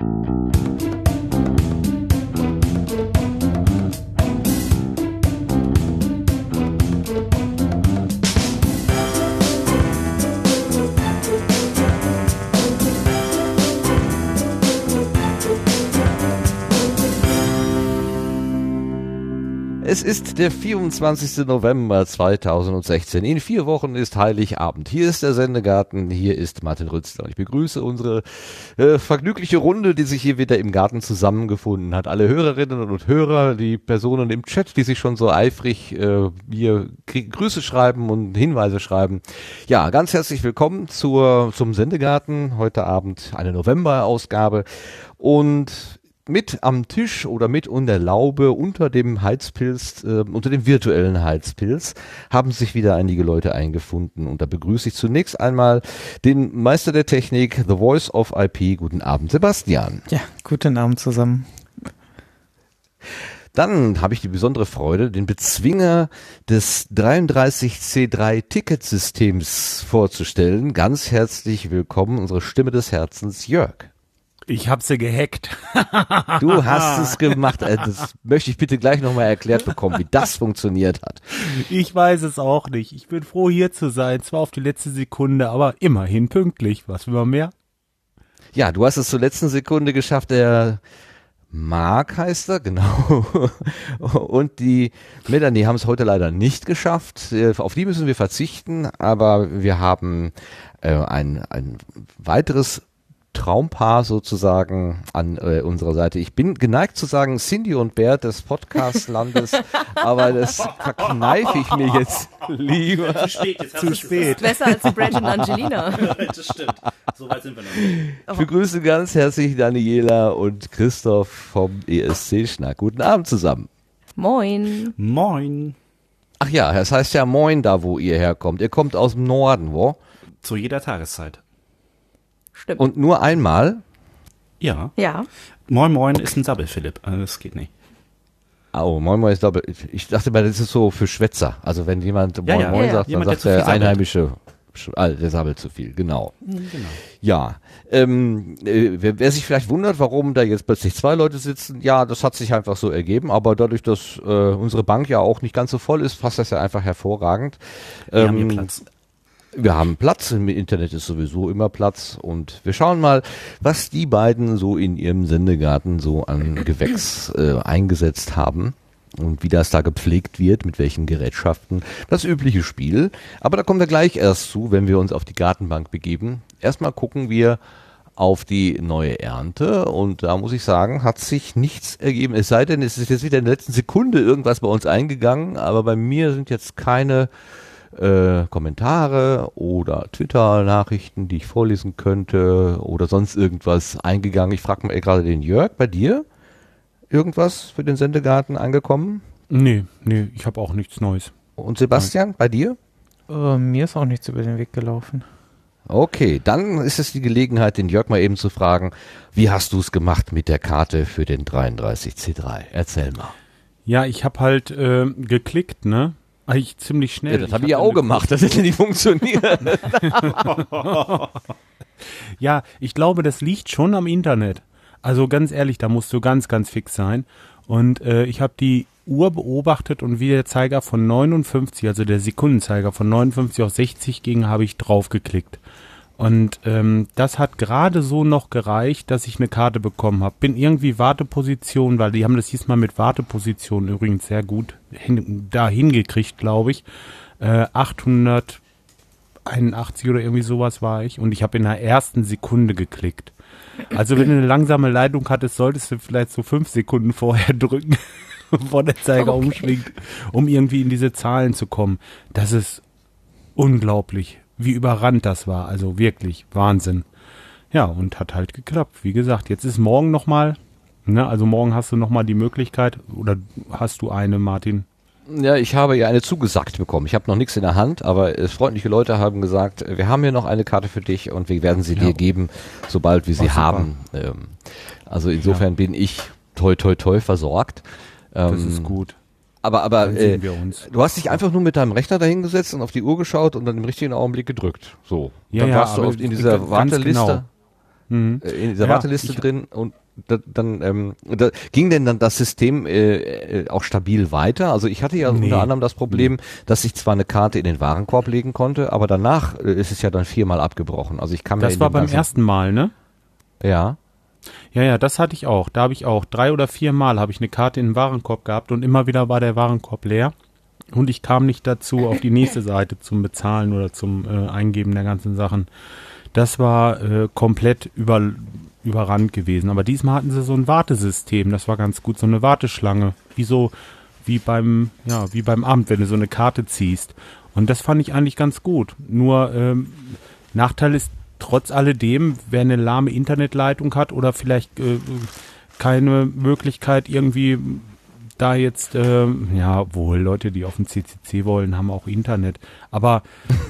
Thank you. Es ist der 24. November 2016. In vier Wochen ist Heiligabend. Hier ist der Sendegarten, hier ist Martin Rützler. Ich begrüße unsere äh, vergnügliche Runde, die sich hier wieder im Garten zusammengefunden hat. Alle Hörerinnen und Hörer, die Personen im Chat, die sich schon so eifrig äh, mir Grüße schreiben und Hinweise schreiben. Ja, ganz herzlich willkommen zur, zum Sendegarten. Heute Abend eine November-Ausgabe. Und mit am Tisch oder mit unter Laube unter dem Heizpilz, äh, unter dem virtuellen Heizpilz, haben sich wieder einige Leute eingefunden. Und da begrüße ich zunächst einmal den Meister der Technik, The Voice of IP. Guten Abend, Sebastian. Ja, guten Abend zusammen. Dann habe ich die besondere Freude, den Bezwinger des 33C3 Ticketsystems vorzustellen. Ganz herzlich willkommen, unsere Stimme des Herzens, Jörg. Ich habe sie gehackt. Du hast es gemacht. Äh, das möchte ich bitte gleich nochmal erklärt bekommen, wie das funktioniert hat. Ich weiß es auch nicht. Ich bin froh, hier zu sein. Zwar auf die letzte Sekunde, aber immerhin pünktlich. Was will man mehr? Ja, du hast es zur letzten Sekunde geschafft. Der Mark heißt er, genau. Und die Melanie haben es heute leider nicht geschafft. Äh, auf die müssen wir verzichten, aber wir haben äh, ein, ein weiteres Traumpaar sozusagen an äh, unserer Seite. Ich bin geneigt zu sagen Cindy und Bert des Podcast-Landes, aber das verkneife ich mir jetzt lieber. Zu spät, jetzt Zu spät. Besser als Brad und Angelina. das stimmt. So weit sind wir noch nicht. Ich begrüße ganz herzlich Daniela und Christoph vom ESC-Schnack. Guten Abend zusammen. Moin. Moin. Ach ja, das heißt ja Moin da, wo ihr herkommt. Ihr kommt aus dem Norden, wo? Zu jeder Tageszeit. Stimmt. Und nur einmal? Ja. ja. Moin Moin ist ein Sabbel, Philipp. Also das geht nicht. Oh, Moin Moin ist glaube ich, ich dachte mal, das ist so für Schwätzer. Also wenn jemand Moin ja. Moin Ja, ja. sagt, dann Jemand, der sagt zu viel der sabbelt. Einheimische, Sch- ah, der sabbelt zu viel, genau. Genau. Ja, ähm, äh, wer, wer sich vielleicht wundert, warum da jetzt plötzlich zwei Leute sitzen, ja, das hat sich einfach so ergeben, aber dadurch, dass äh, unsere Bank ja auch nicht ganz so voll ist, passt das ja einfach hervorragend. Wir haben Ähm, hier Platz. Wir haben Platz, im Internet ist sowieso immer Platz und wir schauen mal, was die beiden so in ihrem Sendegarten so an Gewächs äh, eingesetzt haben und wie das da gepflegt wird, mit welchen Gerätschaften. Das übliche Spiel. Aber da kommen wir gleich erst zu, wenn wir uns auf die Gartenbank begeben. Erstmal gucken wir auf die neue Ernte und da muss ich sagen, hat sich nichts ergeben. Es sei denn, es ist jetzt wieder in der letzten Sekunde irgendwas bei uns eingegangen, aber bei mir sind jetzt keine äh, Kommentare oder Twitter-Nachrichten, die ich vorlesen könnte oder sonst irgendwas eingegangen. Ich frage mal gerade den Jörg, bei dir irgendwas für den Sendegarten angekommen? Nee, nee, ich habe auch nichts Neues. Und Sebastian, bei dir? Äh, mir ist auch nichts über den Weg gelaufen. Okay, dann ist es die Gelegenheit, den Jörg mal eben zu fragen, wie hast du es gemacht mit der Karte für den 33C3? Erzähl mal. Ja, ich habe halt äh, geklickt, ne? Eigentlich ziemlich schnell. Ja, das habe ich ja hab auch gemacht, das hätte nicht funktioniert. Ja, ich glaube, das liegt schon am Internet. Also ganz ehrlich, da musst du ganz, ganz fix sein. Und äh, ich habe die Uhr beobachtet und wie der Zeiger von 59, also der Sekundenzeiger von 59 auf 60 ging, habe ich draufgeklickt. Und ähm, das hat gerade so noch gereicht, dass ich eine Karte bekommen habe. Bin irgendwie Warteposition, weil die haben das diesmal mit Warteposition übrigens sehr gut hin, da hingekriegt, glaube ich. Äh, 881 oder irgendwie sowas war ich und ich habe in der ersten Sekunde geklickt. Also wenn du eine langsame Leitung hattest, solltest du vielleicht so fünf Sekunden vorher drücken, bevor der Zeiger Okay. umschwingt, um irgendwie in diese Zahlen zu kommen. Das ist unglaublich, wie überrannt das war. Also wirklich Wahnsinn. Ja, und hat halt geklappt. Wie gesagt, jetzt ist morgen nochmal, ne, also morgen hast du nochmal die Möglichkeit, oder hast du eine, Martin? Ja, ich habe ja eine zugesagt bekommen. Ich habe noch nichts in der Hand, aber freundliche Leute haben gesagt, wir haben hier noch eine Karte für dich und wir werden sie Ja. dir geben, sobald wir sie Ach, haben. Ähm, also insofern bin ich toi toi toi versorgt. Das Ähm, ist gut. Aber aber äh, du hast dich einfach nur mit deinem Rechner dahingesetzt und auf die Uhr geschaut und dann im richtigen Augenblick gedrückt. So. Ja, dann ja, warst du auf, in dieser genau. Warteliste. Mhm. äh, in dieser Ja, Warteliste drin und da, dann ähm, da, ging denn dann das System äh, äh, auch stabil weiter? Also ich hatte ja Nee. unter anderem das Problem, dass ich zwar eine Karte in den Warenkorb legen konnte, aber danach äh, ist es ja dann viermal abgebrochen. Also ich kam ja Das in war beim ersten Mal, ne? Ja. Ja, ja, das hatte ich auch. Da habe ich auch drei oder vier Mal habe ich eine Karte in den Warenkorb gehabt und immer wieder war der Warenkorb leer und ich kam nicht dazu, auf die nächste Seite zum Bezahlen oder zum äh, Eingeben der ganzen Sachen. Das war äh, komplett über, überrannt gewesen. Aber diesmal hatten sie so ein Wartesystem. Das war ganz gut, so eine Warteschlange, wie so wie beim ja wie beim Amt, wenn du so eine Karte ziehst. Und das fand ich eigentlich ganz gut. Nur ähm, Nachteil ist trotz alledem, wer eine lahme Internetleitung hat oder vielleicht äh, keine Möglichkeit irgendwie da jetzt, ähm, ja, wohl Leute, die auf dem CCC wollen, haben auch Internet. Aber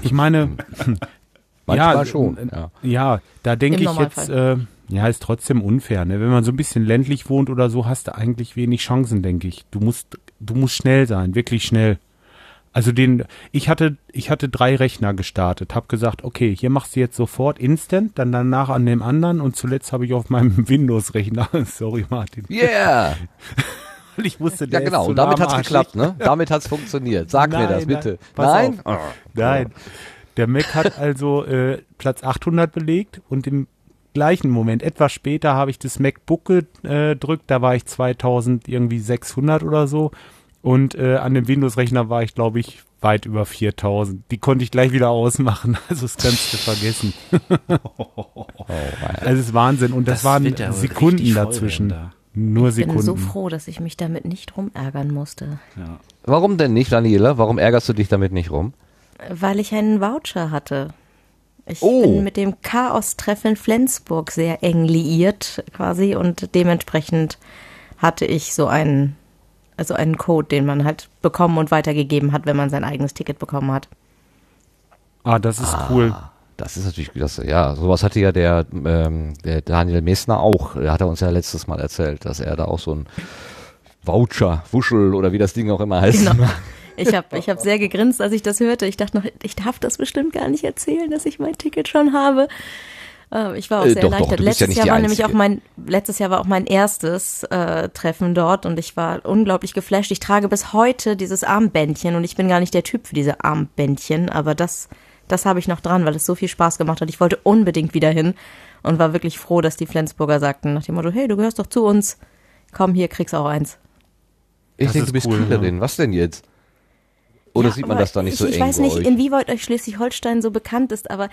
ich meine, Manchmal ja, schon. äh, Ja. ja, da denke ich jetzt, äh, ja, ist trotzdem unfair. Ne? Wenn man so ein bisschen ländlich wohnt oder so, hast du eigentlich wenig Chancen, denke ich. Du musst, du musst schnell sein, wirklich schnell. Also den, ich hatte, ich hatte drei Rechner gestartet, habe gesagt, okay, hier machst du jetzt sofort instant, dann danach an dem anderen und zuletzt habe ich auf meinem Windows-Rechner, sorry Martin, Yeah! weil ich wusste, Ja der genau, ist zu und damit hat's lahmarschig. geklappt, ne? Damit hat's funktioniert. Sag mir Nein, das nein, bitte. Nein? auf. Nein, der Mac hat also äh, Platz 800 belegt und im gleichen Moment, etwas später, habe ich das MacBook gedrückt, da war ich 2000 irgendwie 600 oder so und äh, an dem Windows-Rechner war ich, glaube ich, weit über 4000. Die konnte ich gleich wieder ausmachen, also das kannst du vergessen. Oh, Also es ist Wahnsinn und das, waren ja wohl Sekunden dazwischen. werden Nur Ich bin Sekunden. so froh, dass ich mich damit nicht rumärgern musste. da. Ja. Warum denn nicht, Daniela? Warum ärgerst du dich damit nicht rum? Weil ich einen Voucher hatte. Ich Oh. bin mit dem Chaos-Treff in Flensburg sehr eng liiert quasi und dementsprechend hatte ich so einen, also einen Code, den man halt bekommen und weitergegeben hat, wenn man sein eigenes Ticket bekommen hat. Ah, das ist cool. Das ist natürlich, das, ja, sowas hatte ja der, ähm, der Daniel Messner auch. Der hat er uns ja letztes Mal erzählt, dass er da auch so ein Voucher, Wuschel oder wie das Ding auch immer heißt. Genau. Ich habe ich hab sehr gegrinst, als ich das hörte. Ich dachte noch, ich darf das bestimmt gar nicht erzählen, dass ich mein Ticket schon habe. Äh, Ich war auch Äh, sehr doch, doch, erleichtert. ja letztes nicht Jahr war nämlich Einzige. auch mein letztes Jahr war auch mein erstes äh, Treffen dort und ich war unglaublich geflasht. Ich trage bis heute dieses Armbändchen und ich bin gar nicht der Typ für diese Armbändchen, aber das das habe ich noch dran, weil es so viel Spaß gemacht hat. Ich wollte unbedingt wieder hin und war wirklich froh, dass die Flensburger sagten nach dem Motto, hey, du gehörst doch zu uns. Komm, hier kriegst auch eins. Ich Das denke, du bist cool, Killerin. Was denn jetzt? Oder Ja, sieht man das da nicht ich, so ich eng weiß bei nicht, euch? inwieweit euch Schleswig-Holstein so bekannt ist, aber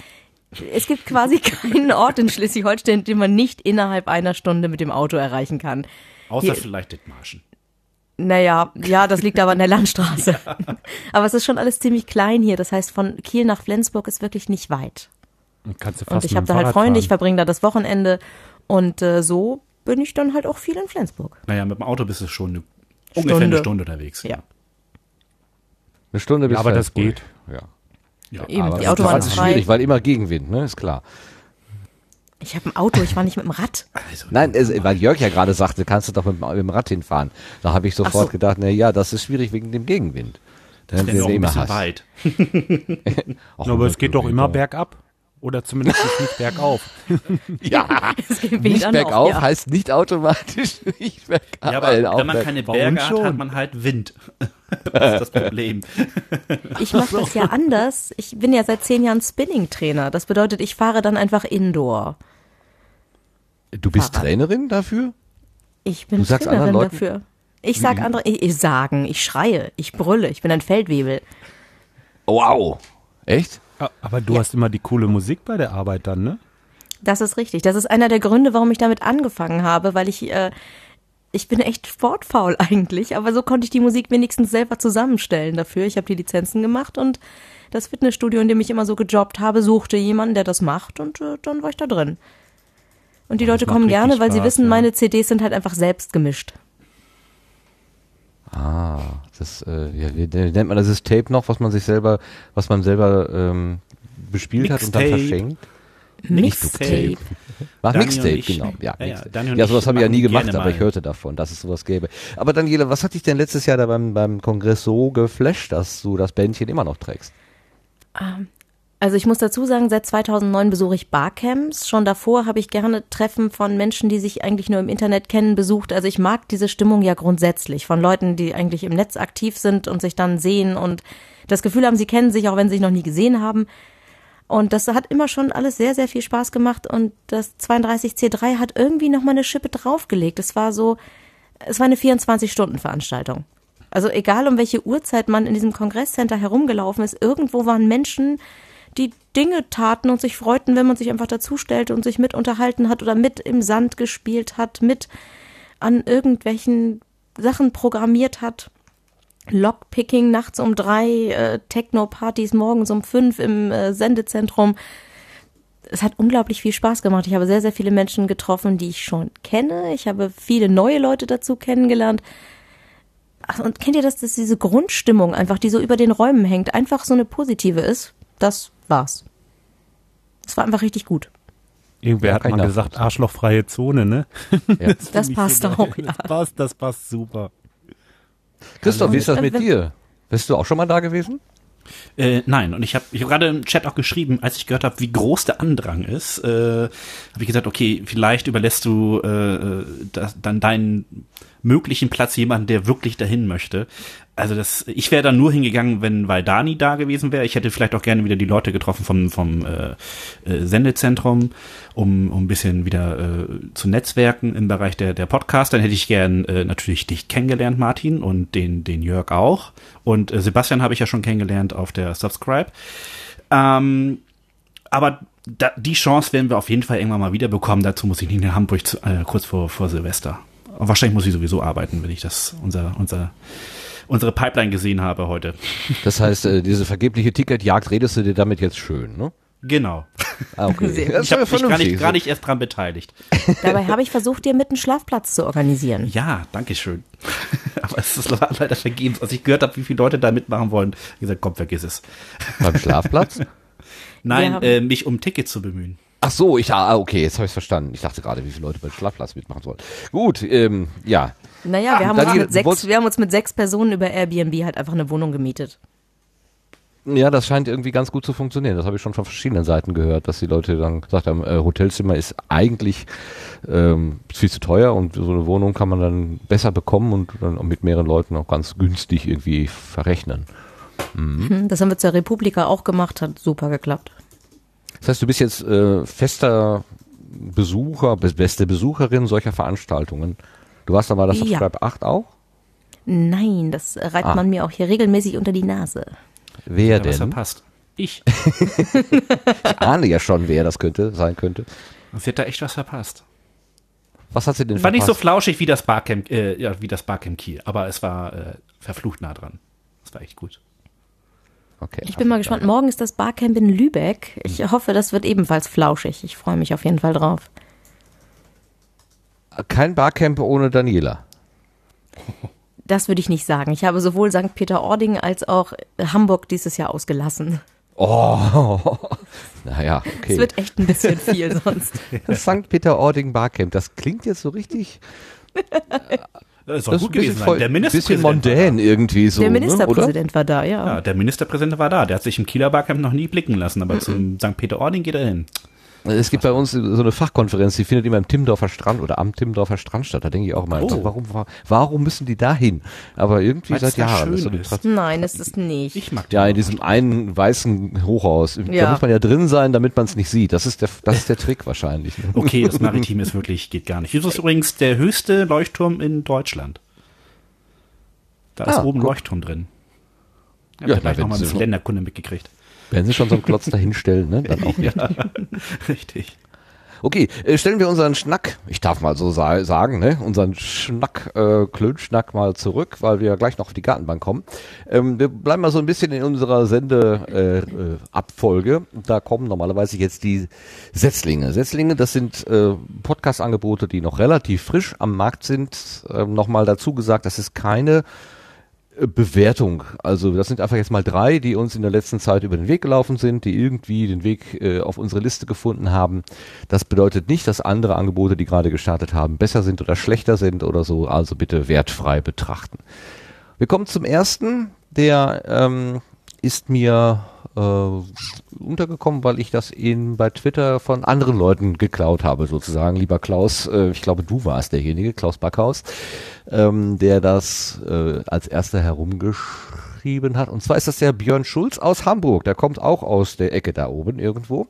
es gibt quasi keinen Ort in Schleswig-Holstein, den man nicht innerhalb einer Stunde mit dem Auto erreichen kann. Außer Hier- vielleicht Dithmarschen. Naja, ja, das liegt aber an der Landstraße. Aber es ist schon alles ziemlich klein hier. Das heißt, von Kiel nach Flensburg ist wirklich nicht weit. Kannst du fast Und ich habe da halt Fahrrad Freunde, ich fahren. verbringe da das Wochenende. Und äh, so bin ich dann halt auch viel in Flensburg. Naja, mit dem Auto bist du schon eine, ungefähr eine Stunde. Unterwegs. Ja. Eine Stunde bis Ja, aber das geht. Ja. Ja. Eben, Aber die Autobahn ist ist frei. schwierig, weil immer Gegenwind, ne? Ist klar. Ich habe ein Auto, ich war nicht mit dem Rad. Also, Nein, es, weil Jörg ja gerade sagte, kannst du doch mit, dem- mit dem Rad hinfahren. Da habe ich sofort so. gedacht, na ja, das ist schwierig wegen dem Gegenwind. Dann denn noch ein immer bisschen Hass. weit. Ach, Ja, aber es geht doch immer bergab. Oder zumindest nicht bergauf. Ja, Es geht nicht bergauf ja. heißt nicht automatisch nicht bergab. Ja, aber auch wenn man berg- keine Berge hat, schon? hat man halt Wind. das ist das Problem. Ich mache das ja anders. Ich bin ja seit zehn Jahren Spinning-Trainer. Das bedeutet, ich fahre dann einfach Indoor. Du bist Fahrrad. Trainerin dafür? Ich bin Du sagst Trainerin dafür. Ich sag andere, ich, ich sagen, ich schreie, ich brülle, ich bin ein Feldwebel. Wow. Echt? Ah, Aber du hast immer die coole Musik bei der Arbeit dann, ne? Das ist richtig. Das ist einer der Gründe, warum ich damit angefangen habe, weil ich, äh, ich bin echt sportfaul eigentlich, aber so konnte ich die Musik wenigstens selber zusammenstellen dafür. Ich habe die Lizenzen gemacht und das Fitnessstudio, in dem ich immer so gejobbt habe, suchte jemanden, der das macht und äh, dann war ich da drin. Und die das Leute kommen gerne, weil sie Spaß, wissen, ja. meine CDs sind halt einfach selbst gemischt. Ah, das, äh, ja, wie wie nennt man das, das Tape noch, was man sich selber, was man selber ähm, bespielt hat und dann Mixtape. verschenkt? Mixtape. Ach, Daniel und Mixtape, genau. Ja, ja, ja, Mixtape. Ja ich sowas habe ich ja nie gemacht, aber ich hörte davon, dass es sowas gäbe. Aber Daniela, was hat dich denn letztes Jahr da beim, beim Kongress so geflasht, dass du das Bändchen immer noch trägst? Also ich muss dazu sagen, seit 2009 besuche ich Barcamps. Schon davor habe ich gerne Treffen von Menschen, die sich eigentlich nur im Internet kennen, besucht. Also ich mag diese Stimmung ja grundsätzlich von Leuten, die eigentlich im Netz aktiv sind und sich dann sehen und das Gefühl haben, sie kennen sich, auch wenn sie sich noch nie gesehen haben. Und das hat immer schon alles sehr, sehr viel Spaß gemacht und das 32C3 hat irgendwie noch mal eine Schippe draufgelegt. Es war so, es war eine 24-Stunden-Veranstaltung. Also egal um welche Uhrzeit man in diesem Kongresscenter herumgelaufen ist, irgendwo waren Menschen, die Dinge taten und sich freuten, wenn man sich einfach dazustellte und sich mit unterhalten hat oder mit im Sand gespielt hat, mit an irgendwelchen Sachen programmiert hat. Lockpicking nachts um drei, äh, Techno-Partys morgens um fünf im äh, Sendezentrum. Es hat unglaublich viel Spaß gemacht. Ich habe sehr, sehr viele Menschen getroffen, die ich schon kenne. Ich habe viele neue Leute dazu kennengelernt. Ach, und kennt ihr das, dass diese Grundstimmung einfach, die so über den Räumen hängt, einfach so eine positive ist? Das war's. Es war einfach richtig gut. Irgendwer Ja, hat mal gesagt, arschlochfreie Zone, ne? Ja. Das ich passt so auch, ja. Das passt, das passt super. Christoph, wie ist das Äh, mit dir? Bist du auch schon mal da gewesen? Äh, nein, und ich habe ich hab gerade im Chat auch geschrieben, als ich gehört habe, wie groß der Andrang ist, äh, habe ich gesagt, okay, vielleicht überlässt du äh, äh, das, dann deinen möglichen Platz jemanden, der wirklich dahin möchte. Also das, ich wäre dann nur hingegangen, wenn Valdani da gewesen wäre. Ich hätte vielleicht auch gerne wieder die Leute getroffen vom, vom äh, äh, Sendezentrum, um, um ein bisschen wieder äh, zu netzwerken im Bereich der, der Podcast. Dann hätte ich gern äh, natürlich dich kennengelernt, Martin, und den, den Jörg auch. Und äh, Sebastian habe ich ja schon kennengelernt auf der Subscribe. Ähm, aber da, die Chance werden wir auf jeden Fall irgendwann mal wieder bekommen. Dazu muss ich nicht in Hamburg zu, äh, kurz vor, vor Silvester. Und wahrscheinlich muss ich sowieso arbeiten, wenn ich das unser, unser, unsere Pipeline gesehen habe heute. Das heißt, äh, diese vergebliche Ticketjagd redest du dir damit jetzt schön, ne? Genau. Ah, okay. Sehr Ich habe mich gar nicht, gar nicht erst dran beteiligt. Dabei habe ich versucht, dir mit einen Schlafplatz zu organisieren. Ja, danke schön. Aber es ist leider vergebens. Als ich gehört habe, wie viele Leute da mitmachen wollen, ich gesagt, komm, vergiss es. Beim Schlafplatz? Nein, Ja. äh, mich um Tickets zu bemühen. Ach so, ich, ah, okay, jetzt habe ich verstanden. Ich dachte gerade, wie viele Leute beim Schlafplatz mitmachen sollen. Gut, ähm, ja. Naja, wir haben, Dann uns mit sechs, wir haben uns mit sechs Personen über Airbnb halt einfach eine Wohnung gemietet. Ja, das scheint irgendwie ganz gut zu funktionieren. Das habe ich schon von verschiedenen Seiten gehört, dass die Leute dann gesagt haben, äh, Hotelzimmer ist eigentlich ähm, viel zu teuer und so eine Wohnung kann man dann besser bekommen und dann mit mehreren Leuten auch ganz günstig irgendwie verrechnen. Hm, Das haben wir zur Republika auch gemacht, hat super geklappt. Das heißt, du bist jetzt äh, fester Besucher, be- beste Besucherin solcher Veranstaltungen. Du warst da bei der Ja. Subscribe 8 auch? Nein, das reibt Ah. man mir auch hier regelmäßig unter die Nase. Wer Ja, was denn? verpasst? Ich. Ich ahne ja schon, wer das könnte, sein könnte. Sie hat da echt was verpasst. Was hat sie denn War nicht so verpasst? flauschig wie das Barcamp, äh, ja, wie das Barcamp Kiel, aber es war äh, verflucht nah dran. Es war echt gut. Okay. Ich bin mal gespannt. Morgen ist das Barcamp in Lübeck. Ich hoffe, das wird ebenfalls flauschig. Ich freue mich auf jeden Fall drauf. Kein Barcamp ohne Daniela. Das würde ich nicht sagen. Ich habe sowohl St. Peter-Ording als auch Hamburg dieses Jahr ausgelassen. Oh, naja, Es okay. wird echt ein bisschen viel sonst. Das St. Peter-Ording Barcamp, das klingt jetzt so richtig, Das soll das ist gut ein bisschen, gewesen voll, sein. Der Ministerpräsident war mondän irgendwie so, Der ne? Ministerpräsident war da, ja. Ja, der Ministerpräsident war da. Der hat sich im Kieler Barcamp noch nie blicken lassen, aber zum St. Peter-Ording geht er hin. Es gibt bei uns so eine Fachkonferenz, die findet immer im Timmendorfer Strand oder am Timmendorfer Strand statt. Da denke ich auch mal, Oh. warum, warum müssen die da hin? Aber irgendwie Weil's seit da Jahren. schön ist so ist. Nein, ist es nicht. Ich mag ja, in diesem einen weißen Hochhaus. Da Ja. muss man ja drin sein, damit man es nicht sieht. Das ist der, das ist der Trick wahrscheinlich. ne? Okay, das Maritim ist wirklich, geht gar nicht. Das ist übrigens der höchste Leuchtturm in Deutschland. Da ist Ah, oben guck. Leuchtturm drin. Ja, Ja, ja gleich na, noch mal ein bisschen Länderkunde mitgekriegt. Wenn sie schon so einen Klotz dahinstellen, ne, dann auch nicht. Richtig. Okay, äh, stellen wir unseren Schnack, ich darf mal so sa sagen, ne, unseren Schnack, äh, Klönschnack mal zurück, weil wir gleich noch auf die Gartenbank kommen. Ähm, wir bleiben mal so ein bisschen in unserer Sende-Abfolge. Äh, Abfolge. da kommen normalerweise jetzt die Setzlinge. Setzlinge, das sind äh, Podcast-Angebote, die noch relativ frisch am Markt sind. Ähm, Nochmal dazu gesagt, das ist keine äh, Bewertung. Also das sind einfach jetzt mal drei, die uns in der letzten Zeit über den Weg gelaufen sind, die irgendwie den Weg äh, auf unsere Liste gefunden haben. Das bedeutet nicht, dass andere Angebote, die gerade gestartet haben, besser sind oder schlechter sind oder so. Also bitte wertfrei betrachten. Wir kommen zum ersten, der ähm, ist mir untergekommen, weil ich das in bei Twitter von anderen Leuten geklaut habe, sozusagen. Lieber Klaus, äh, ich glaube, du warst derjenige, Klaus Backhaus, ähm, der das äh, als erster herumgeschrieben hat. Und zwar ist das der Björn Schulz aus Hamburg. Der kommt auch aus der Ecke da oben irgendwo.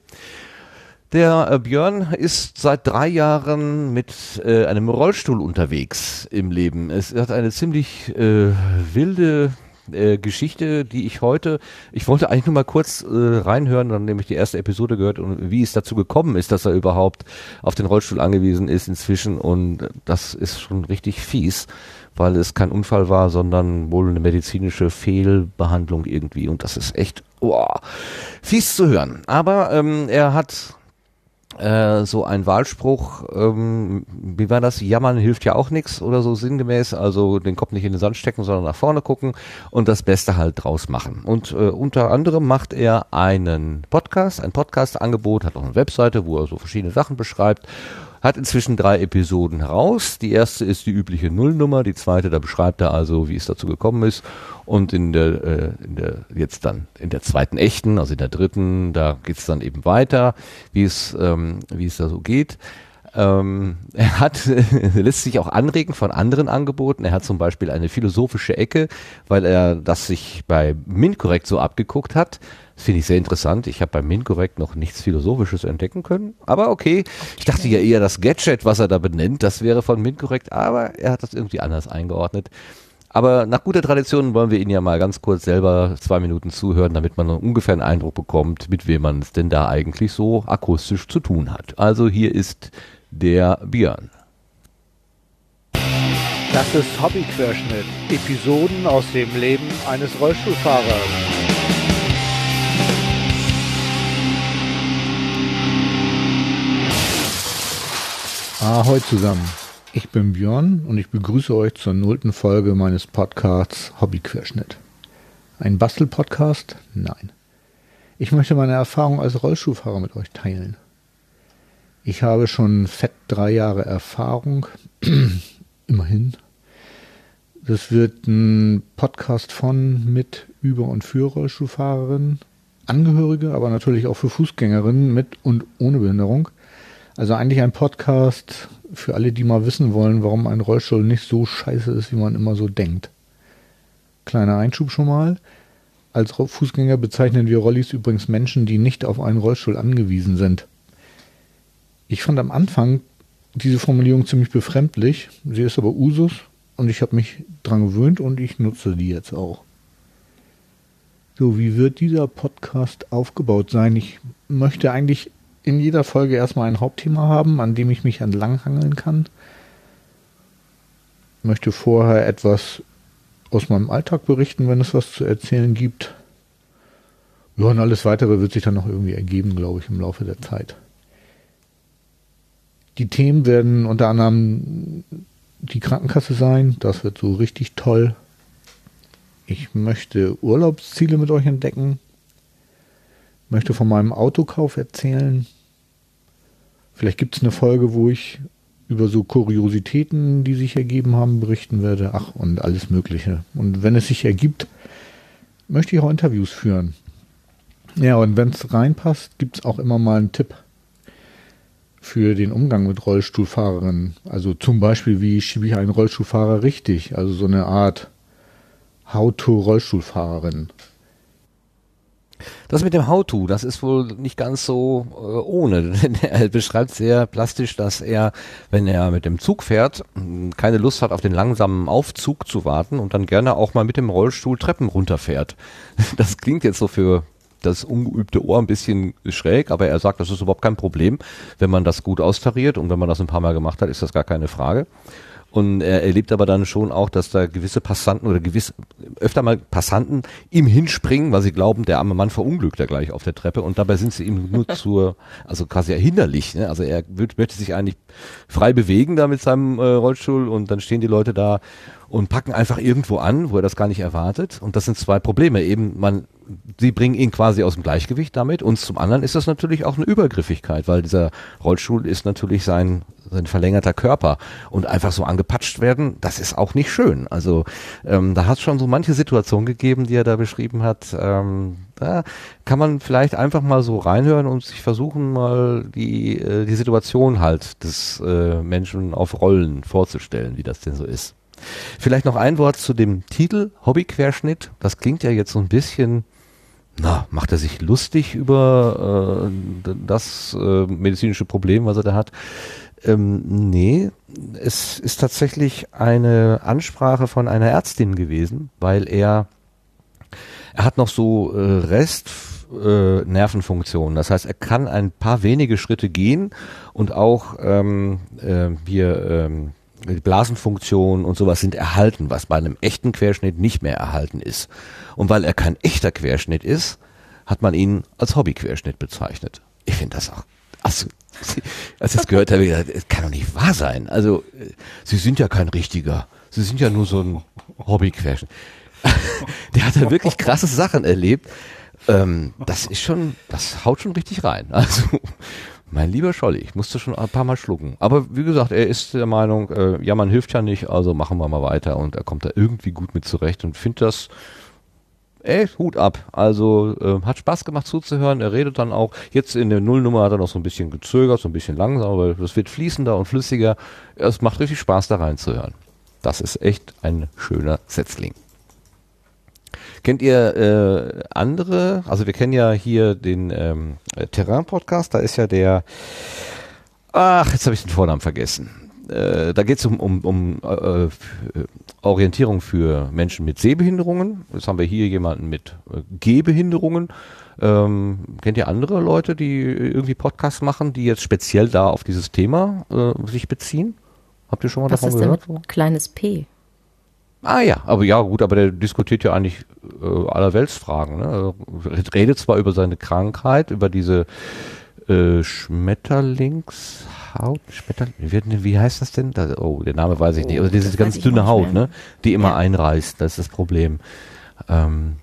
Der äh, Björn ist seit drei Jahren mit äh, einem Rollstuhl unterwegs im Leben. Es hat eine ziemlich äh, wilde äh, Geschichte, die ich heute, ich wollte eigentlich nur mal kurz äh, reinhören, dann nämlich die erste Episode gehört und wie es dazu gekommen ist, dass er überhaupt auf den Rollstuhl angewiesen ist inzwischen und das ist schon richtig fies, weil es kein Unfall war, sondern wohl eine medizinische Fehlbehandlung irgendwie und das ist echt oh, fies zu hören. Aber ähm, er hat äh, so ein Wahlspruch, ähm, wie war das? Jammern hilft ja auch nichts oder so sinngemäß. Also den Kopf nicht in den Sand stecken, sondern nach vorne gucken und das Beste halt draus machen. Und äh, unter anderem macht er einen Podcast, ein Podcast-Angebot, hat auch eine Webseite, wo er so verschiedene Sachen beschreibt hat inzwischen drei Episoden heraus. Die erste ist die übliche Nullnummer, die zweite, da beschreibt er also, wie es dazu gekommen ist. Und in der, äh, in der jetzt dann in der zweiten echten, also in der dritten, da geht's dann eben weiter, wie es, ähm, wie es da so geht. Ähm, er hat, lässt sich auch anregen von anderen Angeboten. Er hat zum Beispiel eine philosophische Ecke, weil er das sich bei MinCorrect so abgeguckt hat. Das finde ich sehr interessant. Ich habe bei MinCorrect noch nichts Philosophisches entdecken können. Aber okay. Ich dachte ja eher das Gadget, was er da benennt, das wäre von MinCorrect, aber er hat das irgendwie anders eingeordnet. Aber nach guter Tradition wollen wir ihn ja mal ganz kurz selber zwei Minuten zuhören, damit man ungefähr einen Eindruck bekommt, mit wem man es denn da eigentlich so akustisch zu tun hat. Also hier ist der Björn. Das ist Hobbyquerschnitt. Episoden aus dem Leben eines Rollstuhlfahrers. Ahoi zusammen. Ich bin Björn und ich begrüße euch zur nullten Folge meines Podcasts Hobbyquerschnitt. Ein Bastel-Podcast? Nein. Ich möchte meine Erfahrung als Rollstuhlfahrer mit euch teilen. Ich habe schon fett drei Jahre Erfahrung. Immerhin. Das wird ein Podcast von, mit, über und für Rollstuhlfahrerinnen, Angehörige, aber natürlich auch für Fußgängerinnen mit und ohne Behinderung. Also eigentlich ein Podcast für alle, die mal wissen wollen, warum ein Rollstuhl nicht so scheiße ist, wie man immer so denkt. Kleiner Einschub schon mal. Als Fußgänger bezeichnen wir Rollis übrigens Menschen, die nicht auf einen Rollstuhl angewiesen sind. Ich fand am Anfang diese Formulierung ziemlich befremdlich. Sie ist aber Usus und ich habe mich dran gewöhnt und ich nutze die jetzt auch. So, wie wird dieser Podcast aufgebaut sein? Ich möchte eigentlich in jeder Folge erstmal ein Hauptthema haben, an dem ich mich entlanghangeln kann. Ich möchte vorher etwas aus meinem Alltag berichten, wenn es was zu erzählen gibt. Ja, und alles weitere wird sich dann noch irgendwie ergeben, glaube ich, im Laufe der Zeit. Die Themen werden unter anderem die Krankenkasse sein. Das wird so richtig toll. Ich möchte Urlaubsziele mit euch entdecken. Möchte von meinem Autokauf erzählen. Vielleicht gibt es eine Folge, wo ich über so Kuriositäten, die sich ergeben haben, berichten werde. Ach, und alles Mögliche. Und wenn es sich ergibt, möchte ich auch Interviews führen. Ja, und wenn es reinpasst, gibt es auch immer mal einen Tipp für den Umgang mit Rollstuhlfahrerinnen. Also zum Beispiel, wie schiebe ich einen Rollstuhlfahrer richtig? Also so eine Art How-to-Rollstuhlfahrerin. Das mit dem How-To, das ist wohl nicht ganz so äh, ohne. er beschreibt sehr plastisch, dass er, wenn er mit dem Zug fährt, keine Lust hat, auf den langsamen Aufzug zu warten und dann gerne auch mal mit dem Rollstuhl Treppen runterfährt. Das klingt jetzt so für das ungeübte Ohr ein bisschen schräg, aber er sagt, das ist überhaupt kein Problem, wenn man das gut austariert und wenn man das ein paar Mal gemacht hat, ist das gar keine Frage. Und er erlebt aber dann schon auch, dass da gewisse Passanten oder gewiss, öfter mal Passanten ihm hinspringen, weil sie glauben, der arme Mann verunglückt ja gleich auf der Treppe und dabei sind sie ihm nur zur, also quasi hinderlich. Ne? Also er wird, möchte sich eigentlich frei bewegen da mit seinem äh, Rollstuhl und dann stehen die Leute da und packen einfach irgendwo an, wo er das gar nicht erwartet. Und das sind zwei Probleme. Eben, man sie bringen ihn quasi aus dem Gleichgewicht damit und zum anderen ist das natürlich auch eine Übergriffigkeit, weil dieser Rollstuhl ist natürlich sein, sein verlängerter Körper und einfach so angepatscht werden, das ist auch nicht schön. Also ähm, da hat es schon so manche Situation gegeben, die er da beschrieben hat. Ähm, da kann man vielleicht einfach mal so reinhören und sich versuchen, mal die, äh, die Situation halt des äh, Menschen auf Rollen vorzustellen, wie das denn so ist. Vielleicht noch ein Wort zu dem Titel Hobbyquerschnitt. Das klingt ja jetzt so ein bisschen na, macht er sich lustig über äh, das äh, medizinische Problem, was er da hat? Ähm, nee, es ist tatsächlich eine Ansprache von einer Ärztin gewesen, weil er er hat noch so äh, Rest äh. Das heißt, er kann ein paar wenige Schritte gehen und auch ähm, äh, wir ähm, die Blasenfunktion und sowas sind erhalten, was bei einem echten Querschnitt nicht mehr erhalten ist. Und weil er kein echter Querschnitt ist, hat man ihn als Hobbyquerschnitt bezeichnet. Ich finde das auch. Also, als ich das gehört habe, ich gedacht, es kann doch nicht wahr sein. Also, äh, Sie sind ja kein richtiger. Sie sind ja nur so ein Hobbyquerschnitt. Der hat ja wirklich krasse Sachen erlebt. Ähm, das ist schon, das haut schon richtig rein. Also, mein lieber Scholli, ich musste schon ein paar Mal schlucken. Aber wie gesagt, er ist der Meinung, äh, ja, man hilft ja nicht, also machen wir mal weiter. Und er kommt da irgendwie gut mit zurecht und findet das, ey, Hut ab. Also äh, hat Spaß gemacht zuzuhören. Er redet dann auch. Jetzt in der Nullnummer hat er noch so ein bisschen gezögert, so ein bisschen langsam, aber das wird fließender und flüssiger. Es macht richtig Spaß, da reinzuhören. Das ist echt ein schöner Setzling. Kennt ihr äh, andere? Also wir kennen ja hier den ähm, Terrain-Podcast, da ist ja der, ach, jetzt habe ich den Vornamen vergessen. Äh, da geht es um, um, um äh, Orientierung für Menschen mit Sehbehinderungen. Jetzt haben wir hier jemanden mit äh, Gehbehinderungen. Ähm, kennt ihr andere Leute, die irgendwie Podcasts machen, die jetzt speziell da auf dieses Thema äh, sich beziehen? Habt ihr schon mal Was davon ist denn gehört? kleines P? Ah ja, aber ja gut, aber der diskutiert ja eigentlich äh, allerweltsfragen. Ne? Also, er redet zwar über seine Krankheit, über diese äh, Schmetterlingshaut, Schmetter, wie, wie heißt das denn? Da, oh, der Name weiß ich nicht. Also diese das ganz dünne Haut, ne? Die immer Ja. einreißt, das ist das Problem. Ähm,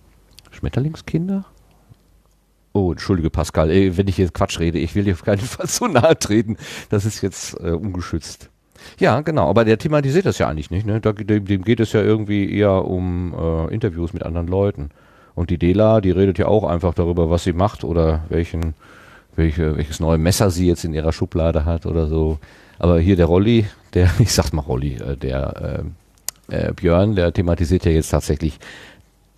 Schmetterlingskinder? Oh, entschuldige Pascal, ey, wenn ich jetzt Quatsch rede, ich will dir auf keinen Fall so nahe treten. Das ist jetzt äh, ungeschützt. Ja, genau, aber der thematisiert das ja eigentlich nicht. Ne? Da, dem, dem geht es ja irgendwie eher um äh, Interviews mit anderen Leuten. Und die Dela, die redet ja auch einfach darüber, was sie macht oder welchen, welche, welches neue Messer sie jetzt in ihrer Schublade hat oder so. Aber hier der Rolli, der, ich sag's mal Rolli, äh, der äh, äh, Björn, der thematisiert ja jetzt tatsächlich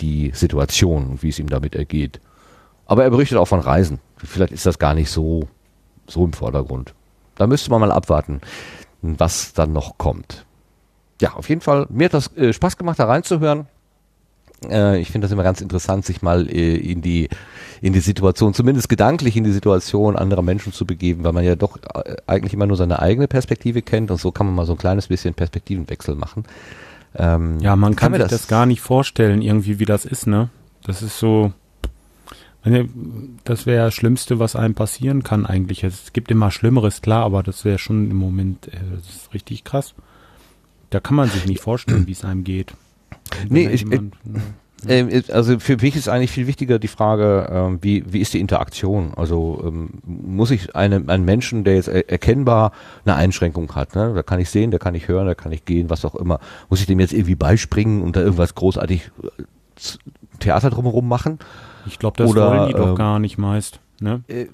die Situation und wie es ihm damit ergeht. Aber er berichtet auch von Reisen. Vielleicht ist das gar nicht so, so im Vordergrund. Da müsste man mal abwarten, was dann noch kommt. Ja, auf jeden Fall, mir hat das äh, Spaß gemacht, da reinzuhören. Äh, ich finde das immer ganz interessant, sich mal äh, in die in die Situation, zumindest gedanklich in die Situation anderer Menschen zu begeben, weil man ja doch äh, eigentlich immer nur seine eigene Perspektive kennt und so kann man mal so ein kleines bisschen Perspektivenwechsel machen. Ähm, Ja, man kann mir sich das, gar nicht vorstellen, irgendwie, wie das ist, ne? Das ist so. Das wäre das Schlimmste, was einem passieren kann, eigentlich. Es gibt immer Schlimmeres, klar, aber das wäre schon im Moment äh, das ist richtig krass. Da kann man sich nicht vorstellen, wie es einem geht. Nee, ich- jemand, ne, Ähm, also für mich ist eigentlich viel wichtiger die Frage, ähm, wie, wie ist die Interaktion? Also ähm, muss ich einem, einen Menschen, der jetzt er erkennbar eine Einschränkung hat, ne? da kann ich sehen, da kann ich hören, da kann ich gehen, was auch immer, muss ich dem jetzt irgendwie beispringen und da irgendwas großartig äh, Theater drumherum machen? ich glaube, das Oder, wollen die doch ähm, gar nicht meist. Ne? Äh,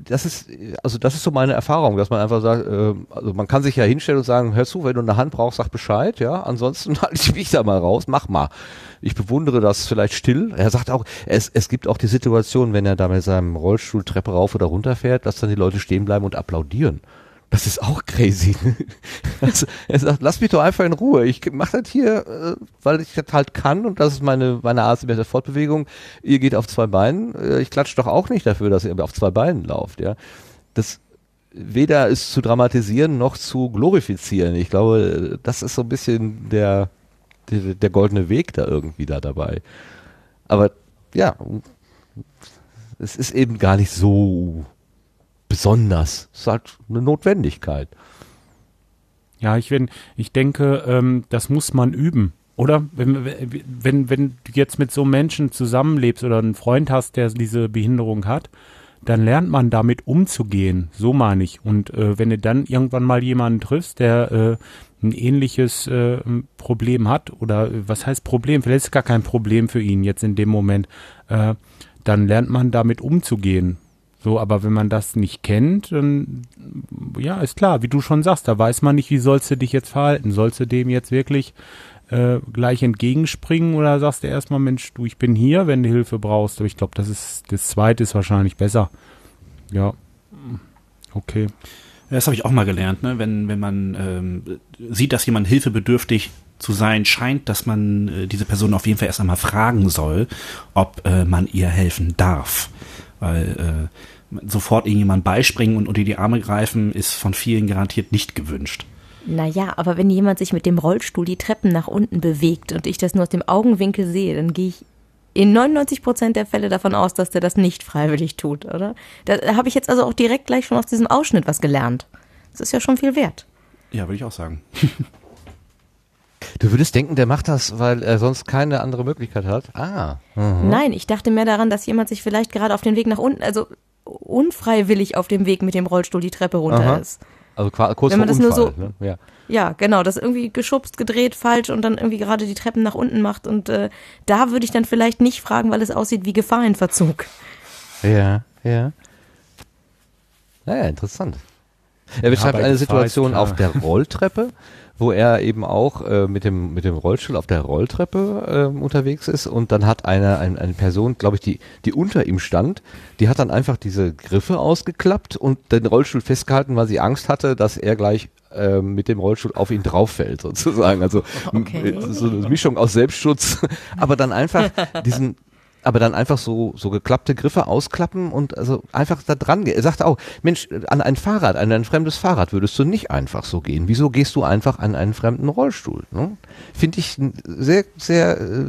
das ist, also das ist so meine Erfahrung, dass man einfach sagt, äh, also man kann sich ja hinstellen und sagen, hör zu, wenn du eine Hand brauchst, sag Bescheid, ja, ansonsten halte ich mich da mal raus, mach mal. Ich bewundere das vielleicht still. Er sagt auch, es, es gibt auch die Situation, wenn er da mit seinem Rollstuhl Treppe rauf oder runter fährt, dass dann die Leute stehen bleiben und applaudieren. Das ist auch crazy. Also, er sagt, lass mich doch einfach in Ruhe. Ich mach das hier, äh, weil ich das halt kann und das ist meine, meine Art der Fortbewegung. Ihr geht auf zwei Beinen. Äh, Ich klatsche doch auch nicht dafür, dass ihr auf zwei Beinen lauft, ja. Das weder ist zu dramatisieren noch zu glorifizieren. Ich glaube, das ist so ein bisschen der, der, der goldene Weg da irgendwie da dabei. Aber ja, es ist eben gar nicht so besonders. Es ist halt eine Notwendigkeit. Ja, ich, wenn, ich denke, ähm, das muss man üben. Oder wenn, wenn, wenn du jetzt mit so einem Menschen zusammenlebst oder einen Freund hast, der diese Behinderung hat, dann lernt man damit umzugehen. So meine ich. Und äh, wenn du dann irgendwann mal jemanden triffst, der äh, ein ähnliches äh, Problem hat, oder äh, was heißt Problem? Vielleicht ist es gar kein Problem für ihn jetzt in dem Moment, äh, dann lernt man damit umzugehen. So, aber wenn man das nicht kennt, dann ja, ist klar, wie du schon sagst, da weiß man nicht, wie sollst du dich jetzt verhalten. Sollst du dem jetzt wirklich äh, gleich entgegenspringen oder sagst du erstmal, Mensch, du, ich bin hier, wenn du Hilfe brauchst. Aber ich glaube, das ist das zweite ist wahrscheinlich besser. Ja. Okay. Das habe ich auch mal gelernt, ne? wenn, wenn man ähm, sieht, dass jemand hilfebedürftig zu sein scheint, dass man äh, diese Person auf jeden Fall erst einmal fragen soll, ob äh, man ihr helfen darf. Weil äh, sofort irgendjemand beispringen und unter die Arme greifen, ist von vielen garantiert nicht gewünscht. Naja, aber wenn jemand sich mit dem Rollstuhl die Treppen nach unten bewegt und ich das nur aus dem Augenwinkel sehe, dann gehe ich in 99 Prozent der Fälle davon aus, dass der das nicht freiwillig tut, oder? Da habe ich jetzt also auch direkt gleich schon aus diesem Ausschnitt was gelernt. Das ist ja schon viel wert. Ja, würde ich auch sagen. Du würdest denken, der macht das, weil er sonst keine andere Möglichkeit hat. Ah. Mhm. Nein, ich dachte mehr daran, dass jemand sich vielleicht gerade auf den Weg nach unten, also unfreiwillig auf dem Weg mit dem Rollstuhl die Treppe runter Aha. ist. Also kurz Wenn man vor das nur Unfall, so- ne? ja. Ja, genau, das irgendwie geschubst, gedreht, falsch und dann irgendwie gerade die Treppen nach unten macht. Und äh, da würde ich dann vielleicht nicht fragen, weil es aussieht wie Gefahr in Verzug. Ja, ja. Naja, interessant. Er beschreibt bei eine Situation auf der Rolltreppe, wo er eben auch äh, mit dem mit dem Rollstuhl auf der Rolltreppe äh, unterwegs ist und dann hat eine eine, eine Person, glaube ich, die die unter ihm stand, die hat dann einfach diese Griffe ausgeklappt und den Rollstuhl festgehalten, weil sie Angst hatte, dass er gleich äh, mit dem Rollstuhl auf ihn drauf fällt sozusagen. Also Okay. so eine Mischung aus Selbstschutz, aber dann einfach diesen aber dann einfach so, so geklappte Griffe ausklappen und also einfach da dran gehen. Er sagte auch, Mensch, an ein Fahrrad, an ein fremdes Fahrrad würdest du nicht einfach so gehen. Wieso gehst du einfach an einen fremden Rollstuhl? Ne? Finde ich einen sehr, sehr, äh,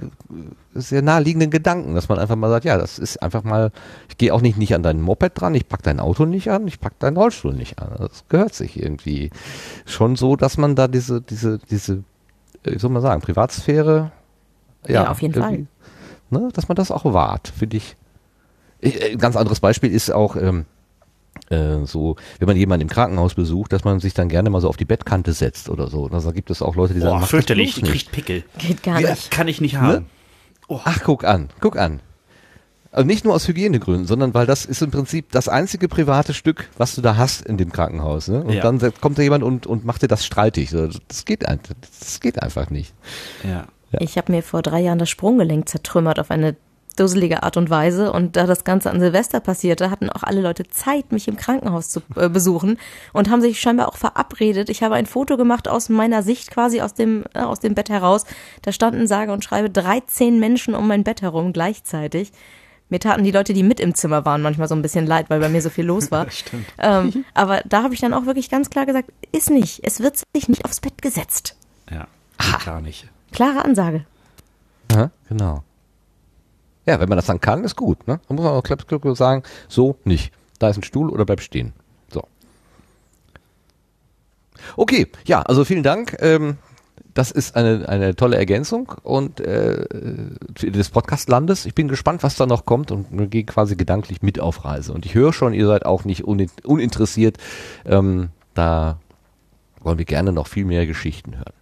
sehr naheliegenden Gedanken, dass man einfach mal sagt, ja, das ist einfach mal, ich gehe auch nicht, nicht an dein Moped dran, ich pack dein Auto nicht an, ich pack deinen Rollstuhl nicht an. Das gehört sich irgendwie schon so, dass man da diese, diese, diese, äh, wie soll man sagen, Privatsphäre, Ja, auf jeden irgendwie, Ne, dass man das auch wahrt, finde ich. Ich- äh, Ein ganz anderes Beispiel ist auch ähm, äh, so, wenn man jemanden im Krankenhaus besucht, dass man sich dann gerne mal so auf die Bettkante setzt oder so. Also, da gibt es auch Leute, die sagen, Boah, mach das fürchterlich, die nicht. kriegt Pickel. Geht gar Ja. nicht. Kann ich nicht haben. Ach, guck an, guck an. Also nicht nur aus Hygienegründen, sondern weil das ist im Prinzip das einzige private Stück, was du da hast in dem Krankenhaus. Ne? Und Ja. dann kommt da jemand und, und macht dir das streitig. So, Das geht, ein- das geht einfach nicht. Ja. Ich habe mir vor drei Jahren das Sprunggelenk zertrümmert auf eine dusselige Art und Weise. Und da das Ganze an Silvester passierte, hatten auch alle Leute Zeit, mich im Krankenhaus zu äh, besuchen und haben sich scheinbar auch verabredet. Ich habe ein Foto gemacht aus meiner Sicht quasi aus dem, äh, aus dem Bett heraus. Da standen sage und schreibe 13 Menschen um mein Bett herum gleichzeitig. Mir taten die Leute, die mit im Zimmer waren, manchmal so ein bisschen leid, weil bei mir so viel los war. Ähm, aber da habe ich dann auch wirklich ganz klar gesagt, ist nicht. Es wird sich nicht aufs Bett gesetzt. Ja. Gar nicht. Klare Ansage. Ja, genau. Ja, wenn man das dann kann, ist gut. Ne? Dann muss man auch klipp sagen, so nicht. Da ist ein Stuhl oder bleib stehen. So. Okay, ja, also vielen Dank. Ähm, das ist eine, eine tolle Ergänzung und äh, des Podcastlandes. Ich bin gespannt, was da noch kommt und gehe quasi gedanklich mit auf Reise. Und ich höre schon, ihr seid auch nicht unin uninteressiert. Ähm, da wollen wir gerne noch viel mehr Geschichten hören.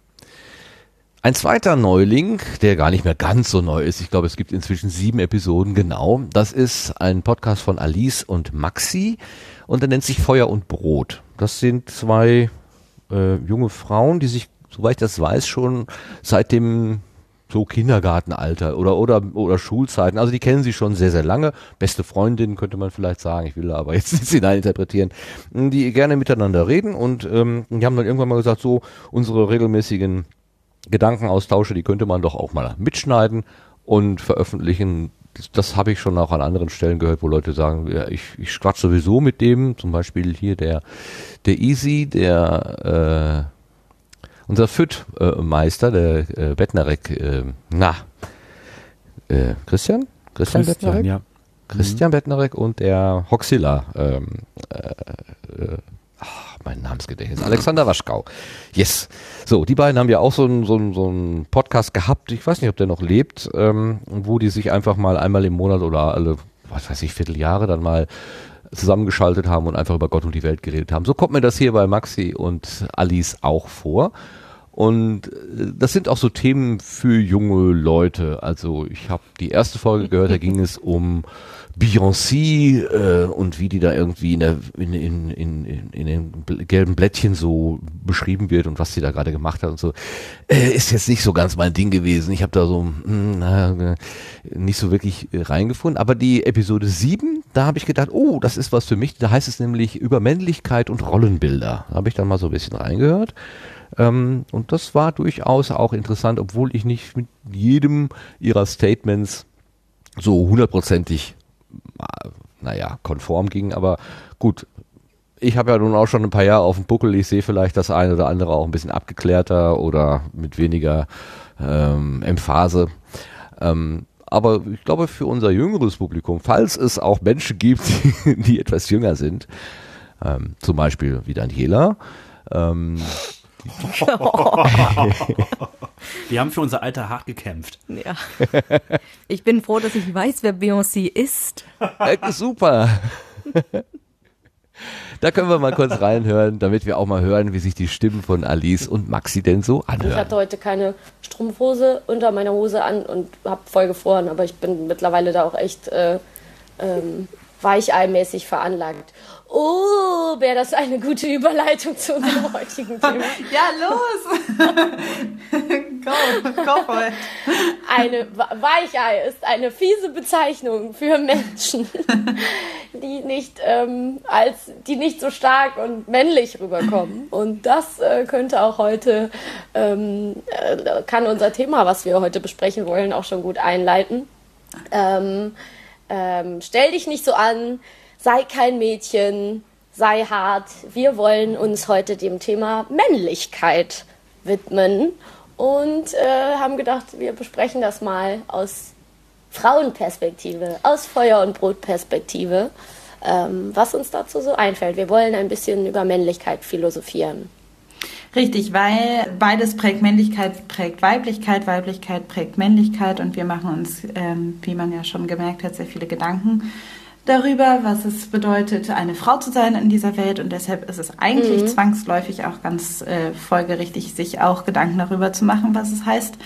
Ein zweiter Neuling, der gar nicht mehr ganz so neu ist, ich glaube, es gibt inzwischen sieben Episoden genau, das ist ein Podcast von Alice und Maxi und der nennt sich Feuer und Brot. Das sind zwei äh, junge Frauen, die sich, soweit ich das weiß, schon seit dem so Kindergartenalter oder oder oder Schulzeiten. Also die kennen sie schon sehr sehr lange. Beste Freundinnen könnte man vielleicht sagen. Ich will aber jetzt nicht hineininterpretieren. Die gerne miteinander reden und ähm, die haben dann irgendwann mal gesagt, so unsere regelmäßigen Gedankenaustausche, die könnte man doch auch mal mitschneiden und veröffentlichen. Das, das habe ich schon auch an anderen Stellen gehört, wo Leute sagen, ja, ich, ich quatsch sowieso mit dem, zum Beispiel hier der, der Easy, der äh, unser FIT-Meister, der äh, Bettnarek, äh, na, äh, Christian? Christian, Christian, Bettnarek? ja. Christian Bettnarek und der Hoxilla, ähm, äh, äh, mein Namensgedächtnis, Alexander Waschkau. Yes. So, die beiden haben ja auch so einen so einen- so einen Podcast gehabt, ich weiß nicht, ob der noch lebt, ähm, wo die sich einfach mal einmal im Monat oder alle, was weiß ich, Vierteljahre dann mal zusammengeschaltet haben und einfach über Gott und die Welt geredet haben. So kommt mir das hier bei Maxi und Alice auch vor. Und äh, das sind auch so Themen für junge Leute. Also ich habe die erste Folge gehört, da ging es um Beyoncé äh, und wie die da irgendwie in, der, in, in, in, in den gelben Blättchen so beschrieben wird und was sie da gerade gemacht hat und so. Äh, ist jetzt nicht so ganz mein Ding gewesen. Ich habe da so mh, hm, na, nicht so wirklich äh, reingefunden. Aber die Episode 7, da habe ich gedacht, oh, das ist was für mich. Da heißt es nämlich über Männlichkeit und Rollenbilder. Da habe ich dann mal so ein bisschen reingehört. Ähm, und das war durchaus auch interessant, obwohl ich nicht mit jedem ihrer Statements so hundertprozentig, äh, naja, konform ging. Aber gut, ich habe ja nun auch schon ein paar Jahre auf dem Buckel. Ich sehe vielleicht das eine oder andere auch ein bisschen abgeklärter oder mit weniger ähm, Emphase. Ähm, aber ich glaube, für unser jüngeres Publikum, falls es auch Menschen gibt, die, die etwas jünger sind, ähm, zum Beispiel wie Daniela, ähm, Die haben für unser Alter hart gekämpft. Ja. Ich bin froh, dass ich weiß, wer Beyoncé ist. Äh, super. Da können wir mal kurz reinhören, damit wir auch mal hören, wie sich die Stimmen von Alice und Maxi denn so anhören. Ich hatte heute keine Strumpfhose unter meiner Hose an und habe voll gefroren, aber ich bin mittlerweile da auch echt äh, ähm, weicheimäßig veranlagt. Oh, wäre das eine gute Überleitung zu unserem heutigen Thema. ja, los! go, go for it. Eine Weichei ist eine fiese Bezeichnung für Menschen, die nicht ähm, als die nicht so stark und männlich rüberkommen. Und das äh, könnte auch heute ähm, äh, kann unser Thema, was wir heute besprechen wollen, auch schon gut einleiten. Ähm, ähm, stell dich nicht so an, sei kein Mädchen, sei hart. Wir wollen uns heute dem Thema Männlichkeit widmen und äh, haben gedacht, wir besprechen das mal aus Frauenperspektive, aus Feuer- und Brotperspektive, ähm, was uns dazu so einfällt. Wir wollen ein bisschen über Männlichkeit philosophieren. Richtig, weil beides prägt Männlichkeit, prägt Weiblichkeit, Weiblichkeit prägt Männlichkeit und wir machen uns, ähm, wie man ja schon gemerkt hat, sehr viele Gedanken darüber, was es bedeutet, eine Frau zu sein in dieser Welt und deshalb ist es eigentlich mhm. zwangsläufig auch ganz äh, folgerichtig, sich auch Gedanken darüber zu machen, was es heißt,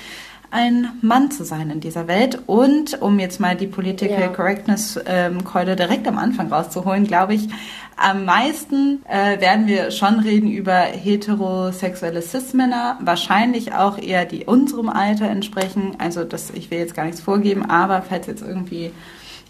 ein Mann zu sein in dieser Welt. Und um jetzt mal die Political ja. Correctness ähm, direkt am Anfang rauszuholen, glaube ich, am meisten äh, werden wir schon reden über heterosexuelle Cis-Männer, wahrscheinlich auch eher die unserem Alter entsprechen. Also das, ich will jetzt gar nichts vorgeben, aber falls jetzt irgendwie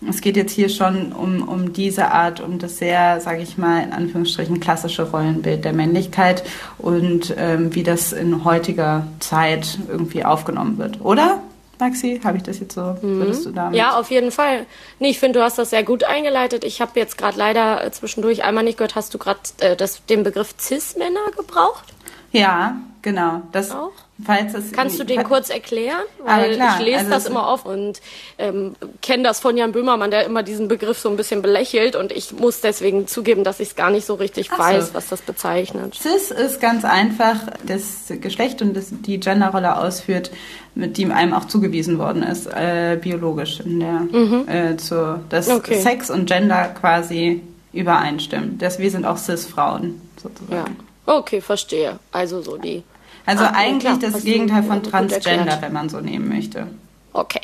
es geht jetzt hier schon um, um diese Art, um das sehr, sage ich mal, in Anführungsstrichen klassische Rollenbild der Männlichkeit und ähm, wie das in heutiger Zeit irgendwie aufgenommen wird, oder? Maxi, habe ich das jetzt so? Mhm. Würdest du damit? Ja, auf jeden Fall. Nee, ich finde, du hast das sehr gut eingeleitet. Ich habe jetzt gerade leider zwischendurch einmal nicht gehört, hast du gerade äh, den Begriff Cis-Männer gebraucht? Ja, genau. Das auch? Kannst du den kurz erklären? Weil klar, ich lese also das immer oft und ähm, kenne das von Jan Böhmermann, der immer diesen Begriff so ein bisschen belächelt und ich muss deswegen zugeben, dass ich es gar nicht so richtig Ach weiß, so. was das bezeichnet. Cis ist ganz einfach das Geschlecht und das, die Genderrolle ausführt, mit dem einem auch zugewiesen worden ist, äh, biologisch in der mhm. äh, zu, dass okay. Sex und Gender quasi übereinstimmen. Das, wir sind auch Cis-Frauen sozusagen. Ja. Okay, verstehe. Also so die. Also ah, eigentlich klar, das Gegenteil von Transgender, wenn man so nehmen möchte. Okay.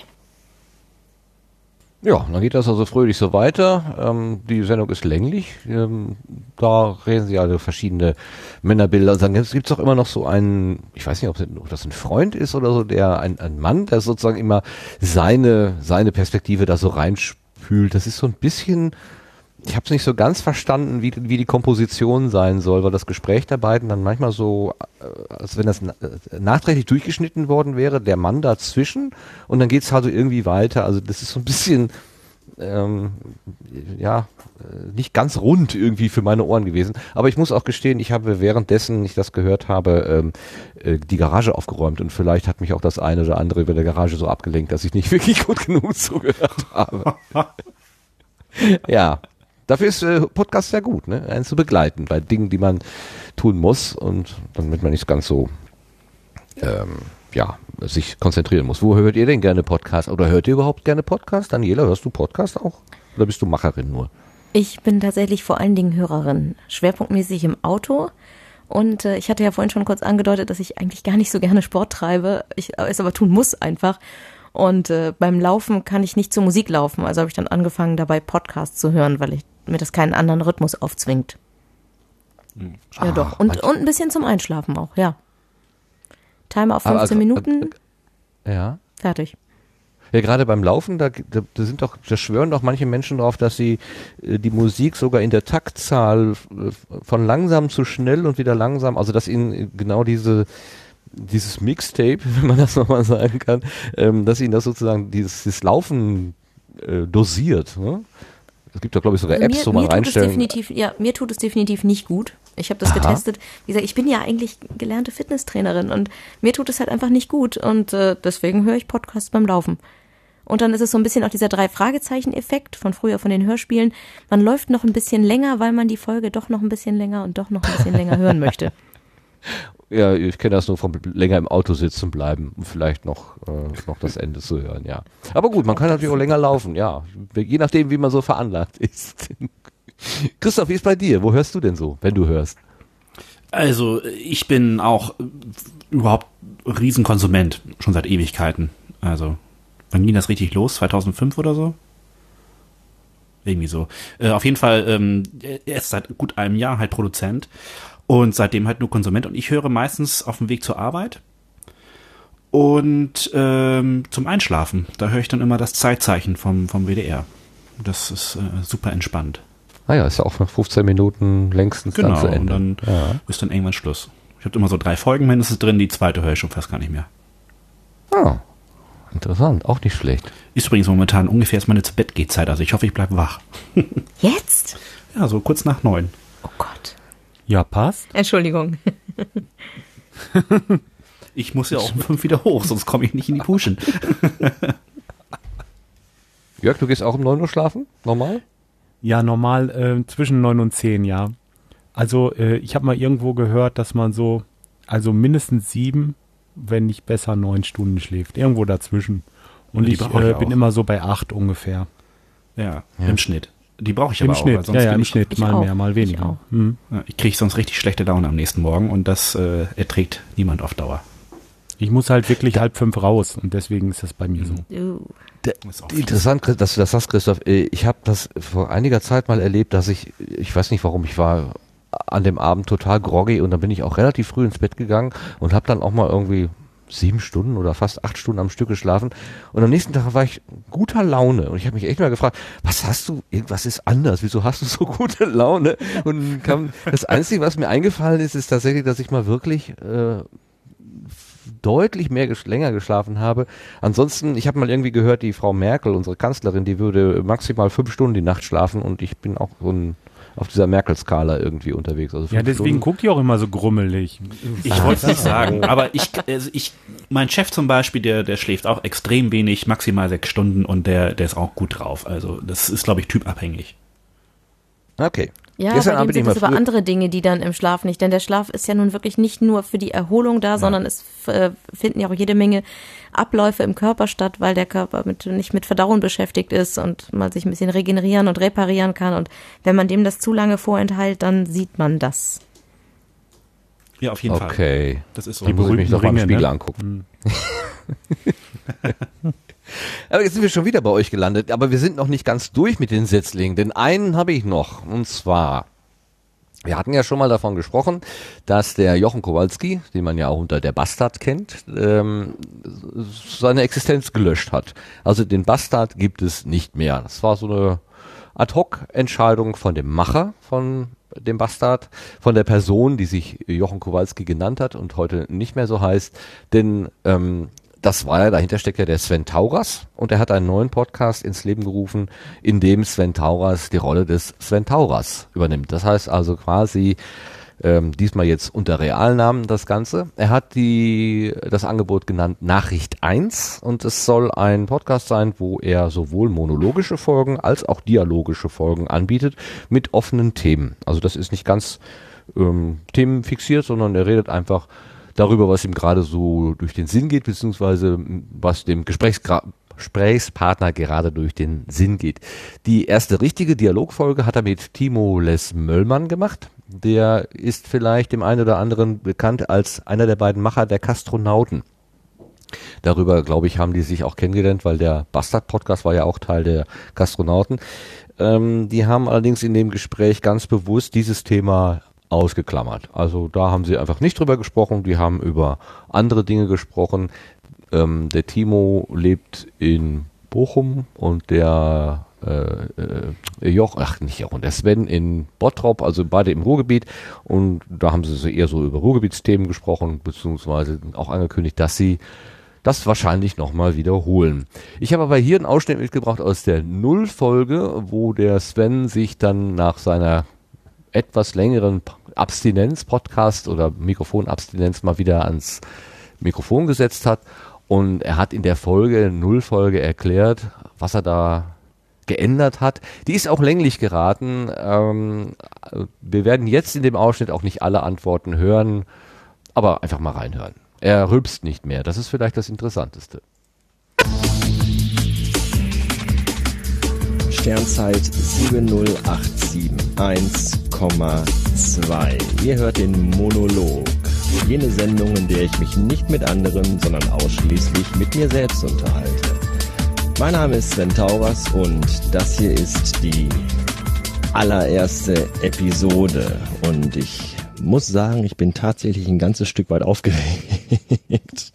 Ja, dann geht das also fröhlich so weiter. Ähm, die Sendung ist länglich. Ähm, da reden sie also verschiedene Männerbilder. Und dann gibt es auch immer noch so einen, ich weiß nicht, ob das ein Freund ist oder so, der ein, ein Mann, der sozusagen immer seine, seine Perspektive da so reinspült. Das ist so ein bisschen ich habe es nicht so ganz verstanden, wie, wie die Komposition sein soll, weil das Gespräch der beiden dann manchmal so, äh, als wenn das äh, nachträglich durchgeschnitten worden wäre, der Mann dazwischen und dann geht's halt so irgendwie weiter. Also das ist so ein bisschen, ähm, ja, äh, nicht ganz rund irgendwie für meine Ohren gewesen. Aber ich muss auch gestehen, ich habe währenddessen ich das gehört habe, ähm, die Garage aufgeräumt und vielleicht hat mich auch das eine oder andere über der Garage so abgelenkt, dass ich nicht wirklich gut genug zugehört habe. ja. Dafür ist äh, Podcast sehr gut, ne? einen zu begleiten bei Dingen, die man tun muss und damit man nicht ganz so ähm, ja, sich konzentrieren muss. Wo hört ihr denn gerne Podcast? Oder hört ihr überhaupt gerne Podcast? Daniela, hörst du Podcast auch? Oder bist du Macherin nur? Ich bin tatsächlich vor allen Dingen Hörerin, schwerpunktmäßig im Auto. Und äh, ich hatte ja vorhin schon kurz angedeutet, dass ich eigentlich gar nicht so gerne Sport treibe, ich es aber tun muss einfach. Und äh, beim Laufen kann ich nicht zur Musik laufen. Also habe ich dann angefangen, dabei Podcasts zu hören, weil ich, mir das keinen anderen Rhythmus aufzwingt. Ja, doch. Und, und ein bisschen zum Einschlafen auch, ja. Timer auf 15 Aber also- Minuten, Ja. fertig. Ja, gerade beim Laufen, da, da, da sind doch, da schwören doch manche Menschen drauf, dass sie äh, die Musik sogar in der Taktzahl äh, von langsam zu schnell und wieder langsam, also dass ihnen genau diese dieses Mixtape, wenn man das nochmal sagen kann, ähm, dass ihnen das sozusagen dieses, dieses Laufen äh, dosiert. Ne? Es gibt doch, glaube ich, sogar Apps, wo man mir tut es reinstellen. definitiv, ja, mir tut es definitiv nicht gut. Ich habe das Aha. getestet. Wie gesagt, ich bin ja eigentlich gelernte Fitnesstrainerin und mir tut es halt einfach nicht gut und äh, deswegen höre ich Podcasts beim Laufen. Und dann ist es so ein bisschen auch dieser drei Fragezeichen Effekt von früher von den Hörspielen. Man läuft noch ein bisschen länger, weil man die Folge doch noch ein bisschen länger und doch noch ein bisschen länger hören möchte. Ja, ich kenne das nur vom länger im Auto sitzen bleiben und vielleicht noch, äh, noch das Ende zu hören, ja. Aber gut, man kann natürlich auch länger laufen, ja. Je nachdem, wie man so veranlagt ist. Christoph, wie ist bei dir? Wo hörst du denn so, wenn du hörst? Also, ich bin auch überhaupt Riesenkonsument, schon seit Ewigkeiten. Also, wann ging das richtig los? 2005 oder so? Irgendwie so. Äh, auf jeden Fall, ähm, er ist seit gut einem Jahr halt Produzent und seitdem halt nur Konsument. Und ich höre meistens auf dem Weg zur Arbeit und ähm, zum Einschlafen. Da höre ich dann immer das Zeitzeichen vom, vom WDR. Das ist äh, super entspannt. Naja, ist ja auch nach 15 Minuten längstens dann Genau, zu und Ende. dann ja. ist dann irgendwann Schluss. Ich habe immer so drei Folgen mindestens drin, die zweite höre ich schon fast gar nicht mehr. Ah, interessant, auch nicht schlecht. Ist übrigens momentan ungefähr meine Zu-Bett-Gehzeit, also ich hoffe, ich bleibe wach. Jetzt? Ja, so kurz nach neun. Oh Gott. Ja, passt. Entschuldigung. Ich muss ja auch um fünf wieder hoch, sonst komme ich nicht in die Puschen. Jörg, du gehst auch um 9 Uhr schlafen? Normal? Ja, normal äh, zwischen neun und zehn, ja. Also äh, ich habe mal irgendwo gehört, dass man so, also mindestens sieben, wenn nicht besser neun Stunden schläft. Irgendwo dazwischen. Und Die ich ich äh, bin immer so bei acht ungefähr. Ja, Ja. im Schnitt. Die brauche ich Im aber auch, weil Schnitt, sonst ja, ja, im ich, Schnitt. Ich Mal auch. mehr, mal Ich weniger. auch. Hm. Ja, ich kriege sonst richtig schlechte Laune am nächsten Morgen und das äh, erträgt niemand auf Dauer. Ich muss halt wirklich halb fünf raus und deswegen ist das bei mir so. Uh. Ist auch Interessant, dass du das sagst, Christoph. Äh, Ich habe das vor einiger Zeit mal erlebt, dass ich, ich weiß nicht warum, ich war an dem Abend total groggy und dann bin ich auch relativ früh ins Bett gegangen und habe dann auch mal irgendwie sieben Stunden oder fast acht Stunden am Stück geschlafen und am nächsten Tag war ich guter Laune und ich habe mich echt mal gefragt, was hast du, irgendwas ist anders, wieso hast du so gute Laune? Und kam, das Einzige, was mir eingefallen ist, ist tatsächlich, dass ich mal wirklich äh, deutlich mehr ges länger geschlafen habe. Ansonsten, ich habe mal irgendwie gehört, die Frau Merkel, unsere Kanzlerin, die würde maximal fünf Stunden die Nacht schlafen und ich bin auch so ein, auf dieser Merkel-Skala irgendwie unterwegs. Also Ja, deswegen Stunden. guckt ihr auch immer so grummelig. Ich wollte es nicht sagen, aber ich, also ich, mein Chef zum Beispiel, der, der schläft auch extrem wenig, maximal sechs Stunden und der, der ist auch gut drauf. Also das ist, glaube ich, typabhängig. Okay. Ja, Gestern bei dem sind es aber andere Dinge, die dann im Schlaf nicht, denn der Schlaf ist ja nun wirklich nicht nur für die Erholung da, sondern es äh, finden ja auch jede Menge Abläufe im Körper statt, weil der Körper mit, nicht mit Verdauung beschäftigt ist und man sich ein bisschen regenerieren und reparieren kann und wenn man dem das zu lange vorenthält, dann sieht man das. Ja, auf jeden Fall. Okay. Das ist so. Die muss ich mich berühmten doch mal im Ringe, Spiegel ne? angucken. Aber jetzt sind wir schon wieder bei euch gelandet, aber wir sind noch nicht ganz durch mit den Setzlingen, denn einen habe ich noch, und zwar, wir hatten ja schon mal davon gesprochen, dass der Jochen Kowalski, den man ja auch unter der Bastard kennt, ähm, seine Existenz gelöscht hat. Also den Bastard gibt es nicht mehr. Das war so eine Ad-Hoc-Entscheidung von dem Macher von dem Bastard, von der Person, die sich Jochen Kowalski genannt hat und heute nicht mehr so heißt. Denn ähm, das war ja, dahinter steckt ja der Sven Tauras und er hat einen neuen Podcast ins Leben gerufen, in dem Sven Tauras die Rolle des Sven Tauras übernimmt. Das heißt also quasi ähm, diesmal jetzt unter Realnamen das Ganze. Er hat die, das Angebot genannt Nachricht 1 und es soll ein Podcast sein, wo er sowohl monologische Folgen als auch dialogische Folgen anbietet mit offenen Themen. Also das ist nicht ganz ähm, themenfixiert, sondern er redet einfach darüber, was ihm gerade so durch den Sinn geht, beziehungsweise was dem Gesprächsgra Gesprächspartner gerade durch den Sinn geht. Die erste richtige Dialogfolge hat er mit Timo Les Möllmann gemacht. Der ist vielleicht dem einen oder anderen bekannt als einer der beiden Macher der Kastronauten. Darüber, glaube ich, haben die sich auch kennengelernt, weil der Bastard-Podcast war ja auch Teil der Gastronauten. Ähm, die haben allerdings in dem Gespräch ganz bewusst dieses Thema ausgeklammert. Also da haben sie einfach nicht drüber gesprochen, die haben über andere Dinge gesprochen. Ähm, der Timo lebt in Bochum und der äh, äh, Joch, ach nicht Joch, und der Sven in Bottrop, also beide im Ruhrgebiet und da haben sie so eher so über Ruhrgebietsthemen gesprochen, beziehungsweise auch angekündigt, dass sie das wahrscheinlich nochmal wiederholen. Ich habe aber hier einen Ausschnitt mitgebracht aus der Nullfolge, wo der Sven sich dann nach seiner etwas längeren Abstinenz-Podcast oder Mikrofonabstinenz mal wieder ans Mikrofon gesetzt hat. Und er hat in der Folge, Nullfolge, erklärt, was er da geändert hat. Die ist auch länglich geraten. Ähm, wir werden jetzt in dem Ausschnitt auch nicht alle Antworten hören, aber einfach mal reinhören. Er rülpst nicht mehr. Das ist vielleicht das Interessanteste. Sternzeit 7087 1,2. Ihr hört den Monolog. Jene Sendung, in der ich mich nicht mit anderen, sondern ausschließlich mit mir selbst unterhalte. Mein Name ist Sven Tauras und das hier ist die allererste Episode. Und ich muss sagen, ich bin tatsächlich ein ganzes Stück weit aufgeregt,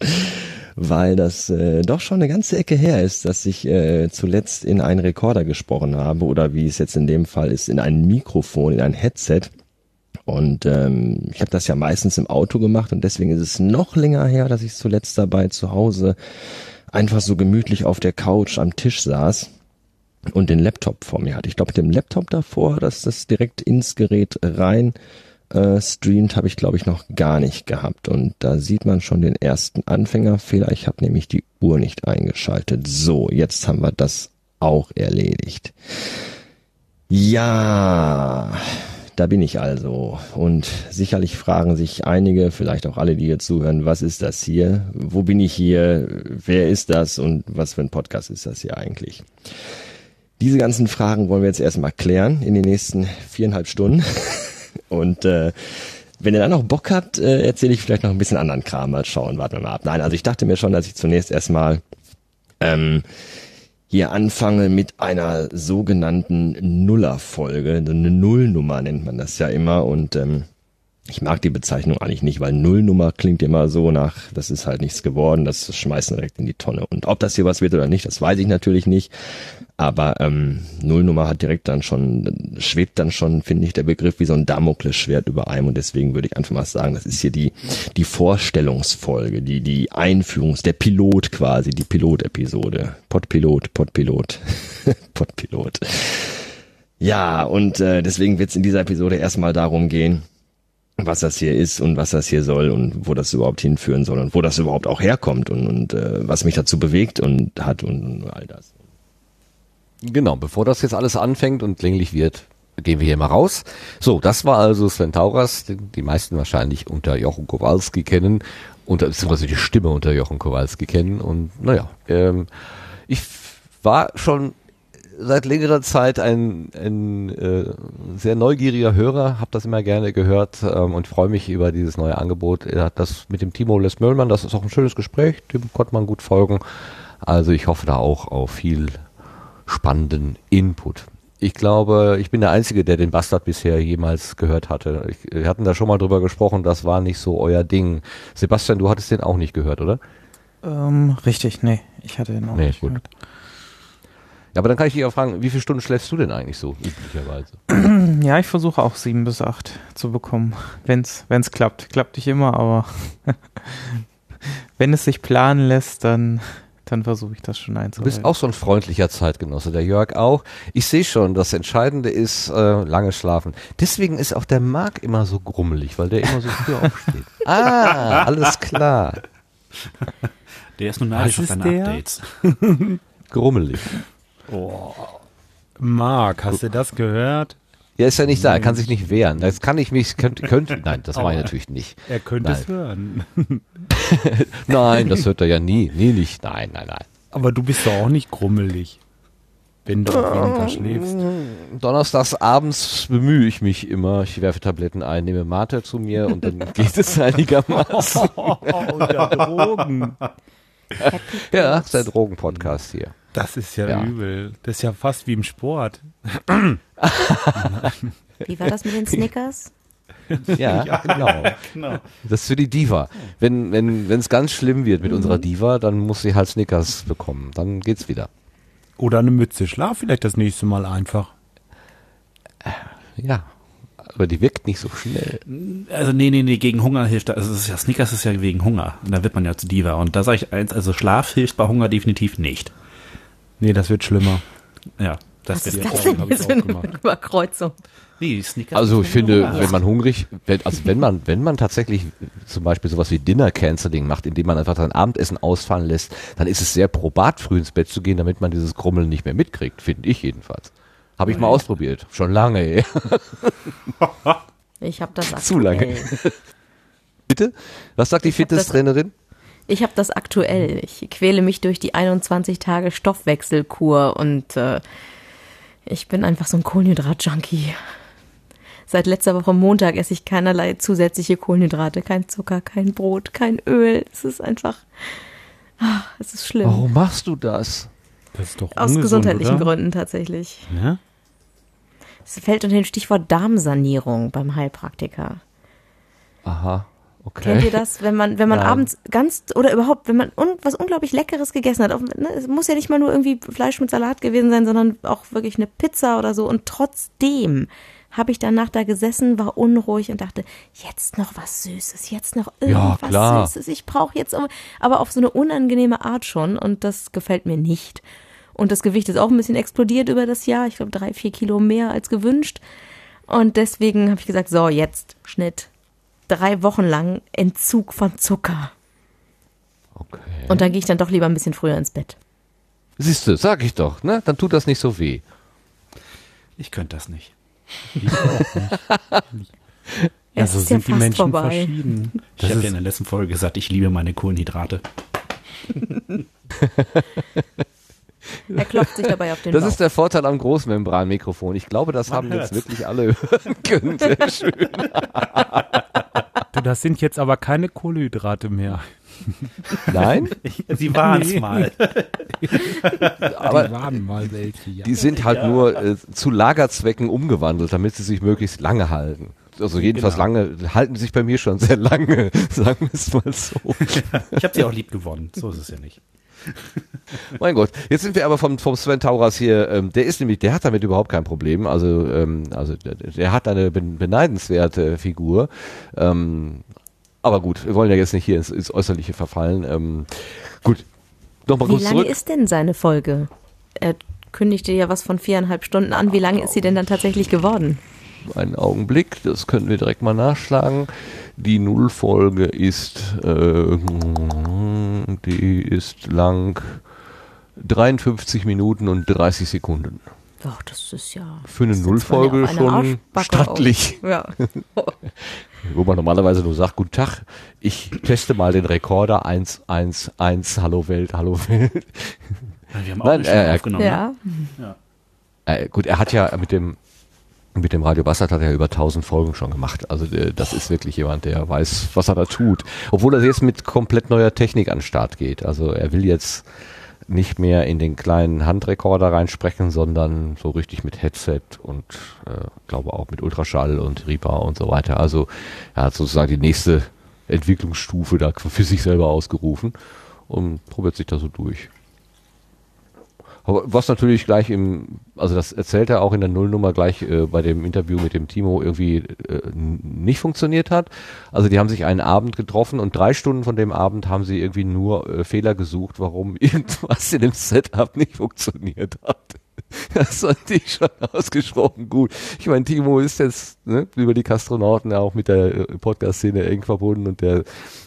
weil das äh, doch schon eine ganze Ecke her ist, dass ich äh, zuletzt in einen Rekorder gesprochen habe oder wie es jetzt in dem Fall ist, in ein Mikrofon, in ein Headset. Und ähm, ich habe das ja meistens im Auto gemacht und deswegen ist es noch länger her, dass ich zuletzt dabei zu Hause einfach so gemütlich auf der Couch am Tisch saß und den Laptop vor mir hatte. Ich glaube, mit dem Laptop davor, dass das direkt ins Gerät rein äh, streamt, habe ich glaube ich noch gar nicht gehabt. Und da sieht man schon den ersten Anfängerfehler. Ich habe nämlich die Uhr nicht eingeschaltet. So, jetzt haben wir das auch erledigt. Ja, da bin ich also. Und sicherlich fragen sich einige, vielleicht auch alle, die hier zuhören, was ist das hier? Wo bin ich hier? Wer ist das? Und was für ein Podcast ist das hier eigentlich? Diese ganzen Fragen wollen wir jetzt erstmal klären in den nächsten viereinhalb Stunden. Und äh, wenn ihr dann noch Bock habt, äh, erzähle ich vielleicht noch ein bisschen anderen Kram. Mal schauen, warten wir mal ab. Nein, also ich dachte mir schon, dass ich zunächst erstmal ähm, hier anfange mit einer sogenannten Nullerfolge. Eine Nullnummer nennt man das ja immer und ähm, ich mag die Bezeichnung eigentlich nicht, weil Nullnummer klingt immer so nach, das ist halt nichts geworden, das schmeißen direkt in die Tonne. Und ob das hier was wird oder nicht, das weiß ich natürlich nicht. Aber ähm, Nullnummer hat direkt dann schon, schwebt dann schon, finde ich, der Begriff wie so ein Damoklesschwert über einem. Und deswegen würde ich einfach mal sagen, das ist hier die, die Vorstellungsfolge, die, die Einführungs-, der Pilot quasi, die Pilotepisode. Podpilot, Podpilot, Podpilot. Ja, und äh, deswegen wird es in dieser Episode erstmal darum gehen, was das hier ist und was das hier soll und wo das überhaupt hinführen soll und wo das überhaupt auch herkommt und, und äh, was mich dazu bewegt und hat und, und all das. Genau, bevor das jetzt alles anfängt und länglich wird, gehen wir hier mal raus. So, das war also Sven Tauras, den die meisten wahrscheinlich unter Jochen Kowalski kennen, unter, beziehungsweise die Stimme unter Jochen Kowalski kennen. Und naja, ähm, ich war schon seit längerer Zeit ein, ein äh, sehr neugieriger Hörer, habe das immer gerne gehört ähm, und freue mich über dieses neue Angebot. Er hat das mit dem Timo Les Möllmann, das ist auch ein schönes Gespräch, dem konnte man gut folgen. Also ich hoffe da auch auf viel spannenden Input. Ich glaube, ich bin der Einzige, der den Bastard bisher jemals gehört hatte. Ich, wir hatten da schon mal drüber gesprochen, das war nicht so euer Ding. Sebastian, du hattest den auch nicht gehört, oder? Ähm, richtig, nee, ich hatte den auch Nee, nicht gut. gehört. Ja, aber dann kann ich dich auch fragen, wie viele Stunden schläfst du denn eigentlich so üblicherweise? Ja, ich versuche auch sieben bis acht zu bekommen, wenn's wenn's klappt. Klappt nicht immer, aber wenn es sich planen lässt, dann dann versuche ich das schon Du einzuhalten. bist auch so ein freundlicher Zeitgenosse, der Jörg auch. Ich sehe schon, das Entscheidende ist äh, lange schlafen. Deswegen ist auch der Marc immer so grummelig, weil der immer so früh aufsteht. Ah, alles klar. Der ist nun neidisch auf deine der? Updates. Grummelig. Marc, hast du das gehört? Er ist ja nicht da, er kann sich nicht wehren. Das kann ich mich, könnte, könnte, nein, das mache ich Oh. natürlich nicht. Er könnte Nein. es hören. Nein, das hört er ja nie, nie nicht. Nein, nein, nein. Aber du bist doch auch nicht grummelig, wenn du weniger schläfst. Donnerstags abends bemühe ich mich immer. Ich werfe Tabletten ein, nehme Mate zu mir und dann geht es einigermaßen. unter Drogen. ja, das ist der Drogenpodcast hier. Das ist ja, Ja. übel. Das ist ja fast wie im Sport. Wie war das mit den Snickers? Ja, genau. Genau. Das ist für die Diva. Wenn wenn wenn es ganz schlimm wird mit unserer Diva, dann muss sie halt Snickers bekommen. Dann geht's wieder. Oder eine Mütze. Schlaf vielleicht das nächste Mal einfach. Ja, aber die wirkt nicht so schnell. Also nee, nee, nee, gegen Hunger hilft Also es ist ja, Snickers ist ja wegen Hunger. Und da wird man ja zu Diva. Und da sage ich eins, also Schlaf hilft bei Hunger definitiv nicht. Nee, das wird schlimmer. Ja, das ist das denn auch eine. Überkreuzung? Nee, Snickers. Also ich finde, Hunger. wenn man hungrig, wenn, also wenn man, wenn man tatsächlich zum Beispiel sowas wie Dinner Canceling macht, indem man einfach sein Abendessen ausfallen lässt, dann ist es sehr probat, früh ins Bett zu gehen, damit man dieses Grummeln nicht mehr mitkriegt, finde ich jedenfalls. Habe ich mal ausprobiert. Schon lange, ey. Ich habe das Zu lange. aktuell. Bitte? Was sagt die Fitnesstrainerin? Ich habe das aktuell. Ich quäle mich durch die 21 Tage Stoffwechselkur und äh, ich bin einfach so ein Kohlenhydrat-Junkie. Seit letzter Woche Montag esse ich keinerlei zusätzliche Kohlenhydrate, kein Zucker, kein Brot, kein Öl. Es ist einfach, ah, es ist schlimm. Warum machst du das? Das ist doch Aus ungesund, gesundheitlichen oder? Gründen tatsächlich. Ja? Es fällt unter dem Stichwort Darmsanierung beim Heilpraktiker. Aha, okay. Kennt ihr das, wenn man, wenn man Nein. abends ganz oder überhaupt, wenn man un, was unglaublich Leckeres gegessen hat, auch, ne, es muss ja nicht mal nur irgendwie Fleisch mit Salat gewesen sein, sondern auch wirklich eine Pizza oder so. Und trotzdem habe ich danach da gesessen, war unruhig und dachte, jetzt noch was Süßes, jetzt noch Ja, irgendwas klar. Süßes. Ich brauche jetzt, aber- aber auf so eine unangenehme Art schon und das gefällt mir nicht. Und das Gewicht ist auch ein bisschen explodiert über das Jahr. Ich glaube drei, vier Kilo mehr als gewünscht. Und deswegen habe ich gesagt, so jetzt Schnitt. Drei Wochen lang Entzug von Zucker. okay. Und dann gehe ich dann doch lieber ein bisschen früher ins Bett. Siehst du, sag ich doch, ne? Dann tut das nicht so weh. Ich könnte das nicht. Es so ist ja sind die fast Menschen vorbei. verschieden. Ich habe ja in der letzten Folge gesagt, ich liebe meine Kohlenhydrate. Er klopft sich dabei auf den Das Bauch. ist der Vorteil am Großmembranmikrofon. Ich glaube, das haben jetzt hört's. wirklich alle hören können. Sehr schön. Du, das sind jetzt aber keine Kohlenhydrate mehr. Nein, Sie waren es Nee. mal. aber die waren mal welche, ja. die sind halt nur äh, zu Lagerzwecken umgewandelt, damit sie sich möglichst lange halten. Also jedenfalls Genau. lange, halten sich bei mir schon sehr lange, sagen wir es mal so. Ich habe sie auch lieb gewonnen. So ist es ja nicht. Mein Gott, jetzt sind wir aber vom, vom Sven Tauras hier, ähm, der ist nämlich, der hat damit überhaupt kein Problem. Also, ähm, also der, der hat eine ben- beneidenswerte Figur. Ähm, aber gut, wir wollen ja jetzt nicht hier ins, ins Äußerliche verfallen. Ähm, gut, nochmal Wie kurz lange zurück. ist denn seine Folge? Er kündigte ja was von viereinhalb Stunden an. Wie lange ist sie denn dann tatsächlich geworden? Einen Augenblick, das können wir direkt mal nachschlagen. Die Nullfolge ist, äh, die ist lang 53 Minuten und 30 Sekunden. Doch, das ist ja. Für eine Nullfolge ja schon stattlich. Auf. Ja. Wo man normalerweise nur sagt, guten Tag, ich teste mal den Rekorder 111, hallo Welt, hallo Welt. Wir haben auch Nein, Stunde äh, aufgenommen. ja. Ne? Äh, gut, er hat ja mit dem mit dem Radio Bastard hat er über 1000 Folgen schon gemacht. Also äh, das ist wirklich jemand, der weiß, was er da tut. Obwohl er jetzt mit komplett neuer Technik an den Start geht. Also er will jetzt nicht mehr in den kleinen Handrekorder reinsprechen, sondern so richtig mit Headset und äh, glaube auch mit Ultraschall und Reaper und so weiter. Also er hat sozusagen die nächste Entwicklungsstufe da für sich selber ausgerufen und probiert sich da so durch. Was natürlich gleich im, also das erzählt er auch in der Nullnummer gleich äh, bei dem Interview mit dem Timo irgendwie äh, nicht funktioniert hat. Also die haben sich einen Abend getroffen und drei Stunden von dem Abend haben sie irgendwie nur äh, Fehler gesucht, warum irgendwas in dem Setup nicht funktioniert hat. Das fand ich schon ausgesprochen gut. Ich meine, Timo ist jetzt ne, über die Kastronauten ja auch mit der äh, Podcast-Szene eng verbunden und der,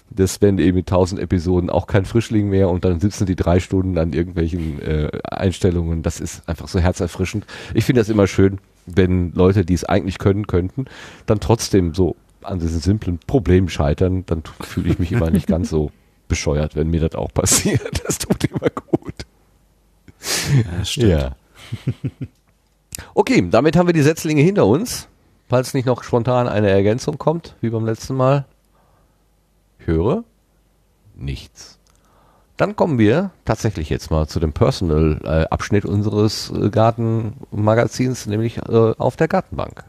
der Sven eben mit tausend Episoden auch kein Frischling mehr und dann sitzen die drei Stunden an irgendwelchen äh, Einstellungen. Das ist einfach so herzerfrischend. Ich finde das immer schön, wenn Leute, die es eigentlich können könnten, dann trotzdem so an diesen simplen Problemen scheitern. Dann fühle ich mich immer nicht ganz so bescheuert, wenn mir das auch passiert. Das tut immer gut. Ja, stimmt. Ja. Okay, damit haben wir die Setzlinge hinter uns. Falls nicht noch spontan eine Ergänzung kommt, wie beim letzten Mal. Ich höre nichts. Dann kommen wir tatsächlich jetzt mal zu dem Personal-Abschnitt unseres äh, Gartenmagazins, nämlich äh, auf der Gartenbank.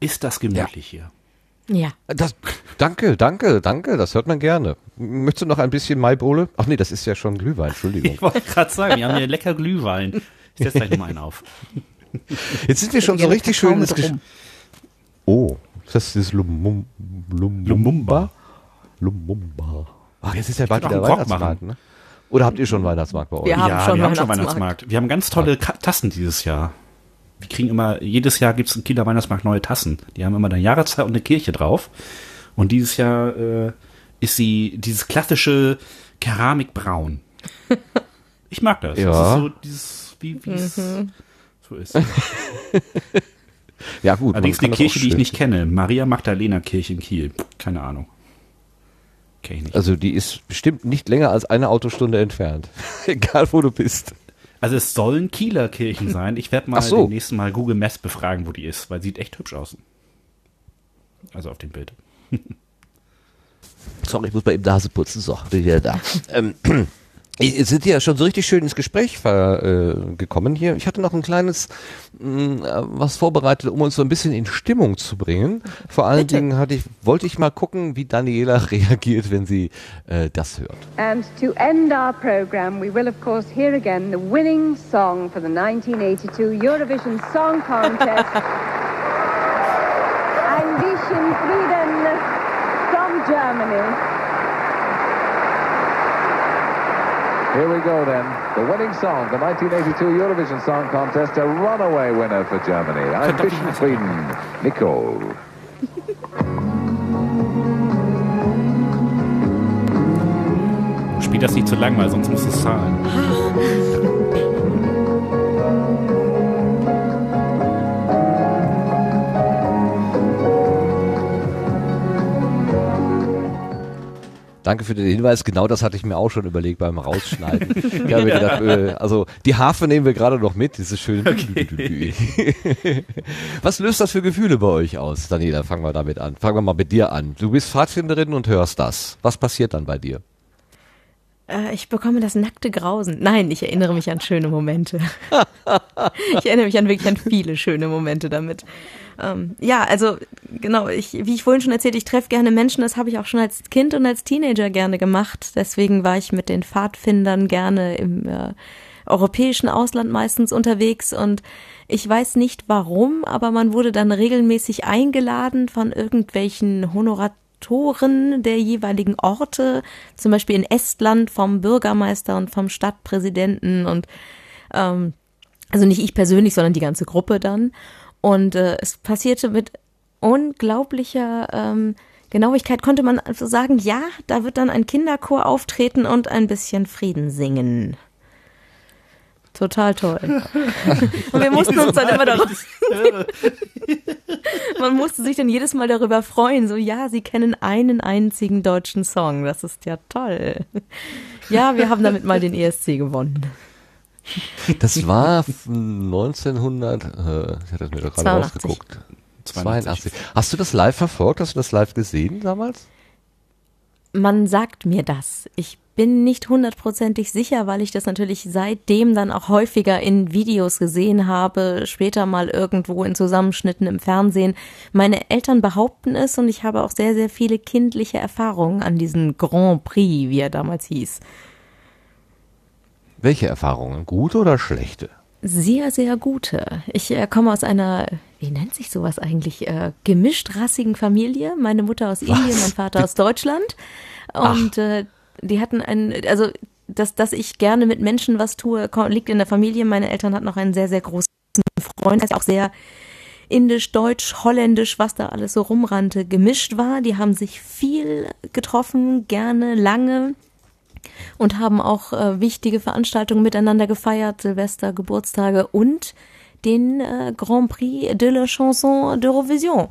Ist das gemütlich hier? Ja. Das, danke, danke, danke, das hört man gerne. Möchtest du noch ein bisschen Maibohle? Ach nee, das ist ja schon Glühwein, Entschuldigung. Ich wollte gerade sagen, wir haben hier lecker Glühwein. Ich setze gleich nochmal einen auf. Jetzt sind wir schon so richtig schön ins Gesch. Oh, das ist Lumum, Lumumba. Lumumba. Lumumba. Ach, jetzt ist ja bald wieder Weihnachtsmarkt, ne? Oder habt ihr schon Weihnachtsmarkt bei euch? Wir haben ja, schon wir haben schon Weihnachtsmarkt. Wir haben ganz tolle Tassen dieses Jahr. Wir kriegen immer, jedes Jahr gibt es im Kieler Weihnachtsmarkt neue Tassen. Die haben immer eine Jahreszahl und eine Kirche drauf. Und dieses Jahr äh, ist sie dieses klassische Keramikbraun. Ich mag das. Ja. Das ist so dieses, wie es Mhm. so ist. Ja, gut. Allerdings eine Kirche, die ich nicht kenne. Maria Magdalena Kirche in Kiel. Keine Ahnung. Kenn ich nicht. Also die ist bestimmt nicht länger als eine Autostunde entfernt. Egal wo du bist. Also es sollen Kieler Kirchen sein. Ich werde mal so. demnächst mal Google Maps befragen, wo die ist, weil sieht echt hübsch aus. Also auf dem Bild. Sorry, ich muss mal eben Nase putzen. So, bin wieder da. ähm, sind ja schon so richtig schön ins Gespräch äh, gekommen hier. Ich hatte noch ein kleines mh, äh, was vorbereitet, um uns so ein bisschen in Stimmung zu bringen. Vor allen Bitte. Dingen hatte ich, wollte ich mal gucken, wie Daniela reagiert, wenn sie äh, das hört. And to end our program, we will of course hear again the winning song for the 1982 Eurovision Song Contest. Ein bisschen Frieden from Germany. Here we go then. The winning song, the 1982 Eurovision Song Contest, a runaway winner for Germany. Ein bisschen Sweden, Nicole. Spiel das nicht zu lang, weil sonst musst du es zahlen. Danke für den Hinweis. Genau das hatte ich mir auch schon überlegt beim Rausschneiden. ich habe mir gedacht, äh, also die Harfe nehmen wir gerade noch mit, diese schönen. Was löst das für Gefühle bei euch aus, Daniela? Fangen wir damit an. Fangen wir mal mit dir an. Du bist Pfadfinderin und hörst das. Was passiert dann bei dir? Äh, ich bekomme das nackte Grausen. Nein, ich erinnere mich an schöne Momente. ich erinnere mich an wirklich an viele schöne Momente damit. Ähm, ja, also genau, ich, wie ich vorhin schon erzählt, ich treffe gerne Menschen, das habe ich auch schon als Kind und als Teenager gerne gemacht. Deswegen war ich mit den Pfadfindern gerne im äh, europäischen Ausland meistens unterwegs und ich weiß nicht warum, aber man wurde dann regelmäßig eingeladen von irgendwelchen Honoratoren der jeweiligen Orte, zum Beispiel in Estland vom Bürgermeister und vom Stadtpräsidenten und ähm, also nicht ich persönlich, sondern die ganze Gruppe dann. Und äh, es passierte mit unglaublicher ähm, Genauigkeit, konnte man also sagen, ja, da wird dann ein Kinderchor auftreten und ein bisschen Frieden singen. Total toll. Und wir mussten uns dann immer darüber, man musste sich dann jedes Mal darüber freuen, so, ja, sie kennen einen einzigen deutschen Song, das ist ja toll. Ja, wir haben damit mal den ESC gewonnen. Das war 1900, äh, ich hatte das mir doch gerade 82. rausgeguckt. 82. 82. Hast du das live verfolgt? Hast du das live gesehen damals? Man sagt mir das. Ich bin nicht hundertprozentig sicher, weil ich das natürlich seitdem dann auch häufiger in Videos gesehen habe, später mal irgendwo in Zusammenschnitten im Fernsehen. Meine Eltern behaupten es und ich habe auch sehr, sehr viele kindliche Erfahrungen an diesen Grand Prix, wie er damals hieß. Welche Erfahrungen? Gute oder schlechte? Sehr, sehr gute. Ich äh, komme aus einer, wie nennt sich sowas eigentlich, äh, gemischt-rassigen Familie. Meine Mutter aus Indien, mein Vater aus Deutschland. Und äh, die hatten ein, also dass, dass ich gerne mit Menschen was tue, liegt in der Familie. Meine Eltern hatten noch einen sehr, sehr großen Freund, der auch sehr indisch, deutsch, holländisch, was da alles so rumrannte, gemischt war. Die haben sich viel getroffen, gerne, lange und haben auch äh, wichtige Veranstaltungen miteinander gefeiert, Silvester, Geburtstage und den äh, Grand Prix de la Chanson d'Eurovision.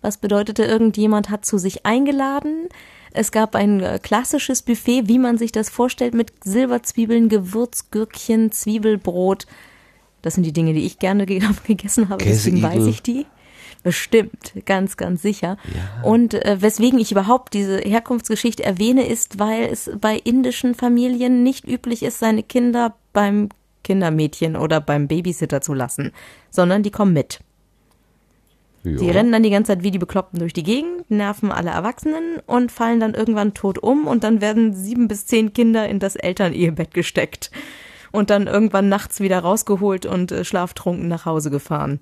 Was bedeutete, irgendjemand hat zu sich eingeladen. Es gab ein äh, klassisches Buffet, wie man sich das vorstellt, mit Silberzwiebeln, Gewürzgürkchen, Zwiebelbrot. Das sind die Dinge, die ich gerne ge gegessen habe, deswegen weiß ich die. Bestimmt, ganz, ganz sicher. Und äh, weswegen ich überhaupt diese Herkunftsgeschichte erwähne, ist, weil es bei indischen Familien nicht üblich ist, seine Kinder beim Kindermädchen oder beim Babysitter zu lassen, sondern die kommen mit. Die Ja. rennen dann die ganze Zeit wie die Bekloppten durch die Gegend, nerven alle Erwachsenen und fallen dann irgendwann tot um und dann werden sieben bis zehn Kinder in das Elternehebett gesteckt und dann irgendwann nachts wieder rausgeholt und äh, schlaftrunken nach Hause gefahren.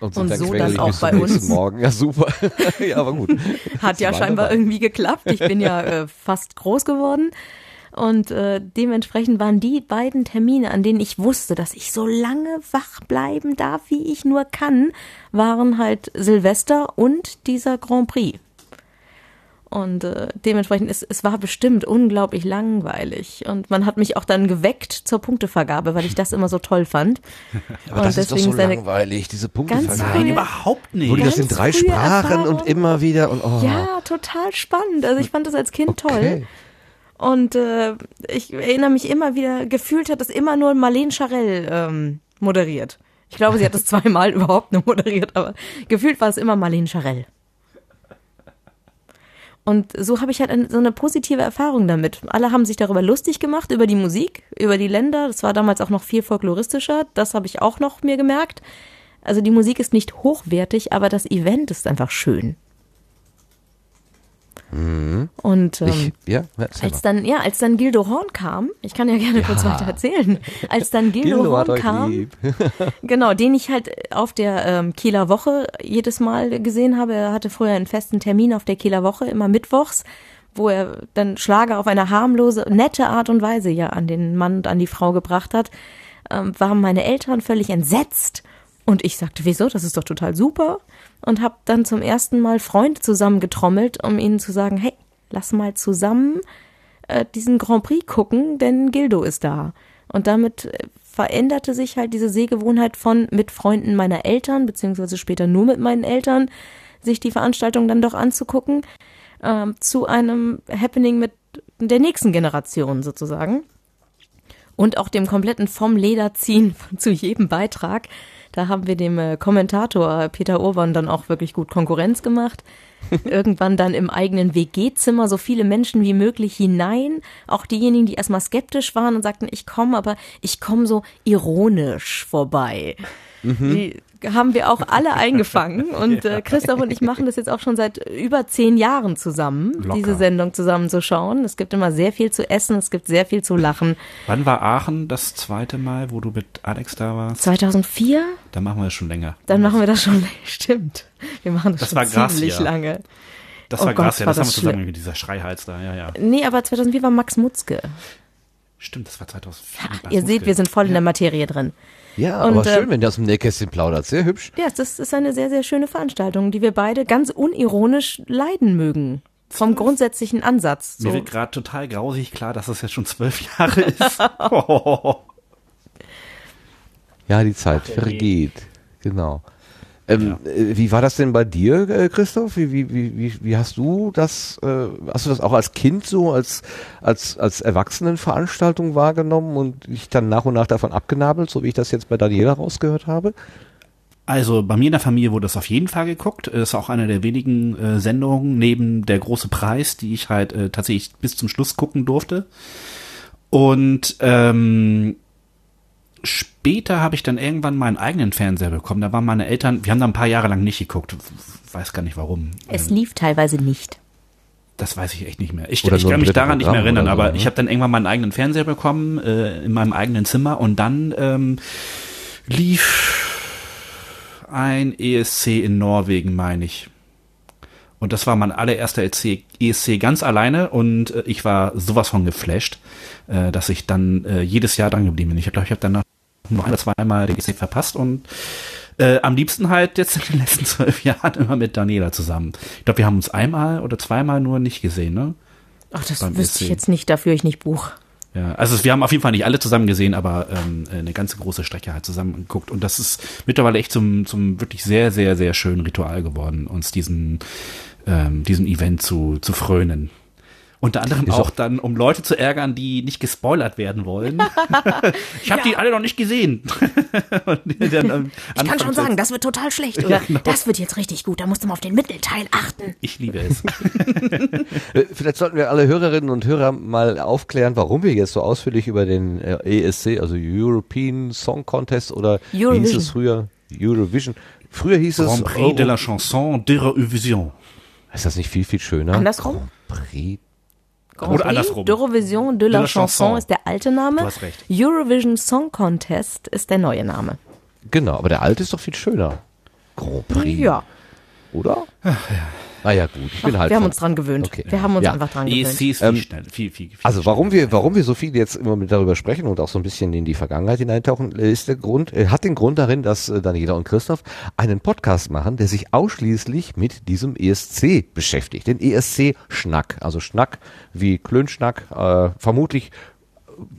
Und, Und dann so dann auch bei uns. Morgen. Ja, super. ja, aber gut. Hat ja scheinbar dabei. irgendwie geklappt. Ich bin ja äh, fast groß geworden. Und äh, dementsprechend waren die beiden Termine, an denen ich wusste, dass ich so lange wach bleiben darf, wie ich nur kann, waren halt Silvester und dieser Grand Prix. Und äh, dementsprechend, es, es war bestimmt unglaublich langweilig. Und man hat mich auch dann geweckt zur Punktevergabe, weil ich das immer so toll fand. Aber und das ist doch so langweilig, diese Punktevergabe. Nein, überhaupt nicht. Wo die das in drei Sprachen und Erfahrung. immer wieder und oh. Ja, total spannend. Also ich fand das als Kind toll. Und äh, ich erinnere mich immer wieder, gefühlt hat das immer nur Marlene Charell ähm, moderiert. Ich glaube, sie hat das zweimal überhaupt nur moderiert, aber gefühlt war es immer Marlene Charell. Und so habe ich halt eine, so eine positive Erfahrung damit. Alle haben sich darüber lustig gemacht, über die Musik, über die Länder. Das war damals auch noch viel folkloristischer. Das habe ich auch noch mir gemerkt. Also die Musik ist nicht hochwertig, aber das Event ist einfach schön. Und ähm, Ich, ja, als dann, ja, als dann Gildo Horn kam, ich kann ja gerne kurz Ja. weiter erzählen, als dann Gildo, Gildo Horn kam, genau, den ich halt auf der ähm, Kieler Woche jedes Mal gesehen habe. Er hatte früher einen festen Termin auf der Kieler Woche, immer mittwochs, wo er dann Schlager auf eine harmlose, nette Art und Weise ja an den Mann und an die Frau gebracht hat, ähm, waren meine Eltern völlig entsetzt. Und ich sagte, wieso? Das ist doch total super. Und habe dann zum ersten Mal Freunde zusammengetrommelt, um ihnen zu sagen, hey, lass mal zusammen äh, diesen Grand Prix gucken, denn Gildo ist da. Und damit äh, veränderte sich halt diese Sehgewohnheit von mit Freunden meiner Eltern, beziehungsweise später nur mit meinen Eltern, sich die Veranstaltung dann doch anzugucken, ähm, zu einem Happening mit der nächsten Generation sozusagen. Und auch dem kompletten vom Leder ziehen zu jedem Beitrag. Da haben wir dem äh, Kommentator Peter Urban dann auch wirklich gut Konkurrenz gemacht. Irgendwann dann im eigenen WG-Zimmer so viele Menschen wie möglich hinein. Auch diejenigen, die erstmal skeptisch waren und sagten, ich komme, aber ich komme so ironisch vorbei. Die haben wir auch alle eingefangen und äh, Christoph und ich machen das jetzt auch schon seit über zehn Jahren zusammen, Locker. diese Sendung zusammen zu schauen. Es gibt immer sehr viel zu essen, es gibt sehr viel zu lachen. Wann war Aachen das zweite Mal, wo du mit Alex da warst? 2004, Da machen wir das schon länger. dann machen wir das schon, stimmt. Wir machen das, Das schon war krass, ziemlich ja. lange. Das Oh war Gott, krass, ja, war das, haben das wir zusammen mit dieser Schreihals da, ja, ja. Nee, aber 2004 war Max Mutzke. Stimmt, das war 2004. Ihr seht, wir sind voll in der Materie drin. Ja, Und, aber äh, schön, wenn ihr aus dem Nähkästchen plaudert. Sehr hübsch. Ja, das ist eine sehr, sehr schöne Veranstaltung, die wir beide ganz unironisch leiden mögen. Vom grundsätzlichen Ansatz. Mir So. wird gerade total grausig klar, dass das jetzt schon zwölf Jahre ist. oh. Ja, die Zeit vergeht. Genau. Ähm, äh, Wie war das denn bei dir, äh, Christoph? Wie, wie, wie, wie, wie hast du das, äh, hast du das auch als Kind so, als, als, als Erwachsenenveranstaltung wahrgenommen und dich dann nach und nach davon abgenabelt, so wie ich das jetzt bei Daniela rausgehört habe? Also bei mir in der Familie wurde das auf jeden Fall geguckt. Ist auch eine der wenigen äh, Sendungen neben der große Preis, die ich halt äh, tatsächlich bis zum Schluss gucken durfte. Und ähm, später habe ich dann irgendwann meinen eigenen Fernseher bekommen. Da waren meine Eltern, wir haben da ein paar Jahre lang nicht geguckt. Weiß gar nicht warum. Es Ähm, lief teilweise nicht. das weiß ich echt nicht mehr. Ich, ich kann mich daran nicht mehr erinnern, so, aber ne? ich habe dann irgendwann meinen eigenen Fernseher bekommen, äh, in meinem eigenen Zimmer und dann ähm, lief ein ESC in Norwegen, meine ich. Und das war mein allererster ESC, ESC ganz alleine und äh, ich war sowas von geflasht, äh, dass ich dann äh, jedes Jahr dran geblieben bin. Ich glaube, ich habe danach nur ein oder zweimal den ESC verpasst und äh, am liebsten halt jetzt in den letzten zwölf Jahren immer mit Daniela zusammen. Ich glaube, wir haben uns einmal oder zweimal nur nicht gesehen, ne? Ach, das Beim wüsste ich ESC. jetzt nicht, dafür ich nicht buch. Ja, also wir haben auf jeden Fall nicht alle zusammen gesehen, aber ähm, eine ganze große Strecke halt zusammen geguckt. Und das ist mittlerweile echt zum, zum wirklich sehr, sehr, sehr schönen Ritual geworden, uns diesen, ähm, diesem Event zu, zu frönen. Unter anderem Ist auch auch- dann, um Leute zu ärgern, die nicht gespoilert werden wollen. ich habe die alle noch nicht gesehen. Und die dann, ähm, Ich kann schon sagen, das wird total schlecht, oder? genau. Das wird jetzt richtig gut, da musst du mal auf den Mittelteil achten. Ich liebe es. Äh, Vielleicht sollten wir alle Hörerinnen und Hörer mal aufklären, warum wir jetzt so ausführlich über den äh, ESC, also European Song Contest oder wie hieß Eurovision. es früher? Eurovision. Früher hieß es Grand Prix de la Chanson d'Eurovision. Ist das nicht viel, viel schöner? Andersrum? Grand Prix. Grand Oder andersrum. d'Eurovision de la, Chanson ist der alte Name. Du hast recht. Eurovision Song Contest ist der neue Name. Genau, aber der alte ist doch viel schöner. Grand Prix. Ja, Oder? Naja, gut. Ich bin Ach, halt wir haben uns dran gewöhnt. Okay. Wir haben uns Ja. einfach dran gewöhnt. ESC ist viel Ähm, schnell, viel, viel, viel Also warum wir, warum wir so viel jetzt immer mit darüber sprechen und auch so ein bisschen in die Vergangenheit hineintauchen, äh, ist der Grund, äh, hat den Grund darin, dass äh, Daniela und Christoph einen Podcast machen, der sich ausschließlich mit diesem ESC beschäftigt. Den ESC-Schnack. Also Schnack wie Klönschnack. Äh, vermutlich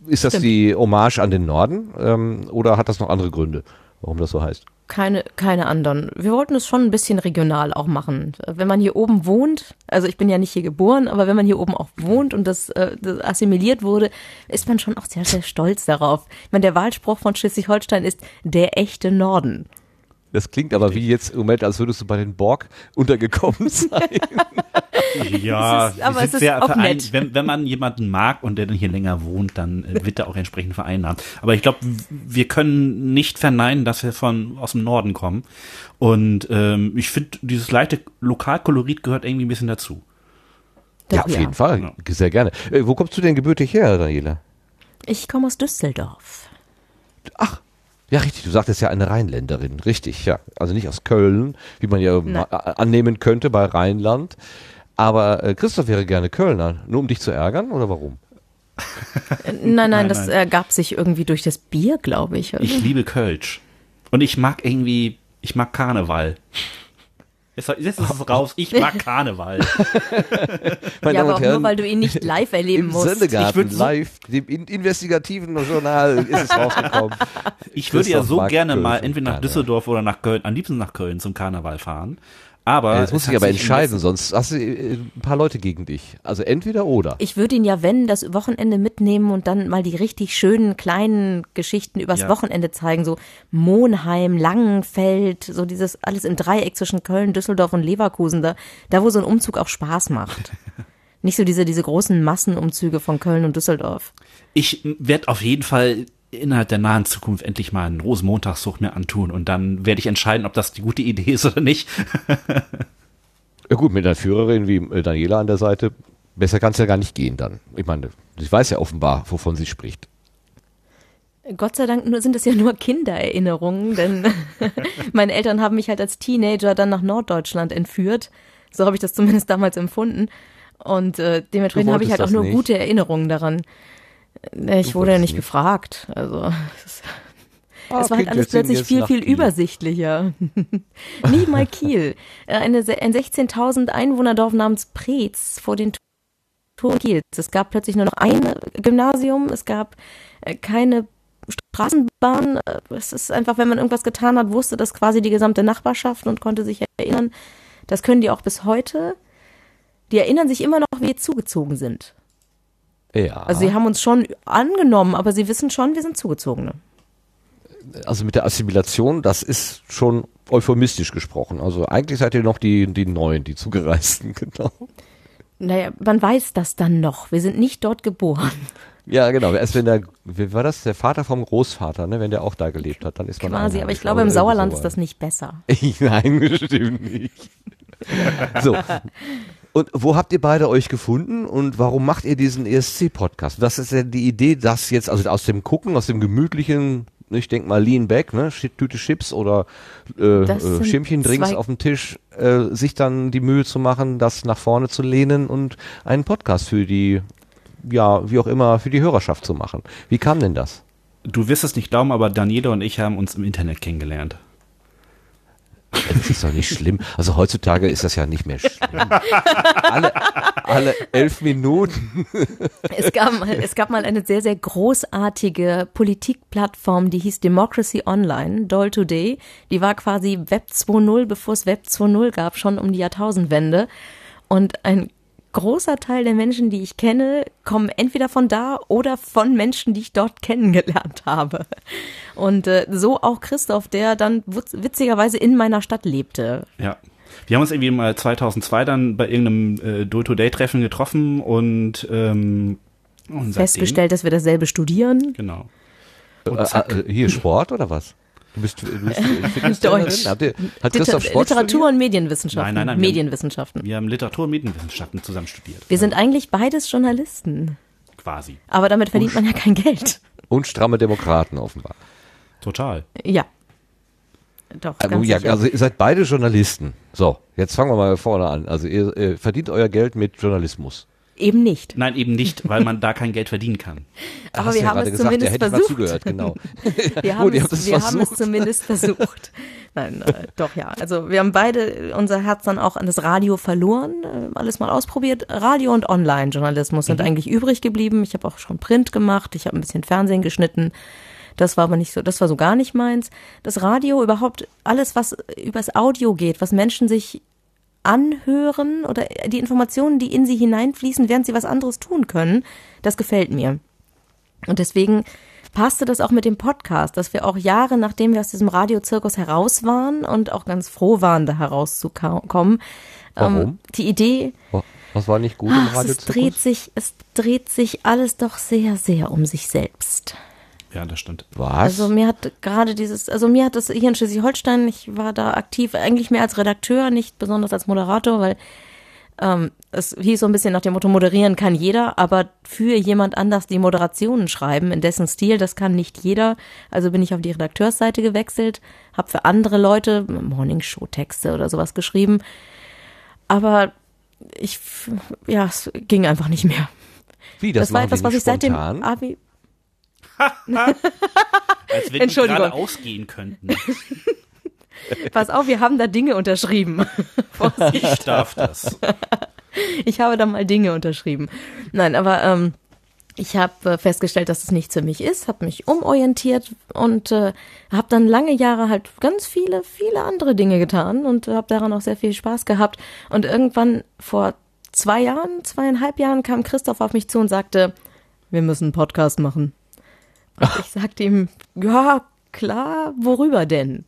ist das Stimmt. die Hommage an den Norden ähm, oder hat das noch andere Gründe, warum das so heißt? Keine, keine anderen. Wir wollten es schon ein bisschen regional auch machen. Wenn man hier oben wohnt, also ich bin ja nicht hier geboren, aber wenn man hier oben auch wohnt und das, äh, das assimiliert wurde, ist man schon auch sehr, sehr stolz darauf. Ich meine, der Wahlspruch von Schleswig-Holstein ist der echte Norden. Das klingt aber wie jetzt im Moment, als würdest du bei den Borg untergekommen sein. Ja, Es ist- aber wir es sind ist sehr auch nett. Wenn, wenn man jemanden mag und der dann hier länger wohnt, dann äh, wird er auch entsprechend vereinnahmt. Aber ich glaube, wir können nicht verneinen, dass wir von aus dem Norden kommen. Und ähm, ich finde, dieses leichte Lokalkolorit gehört irgendwie ein bisschen dazu. ja, Doch, auf jeden Fall. Ja. Sehr gerne. Äh, wo kommst du denn gebürtig her, Daniela? Ich komme aus Düsseldorf. Ja, richtig. Du sagtest ja eine Rheinländerin. Richtig, ja. Also nicht aus Köln, wie man ja Nein. annehmen könnte bei Rheinland. Aber äh, Christoph wäre gerne Kölner. Nur um dich zu ärgern oder warum? Äh, Nein, nein, Nein, das nein. ergab sich irgendwie durch das Bier, glaube ich. oder? Ich liebe Kölsch. Und ich mag irgendwie, ich mag Karneval. Jetzt, jetzt ist es raus, ich mag Karneval. Meine ja, Damen aber auch und nur, Herren, weil du ihn nicht live erleben im musst. Ich Sendegarten so- live, dem in investigativen Journal ist es rausgekommen. Ich würde ja so gerne mal entweder nach. Düsseldorf oder nach Köln, am liebsten nach Köln zum Karneval fahren. Aber Jetzt musst es du dich hat aber entscheiden, sonst hast du äh, ein paar Leute gegen dich. Also entweder oder. Ich würde ihn ja, wenn, das Wochenende mitnehmen und dann mal die richtig schönen kleinen Geschichten übers Ja. Wochenende zeigen. So Monheim, Langenfeld, so dieses alles im Dreieck zwischen Köln, Düsseldorf und Leverkusen, da, da wo so ein Umzug auch Spaß macht. Nicht so diese, diese großen Massenumzüge von Köln und Düsseldorf. Ich werde auf jeden Fall innerhalb der nahen Zukunft endlich mal einen Rosenmontagszug mir antun und dann werde ich entscheiden, ob das die gute Idee ist oder nicht. Ja gut, mit einer Führerin wie äh, Daniela an der Seite, besser kann es ja gar nicht gehen dann. Ich meine, sie weiß ja offenbar, wovon sie spricht. Gott sei Dank nur, sind es ja nur Kindererinnerungen, denn meine Eltern haben mich halt als Teenager dann nach Norddeutschland entführt. So habe ich das zumindest damals empfunden. Und äh, dementsprechend habe ich halt auch nur nicht. gute Erinnerungen daran. Äh, Ich wurde ja nicht nicht. gefragt. Also es, Ah, es war halt alles plötzlich viel, viel Kiel. übersichtlicher. nicht mal Kiel. Äh, Eine, ein 16.000 Einwohnerdorf namens Preetz vor den Toren Kiels. Es gab plötzlich nur noch ein Gymnasium. Es gab äh, keine Straßenbahn. Äh, Es ist einfach, wenn man irgendwas getan hat, wusste das quasi die gesamte Nachbarschaft und konnte sich erinnern. Das können die auch bis heute. Die erinnern sich immer noch, wie wir zugezogen sind. Ja. Also sie haben uns schon angenommen, aber sie wissen schon, wir sind Zugezogene. also mit der Assimilation, das ist schon euphemistisch gesprochen. Also eigentlich seid ihr noch die, die Neuen, die Zugereisten, genau. Naja, man weiß das dann noch. Wir sind nicht dort geboren. Ja, genau. Erst wenn der, wie war das, der Vater vom Großvater, ne, wenn der auch da gelebt hat, dann ist man Quasi, aber ich glaube, im oder Sauerland irgendwie ist das nicht besser. Nein, stimmt nicht. So. Und wo habt ihr beide euch gefunden und warum macht ihr diesen ESC-Podcast? Was ist denn die Idee, dass jetzt, also aus dem Gucken, aus dem gemütlichen, ich denke mal Lean Back, ne, Tüte Chips oder äh, Das äh, Schirmchen-Drinks auf dem Tisch, äh, sich dann die Mühe zu machen, das nach vorne zu lehnen und einen Podcast für die, ja, wie auch immer, für die Hörerschaft zu machen. Wie kam denn das? Du wirst es nicht glauben, aber Daniela und ich haben uns im Internet kennengelernt. Das ist doch nicht schlimm. Also heutzutage ist das ja nicht mehr schlimm. alle, alle elf Minuten. Es gab, es gab mal eine sehr, sehr großartige Politikplattform, die hieß Democracy Online, Doll Today. Die war quasi Web 2.0, bevor es Web 2.0 gab, schon um die Jahrtausendwende. Und ein großer Teil der Menschen, die ich kenne, kommen entweder von da oder von Menschen, die ich dort kennengelernt habe. Und äh, so auch Christoph, der dann witz- witzigerweise in meiner Stadt lebte. Ja. Wir haben uns irgendwie mal 2002 dann bei irgendeinem äh, Do-to-Day-Treffen getroffen und, ähm, und Festgestellt, dass wir dasselbe studieren. Genau. Äh, äh, hier Sport oder was? Du bist, du bist? Deutsch. Habt ihr, hat Liter Christoph Sport Literatur und Medienwissenschaften. Nein, nein, nein, wir haben- Medienwissenschaften. Wir haben Literatur und Medienwissenschaften zusammen studiert. Wir sind eigentlich beides Journalisten. Quasi. Aber damit verdient man ja kein Geld. Und stramme Demokraten offenbar. Total. Ja. Doch, Also, ganz ja, also ihr seid beide Journalisten. So, jetzt fangen wir mal vorne an. Also ihr, ihr verdient euer Geld mit Journalismus. Eben nicht. Nein, eben nicht, weil man da kein Geld verdienen kann. Aber Hast wir ja haben gerade es gesagt, zumindest ja, versucht. zugehört, genau. Wir, haben, es, haben es zumindest versucht. Nein, äh, doch ja. Also wir haben beide unser Herz dann auch an das Radio verloren, äh, alles mal ausprobiert. Radio und Online-Journalismus Mhm. sind eigentlich übrig geblieben. Ich habe auch schon Print gemacht, ich habe ein bisschen Fernsehen geschnitten. Das war aber nicht so, das war so gar nicht meins. Das Radio, überhaupt alles, was übers Audio geht, was Menschen sich anhören oder die Informationen, die in sie hineinfließen, während sie was anderes tun können, das gefällt mir. Und deswegen passte das auch mit dem Podcast, dass wir auch Jahre nachdem wir aus diesem Radiozirkus heraus waren und auch ganz froh waren, da herauszukommen, Warum? ähm, die Idee, Was war nicht gut im ach, Radio es dreht sich, es dreht sich alles doch sehr, sehr um sich selbst. Ja, das stimmt. Was? Also mir hat gerade dieses, also mir hat das hier in Schleswig-Holstein, ich war da aktiv, eigentlich mehr als Redakteur, nicht besonders als Moderator, weil ähm, es hieß so ein bisschen nach dem Motto, moderieren kann jeder, aber für jemand anders die Moderationen schreiben, in dessen Stil, das kann nicht jeder. Also bin ich auf die Redakteursseite gewechselt, habe für andere Leute Morningshow-Texte oder sowas geschrieben. Aber ich, ja, es ging einfach nicht mehr. Wie, das, Das, war etwas, was ich seit dem? Abi, Als wenn die Entschuldigung. gerade ausgehen könnten. pass auf, wir haben da Dinge unterschrieben. Ich darf das. Ich habe da mal Dinge unterschrieben. Nein, aber ähm, ich habe äh, festgestellt, dass es nichts für mich ist, habe mich umorientiert und äh, habe dann lange Jahre halt ganz viele, viele andere Dinge getan und habe daran auch sehr viel Spaß gehabt. Und irgendwann vor zwei Jahren, zweieinhalb Jahren kam Christoph auf mich zu und sagte, wir müssen einen Podcast machen. Und ich sagte ihm, ja, klar, worüber denn?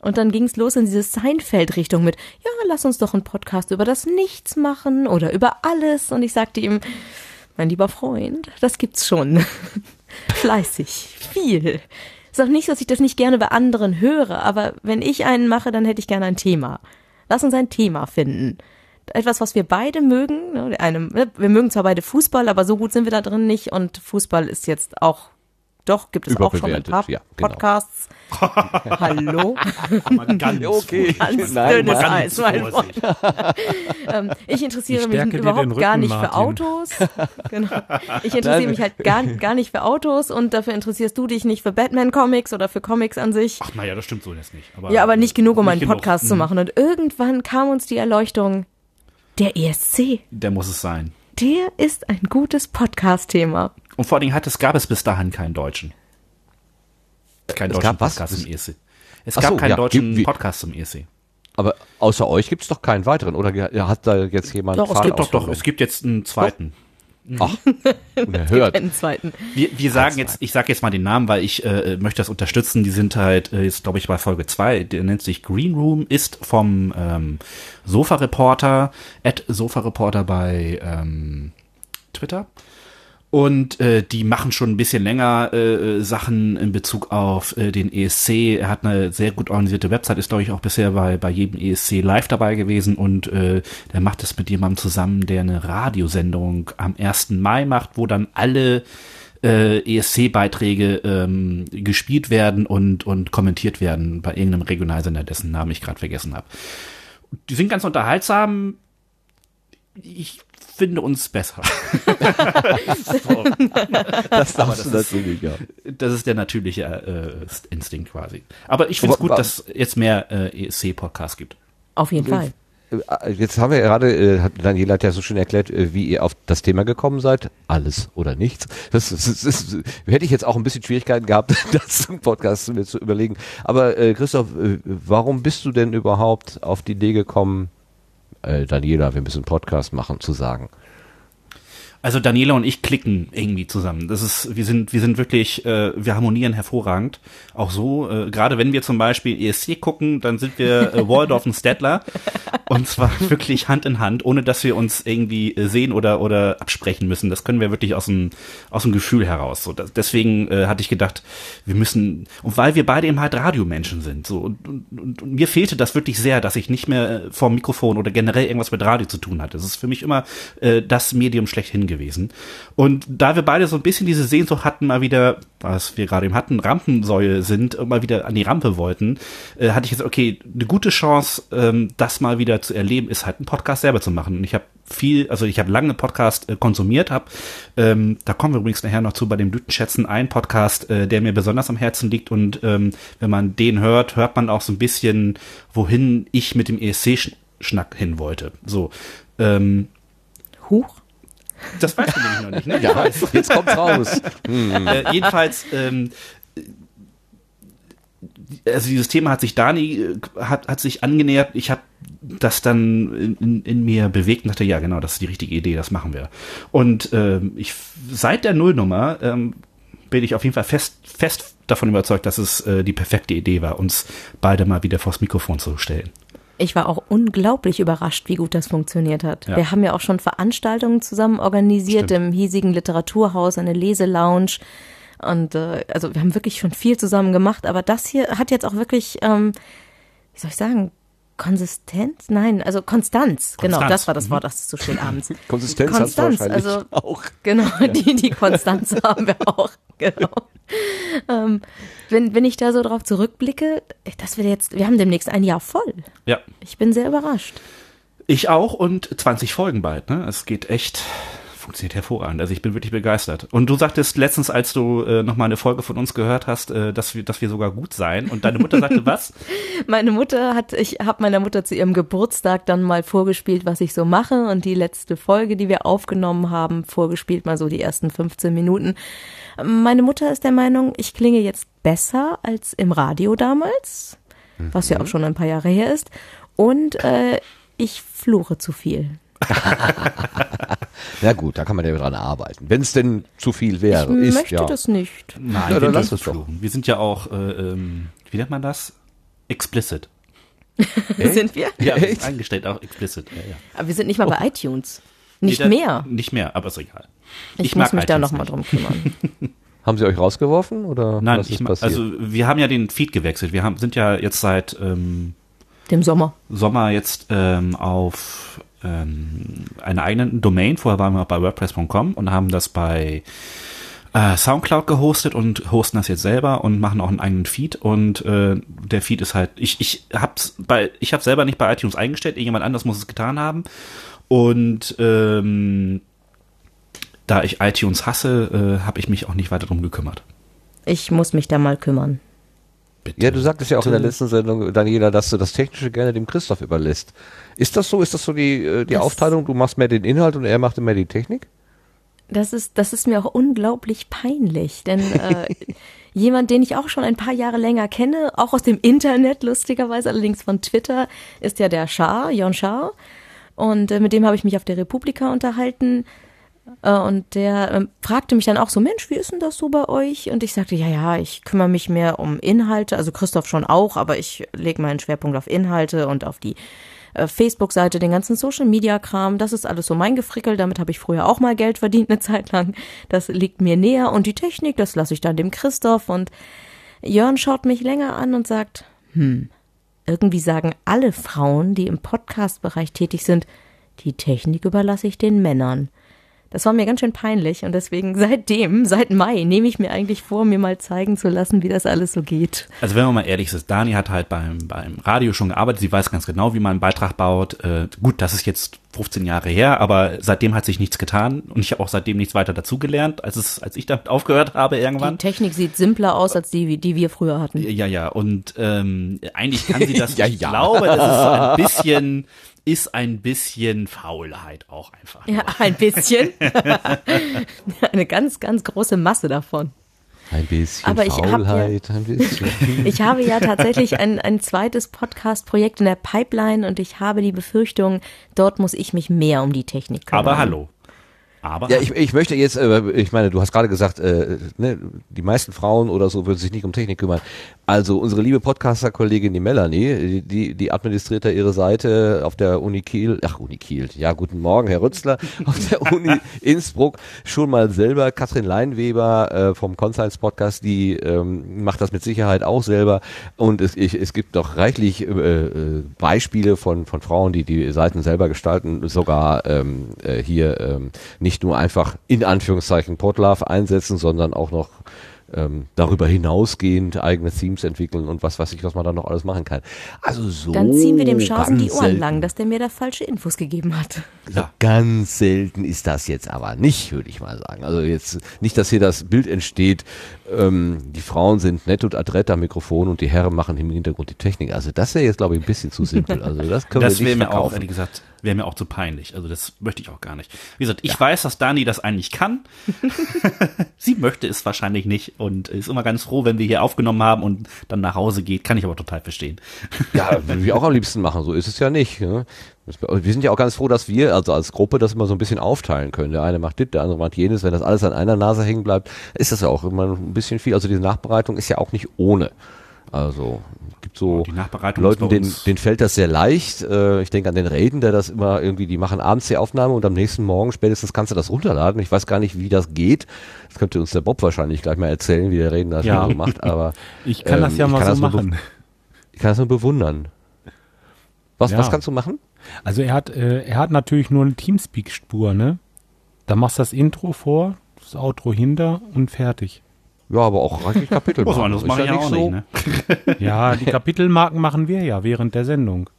Und dann ging es los in diese Seinfeld-Richtung mit, ja, lass uns doch einen Podcast über das Nichts machen oder über alles. Und ich sagte ihm, mein lieber Freund, das gibt's schon. Fleißig, viel. Ist auch nicht dass ich das nicht gerne bei anderen höre, aber wenn ich einen mache, dann hätte ich gerne ein Thema. Lass uns ein Thema finden. Etwas, was wir beide mögen. ne, der eine- ne, Wir mögen zwar beide Fußball, aber so gut sind wir da drin nicht. Und Fußball ist jetzt auch, doch, gibt es auch schon ein paar ja, genau. Podcasts. Hallo? Ganz Okay. Ganz Nein, dünnes. Eis, mein Freund. Ähm, ich interessiere Ich mich überhaupt den gar Rücken, nicht für Martin. Autos. genau. Ich interessiere Nein. mich halt gar, gar nicht für Autos und dafür interessierst du dich nicht für Batman-Comics oder für Comics an sich. Ach, naja, das stimmt so jetzt nicht. Aber, ja, aber nicht genug, um nicht einen genug. Podcast zu Mhm. machen. Und irgendwann kam uns die Erleuchtung, der ESC, Der muss es sein. der ist ein gutes Podcast-Thema. Und vor allen Dingen hat es, gab es bis dahin keinen Deutschen. Keinen Es deutschen gab was? Podcast im ESC. Es Ach gab so, keinen ja, deutschen wie- Podcast zum ESC. Aber außer euch gibt's doch keinen weiteren. Oder hat da jetzt jemand Doch, es Gibt doch, doch, es gibt jetzt einen zweiten. Ach, unerhört. Einen zweiten. Wir, wir sagen jetzt, ich sage jetzt mal den Namen, weil ich äh, möchte das unterstützen. Die sind halt äh, jetzt, glaube ich, bei Folge zwei. Der nennt sich Green Room, ist vom ähm, Sofa Reporter, at Sofa Reporter bei ähm, Twitter. Und äh, die machen schon ein bisschen länger äh, Sachen in Bezug auf äh, den ESC. Er hat eine sehr gut organisierte Website, ist glaube ich auch bisher bei, bei jedem ESC live dabei gewesen und äh, der macht es mit jemandem zusammen, der eine Radiosendung am 1. Mai macht, wo dann alle äh, ESC-Beiträge ähm, gespielt werden und, und kommentiert werden bei irgendeinem Regionalsender, dessen Namen ich gerade vergessen habe. Die sind ganz unterhaltsam. Ich finde uns besser. Das darfst du das ist- natürlich, ja. Das ist der natürliche äh, Instinkt quasi. Aber ich finde es gut, dass jetzt mehr äh, ESC-Podcasts gibt. Auf jeden Fall. Äh, Jetzt haben wir gerade, äh, hat Daniela hat ja so schön erklärt, äh, wie ihr auf das Thema gekommen seid. Alles oder nichts. Das, das, das, das hätte ich jetzt auch ein bisschen Schwierigkeiten gehabt, das im Podcast mir zu überlegen. Aber äh, Christoph, äh, warum bist du denn überhaupt auf die Idee gekommen, äh, Daniela, wir müssen einen Podcast machen, zu sagen? Also Daniela und ich klicken irgendwie zusammen. Das ist, wir sind, wir sind wirklich, äh, wir harmonieren hervorragend. Auch so, äh, gerade wenn wir zum Beispiel ESC gucken, dann sind wir äh, Waldorf und Stedtler. Und zwar wirklich Hand in Hand, ohne dass wir uns irgendwie äh, sehen oder, oder absprechen müssen. Das können wir wirklich aus dem, aus dem Gefühl heraus. So, das, deswegen äh, hatte ich gedacht, wir müssen, und weil wir beide eben halt Radiomenschen sind, so, und, und, und, mir fehlte das wirklich sehr, dass ich nicht mehr äh, vor Mikrofon oder generell irgendwas mit Radio zu tun hatte. Das ist für mich immer äh, das Medium schlechthin gewesen. Und da wir beide so ein bisschen diese Sehnsucht hatten, mal wieder, was wir gerade eben hatten, Rampensäule sind, und mal wieder an die Rampe wollten, äh, hatte ich jetzt, okay, eine gute Chance, ähm, das mal wieder zu erleben, ist halt einen Podcast selber zu machen. Und ich habe viel, also ich habe lange Podcast äh, konsumiert, habe, ähm, da kommen wir übrigens nachher noch zu bei dem Blütenschätzen, ein Podcast, äh, der mir besonders am Herzen liegt und ähm, wenn man den hört, hört man auch so ein bisschen, wohin ich mit dem ESC-Schnack hin wollte. So, ähm, Huch. Das weißt du nämlich noch nicht, ne? Ja, jetzt kommt's raus. Hm. äh, jedenfalls, ähm, also dieses Thema hat sich Dani, äh, hat, hat sich angenähert. Ich habe das dann in, in, in mir bewegt und dachte, ja genau, das ist die richtige Idee, das machen wir. Und ähm, ich seit der Nullnummer ähm, bin ich auf jeden Fall fest, fest davon überzeugt, dass es äh, die perfekte Idee war, uns beide mal wieder vors Mikrofon zu stellen. Ich war auch unglaublich überrascht, wie gut das funktioniert hat. Ja. Wir haben ja auch schon Veranstaltungen zusammen organisiert Stimmt. im hiesigen Literaturhaus, eine Leselounge. Und äh, also wir haben wirklich schon viel zusammen gemacht, aber das hier hat jetzt auch wirklich, ähm, wie soll ich sagen, Konsistenz? Nein, also Konstanz. Genau, Konstanz. das war das Mhm. Wort, das ist so schön abends. Konsistenz hast du Konstanz, wahrscheinlich also auch. Genau, die, die Konstanz haben wir auch. Genau. Ähm, wenn, wenn ich da so drauf zurückblicke, dass wir jetzt, wir haben demnächst ein Jahr voll. Ja. Ich bin sehr überrascht. Ich auch und 20 Folgen bald, ne? Es geht echt, funktioniert hervorragend. Also ich bin wirklich begeistert. Und du sagtest letztens, als du äh, noch mal eine Folge von uns gehört hast, äh, dass wir, dass wir sogar gut seien. Und deine Mutter sagte was? Meine Mutter hat, ich habe meiner Mutter zu ihrem Geburtstag dann mal vorgespielt, was ich so mache und die letzte Folge, die wir aufgenommen haben, vorgespielt, mal so die ersten 15 Minuten. Meine Mutter ist der Meinung, ich klinge jetzt besser als im Radio damals, was ja auch schon ein paar Jahre her ist. Und äh, ich fluche zu viel. Na gut, da kann man ja dran arbeiten. Wenn es denn zu viel wäre, ich ist möchte ja. das nicht. Nein, Ja, wir dann lass es doch. Wir sind ja auch, äh, ähm, wie nennt man das? Explicit. Sind wir? Ja, wir Echt? sind eingestellt auch explicit. Ja, ja. Aber wir sind nicht mal bei iTunes. Nicht Nee, da- mehr. Nicht mehr, aber ist egal. Ich, mag muss mich da iTunes nochmal nicht. drum kümmern. Haben sie euch rausgeworfen oder Nein, was ich, ist passiert? also wir haben ja den Feed gewechselt. Wir haben, sind ja jetzt seit ähm, Dem Sommer. Sommer jetzt ähm, auf ähm, einer eigenen Domain. Vorher waren wir bei WordPress.com und haben das bei äh, Soundcloud gehostet und hosten das jetzt selber und machen auch einen eigenen Feed und äh, der Feed ist halt ich ich hab's bei ich habe selber nicht bei iTunes eingestellt irgendjemand anders muss es getan haben und ähm, da ich iTunes hasse äh, habe ich mich auch nicht weiter drum gekümmert Ich muss mich da mal kümmern. Bitte. ja, du sagtest ja auch in der letzten Sendung, Daniela, dass du das Technische gerne dem Christoph überlässt. Ist das so? Ist das so die, äh, die Das- Aufteilung? Du machst mehr den Inhalt und er macht mehr die Technik? Das ist, das ist mir auch unglaublich peinlich, denn äh, jemand, den ich auch schon ein paar Jahre länger kenne, auch aus dem Internet lustigerweise, allerdings von Twitter, ist ja der Schar, Jon Schar. Und äh, mit dem habe ich mich auf der Republika unterhalten. Äh, und der ähm, fragte mich dann auch so, Mensch, wie ist denn das so bei euch? Und ich sagte, ja, ja, ich kümmere mich mehr um Inhalte, also Christoph schon auch, aber ich lege meinen Schwerpunkt auf Inhalte und auf die äh, Facebook-Seite, den ganzen Social-Media-Kram, das ist alles so mein Gefrickel, damit habe ich früher auch mal Geld verdient eine Zeit lang. Das liegt mir näher und die Technik, das lasse ich dann dem Christoph und Jörn schaut mich länger an und sagt, hm, irgendwie sagen alle Frauen, die im Podcast-Bereich tätig sind, die Technik überlasse ich den Männern. Das war mir ganz schön peinlich und deswegen seitdem, seit Mai, nehme ich mir eigentlich vor, mir mal zeigen zu lassen, wie das alles so geht. Also wenn man mal ehrlich ist, Dani hat halt beim, beim Radio schon gearbeitet, sie weiß ganz genau, wie man einen Beitrag baut. Äh, gut, das ist jetzt 15 Jahre her, aber seitdem hat sich nichts getan und ich habe auch seitdem nichts weiter dazugelernt, als es, als ich damit aufgehört habe irgendwann. Die Technik sieht simpler aus als die, die wir früher hatten. Ja, ja, und ähm, eigentlich kann sie das. ja, ich ja. glaube, das ist so ein bisschen, ist ein bisschen Faulheit auch einfach. Ja, ein bisschen. Eine ganz, ganz große Masse davon. Ein bisschen Aber ich Faulheit, hab ja, ein bisschen. Ich habe ja tatsächlich ein, ein zweites Podcast-Projekt in der Pipeline und ich habe die Befürchtung, dort muss ich mich mehr um die Technik kümmern. Aber hallo. Aber Ja, ich, ich möchte jetzt, äh, ich meine, du hast gerade gesagt, äh, ne, die meisten Frauen oder so würden sich nicht um Technik kümmern. Also unsere liebe Podcaster-Kollegin, die Melanie, die, die administriert da ihre Seite auf der Uni Kiel, ach Uni Kiel, ja guten Morgen, Herr Rützler, auf der Uni Innsbruck schon mal selber. Katrin Leinweber äh, vom Conscience Podcast, die ähm, macht das mit Sicherheit auch selber. Und es, ich, es gibt doch reichlich äh, äh, Beispiele von, von Frauen, die die Seiten selber gestalten, sogar ähm, äh, hier ähm, nicht nur einfach in Anführungszeichen Podlove einsetzen, sondern auch noch ähm, darüber hinausgehend eigene Themes entwickeln und was weiß ich, was man da noch alles machen kann. Also so Dann ziehen wir dem Schasen die Ohren selten. lang, dass der mir da falsche Infos gegeben hat. So ganz selten ist das jetzt aber nicht, würde ich mal sagen. Also jetzt nicht, dass hier das Bild entsteht, ähm, die Frauen sind nett und adrett am Mikrofon und die Herren machen im Hintergrund die Technik. Also das wäre jetzt, glaube ich, ein bisschen zu simpel. Also das können das wir wäre nicht mir auch, ehrlich gesagt, wäre mir auch zu peinlich. Also das möchte ich auch gar nicht. Wie gesagt, ich weiß, dass Dani das eigentlich kann. Sie möchte es wahrscheinlich nicht und ist immer ganz froh, wenn wir hier aufgenommen haben und dann nach Hause geht. Kann ich aber total verstehen. Ja, würde ich auch am liebsten machen. So ist es ja nicht. Ne? Wir sind ja auch ganz froh, dass wir, also als Gruppe, das immer so ein bisschen aufteilen können. Der eine macht dit, der andere macht jenes. Wenn das alles an einer Nase hängen bleibt, ist das ja auch immer ein bisschen viel. Also diese Nachbereitung ist ja auch nicht ohne. Also gibt so Leuten, denen, denen fällt das sehr leicht. Äh, Ich denke an den Reden, der das immer irgendwie, die machen abends die Aufnahme und am nächsten Morgen spätestens kannst du das runterladen. Ich weiß gar nicht, wie das geht. Das könnte uns der Bob wahrscheinlich gleich mal erzählen, wie der Reden das Ja. so macht. Aber Ich kann das ähm, ja ich mal so das machen. Ich kann das nur bewundern. Was, Ja. was kannst du machen? Also er hat, äh, er hat natürlich nur eine Teamspeak-Spur, ne? Da machst du das Intro vor, das Outro hinter und fertig. Ja, aber auch reichlich Kapitel. Was anderes mache ich ja auch so. nicht, ne? Ja, die Kapitelmarken machen wir ja während der Sendung.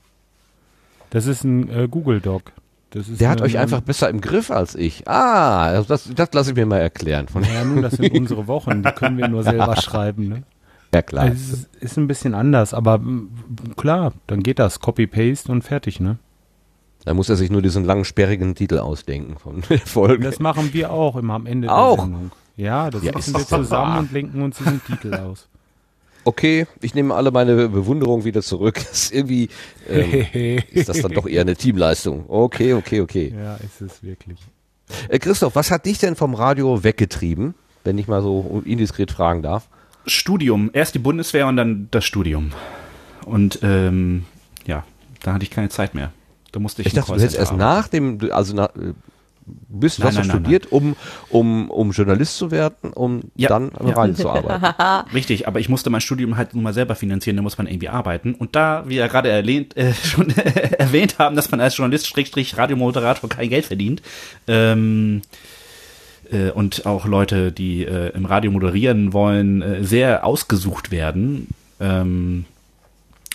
Das ist ein äh, Google Doc. Das ist Der hat eine- euch einfach besser im Griff als ich. Ah, also das, das lasse ich mir mal erklären. Von Ja, nun, das sind unsere Wochen, die können wir nur selber schreiben, ne? ja klar. Also es ist, ist ein bisschen anders, aber klar, dann geht das. Copy-Paste und fertig, ne? Da muss er sich nur diesen langen, sperrigen Titel ausdenken von der Folge. Das machen wir auch immer am Ende Auch? der Sendung. Ja, das Ja, machen wir doch wahr. zusammen und lenken uns diesen Titel aus. Okay, ich nehme alle meine Bewunderung wieder zurück. Das ist irgendwie ähm, ist das dann doch eher eine Teamleistung. Okay, okay, okay. Ja, ist es wirklich. Äh, Christoph, was hat dich denn vom Radio weggetrieben, wenn ich mal so indiskret fragen darf? Studium. Erst die Bundeswehr und dann das Studium. Und ähm, ja, da hatte ich keine Zeit mehr. Da musste ich Ich dachte, du hättest erst nach dem, also nach, äh, bist, Nein, hast du nein, nein, studiert, um, um, um Journalist zu werden, um Ja, dann ja. Radio zu arbeiten. arbeiten. Richtig, aber ich musste mein Studium halt nun mal selber finanzieren, da muss man irgendwie arbeiten. Und da wir ja gerade erwähnt, äh, schon erwähnt haben, dass man als Journalist, Schrägstrich, Radiomoderator kein Geld verdient, ähm, äh, und auch Leute, die äh, im Radio moderieren wollen, äh, sehr ausgesucht werden, ähm,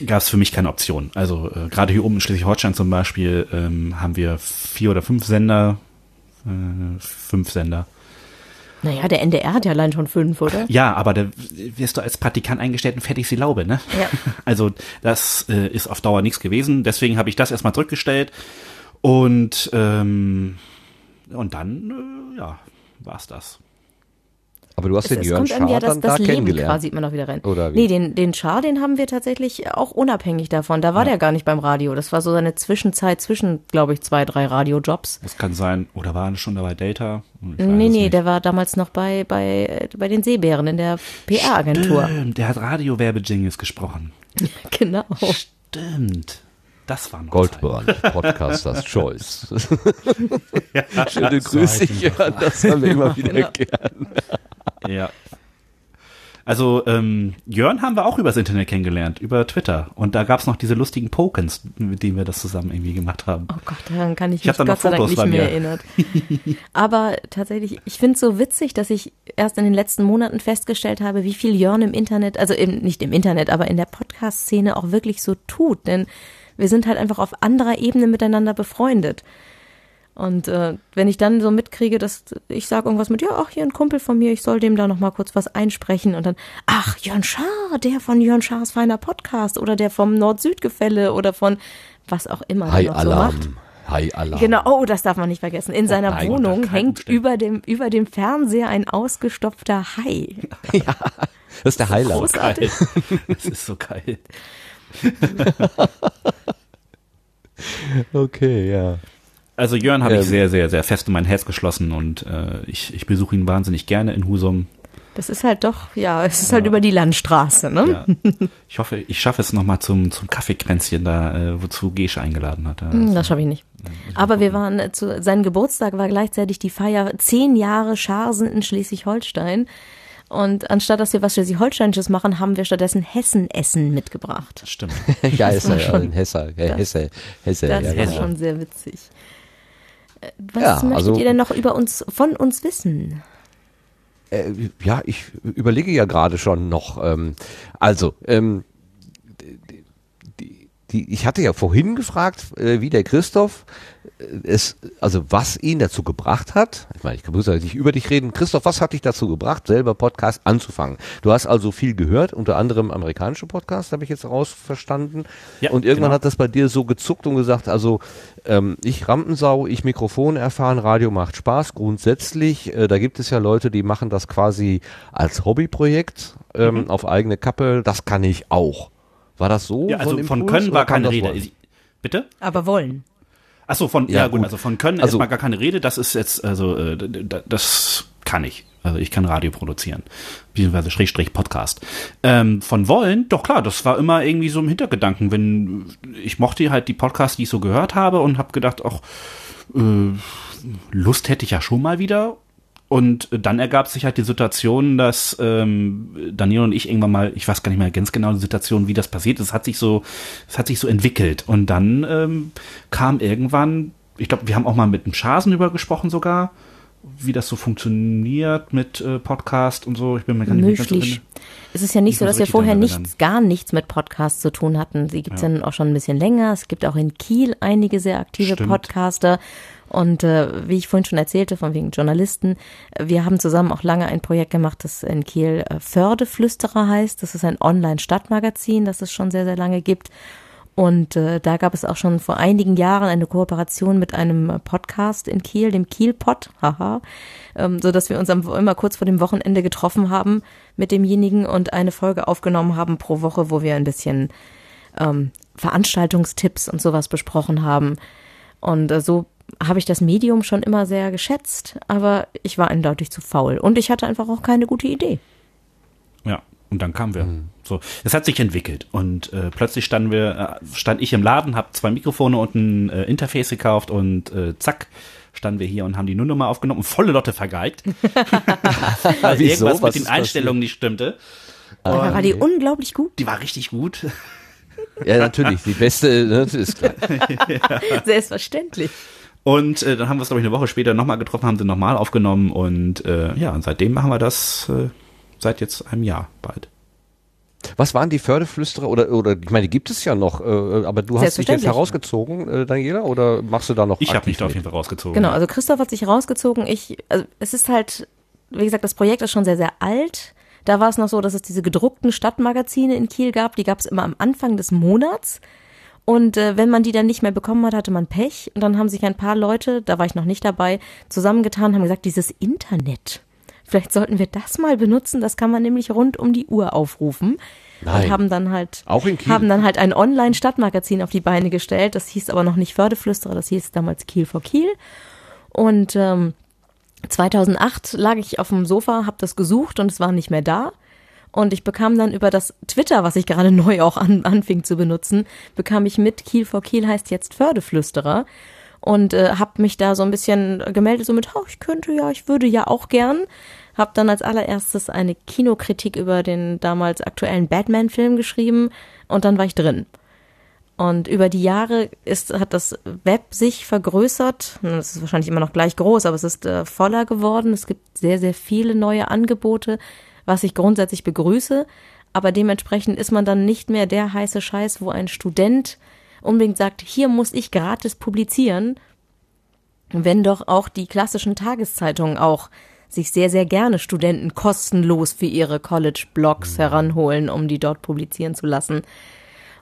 gab es für mich keine Option. Also äh, gerade hier oben in Schleswig-Holstein zum Beispiel ähm, haben wir vier oder fünf Sender, äh, fünf Sender. Naja, der NDR hat ja allein schon fünf, oder? Ja, aber da wirst du als Praktikant eingestellt und fertig ist die Laube, ne? Ja. Also das äh, ist auf Dauer nichts gewesen. Deswegen habe ich das erstmal zurückgestellt und ähm, und dann äh, ja war's das. Aber du hast Es, den Jörn kommt einem ja Schaar das, dann das da Leben kennengelernt. quasi immer noch wieder rein. Oder wie? Nee, den, den Char, den haben wir tatsächlich auch unabhängig davon. Da war der gar nicht beim Radio. Das war so eine Zwischenzeit zwischen, glaube ich, zwei, drei Radiojobs. Das kann sein. Oder war er schon dabei Delta? Hm, Ich Nee, nee, nicht. der war damals noch bei, bei, bei den Seebären in der PR-Agentur. Stimmt, der hat Radio-Werbejingles gesprochen. Genau. Stimmt. Das war noch Goldbrand, Podcasters Choice. Schöne Grüße, Zeiten. Jörn, das haben wir immer wieder Genau. gern. Ja. Also ähm, Jörn haben wir auch übers Internet kennengelernt, über Twitter. Und da gab's noch diese lustigen Pokens, mit denen wir das zusammen irgendwie gemacht haben. Oh Gott, daran kann ich Ich mich hab da noch Gott sei Dank Fotos nicht bei mehr mir. erinnert. Aber tatsächlich, ich finde es so witzig, dass ich erst in den letzten Monaten festgestellt habe, wie viel Jörn im Internet, also im, nicht im Internet, aber in der Podcast-Szene auch wirklich so tut. Denn wir sind halt einfach auf anderer Ebene miteinander befreundet. Und äh, wenn ich dann so mitkriege, dass ich sage irgendwas mit, ja, ach, hier ein Kumpel von mir, ich soll dem da noch mal kurz was einsprechen und dann, ach, Jörn Schaar, der von Jörn Schaars feiner Podcast oder der vom Nord-Süd-Gefälle oder von was auch immer Hi noch so macht. Alarm. Hi Alarm. Genau, oh, das darf man nicht vergessen. In seiner nein, Wohnung hängt Umständen. über dem, über dem Fernseher ein ausgestopfter Hai. Das ist der Highlight. Großartig. Das ist so geil. Okay, ja. Also Jörn habe Ähm. ich sehr, sehr, sehr fest in mein Herz geschlossen und äh, ich, ich besuche ihn wahnsinnig gerne in Husum. Das ist halt doch, ja, es ist halt über die Landstraße, ne? Ja. Ich hoffe, ich schaffe es nochmal zum, zum Kaffeekränzchen da, äh, wozu Gesche eingeladen hat. Hm, Das schaffe ich nicht. Aber wir waren äh, zu, sein Geburtstag war gleichzeitig die Feier zehn Jahre Scharsen in Schleswig-Holstein. Und anstatt dass wir was Schleswig-Holsteinisches machen, haben wir stattdessen Hessen-Essen mitgebracht. Stimmt. Ja, ist war er, schon- Hesse, äh, das- Hesse, Hesse, Das ja, war genau. schon sehr witzig. Äh, Was Ja, möchtet also- ihr denn noch über uns, von uns wissen? Äh, ja, ich überlege ja gerade schon noch. Ähm, also, ähm, die, ich hatte ja vorhin gefragt, äh, wie der Christoph äh, es, also was ihn dazu gebracht hat. Ich meine, ich muss ja nicht über dich reden. Christoph, was hat dich dazu gebracht, selber Podcast anzufangen? Du hast also viel gehört, unter anderem amerikanische Podcasts, habe ich jetzt rausverstanden. Ja, und irgendwann genau. hat das bei dir so gezuckt und gesagt, also ähm, ich Rampensau, ich Mikrofon erfahren, Radio macht Spaß grundsätzlich. Äh, da gibt es ja Leute, die machen das quasi als Hobbyprojekt ähm, Mhm. auf eigene Kappe. Das kann ich auch. War das so? Ja, also so von Können war keine Rede. Ich- Bitte? Aber wollen. Ach so, von, Ja, ja, gut, gut. also von Können Also- erstmal gar keine Rede. Das ist jetzt, also, äh, das kann ich. Also ich kann Radio produzieren. Beziehungsweise Schrägstrich Podcast. Ähm, von Wollen, doch klar, das war immer irgendwie so im Hintergedanken. Wenn, ich mochte halt die Podcasts, die ich so gehört habe und habe gedacht, auch, äh, Lust hätte ich ja schon mal wieder. Und dann ergab sich halt die Situation, dass ähm, Daniel und ich irgendwann mal, ich weiß gar nicht mehr ganz genau die Situation, wie das passiert ist, es hat sich so, es hat sich so entwickelt. Und dann ähm, kam irgendwann, ich glaube, wir haben auch mal mit dem Schasen über gesprochen sogar, wie das so funktioniert mit äh, Podcast und so. Ich bin mir gar nicht mehr ganz Möglich. sicher. Es ist ja nicht Nicht so, dass so wir vorher nichts, gar nichts mit Podcasts zu tun hatten. Sie gibt es ja. nun auch schon ein bisschen länger. Es gibt auch in Kiel einige sehr aktive Stimmt. Podcaster. Und äh, wie ich vorhin schon erzählte, von wegen Journalisten, äh, wir haben zusammen auch lange ein Projekt gemacht, das in Kiel äh, Fördeflüsterer heißt. Das ist ein Online-Stadtmagazin, das es schon sehr, sehr lange gibt. Und äh, da gab es auch schon vor einigen Jahren eine Kooperation mit einem Podcast in Kiel, dem Kielpod, haha, ähm, so dass wir uns am, immer kurz vor dem Wochenende getroffen haben mit demjenigen und eine Folge aufgenommen haben pro Woche, wo wir ein bisschen ähm, Veranstaltungstipps und sowas besprochen haben. Und äh, so habe ich das Medium schon immer sehr geschätzt, aber ich war eindeutig zu faul und ich hatte einfach auch keine gute Idee. Ja, und dann kamen wir. So, es hat sich entwickelt und äh, plötzlich standen wir, äh, stand ich im Laden, habe zwei Mikrofone und ein äh, Interface gekauft und äh, zack standen wir hier und haben die Nullnummer aufgenommen und volle Lotte vergeigt. Weil Wieso? irgendwas Was mit den Einstellungen nicht stimmte. Da war die unglaublich gut, Die war richtig gut. Ja, natürlich. Die beste, ne, das ist klar. selbstverständlich. Und äh, dann haben wir es, glaube ich, eine Woche später nochmal getroffen, haben sie nochmal aufgenommen und äh, ja, und seitdem machen wir das äh, seit jetzt einem Jahr bald. Was waren die Fördeflüsterer oder oder ich meine, die gibt es ja noch, äh, aber du hast dich jetzt herausgezogen, äh, Daniela, oder machst du da noch Ich habe mich da auf jeden Fall rausgezogen. Genau, also Christoph hat sich rausgezogen. Ich, also es ist halt, wie gesagt, das Projekt ist schon sehr, sehr alt. Da war es noch so, dass es diese gedruckten Stadtmagazine in Kiel gab. Die gab es immer am Anfang des Monats. Und äh, wenn man die dann nicht mehr bekommen hat, hatte man Pech. Und dann haben sich ein paar Leute, da war ich noch nicht dabei, zusammengetan, haben gesagt, dieses Internet. Vielleicht sollten wir das mal benutzen. Das kann man nämlich rund um die Uhr aufrufen. Nein. Und haben dann halt Auch in Kiel? haben dann halt ein Online-Stadtmagazin auf die Beine gestellt. Das hieß aber noch nicht Fördeflüsterer, das hieß damals Kiel for Kiel. Und ähm, 2008 lag ich auf dem Sofa, habe das gesucht und es war nicht mehr da. Und ich bekam dann über das Twitter, was ich gerade neu auch an, anfing zu benutzen, bekam ich mit, Kiel for Kiel heißt jetzt Fördeflüsterer. Und äh, habe mich da so ein bisschen gemeldet, so mit, oh, ich könnte ja, ich würde ja auch gern. habe dann als allererstes eine Kinokritik über den damals aktuellen Batman-Film geschrieben und dann war ich drin. Und über die Jahre ist, hat das Web sich vergrößert. Es ist wahrscheinlich immer noch gleich groß, aber es ist äh, voller geworden. Es gibt sehr, sehr viele neue Angebote, was ich grundsätzlich begrüße. Aber dementsprechend ist man dann nicht mehr der heiße Scheiß, wo ein Student unbedingt sagt, hier muss ich gratis publizieren, wenn doch auch die klassischen Tageszeitungen auch sich sehr, sehr gerne Studenten kostenlos für ihre College-Blogs heranholen, um die dort publizieren zu lassen.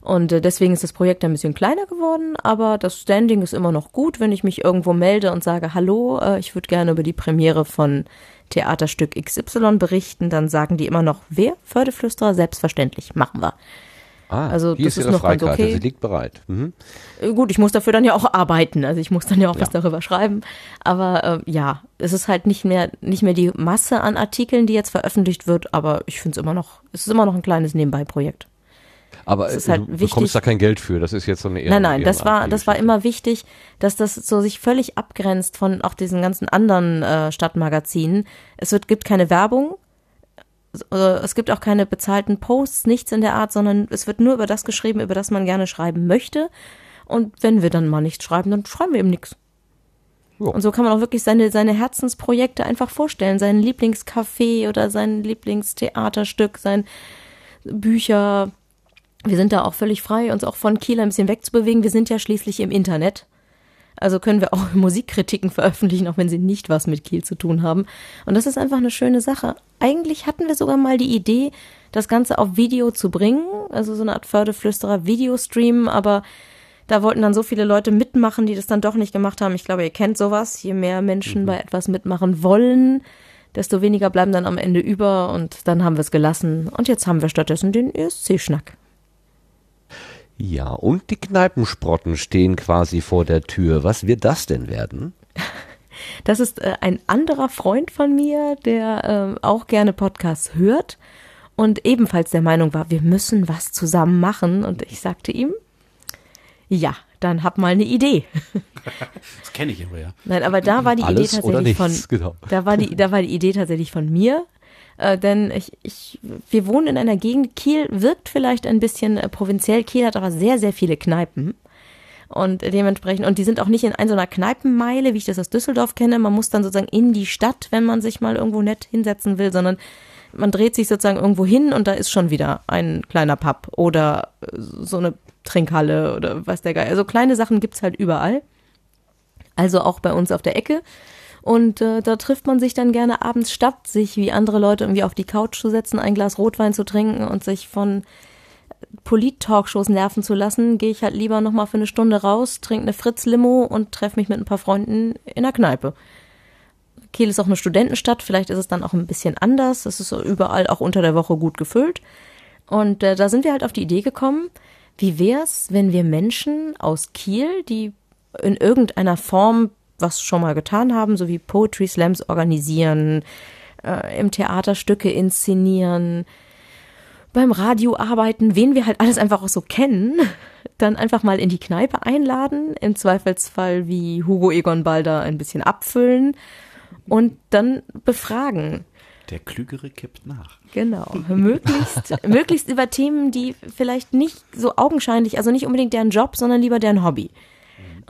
Und äh, deswegen ist das Projekt ein bisschen kleiner geworden, aber das Standing ist immer noch gut, wenn ich mich irgendwo melde und sage, hallo, äh, ich würde gerne über die Premiere von Theaterstück XY berichten, dann sagen die immer noch, wer? Fördeflüsterer? Selbstverständlich, machen wir. Ah, Also, hier das ist ist noch ganz okay. sie liegt bereit. Mhm. Äh, Gut, ich muss dafür dann ja auch arbeiten, also ich muss dann ja auch was Ja. darüber schreiben. Aber äh, ja, es ist halt nicht mehr nicht mehr die Masse an Artikeln, die jetzt veröffentlicht wird, aber ich finde es immer noch, es ist immer noch ein kleines Nebenbei-Projekt. Aber Es ist äh, halt du wichtig- bekommst da kein Geld für, das ist jetzt so eine Ehren Nein, nein, das war, das war Geschichte. immer wichtig, dass das so sich völlig abgrenzt von auch diesen ganzen anderen äh, Stadtmagazinen. Es wird, gibt keine Werbung, es gibt auch keine bezahlten Posts, nichts in der Art, sondern es wird nur über das geschrieben, über das man gerne schreiben möchte. Und wenn wir dann mal nichts schreiben, dann schreiben wir eben nichts. Ja. Und so kann man auch wirklich seine, seine Herzensprojekte einfach vorstellen. Sein Lieblingscafé oder sein Lieblingstheaterstück, sein Bücher. Wir sind da auch völlig frei, uns auch von Kiel ein bisschen wegzubewegen. Wir sind ja schließlich im Internet. Also können wir auch Musikkritiken veröffentlichen, auch wenn sie nicht was mit Kiel zu tun haben. Und das ist einfach eine schöne Sache. Eigentlich hatten wir sogar mal die Idee, das Ganze auf Video zu bringen, also so eine Art Fördeflüsterer Videostream, aber da wollten dann so viele Leute mitmachen, die das dann doch nicht gemacht haben. Ich glaube, ihr kennt sowas. Je mehr Menschen bei etwas mitmachen wollen, desto weniger bleiben dann am Ende über und dann haben wir es gelassen. Und jetzt haben wir stattdessen den ESC-Schnack. Ja, und die Kneipensprotten stehen quasi vor der Tür. Was wird das denn werden? Das ist äh, ein anderer Freund von mir, der ähm, auch gerne Podcasts hört und ebenfalls der Meinung war, wir müssen was zusammen machen. Und ich sagte ihm, ja, dann hab mal eine Idee. Das kenne ich aber ja. Nein, aber da war die Alles Idee tatsächlich von, nichts, genau. da war die, da war die Idee tatsächlich von mir. Äh, denn ich, ich, wir wohnen in einer Gegend, Kiel wirkt vielleicht ein bisschen äh, provinziell, Kiel hat aber sehr, sehr viele Kneipen. Und dementsprechend, und die sind auch nicht in einer so einer Kneipenmeile, wie ich das aus Düsseldorf kenne. Man muss dann sozusagen in die Stadt, wenn man sich mal irgendwo nett hinsetzen will, sondern man dreht sich sozusagen irgendwo hin und da ist schon wieder ein kleiner Pub oder äh, so eine Trinkhalle oder was der Geil. Also kleine Sachen gibt's halt überall. Also auch bei uns auf der Ecke. Und äh, da trifft man sich dann gerne abends statt, sich wie andere Leute irgendwie auf die Couch zu setzen, ein Glas Rotwein zu trinken und sich von Polit-Talkshows nerven zu lassen, gehe ich halt lieber nochmal für eine Stunde raus, trinke eine Fritz-Limo und treffe mich mit ein paar Freunden in der Kneipe. Kiel ist auch eine Studentenstadt, vielleicht ist es dann auch ein bisschen anders. Es ist überall auch unter der Woche gut gefüllt. Und äh, da sind wir halt auf die Idee gekommen, wie wär's, wenn wir Menschen aus Kiel, die in irgendeiner Form was schon mal getan haben, so wie Poetry Slams organisieren, äh, im Theater Stücke inszenieren, beim Radio arbeiten, wen wir halt alles einfach auch so kennen, dann einfach mal in die Kneipe einladen, im Zweifelsfall wie Hugo Egon Balder ein bisschen abfüllen und dann befragen. Der Klügere kippt nach. Genau, möglichst, möglichst über Themen, die vielleicht nicht so augenscheinlich, also nicht unbedingt deren Job, sondern lieber deren Hobby.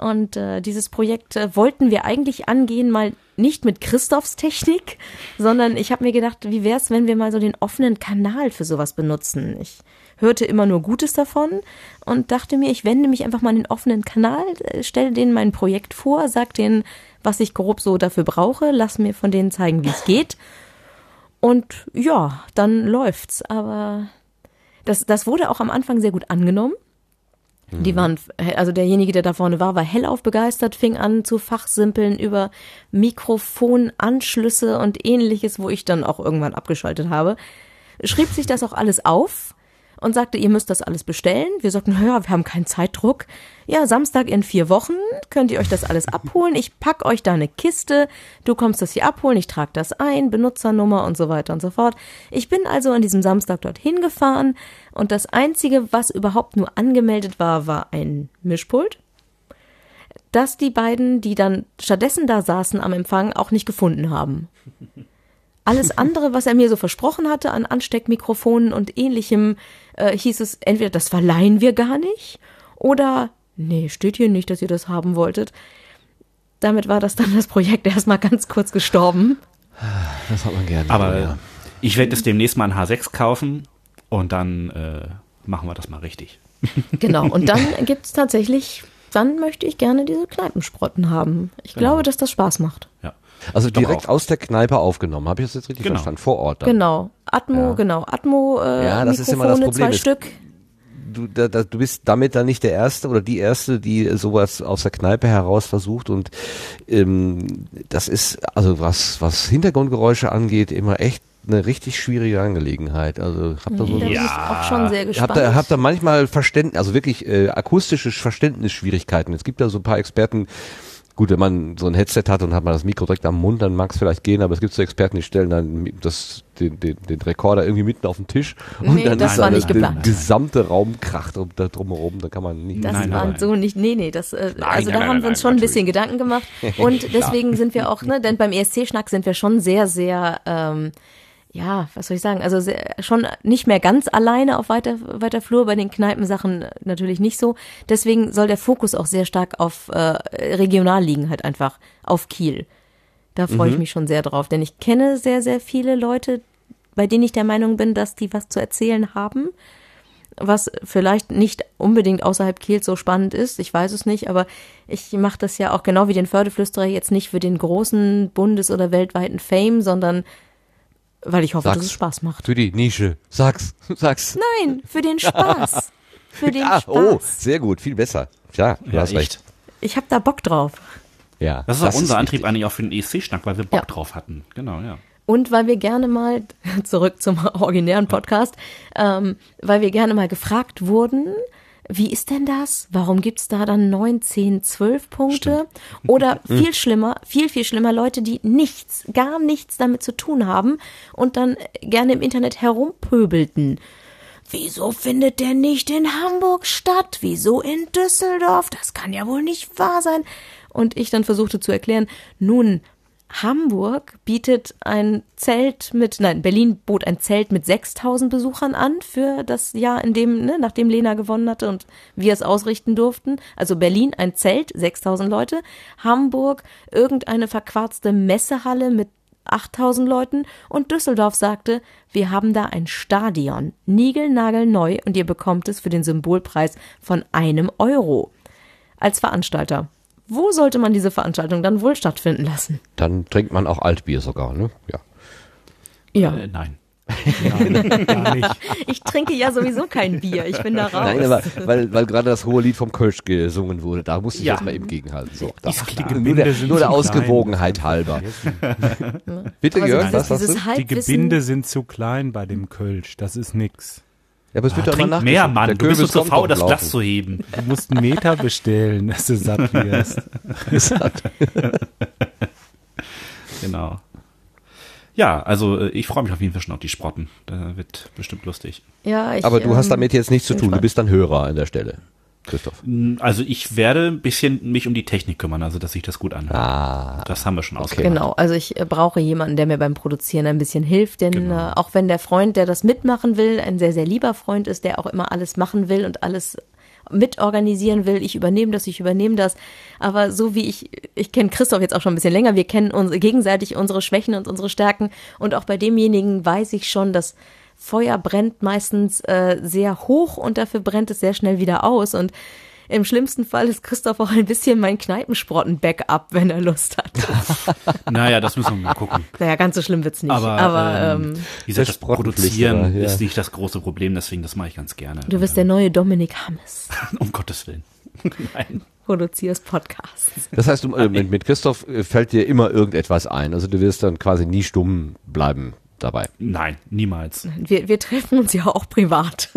Und äh, dieses Projekt äh, wollten wir eigentlich angehen, mal nicht mit Christophs Technik, sondern ich habe mir gedacht, wie wär's, wenn wir mal so den offenen Kanal für sowas benutzen? Ich hörte immer nur Gutes davon und dachte mir, ich wende mich einfach mal an den offenen Kanal, äh, stelle denen mein Projekt vor, sag denen, was ich grob so dafür brauche, lass mir von denen zeigen, wie es geht. Und ja, dann läuft's. Aber das, das wurde auch am Anfang sehr gut angenommen. Die waren, also derjenige, der da vorne war, war hellauf begeistert, fing an zu fachsimpeln über Mikrofonanschlüsse und ähnliches, wo ich dann auch irgendwann abgeschaltet habe. Schrieb sich das auch alles auf und sagte, ihr müsst das alles bestellen. Wir sagten, ja, wir haben keinen Zeitdruck. Ja, Samstag in vier Wochen könnt ihr euch das alles abholen. Ich pack euch da eine Kiste. Du kommst das hier abholen. Ich trage das ein, Benutzernummer und so weiter und so fort. Ich bin also an diesem Samstag dorthin gefahren und das einzige, was überhaupt nur angemeldet war, war ein Mischpult. Das die beiden, die dann stattdessen da saßen am Empfang, auch nicht gefunden haben. Alles andere, was er mir so versprochen hatte an Ansteckmikrofonen und ähnlichem, äh, hieß es entweder, das verleihen wir gar nicht oder, nee, steht hier nicht, dass ihr das haben wolltet. Damit war das dann das Projekt erstmal ganz kurz gestorben. Das hat man gerne. Aber ja. ich werde es demnächst mal ein H6 kaufen und dann äh, machen wir das mal richtig. Genau, und dann gibt's tatsächlich, dann möchte ich gerne diese Kneipensprotten haben. Ich Genau. glaube, dass das Spaß macht. Ja. Also direkt auf. aus der Kneipe aufgenommen. Habe ich das jetzt richtig Genau. verstanden? Vor Ort dann. Genau. Atmo, Ja. genau. Atmo, äh, Ja, das ist immer Mikrofone, das Problem. zwei Stück. Du, da, da, du bist damit dann nicht der Erste oder die Erste, die sowas aus der Kneipe heraus versucht und ähm, das ist, also was, was Hintergrundgeräusche angeht, immer echt eine richtig schwierige Angelegenheit. Also habt ihr so Da bin ich auch schon sehr gespannt. Habt ihr, habt ihr manchmal Verständnis, also wirklich äh, akustische Verständnisschwierigkeiten. Es gibt da so ein paar Experten, gut, wenn man so ein Headset hat und hat man das Mikro direkt am Mund, dann mag es vielleicht gehen, aber es gibt so Experten, die stellen dann das, den, den, den Rekorder irgendwie mitten auf den Tisch und Nee, dann das ist war da nicht der gesamte Raum kracht um, da drumherum, da kann man nicht. Das Nein, war nein. so nicht, nee, nee, das, äh, also nein, da nein, haben nein, wir uns nein, schon ein bisschen Gedanken gemacht und deswegen sind wir auch, ne, denn beim ESC-Schnack sind wir schon sehr, sehr, ähm, ja, was soll ich sagen, also sehr, schon nicht mehr ganz alleine auf weiter, weiter Flur, bei den Kneipensachen natürlich nicht so. Deswegen soll der Fokus auch sehr stark auf äh, regional liegen, halt einfach auf Kiel. Da freue ich mich schon sehr drauf, denn ich kenne sehr, sehr viele Leute, bei denen ich der Meinung bin, dass die was zu erzählen haben was vielleicht nicht unbedingt außerhalb Kiels so spannend ist, ich weiß es nicht, aber ich mache das ja auch genau wie den Fördeflüsterer jetzt nicht für den großen bundes- oder weltweiten Fame, sondern weil ich hoffe, dass es Spaß macht. Für die Nische. Sag's, sag's. Nein, für den Spaß. Für den ah, Spaß. oh, sehr gut, viel besser. Ja, du Ja, hast recht. Ich habe da Bock drauf. Ja, Das ist auch unser Antrieb wichtig. eigentlich auch für den ESC-Schnack, weil wir Bock Ja. drauf hatten. Genau, ja. Und weil wir gerne mal, zurück zum originären Podcast, ähm, weil wir gerne mal gefragt wurden, wie ist denn das? Warum gibt's da dann neun, zehn, zwölf Punkte? Oder viel schlimmer, viel, viel schlimmer, Leute, die nichts, gar nichts damit zu tun haben und dann gerne im Internet herumpöbelten. Wieso findet der nicht in Hamburg statt? Wieso in Düsseldorf? Das kann ja wohl nicht wahr sein. Und ich dann versuchte zu erklären, nun, Hamburg bietet ein Zelt mit, nein, Berlin bot ein Zelt mit 6000 Besuchern an für das Jahr, in dem, ne, nachdem Lena gewonnen hatte und wir es ausrichten durften. Also Berlin ein Zelt, 6000 Leute. Hamburg irgendeine verquarzte Messehalle mit 8000 Leuten und Düsseldorf sagte, wir haben da ein Stadion, niegelnagelneu und ihr bekommt es für den Symbolpreis von einem Euro. Als Veranstalter. Wo sollte man diese Veranstaltung dann wohl stattfinden lassen? Dann trinkt man auch Altbier sogar, ne? Ja. Ja. Äh, nein. Gar nicht. Ich trinke ja sowieso kein Bier. Ich bin da raus. Nein, aber weil, weil gerade das hohe Lied vom Kölsch gesungen wurde, da musste ich Ja. jetzt mal eben gegenhalten. So, nur der, sind nur der zu klein. Ausgewogenheit halber. Bitte, Aber Jörg, dieses- was sagst du? Die Gebinde sind zu klein bei dem Kölsch. Das ist nix. Ja, aber es wird doch immer Trink mehr. Mann. Der Du bist Kürbis so zu faul, doch das. Glas zu heben. Du musst einen Meter bestellen, dass du satt wirst. Genau. Ja, also äh, ich freue mich auf jeden Fall schon auf die Sprotten. Da wird bestimmt lustig. Ja, ich, Aber du hast ähm, damit jetzt nichts zu tun. Du bist dann Hörer an der Stelle, Christoph. Also ich werde ein bisschen mich um die Technik kümmern, also dass sich das gut anhört. Ah, Das haben wir schon ausgemacht. Genau, also ich äh, brauche jemanden, der mir beim Produzieren ein bisschen hilft, denn Genau. äh, auch wenn der Freund, der das mitmachen will, ein sehr, sehr lieber Freund ist, der auch immer alles machen will und alles mitorganisieren will, ich übernehme das, ich übernehme das, aber so wie ich, ich kenne Christoph jetzt auch schon ein bisschen länger, wir kennen uns gegenseitig unsere Schwächen und unsere Stärken und auch bei demjenigen weiß ich schon, dass Feuer brennt meistens äh, sehr hoch und dafür brennt es sehr schnell wieder aus und im schlimmsten Fall ist Christoph auch ein bisschen mein Kneipensprotten-Backup, wenn er Lust hat. Naja, das müssen wir mal gucken. Naja, ganz so schlimm wird's nicht. Aber, Aber, ähm, ähm, wie gesagt, das Produzieren ja. ist nicht das große Problem, deswegen das mache ich ganz gerne. du wirst der neue Dominik Hammes. um Gottes Willen. Nein. Produzierst Podcasts. Das heißt, äh, mit, mit Christoph äh, fällt dir immer irgendetwas ein. Also du wirst dann quasi nie stumm bleiben dabei. Nein, niemals. Wir, wir treffen uns ja auch privat.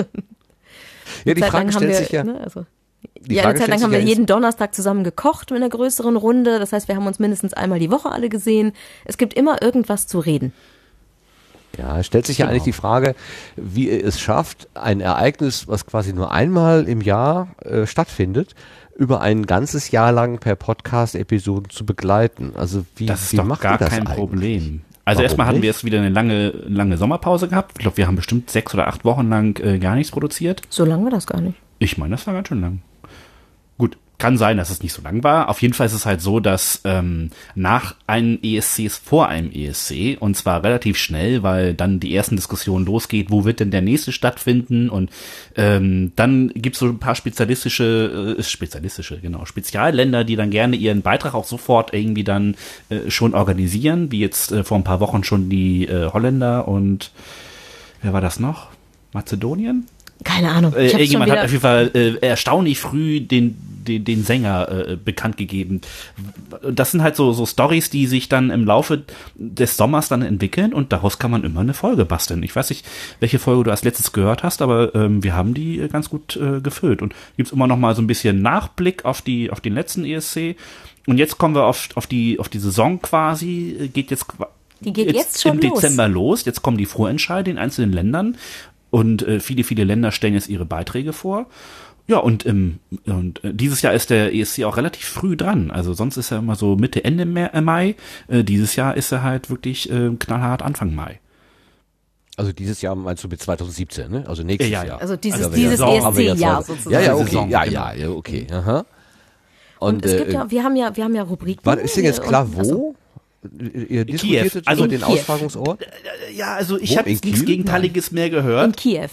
Ja, die Zeit Frage stellt wir, sich ja. Ne, also, Die ja, Frage eine Zeit lang haben wir ja, jeden Donnerstag zusammen gekocht mit einer größeren Runde. Das heißt, wir haben uns mindestens einmal die Woche alle gesehen. Es gibt immer irgendwas zu reden. Ja, es stellt sich ja eigentlich die Frage, wie ihr es schafft, ein Ereignis, was quasi nur einmal im Jahr äh, stattfindet, über ein ganzes Jahr lang per Podcast-Episoden zu begleiten. Also wie, Das ist wie doch macht gar ihr das kein eigentlich? Problem. Also Warum erstmal hatten wir nicht? jetzt wieder eine lange, lange Sommerpause gehabt. Ich glaube, wir haben bestimmt sechs oder acht Wochen lang äh, gar nichts produziert. So lange war das gar nicht. Ich meine, das war ganz schön lang. Kann sein, dass es nicht so lang war. Auf jeden Fall ist es halt so, dass ähm, nach einem ESC ist vor einem ESC und zwar relativ schnell, weil dann die ersten Diskussionen losgeht, wo wird denn der nächste stattfinden und ähm, dann gibt's so ein paar spezialistische, äh, spezialistische, genau, Spezialländer, die dann gerne ihren Beitrag auch sofort irgendwie dann äh, schon organisieren, wie jetzt äh, vor ein paar Wochen schon die äh, Holländer und wer war das noch? Mazedonien? Keine Ahnung. Äh, irgendjemand hat auf jeden Fall äh, erstaunlich früh den, den, den Sänger äh, bekannt gegeben. Das sind halt so, so Stories, die sich dann im Laufe des Sommers dann entwickeln und daraus kann man immer eine Folge basteln. Ich weiß nicht, welche Folge du als letztes gehört hast, aber ähm, wir haben die äh, ganz gut äh, gefüllt und gibt's immer noch mal so ein bisschen Nachblick auf die auf den letzten ESC. Und jetzt kommen wir auf, auf die auf die Saison quasi, äh, geht jetzt Die geht jetzt schon im los. Dezember los. Jetzt kommen die Vorentscheide in einzelnen Ländern und äh, viele, viele Länder stellen jetzt ihre Beiträge vor. Ja, und, ähm, und äh, dieses Jahr ist der ESC auch relativ früh dran. Also sonst ist er immer so Mitte, Ende äh, Mai. Äh, dieses Jahr ist er halt wirklich äh, knallhart Anfang Mai. Also dieses Jahr meinst du mit 2017, ne? Also nächstes Ja, ja. Jahr. Also dieses, Also dieses ESC-Jahr sozusagen. Ja, ja, okay. Saison, ja, genau. ja, ja, okay. Aha. Und, es gibt äh, ja, wir haben ja, wir haben ja Rubriken. Warte, ist denn jetzt äh, klar, und- wo? Ihr diskutiertet Also den Kiew. Austragungsort? Ja, also ich habe nichts? Gegenteiliges mehr gehört. In Kiew.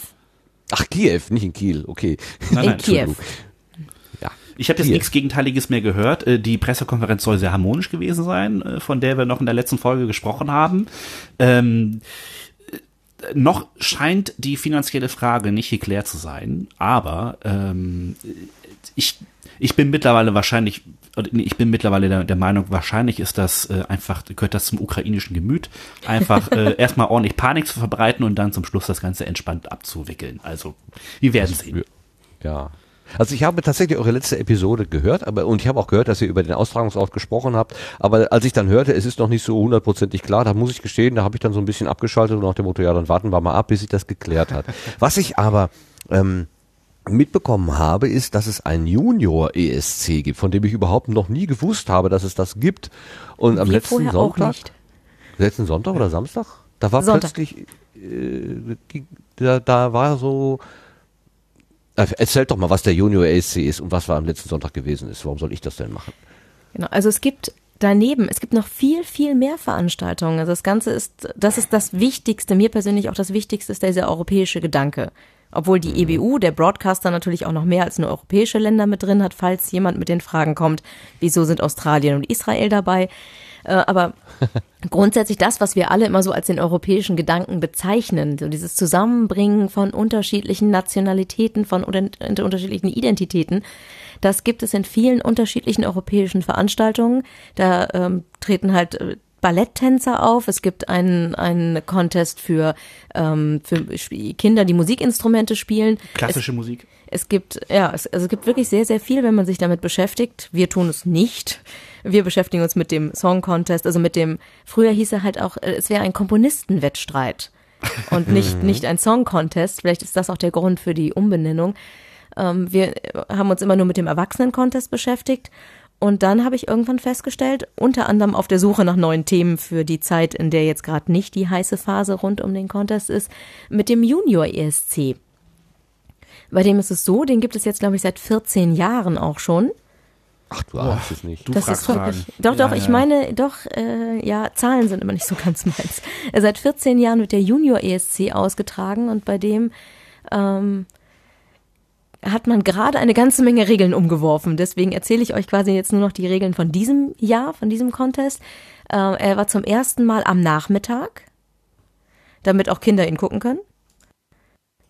Ach, Kiew, nicht in Kiel, okay. Nein, In nein, Kiew. Entschuldigung. Ja. Ich habe jetzt Kiew. nichts Gegenteiliges mehr gehört. Äh, Die Pressekonferenz soll sehr harmonisch gewesen sein, äh, von der wir noch in der letzten Folge gesprochen haben. Ähm, äh, noch scheint die finanzielle Frage nicht geklärt zu sein, aber ähm, ich, ich bin mittlerweile wahrscheinlich, ich bin mittlerweile der, der Meinung, wahrscheinlich ist das äh, einfach, gehört das zum ukrainischen Gemüt, einfach äh, erstmal ordentlich Panik zu verbreiten und dann zum Schluss das Ganze entspannt abzuwickeln. Also, wir werden sehen. Ja. Also ich habe tatsächlich eure letzte Episode gehört, aber und ich habe auch gehört, dass ihr über den Austragungsort gesprochen habt. Aber als ich dann hörte, es ist noch nicht so hundertprozentig klar, da muss ich gestehen, da habe ich dann so ein bisschen abgeschaltet und nach dem Motto, ja, dann warten wir mal ab, bis sich das geklärt hat. Was ich aber ähm, mitbekommen habe, ist, dass es ein Junior ESC gibt, von dem ich überhaupt noch nie gewusst habe, dass es das gibt. Und am letzten Sonntag, letzten Sonntag oder Samstag, da war Sonntag. plötzlich, äh, da, da war so, äh, erzählt doch mal, was der Junior ESC ist und was war am letzten Sonntag gewesen ist. Warum soll ich das denn machen? Genau, also es gibt daneben, es gibt noch viel, viel mehr Veranstaltungen. Also das Ganze ist, das ist das Wichtigste, mir persönlich auch das Wichtigste ist dieser europäische Gedanke. Obwohl die EBU, der Broadcaster, natürlich auch noch mehr als nur europäische Länder mit drin hat, falls jemand mit den Fragen kommt, wieso sind Australien und Israel dabei. Äh, aber grundsätzlich das, was wir alle immer so als den europäischen Gedanken bezeichnen, so dieses Zusammenbringen von unterschiedlichen Nationalitäten, von unter- unterschiedlichen Identitäten, das gibt es in vielen unterschiedlichen europäischen Veranstaltungen. Da ähm, treten halt äh, Balletttänzer auf. Es gibt einen, einen Contest für, ähm, für Kinder, die Musikinstrumente spielen. Klassische Musik. Es gibt, ja, es, also es gibt wirklich sehr, sehr viel, wenn man sich damit beschäftigt. Wir tun es nicht. Wir beschäftigen uns mit dem Song Contest, also mit dem, früher hieß er halt auch, äh, es wäre ein Komponistenwettstreit und nicht, nicht ein Song Contest. Vielleicht ist das auch der Grund für die Umbenennung. Ähm, wir haben uns immer nur mit dem Erwachsenen-Contest beschäftigt. Und dann habe ich irgendwann festgestellt, unter anderem auf der Suche nach neuen Themen für die Zeit, in der jetzt gerade nicht die heiße Phase rund um den Contest ist, mit dem Junior ESC. Bei dem ist es so, den gibt es jetzt, glaube ich, seit 14 Jahren auch schon. Ach, du ahnst es nicht. Du Das fragst ist. Fragen. Doch, Ja, doch, ich ja. meine, doch, äh, ja, Zahlen sind immer nicht so ganz meins. Seit 14 Jahren wird der Junior ESC ausgetragen und bei dem ähm, hat man gerade eine ganze Menge Regeln umgeworfen. Deswegen erzähle ich euch quasi jetzt nur noch die Regeln von diesem Jahr, von diesem Contest. Äh, er war zum ersten Mal am Nachmittag, damit auch Kinder ihn gucken können.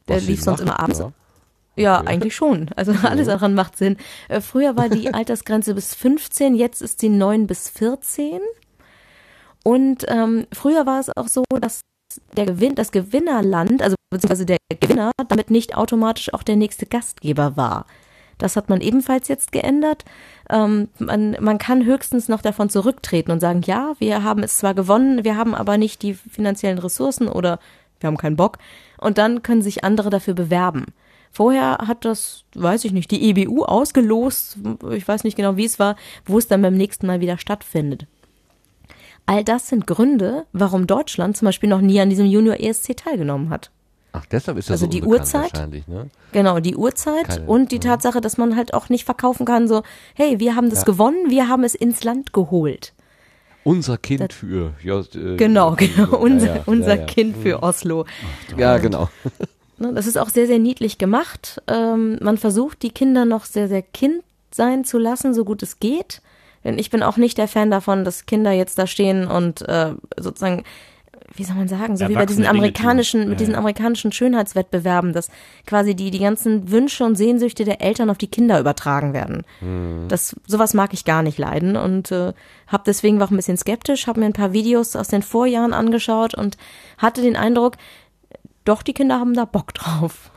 Der Was lief sonst macht, immer abends. ja. Ja, eigentlich schon. Also alles daran macht Sinn. Äh, Früher war die Altersgrenze bis 15, jetzt ist sie 9 bis 14. Und ähm, früher war es auch so, dass der Gewinn, das Gewinnerland, also beziehungsweise der Gewinner, damit nicht automatisch auch der nächste Gastgeber war. Das hat man ebenfalls jetzt geändert. Ähm, man, man kann höchstens noch davon zurücktreten und sagen, ja, wir haben es zwar gewonnen, wir haben aber nicht die finanziellen Ressourcen oder wir haben keinen Bock. Und dann können sich andere dafür bewerben. Vorher hat das, weiß ich nicht, die EBU ausgelost, ich weiß nicht genau, wie es war, wo es dann beim nächsten Mal wieder stattfindet. All das sind Gründe, warum Deutschland zum Beispiel noch nie an diesem Junior ESC teilgenommen hat. Ach, deshalb ist das Also so die Uhrzeit? wahrscheinlich, ne? Genau, die Uhrzeit Keine- und die Tatsache, dass man halt auch nicht verkaufen kann, so, hey, wir haben das Ja. gewonnen, wir haben es ins Land geholt. Unser Kind für. Ja, äh, Genau, ja, genau, ja, unser, ja, unser ja, ja. Kind für Oslo. Ja, genau. Ne, Das ist auch sehr, sehr niedlich gemacht. Ähm, man versucht, die Kinder noch sehr, sehr Kind sein zu lassen, so gut es geht. Denn ich bin auch nicht der Fan davon, dass Kinder jetzt da stehen und äh, sozusagen, wie soll man sagen, so wie bei diesen amerikanischen, mit Ja, diesen amerikanischen Schönheitswettbewerben, dass quasi die, die ganzen Wünsche und Sehnsüchte der Eltern auf die Kinder übertragen werden. Das, sowas mag ich gar nicht leiden und äh, habe deswegen war auch ein bisschen skeptisch, habe mir ein paar Videos aus den Vorjahren angeschaut und hatte den Eindruck, doch, die Kinder haben da Bock drauf.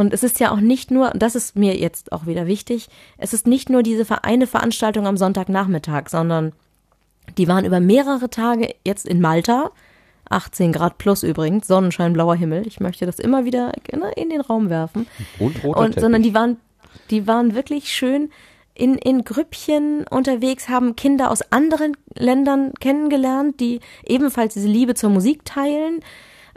Und es ist ja auch nicht nur, das ist mir jetzt auch wieder wichtig, es ist nicht nur diese eine Veranstaltung am Sonntagnachmittag, sondern die waren über mehrere Tage jetzt in Malta, 18 Grad plus übrigens, Sonnenschein, blauer Himmel. Ich möchte das immer wieder ne, in den Raum werfen. Und roter Und, sondern die waren, die waren wirklich schön in, in Grüppchen unterwegs, haben Kinder aus anderen Ländern kennengelernt, die ebenfalls diese Liebe zur Musik teilen.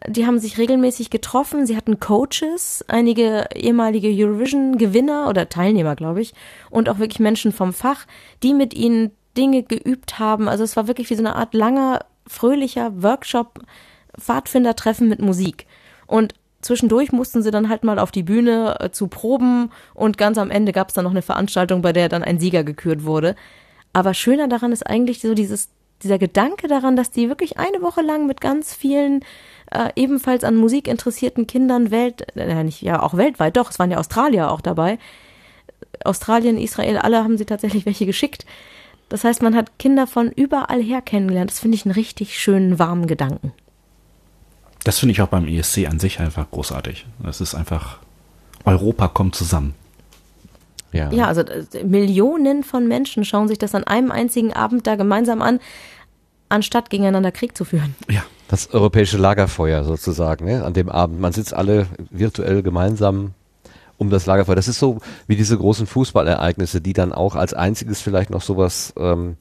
Die haben sich regelmäßig getroffen. Sie hatten Coaches, einige ehemalige Eurovision-Gewinner oder Teilnehmer, glaube ich, und auch wirklich Menschen vom Fach, die mit ihnen Dinge geübt haben. Also es war wirklich wie so eine Art langer, fröhlicher Workshop, Pfadfindertreffen mit Musik. Und zwischendurch mussten sie dann halt mal auf die Bühne äh, zu proben und ganz am Ende gab es dann noch eine Veranstaltung, bei der dann ein Sieger gekürt wurde. Aber schöner daran ist eigentlich so dieses, dieser Gedanke daran, dass die wirklich eine Woche lang mit ganz vielen äh, ebenfalls an Musik interessierten Kindern welt, äh, nicht, ja auch weltweit, doch, es waren ja Australier auch dabei. Australien, Israel, alle haben sie tatsächlich welche geschickt. Das heißt, man hat Kinder von überall her kennengelernt. Das finde ich einen richtig schönen, warmen Gedanken. Das finde ich auch beim ESC an sich einfach großartig. Das ist einfach, Europa kommt zusammen. ja. Ja, also äh, Millionen von Menschen schauen sich das an einem einzigen Abend da gemeinsam an, anstatt gegeneinander Krieg zu führen. Ja. Das europäische Lagerfeuer sozusagen, ne? an dem Abend. Man sitzt alle virtuell gemeinsam um das Lagerfeuer. Das ist so wie diese großen Fußballereignisse, die dann auch als einziges vielleicht noch sowas, ähm,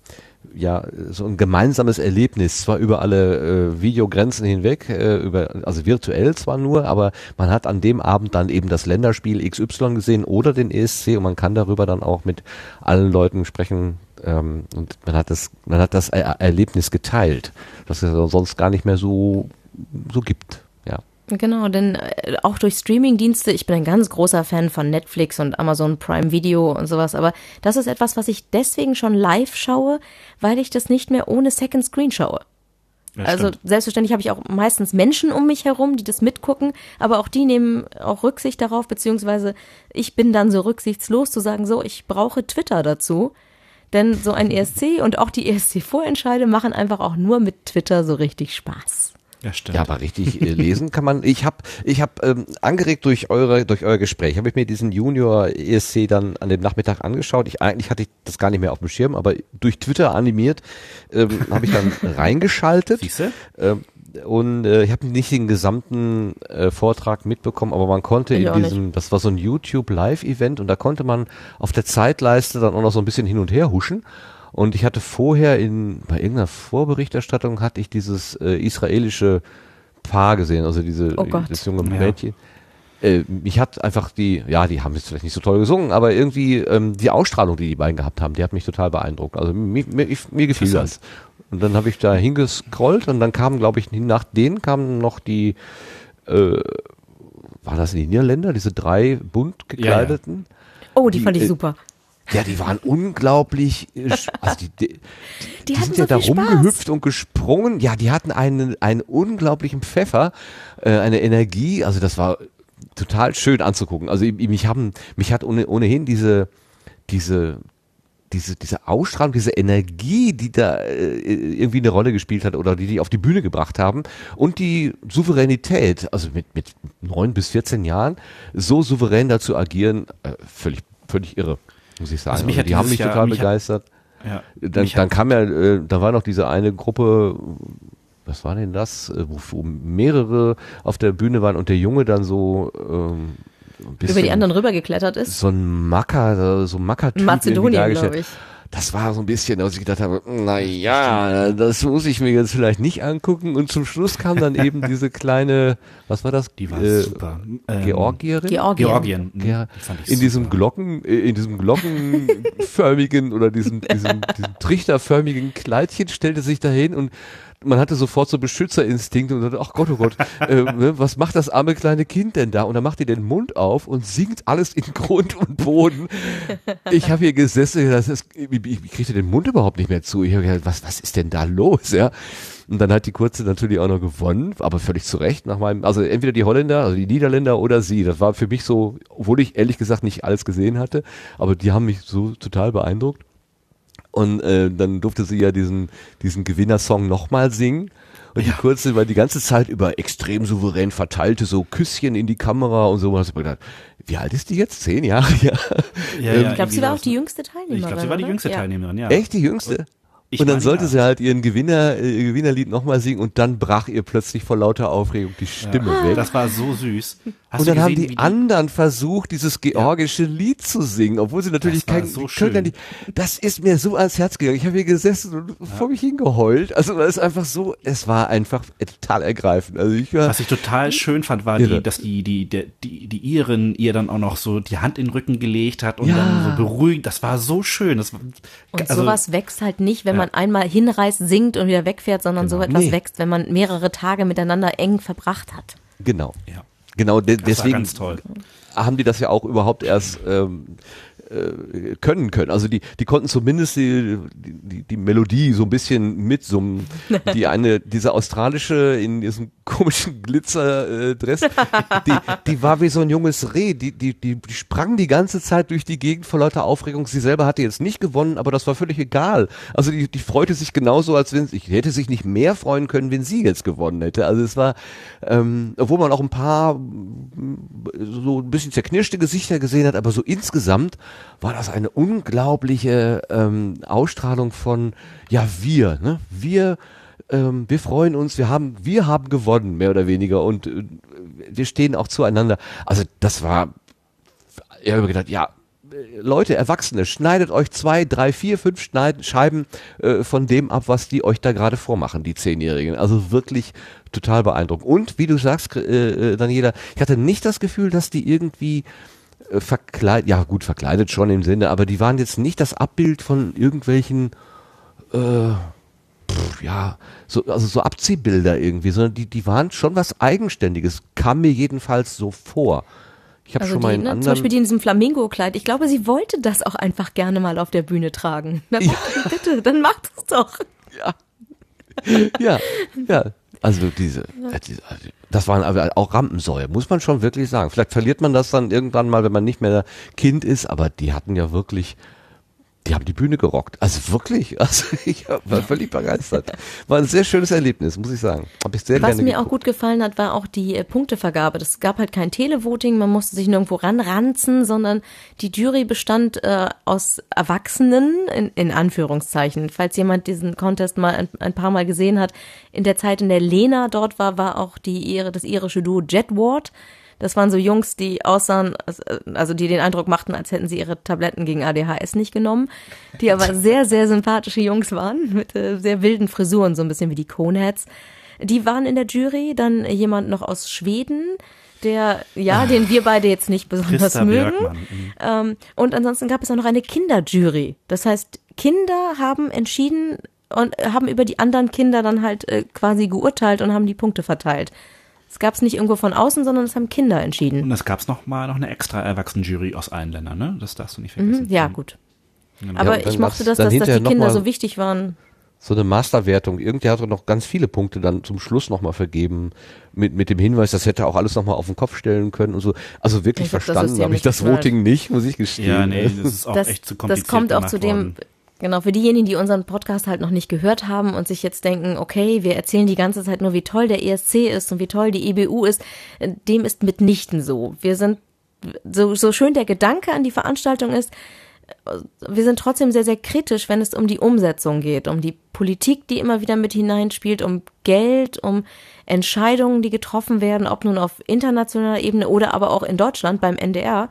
ja, so ein gemeinsames Erlebnis, zwar über alle äh, Videogrenzen hinweg, äh, über, also virtuell zwar nur, aber man hat an dem Abend dann eben das Länderspiel XY gesehen oder den ESC und man kann darüber dann auch mit allen Leuten sprechen, ähm, und man hat das, man hat das er Erlebnis geteilt, das es sonst gar nicht mehr so, so gibt. Ja. Genau, denn äh, auch durch Streamingdienste, ich bin ein ganz großer Fan von Netflix und Amazon Prime Video und sowas, aber das ist etwas, was ich deswegen schon live schaue, weil ich das nicht mehr ohne Second Screen schaue. Ja, also stimmt. selbstverständlich habe ich auch meistens Menschen um mich herum, die das mitgucken, aber auch die nehmen auch Rücksicht darauf, beziehungsweise ich bin dann so rücksichtslos zu sagen, so, ich brauche Twitter dazu. Denn so ein ESC und auch die ESC-Vorentscheide machen einfach auch nur mit Twitter so richtig Spaß. Ja, stimmt. Ja, aber richtig äh, lesen kann man. Ich habe, ich habe ähm, angeregt durch eure, durch euer Gespräch, habe ich mir diesen Junior ESC dann an dem Nachmittag angeschaut. Ich eigentlich hatte ich das gar nicht mehr auf dem Schirm, aber durch Twitter animiert ähm, habe ich dann reingeschaltet. Siehste? Ähm, und äh, ich habe nicht den gesamten äh, Vortrag mitbekommen, aber man konnte Ich in auch nicht. diesem, das war so ein YouTube Live-Event und da konnte man auf der Zeitleiste dann auch noch so ein bisschen hin und her huschen. Und ich hatte vorher in bei irgendeiner Vorberichterstattung hatte ich dieses äh, israelische Paar gesehen, also diese Oh das junge Ja. Äh, mich hat einfach die, ja, die haben jetzt vielleicht nicht so toll gesungen, aber irgendwie ähm, die Ausstrahlung, die die beiden gehabt haben, die hat mich total beeindruckt. Also mir, mir, ich, mir gefiel das. Und dann habe ich da hingescrollt und dann kamen, glaube ich, nach denen kamen noch die, äh, war das die Niederländer, diese drei bunt gekleideten? Oh, die, Die, fand ich äh, super. Ja, die waren unglaublich, also die, die, die, hatten sind so ja da viel Spaß. rumgehüpft und gesprungen. Ja, die hatten einen, einen unglaublichen Pfeffer, äh, eine Energie. Also das war total schön anzugucken. Also ich- mich haben, mich hat ohne, ohnehin diese, diese, diese, diese Ausstrahlung, diese Energie, die da äh, irgendwie eine Rolle gespielt hat oder die die auf die Bühne gebracht haben und die Souveränität, also mit, mit neun bis 14 Jahren so souverän dazu agieren, äh, völlig, völlig irre, muss ich sagen. Also mich Also hat die haben mich Jahr- total mich hat- begeistert. Ja. Dann, dann hat- kam ja, äh, da war noch diese eine Gruppe, was war denn das, äh, wo, wo mehrere auf der Bühne waren und der Junge dann so ähm, ein bisschen Über die anderen rübergeklettert ist. so ein Macker, so ein Macker-Typ Mazedonien, glaube ich. das war so ein bisschen, dass ich gedacht habe, na ja, das muss ich mir jetzt vielleicht nicht angucken. Und zum Schluss kam dann eben diese kleine, was war das? Die war Äh, super. Ähm, Georgierin? Georgien. Georgien. Ja, Die fand ich in diesem super. Glocken, äh, in diesem glockenförmigen oder diesem, diesem, diesem trichterförmigen Kleidchen stellte sich dahin und man hatte sofort so Beschützerinstinkte und dachte, ach Gott, oh Gott, äh, ne, was macht das arme kleine Kind denn da? Und dann macht ihr den Mund auf und singt alles in Grund und Boden. Ich habe hier gesessen, das ist, ich, ich kriegte den Mund überhaupt nicht mehr zu. Ich habe gedacht, was, was ist denn da los? Ja. Und dann hat die Kurze natürlich auch noch gewonnen, aber völlig zu Recht nach meinem, also entweder die Holländer, also die Niederländer oder sie. Das war für mich so, obwohl ich ehrlich gesagt nicht alles gesehen hatte, aber die haben mich so total beeindruckt. Und äh, dann durfte sie ja diesen, diesen Gewinnersong nochmal singen. Und die Kurze war die ganze Zeit über extrem souverän verteilte so Küsschen in die Kamera und so. Und hast du mir gedacht, wie alt ist die jetzt? Zehn Jahre? Ja. Ja, Ähm, ja, Ich glaube, sie war auch die jüngste Teilnehmerin. Ich glaube, sie war die oder? jüngste Ja. Teilnehmerin, ja. Echt die jüngste? Ich und dann sollte ja. sie halt ihren Gewinner, äh, ihr Gewinnerlied nochmal singen und dann brach ihr plötzlich vor lauter Aufregung die Stimme weg. Das war so süß. Hast und dann haben gesehen, die wie anderen versucht, dieses georgische Lied zu singen, obwohl sie natürlich kein, so die können ja nicht, das ist mir so ans Herz gegangen. Ich habe hier gesessen und vor mich hingeheult. Also das ist einfach so, es war einfach total ergreifend. Also ich war, Was ich total schön fand, war Irre. die, dass die, die, der, die, die Iren ihr dann auch noch so die Hand in den Rücken gelegt hat und Ja. dann so beruhigt. Das war so schön. Das, war- Und also, sowas wächst halt nicht, wenn Ja. man einmal hinreist, singt und wieder wegfährt, sondern so etwas Nee. wächst, wenn man mehrere Tage miteinander eng verbracht hat. genau. Ja. Genau, de Das deswegen haben die das ja auch überhaupt erst ähm, äh, können können. Also die, die konnten zumindest die, die, die Melodie so ein bisschen mitsummen. Die eine, diese australische in diesem komischen Glitzerdress, die, die war wie so ein junges Reh. Die, die, die, die sprang die ganze Zeit durch die Gegend vor lauter Aufregung. Sie selber hatte jetzt nicht gewonnen, aber das war völlig egal. Also die, die freute sich genauso, als wenn ich hätte sich nicht mehr freuen können, wenn sie jetzt gewonnen hätte. Also es war, ähm, obwohl man auch ein paar so ein bisschen zerknirschte Gesichter gesehen hat, aber so insgesamt war das eine unglaubliche ähm, Ausstrahlung von ja wir, ne? Wir ähm, wir freuen uns, wir haben wir haben gewonnen mehr oder weniger und äh, wir stehen auch zueinander. Also das war ich habe gedacht, ja, Leute, Erwachsene, schneidet euch zwei, drei, vier, fünf Schneid Scheiben äh, von dem ab, was die euch da gerade vormachen, die Zehnjährigen. Also wirklich total beeindruckend. Und wie du sagst, äh, äh, Daniela, ich hatte nicht das Gefühl, dass die irgendwie äh, verkleidet, ja gut, verkleidet schon im Sinne, aber die waren jetzt nicht das Abbild von irgendwelchen äh, pff, ja, so, also so Abziehbilder irgendwie, sondern die, die waren schon was Eigenständiges, kam mir jedenfalls so vor. Ich habe Also schon mal in ne, zum anderen. Beispiel die in diesem Flamingo-Kleid. Ich glaube, sie wollte das auch einfach gerne mal auf der Bühne tragen. Na bitte, bitte dann macht es doch. ja, ja. Also diese, äh, diese also das waren aber auch Rampensäue, muss man schon wirklich sagen. Vielleicht verliert man das dann irgendwann mal, wenn man nicht mehr Kind ist, aber die hatten ja wirklich, die haben die Bühne gerockt. Also wirklich, also ich war völlig begeistert. War ein sehr schönes Erlebnis, muss ich sagen. Habe ich sehr Was mir auch geguckt. gut gefallen hat, war auch die äh, Punktevergabe. Das gab halt kein Televoting, man musste sich nirgendwo ranranzen, sondern die Jury bestand äh, aus Erwachsenen, in, in Anführungszeichen. Falls jemand diesen Contest mal ein, ein paar Mal gesehen hat, in der Zeit, in der Lena dort war, war auch die das irische Duo Jet Ward. Das waren so Jungs, die aussahen, also die den Eindruck machten, als hätten sie ihre Tabletten gegen ADHS nicht genommen, die aber sehr, sehr sympathische Jungs waren, mit äh, sehr wilden Frisuren, so ein bisschen wie die Coneheads. Die waren in der Jury, dann jemand noch aus Schweden, der, ja, den wir beide jetzt nicht besonders Christa mögen. Mhm. Ähm, und ansonsten gab es auch noch eine Kinderjury. Das heißt, Kinder haben entschieden und haben über die anderen Kinder dann halt äh, quasi geurteilt und haben die Punkte verteilt. Es gab es nicht irgendwo von außen, sondern es haben Kinder entschieden. Und es gab noch mal noch eine extra Erwachsenenjury aus allen Ländern, ne? Das darfst du nicht vergessen. Mhm, ja, gut. Genau. Aber dann ich mochte das, dass, dass die Kinder so wichtig waren. so eine Masterwertung. Irgendwer hat doch noch ganz viele Punkte dann zum Schluss nochmal vergeben, mit, mit dem Hinweis, das hätte auch alles nochmal auf den Kopf stellen können und so. Also wirklich das verstanden habe ich das. Voting nicht, muss ich gestehen. Ja, nee, das ist auch das, echt zu kompliziert das kommt auch zu dem, worden. Genau, für diejenigen, die unseren Podcast halt noch nicht gehört haben und sich jetzt denken, okay, wir erzählen die ganze Zeit nur, wie toll der ESC ist und wie toll die EBU ist, äh, dem ist mitnichten so. Wir sind, so, so schön der Gedanke an die Veranstaltung ist, äh, wir sind trotzdem sehr, sehr kritisch, wenn es um die Umsetzung geht, um die Politik, die immer wieder mit hineinspielt, um Geld, um Entscheidungen, die getroffen werden, ob nun auf internationaler Ebene oder aber auch in Deutschland beim NDR.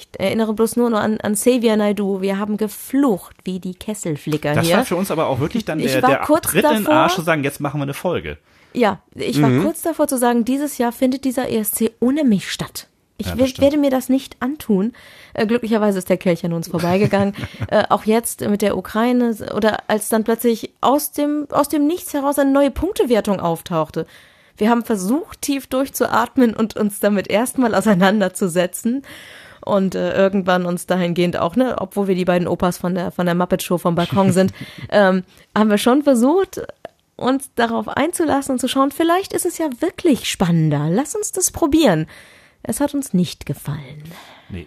Ich erinnere bloß nur noch an, an Xavier Naidoo. Wir haben geflucht wie die Kesselflicker Das hier. war für uns aber auch wirklich dann Ich der, war der kurz Tritt in den davor- Arsch zu sagen, jetzt machen wir eine Folge. Ja, ich war kurz davor zu sagen, dieses Jahr findet dieser ESC ohne mich statt. Ich Ja, das werde mir das nicht antun. Äh, glücklicherweise ist der Kelch an uns vorbeigegangen. äh, auch jetzt mit der Ukraine oder als dann plötzlich aus dem, aus dem Nichts heraus eine neue Punktewertung auftauchte. Wir haben versucht, tief durchzuatmen und uns damit erstmal auseinanderzusetzen. Und äh, irgendwann uns dahingehend auch, ne, obwohl wir die beiden Opas von der, von der Muppet Show vom Balkon sind, ähm, haben wir schon versucht, uns darauf einzulassen und zu schauen, vielleicht ist es ja wirklich spannender. Lass uns das probieren. Es hat uns nicht gefallen. Nee.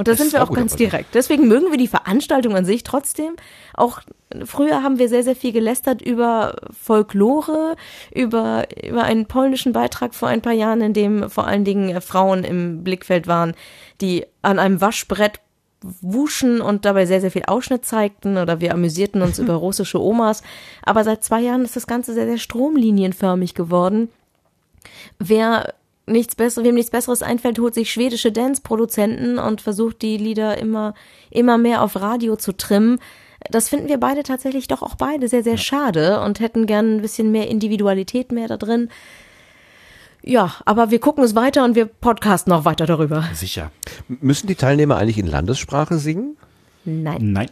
Und da sind wir auch ganz direkt. Deswegen mögen wir die Veranstaltung an sich trotzdem. Auch früher haben wir sehr, sehr viel gelästert über Folklore, über, über einen polnischen Beitrag vor ein paar Jahren, in dem vor allen Dingen äh, Frauen im Blickfeld waren, die an einem Waschbrett wuschen und dabei sehr, sehr viel Ausschnitt zeigten oder wir amüsierten uns über russische Omas. Aber seit zwei Jahren ist das Ganze sehr, sehr stromlinienförmig geworden. Wer nichts besseres, wem nichts Besseres einfällt, holt sich schwedische Dance-Produzenten und versucht die Lieder immer, immer mehr auf Radio zu trimmen. Das finden wir beide tatsächlich doch auch beide sehr, sehr schade und hätten gern ein bisschen mehr Individualität mehr da drin. Ja, aber wir gucken es weiter und wir podcasten auch weiter darüber. Sicher. Müssen die Teilnehmer eigentlich in Landessprache singen? Nein. Nein.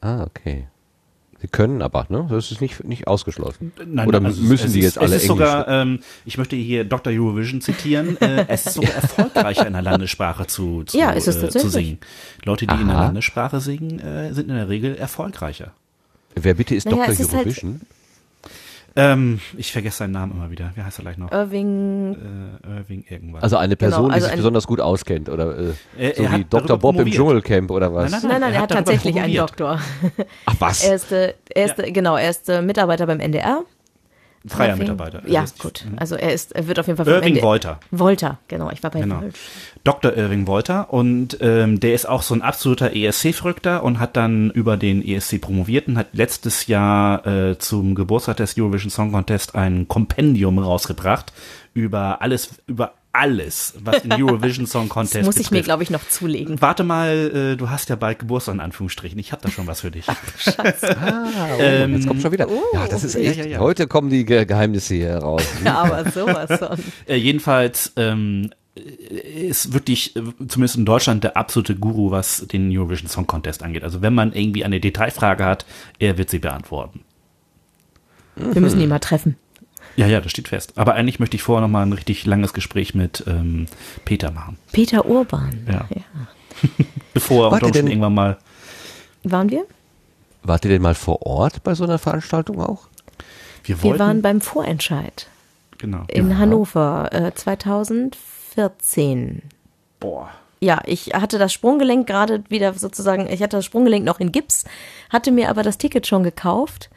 Ah, okay. Sie können aber, ne? Das ist nicht, nicht ausgeschlossen. Nein, Oder also müssen es die ist, jetzt alle Es ist Englisch? sogar, ähm, ich möchte hier Dr. Eurovision zitieren, äh, es ist sogar erfolgreicher in der Landessprache zu, zu, Ja, ist es äh, zu singen. Leute, die in der Aha. Landessprache singen, äh, sind in der Regel erfolgreicher. Wer bitte ist Naja, Dr. ist halt- Eurovision? Ähm, ich vergesse seinen Namen immer wieder. Wie heißt er gleich noch? Irving, Äh, Irving irgendwas. also eine Genau, Person, also die sich ein- besonders gut auskennt oder äh, Er- so er wie Dr. Bob im promoviert. Dschungelcamp oder was? Nein, nein, nein, er er hat tatsächlich einen promoviert. Doktor. Ach was? Er ist, äh, er ist, äh, genau, er ist äh, Mitarbeiter beim NDR. Freier Irving- Mitarbeiter. Ja, Also gut. Also er ist, er wird auf jeden Fall Irving Wolter. Wolter, genau. Ich war bei Genau. Dr. Irving Wolter und ähm, der ist auch so ein absoluter ESC-Verrückter und hat dann über den ESC promoviert und hat letztes Jahr äh, zum Geburtstag des Eurovision Song Contest ein Kompendium rausgebracht über alles, über alles, was den Eurovision Song Contest Das muss ich mir, betrifft. glaube ich, noch zulegen. Warte mal, äh, du hast ja bald Geburtstag in Anführungsstrichen. Ich habe da schon was für dich. Ah, oh, Ähm, jetzt kommt schon wieder. ja, das ist ja, echt. ja, ja. Heute kommen die Ge Geheimnisse hier heraus. Ja, aber sowas von. Äh, jedenfalls ähm, ist wirklich, äh, zumindest in Deutschland, der absolute Guru, was den Eurovision Song Contest angeht. Also wenn man irgendwie eine Detailfrage hat, er wird sie beantworten. Wir müssen ihn mal treffen. Ja, ja, das steht fest. Aber eigentlich möchte ich vorher noch mal ein richtig langes Gespräch mit ähm, Peter machen. Peter Urban. Ja. Bevor er denn- irgendwann mal. Waren wir? Wart ihr denn mal vor Ort bei so einer Veranstaltung auch? Wir Wir wollten. waren beim Vorentscheid genau. in Hannover äh, 2014. Boah. Ja, ich hatte das Sprunggelenk gerade wieder sozusagen, ich hatte das Sprunggelenk noch in Gips, hatte mir aber das Ticket schon gekauft.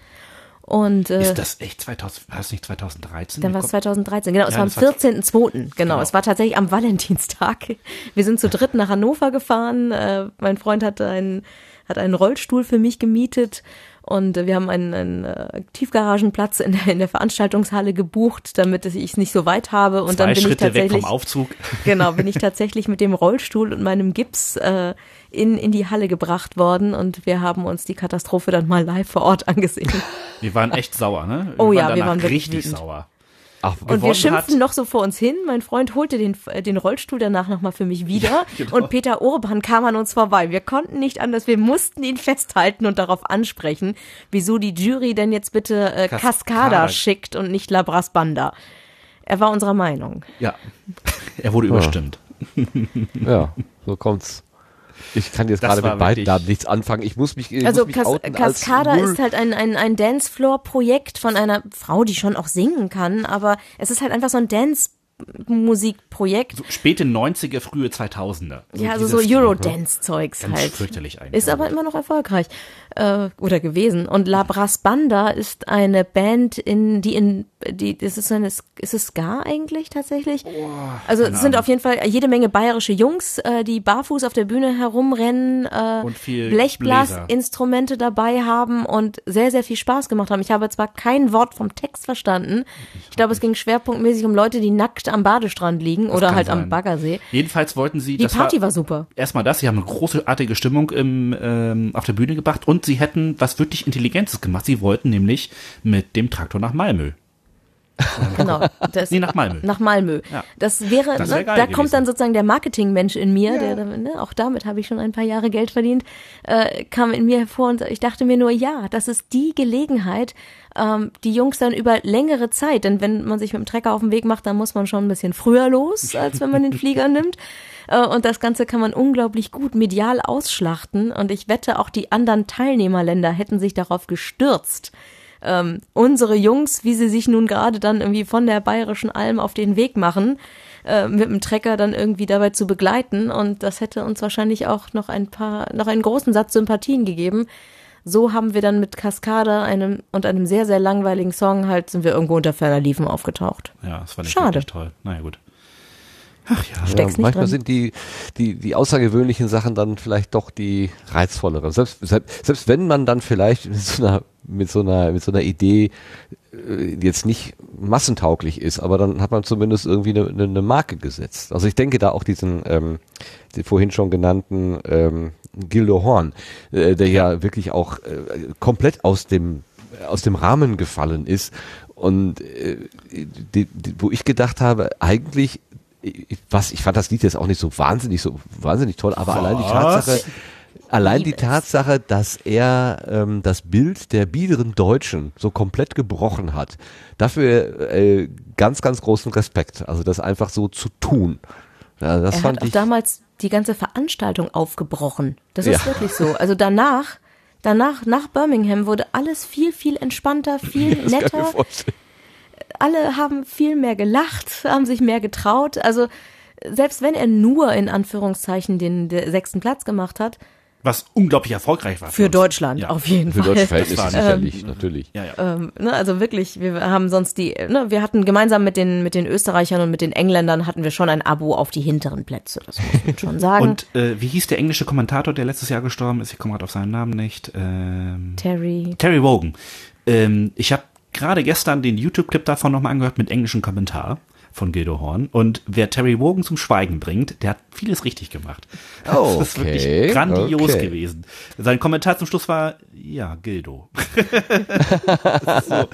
Und äh, Ist das echt 2000, war das nicht 2013? Dann war es 2013, genau, es Ja, war am das war- 14.02., genau, Genau. es war tatsächlich am Valentinstag. Wir sind zu dritt nach Hannover gefahren, äh, mein Freund hatte einen, hat einen Rollstuhl für mich gemietet und wir haben einen, einen äh, Tiefgaragenplatz in der, in der Veranstaltungshalle gebucht, damit ich es nicht so weit habe und Zwei dann bin Schritte ich weg tatsächlich vom Aufzug. Genau, bin ich tatsächlich mit dem Rollstuhl und meinem Gips äh, in, in die Halle gebracht worden und wir haben uns die Katastrophe dann mal live vor Ort angesehen. Wir waren echt sauer, ne? Oh ja, wir waren wirklich richtig wütend. sauer. Ach, Und wir schimpften hat- noch so vor uns hin. Mein Freund holte den, äh, den Rollstuhl danach nochmal für mich wieder. genau. Und Peter Urban kam an uns vorbei. Wir konnten nicht anders. Wir mussten ihn festhalten und darauf ansprechen, wieso die Jury denn jetzt bitte äh, Kas- Cascada Kader. schickt und nicht Labras Banda. Er war unserer Meinung. Ja. Er wurde überstimmt. Ja, so kommt's. Ich kann jetzt gerade mit beiden Namen nichts anfangen. Ich muss mich, ich Also muss mich als Cascada ist halt ein, ein, ein Dancefloor-Projekt von einer Frau, die schon auch singen kann, aber es ist halt einfach so ein Dance-Musikprojekt. So späte 90er, frühe 2000er. ja, also so. Eurodance-Zeugs halt. fürchterlich eigentlich. Ist aber immer noch erfolgreich äh, oder gewesen. Und La Brass Banda ist eine Band, in, die in die, ist es eine, ist es Ska eigentlich tatsächlich? also es sind auf jeden Fall jede Menge bayerische Jungs, äh, die barfuß auf der Bühne herumrennen, äh, Blechblasinstrumente dabei haben und sehr, sehr viel Spaß gemacht haben. Ich habe zwar kein Wort vom Text verstanden. Ich glaube, es ging schwerpunktmäßig um Leute, die nackt am Badestrand liegen oder kann halt sein. am Baggersee. Jedenfalls wollten sie. Die das Party war super. Erstmal das, sie haben eine großartige Stimmung im, ähm, auf der Bühne gebracht und sie hätten was wirklich Intelligentes gemacht. Sie wollten nämlich mit dem Traktor nach Malmö. Genau. Das, Nee, nach Malmö. Nach Malmö. Ja. Das wäre, Das wär ne, da gewesen. kommt dann sozusagen der Marketingmensch in mir, der, ne, auch damit habe ich schon ein paar Jahre Geld verdient, äh, kam in mir hervor und ich dachte mir nur, ja, das ist die Gelegenheit, ähm, die Jungs dann über längere Zeit, denn wenn man sich mit dem Trecker auf den Weg macht, dann muss man schon ein bisschen früher los, als wenn man den Flieger nimmt. Äh, Und das Ganze kann man unglaublich gut medial ausschlachten. Und ich wette, auch die anderen Teilnehmerländer hätten sich darauf gestürzt, ähm, unsere Jungs, wie sie sich nun gerade dann irgendwie von der bayerischen Alm auf den Weg machen, äh, mit dem Trecker dann irgendwie dabei zu begleiten. Und das hätte uns wahrscheinlich auch noch ein paar, noch einen großen Satz Sympathien gegeben. So haben wir dann mit Kaskade einem und einem sehr, sehr langweiligen Song halt sind wir irgendwo unter ferner Liefen aufgetaucht. Ja, das war nicht Schade. toll. Naja, gut. Ach ja. Ja, manchmal drin. sind die, die, die außergewöhnlichen Sachen dann vielleicht doch die reizvolleren. Selbst, selbst, selbst wenn man dann vielleicht mit so einer, mit so einer, mit so einer Idee äh, jetzt nicht massentauglich ist, aber dann hat man zumindest irgendwie eine, eine, eine Marke gesetzt. Also ich denke da auch diesen, ähm, den vorhin schon genannten ähm, Gildo Horn, äh, der ja wirklich auch äh, komplett aus dem aus dem Rahmen gefallen ist und äh, die, die, wo ich gedacht habe, eigentlich ich- was ich fand das Lied jetzt auch nicht so wahnsinnig so wahnsinnig toll, aber allein die Tatsache allein die. Tatsache, dass er ähm, das Bild der biederen Deutschen so komplett gebrochen hat, dafür äh, ganz ganz großen Respekt, also das einfach so zu tun. Ja, das er fand hat auch ich damals die ganze Veranstaltung aufgebrochen. Das Ja. ist wirklich so. Also danach, danach, nach Birmingham wurde alles viel, viel entspannter, viel Das kann ich mir netter. Alle haben viel mehr gelacht, haben sich mehr getraut. Also selbst wenn er nur in Anführungszeichen den, den sechsten Platz gemacht hat, Was unglaublich erfolgreich war. für uns. Deutschland Ja. auf jeden für Fall. deutsche Verhältnisse war- sicherlich, natürlich. Ja, ja. Ähm, ne, also wirklich, wir haben sonst die, ne, wir hatten gemeinsam mit den, mit den Österreichern und mit den Engländern hatten wir schon ein Abo auf die hinteren Plätze, das muss man schon sagen. Und äh, wie hieß der englische Kommentator, der letztes Jahr gestorben ist? Ich komme gerade auf seinen Namen nicht. Ähm, Terry, Terry Wogan. Ähm, ich habe gerade gestern den YouTube-Clip davon nochmal angehört mit englischem Kommentar von Gildo Horn. Und wer Terry Wogan zum Schweigen bringt, der hat vieles richtig gemacht. Oh, das ist okay, wirklich grandios okay. gewesen. Sein Kommentar zum Schluss war, ja, Gildo. so.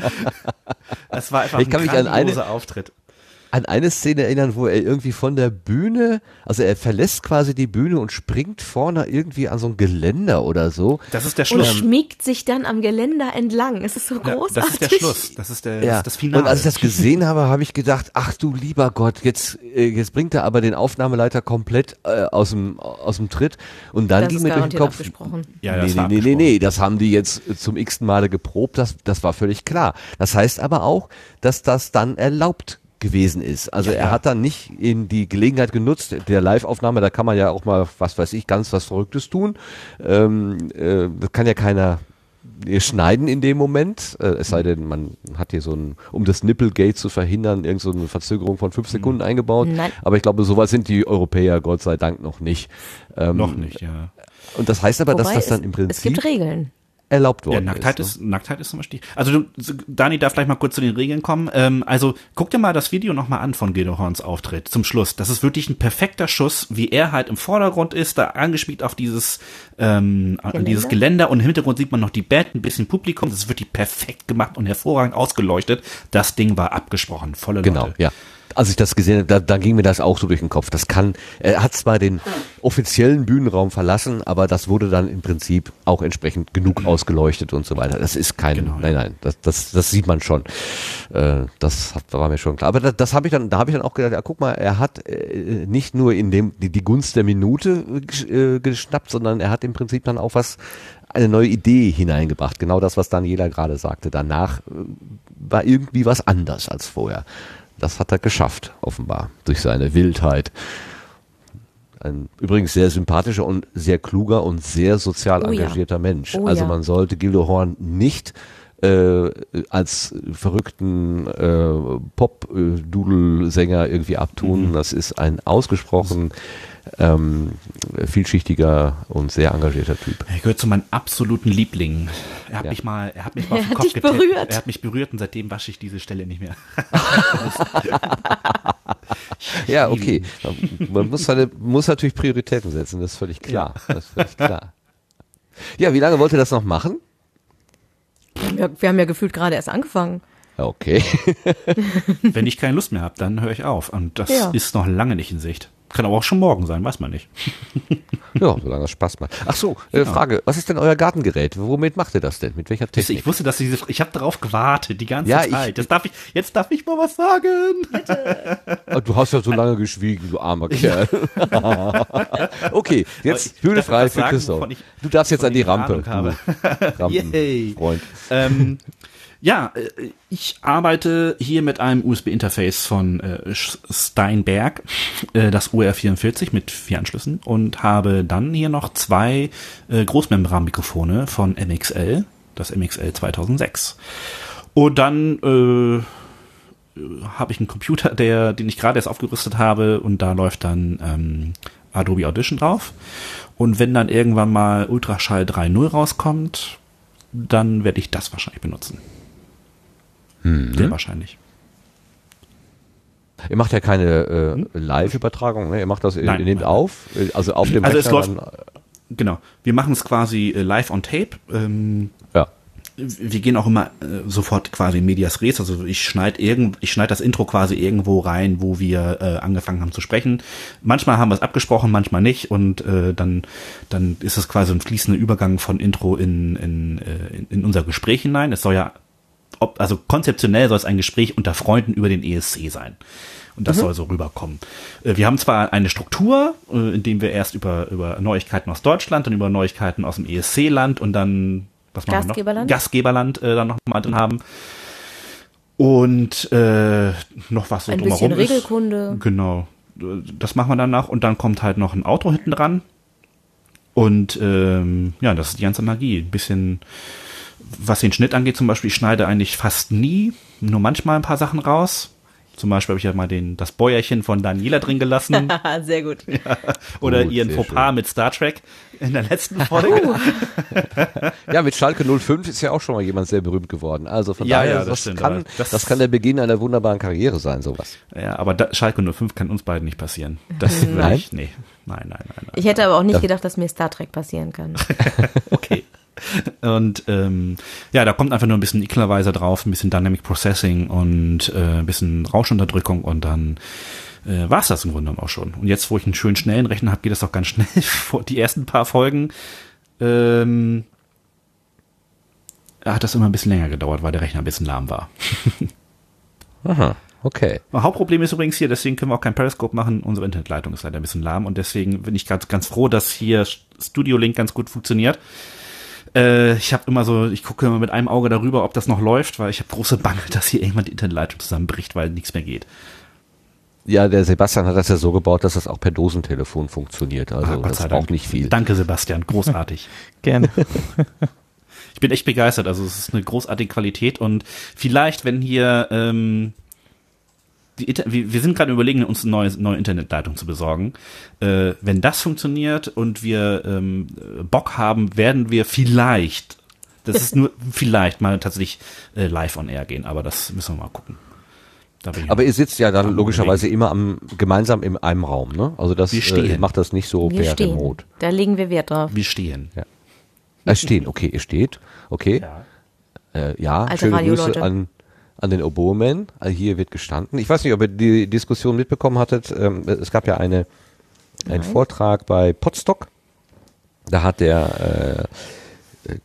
das war einfach Ich kann ein mich an eine- grandioser Auftritt. An eine Szene erinnern, wo er irgendwie von der Bühne, also er verlässt quasi die Bühne und springt vorne irgendwie an so ein Geländer oder so. Das ist der und Schluss. schmiegt sich dann am Geländer entlang. Es ist so Ja, großartig. das ist der Schluss. Das ist, der, das, Ja, ist das Finale. und als ich das gesehen habe, habe ich gedacht, ach du lieber Gott, jetzt, äh, jetzt bringt er aber den Aufnahmeleiter komplett äh, aus dem aus dem Tritt und dann Das ging mir durch den Kopf. Ja, nee, das nee, nee, nee, nee, das haben die jetzt äh, zum x-ten Male geprobt, das, das war völlig klar. Das heißt aber auch, dass das dann erlaubt gewesen ist. Also Ja, er hat dann nicht in die Gelegenheit genutzt, der Live-Aufnahme, da kann man ja auch mal, was weiß ich, ganz was Verrücktes tun. Ähm, äh, das kann ja keiner schneiden in dem Moment, äh, es sei denn, man hat hier so ein, um das Nipplegate zu verhindern, irgend so eine Verzögerung von fünf Sekunden eingebaut. Nein. Aber ich glaube, soweit sind die Europäer Gott sei Dank noch nicht. Ähm, Noch nicht, ja. Und das heißt aber, dass Wobei das dann es, im es Prinzip gibt Regeln. Erlaubt Ja, worden Nacktheit ist. ist, Nacktheit ist zum Beispiel. Also du, Dani darf vielleicht mal kurz zu den Regeln kommen. Ähm, also guck dir mal das Video nochmal an von Guido Horns Auftritt zum Schluss. Das ist wirklich ein perfekter Schuss, wie er halt im Vordergrund ist, da angespielt auf dieses, ähm, an Geländer? dieses Geländer und im Hintergrund sieht man noch die Band, ein bisschen Publikum. Das ist wirklich perfekt gemacht und hervorragend ausgeleuchtet. Das Ding war abgesprochen, volle Genau, Leute. ja. Als ich das gesehen habe, da, da ging mir das auch so durch den Kopf. Das kann, er hat zwar den offiziellen Bühnenraum verlassen, aber das wurde dann im Prinzip auch entsprechend genug ausgeleuchtet und so weiter. Das ist kein, Genau, nein, nein, das, das, das sieht man schon. Äh, das hat, war mir schon klar. Aber das, das habe ich dann, da habe ich dann auch gedacht, ja, guck mal, er hat äh, nicht nur in dem die, die Gunst der Minute äh, geschnappt, sondern er hat im Prinzip dann auch was eine neue Idee hineingebracht. Genau das, was Daniela gerade sagte. Danach äh, war irgendwie was anders als vorher. Das hat er geschafft, offenbar, durch seine Wildheit. Ein übrigens sehr sympathischer und sehr kluger und sehr sozial Oh ja. engagierter Mensch. Oh also ja. man sollte Gildo Horn nicht äh, als verrückten äh, Pop-Dudel-Sänger irgendwie abtun. Mhm. Das ist ein ausgesprochen ähm, vielschichtiger und sehr engagierter Typ. Er gehört zu meinen absoluten Lieblingen. Er hat Ja. mich mal, er hat mich mal auf den hat Kopf berührt. Er hat mich berührt und seitdem wasche ich diese Stelle nicht mehr. Ja, okay. Man muss, seine, muss natürlich Prioritäten setzen, das ist völlig klar. Das ist völlig klar. Ja, wie lange wollt ihr das noch machen? Ja, wir haben ja gefühlt gerade erst angefangen. Ja, Okay. Wenn ich keine Lust mehr habe, dann höre ich auf. Und das Ja. ist noch lange nicht in Sicht. Kann aber auch schon morgen sein, weiß man nicht. Ja, solange es Spaß macht. Ach so, äh, Frage, was ist denn euer Gartengerät? Womit macht ihr das denn? Mit welcher du, Technik? Ich wusste, dass diese, ich habe darauf gewartet die ganze Ja, ich- Zeit. Jetzt darf ich, jetzt darf ich mal was sagen. Ah, Du hast ja so lange geschwiegen, du armer Kerl. okay, jetzt Ich Bühne frei für sagen, Christoph. ich- Du darfst jetzt an die ich Rampe, Yay. Rampenfreund. ähm, ja, äh, ich arbeite hier mit einem USB-Interface von äh, Steinberg, äh, das UR44 mit vier Anschlüssen und habe dann hier noch zwei Großmembranmikrofone von MXL, das MXL 2006. Und dann äh, habe ich einen Computer, der, den ich gerade erst aufgerüstet habe und da läuft dann ähm, Adobe Audition drauf. Und wenn dann irgendwann mal Ultraschall 3.0 rauskommt, dann werde ich das wahrscheinlich benutzen. Sehr wahrscheinlich. Ihr macht ja keine äh, Live-Übertragung, ne? Ihr macht das, ihr, Hm? Nein, ihr nehmt nein. auf, äh, also auf dem Also es läuft- dann, Genau. Wir machen es quasi äh, live on tape. Ähm, ja. wir gehen auch immer äh, sofort quasi in medias res. Also ich schneide irgend, ich schneide das Intro quasi irgendwo rein, wo wir äh, angefangen haben zu sprechen. Manchmal haben wir es abgesprochen, manchmal nicht. Und äh, dann, dann ist es quasi ein fließender Übergang von Intro in, in, äh, in, in unser Gespräch hinein. Es soll ja, ob, also konzeptionell soll es ein Gespräch unter Freunden über den ESC sein. Und das soll so rüberkommen. Äh, Wir haben zwar eine Struktur, äh, in dem wir erst über, über Neuigkeiten aus Deutschland, dann über Neuigkeiten aus dem ESC-Land und dann was? Gastgeberland? Gastgeberland äh, dann noch mal drin haben. Und äh, noch was so Ein drumherum bisschen ist. Regelkunde. Genau. Das machen wir danach und dann kommt halt noch ein Auto hinten dran. Und ähm, ja, das ist die ganze Magie. Ein bisschen, was den Schnitt angeht, zum Beispiel, ich schneide eigentlich fast nie, nur manchmal ein paar Sachen raus. Zum Beispiel habe ich ja mal den, das Bäuerchen von Daniela drin gelassen. Sehr gut. oder Gut, ihren Fauxpas mit Star Trek in der letzten Folge. Ja, mit Schalke 05 ist ja auch schon mal jemand sehr berühmt geworden. Also von Ja, daher, ja, das das, stimmt, kann, das, das- kann der Beginn einer wunderbaren Karriere sein, sowas. Ja, aber da, Schalke 05 kann uns beiden nicht passieren. Das Nein? ich, nee. Nein, nein, nein, nein. Ich hätte aber auch nicht gedacht, dass mir Star Trek passieren kann. Okay. Und ähm, ja, da kommt einfach nur ein bisschen Equalizer drauf, ein bisschen Dynamic Processing und äh, ein bisschen Rauschunterdrückung und dann äh, war es das im Grunde genommen auch schon. Und jetzt, wo ich einen schönen schnellen Rechner habe, geht das auch ganz schnell. Vor- Die ersten paar Folgen ähm, hat das immer ein bisschen länger gedauert, weil der Rechner ein bisschen lahm war. Aha, okay. Hauptproblem ist übrigens hier, deswegen können wir auch kein Periscope machen. Unsere Internetleitung ist leider ein bisschen lahm und deswegen bin ich ganz, ganz froh, dass hier Studio Link ganz gut funktioniert. Äh, ich habe immer so, ich gucke immer mit einem Auge darüber, ob das noch läuft, weil ich habe große Bange, dass hier irgendwann die Internetleitung zusammenbricht, weil nichts mehr geht. Ja, der Sebastian hat das ja so gebaut, dass das auch per Dosentelefon funktioniert. Also Ah, das braucht Dank. nicht viel. Danke, Sebastian, großartig. Gerne. ich bin echt begeistert. Also es ist eine großartige Qualität und vielleicht, wenn hier ähm, die, wir, sind gerade überlegen, uns eine neue, neue Internetleitung zu besorgen. Äh, wenn das funktioniert und wir ähm, Bock haben, werden wir vielleicht, das ist nur vielleicht mal tatsächlich äh, live on air gehen, aber das müssen wir mal gucken. Da bin ich Aber ihr sitzt ja dann logischerweise immer am, gemeinsam in einem Raum, ne? Also das Wir äh, macht das nicht so per stehen. Remote. Da legen wir Wert drauf. wir stehen. Äh, stehen, okay, ihr steht, okay. Ja. Äh, ja, Alte schöne Grüße an, an den Oboeman. Also hier wird gestanden. Ich weiß nicht, ob ihr die Diskussion mitbekommen hattet. Ähm, es gab ja eine, einen Vortrag bei Potsdok. Da hat der äh, äh,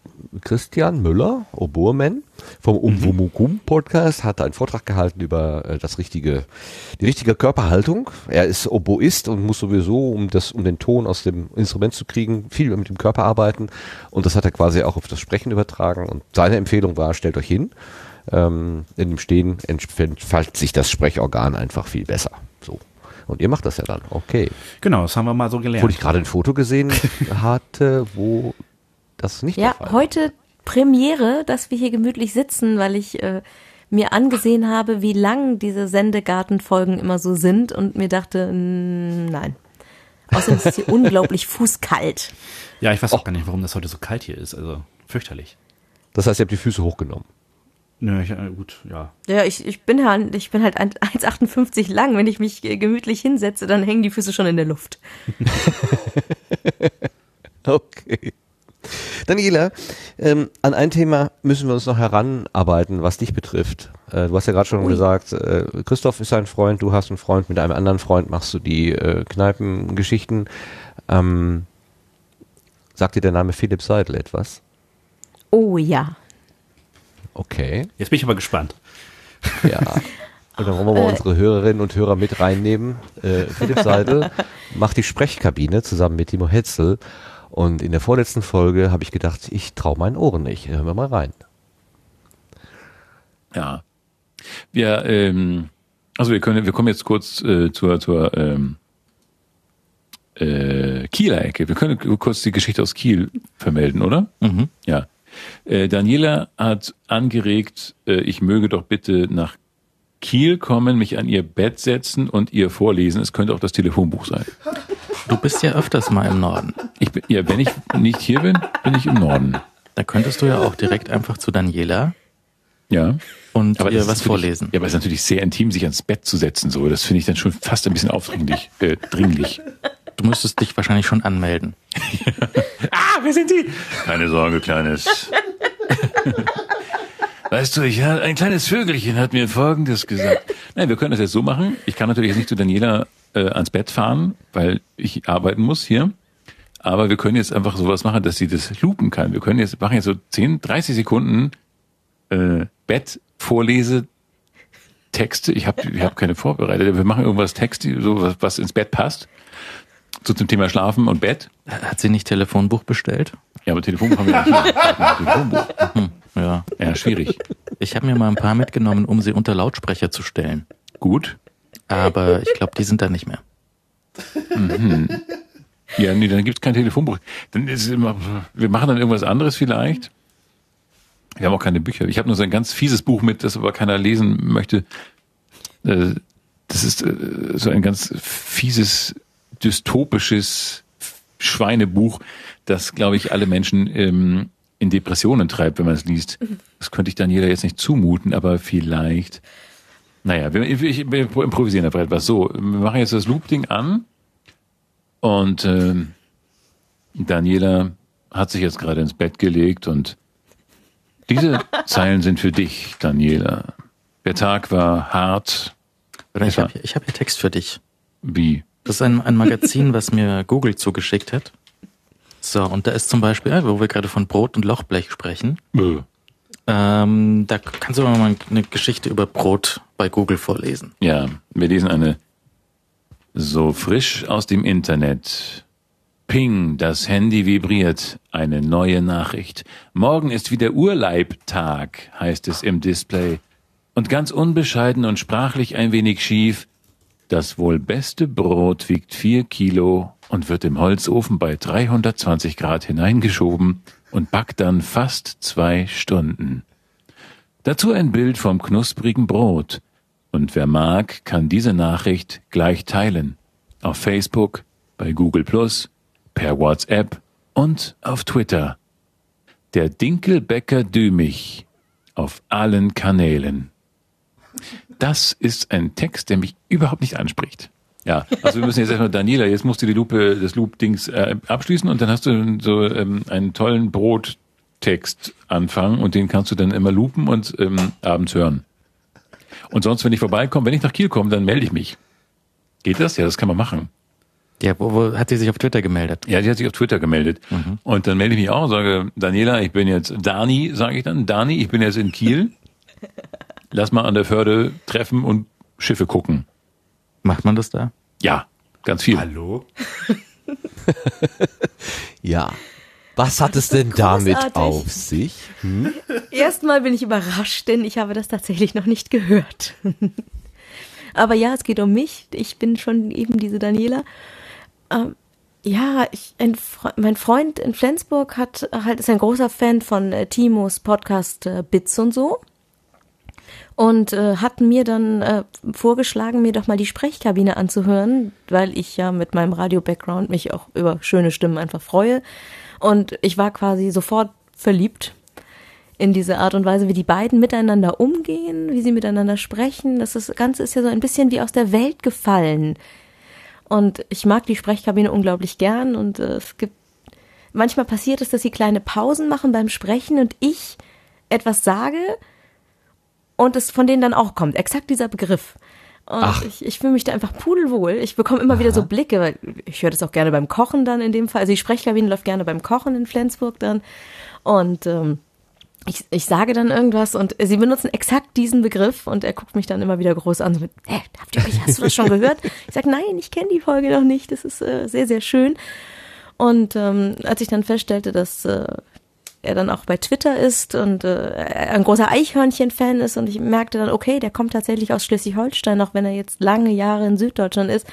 Christian Müller, Oboeman, vom Umwumukum Podcast, hat einen Vortrag gehalten über äh, das richtige, die richtige Körperhaltung. Er ist Oboist und muss sowieso, um das, um den Ton aus dem Instrument zu kriegen, viel mit dem Körper arbeiten. Und das hat er quasi auch auf das Sprechen übertragen. Und seine Empfehlung war, stellt euch hin. Ähm, in dem Stehen entfaltet sich das Sprechorgan einfach viel besser. So. Und ihr macht das ja dann. Okay. Genau, das haben wir mal so gelernt. Obwohl ich gerade ein Foto gesehen hatte, wo das nicht Ja, der Fall war. heute Premiere, dass wir hier gemütlich sitzen, weil ich äh, mir angesehen habe, wie lang diese Sendegartenfolgen immer so sind und mir dachte, nein. Außerdem ist es hier unglaublich fußkalt. Ja, ich weiß auch gar nicht, warum das heute so kalt hier ist. Also fürchterlich. Das heißt, ihr habt die Füße hochgenommen. Nö, ich, äh, gut, ja. Ja, ich, ich bin halt, ich bin halt 1,58 lang. Wenn ich mich gemütlich hinsetze, dann hängen die Füße schon in der Luft. Okay. Daniela, ähm, an ein Thema müssen wir uns noch heranarbeiten, was dich betrifft. Äh, du hast ja gerade schon Ui. gesagt, äh, Christoph ist ein Freund, du hast einen Freund, mit einem anderen Freund machst du die äh, Kneipengeschichten. Ähm, sagt dir der Name Philipp Seidel etwas? Oh ja. Okay. Jetzt bin ich aber gespannt. Ja. Und dann wollen wir mal Äh. unsere Hörerinnen und Hörer mit reinnehmen. Äh, Philipp Seidel macht die Sprechkabine zusammen mit Timo Hetzel. Und in der vorletzten Folge habe ich gedacht, ich traue meinen Ohren nicht. Hören wir mal rein. Ja. Wir, ähm, also wir können, wir kommen jetzt kurz äh, zur, zur ähm, äh, Kieler Ecke. Wir können kurz die Geschichte aus Kiel vermelden, oder? Mhm. Ja. Äh, Daniela hat angeregt, äh, ich möge doch bitte nach Kiel kommen, mich an ihr Bett setzen und ihr vorlesen. Es könnte auch das Telefonbuch sein. Du bist ja öfters mal im Norden. Ich bin, ja, wenn ich nicht hier bin, bin ich im Norden. Da könntest du ja auch direkt einfach zu Daniela Ja. und Aber ihr was vorlesen. Ja, aber es ist natürlich sehr intim, sich ans Bett zu setzen. So, das finde ich dann schon fast ein bisschen aufdringlich, äh, dringlich. Du müsstest dich wahrscheinlich schon anmelden. Ah, wer sind Sie? Keine Sorge, Kleines. Weißt du, ich ein kleines Vögelchen hat mir Folgendes gesagt. Nein, wir können das jetzt so machen. Ich kann natürlich jetzt nicht zu Daniela äh, ans Bett fahren, weil ich arbeiten muss hier. Aber wir können jetzt einfach sowas machen, dass sie das loopen kann. Wir können jetzt machen jetzt so 10, 30 Sekunden äh, Bett vorlese Texte. Ich habe ich hab keine vorbereitet. Wir machen irgendwas Texte, so was, was ins Bett passt. So zum Thema Schlafen und Bett. Hat sie nicht Telefonbuch bestellt? Ja, aber Telefonbuch haben wir nicht. Telefonbuch. Hm, ja. Ja, schwierig. Ich habe mir mal ein paar mitgenommen, um sie unter Lautsprecher zu stellen. Gut. Aber ich glaube, die sind da nicht mehr. Mhm. Ja, nee, dann gibt's kein Telefonbuch. Dann ist es immer, wir machen dann irgendwas anderes vielleicht. Wir haben auch keine Bücher. Ich habe nur so ein ganz fieses Buch mit, das aber keiner lesen möchte. Äh, Das ist äh, so ein ganz fieses, dystopisches Schweinebuch, das, glaube ich, alle Menschen ähm, in Depressionen treibt, wenn man es liest. Das könnte ich Daniela jetzt nicht zumuten, aber vielleicht. Naja, wir, ich, wir improvisieren einfach etwas. So, wir machen jetzt das Loop-Ding an und ähm, Daniela hat sich jetzt gerade ins Bett gelegt und diese Zeilen sind für dich, Daniela. Der Tag war hart. Ich habe hab hier Text für dich. Wie? Das ist ein, ein Magazin, was mir Google zugeschickt hat. So, und da ist zum Beispiel, ja, wo wir gerade von Brot und Lochblech sprechen. Bö. Ähm, da kannst du mal eine Geschichte über Brot bei Google vorlesen. Ja, wir lesen eine so frisch aus dem Internet. Ping, das Handy vibriert. Eine neue Nachricht. Morgen ist wieder Urleibtag, heißt es im Display. Und ganz unbescheiden und sprachlich ein wenig schief. Das wohl beste Brot wiegt vier Kilo und wird im Holzofen bei 320 Grad hineingeschoben und backt dann fast zwei Stunden. Dazu ein Bild vom knusprigen Brot. Und wer mag, kann diese Nachricht gleich teilen. Auf Facebook, bei Google Plus, per WhatsApp und auf Twitter. Der Dinkelbäcker Dümich auf allen Kanälen. Das ist ein Text, der mich überhaupt nicht anspricht. Ja, also wir müssen jetzt erstmal, Daniela, jetzt musst du die Lupe, das Loop-Dings äh, abschließen und dann hast du so ähm, einen tollen Brottext anfangen und den kannst du dann immer loopen und ähm, abends hören. Und sonst, wenn ich vorbeikomme, wenn ich nach Kiel komme, dann melde ich mich. Geht das? Ja, das kann man machen. Ja, wo, wo hat sie sich auf Twitter gemeldet? Ja, die hat sich auf Twitter gemeldet. Und dann melde ich mich auch und sage, Daniela, ich bin jetzt, Dani, sage ich dann, Dani, ich bin jetzt in Kiel. Lass mal an der Förde treffen und Schiffe gucken. Macht man das da? Ja, ganz viel. Hallo? Ja. Was hat es denn damit Großartig. auf sich? Hm? Erstmal bin ich überrascht, denn ich habe das tatsächlich noch nicht gehört. Aber ja, es geht um mich. Ich bin schon eben diese Daniela. Ähm, Ja, ich, ein, Fre- mein Freund in Flensburg hat halt ist ein großer Fan von äh, Timos Podcast äh, Bits und so und äh, hat mir dann äh, vorgeschlagen, mir doch mal die Sprechkabine anzuhören, weil ich ja mit meinem Radio-Background mich auch über schöne Stimmen einfach freue und ich war quasi sofort verliebt in diese Art und Weise, wie die beiden miteinander umgehen, wie sie miteinander sprechen. Das ist, Ganze ist ja so ein bisschen wie aus der Welt gefallen. Und ich mag die Sprechkabine unglaublich gern und äh, es gibt manchmal passiert es, dass sie kleine Pausen machen beim Sprechen und ich etwas sage und es von denen dann auch kommt, exakt dieser Begriff. Und Ach. ich, ich fühle mich da einfach pudelwohl. Ich bekomme immer wieder so Blicke, weil ich höre das auch gerne beim Kochen dann in dem Fall. Also die Sprechkabine läuft gerne beim Kochen in Flensburg dann. Und ähm, ich, ich sage dann irgendwas und sie benutzen exakt diesen Begriff und er guckt mich dann immer wieder groß an. So mit, Hä, habt ihr, hast du das schon gehört? Ich sage, nein, ich kenne die Folge noch nicht. Das ist äh, sehr, sehr schön. Und ähm, als ich dann feststellte, dass äh, er dann auch bei Twitter ist und äh, ein großer Eichhörnchen-Fan ist und ich merkte dann, okay, der kommt tatsächlich aus Schleswig-Holstein, auch wenn er jetzt lange Jahre in Süddeutschland ist.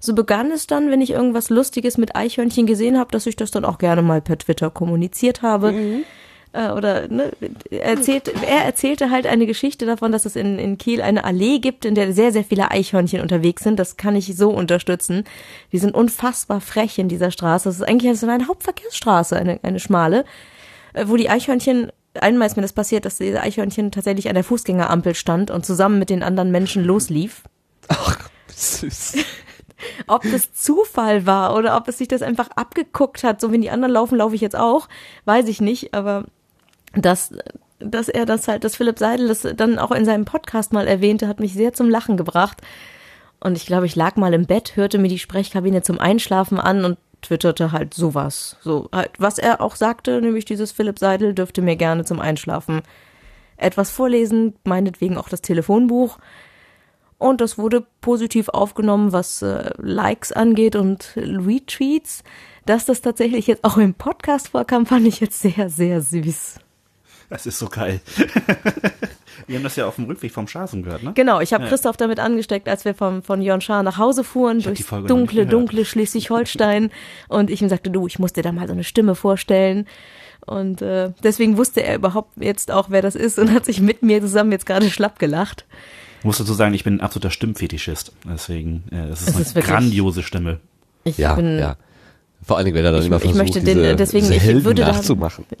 So begann es dann, wenn ich irgendwas Lustiges mit Eichhörnchen gesehen habe, dass ich das dann auch gerne mal per Twitter kommuniziert habe. Äh, oder ne, er, erzählt, er erzählte halt eine Geschichte davon, dass es in, in Kiel eine Allee gibt, in der sehr, sehr viele Eichhörnchen unterwegs sind. Das kann ich so unterstützen. Die sind unfassbar frech in dieser Straße. Das ist eigentlich eine Hauptverkehrsstraße, eine, eine schmale, wo die Eichhörnchen, einmal ist mir das passiert, dass diese Eichhörnchen tatsächlich an der Fußgängerampel stand und zusammen mit den anderen Menschen loslief. Süß. Ob das Zufall war oder ob es sich das einfach abgeguckt hat, so wenn die anderen laufen, laufe ich jetzt auch, weiß ich nicht, aber dass, dass er das halt, dass Philipp Seidel das dann auch in seinem Podcast mal erwähnte, hat mich sehr zum Lachen gebracht. Und ich glaube, ich lag mal im Bett, hörte mir die Sprechkabine zum Einschlafen an und twitterte halt sowas. So, halt, was er auch sagte, nämlich dieses Philipp Seidel dürfte mir gerne zum Einschlafen etwas vorlesen, meinetwegen auch das Telefonbuch. Und das wurde positiv aufgenommen, was äh, Likes angeht und Retweets. Dass das tatsächlich jetzt auch im Podcast vorkam, fand ich jetzt sehr, sehr süß. Das ist so geil. wir haben das ja auf dem Rückweg vom Schafen gehört, ne? Genau, ich habe Ja. Christoph damit angesteckt, als wir vom, von Jörn Schaar nach Hause fuhren, nicht dunkle, dunkle Schleswig-Holstein. und ich ihm sagte, du, ich muss dir da mal so eine Stimme vorstellen. Und äh, deswegen wusste er überhaupt jetzt auch, wer das ist und hat sich mit mir zusammen jetzt gerade schlapp gelacht. Ich muss dazu sagen, ich bin ein absoluter Stimmfetischist. Deswegen, äh, das ist Es eine ist wirklich- grandiose Stimme. Ich Ja, bin, ja. Vor allen Dingen, wenn er dann Ich- immer ich versucht, möchte den- diese, deswegen, diese ich Helden würde da- nachzumachen.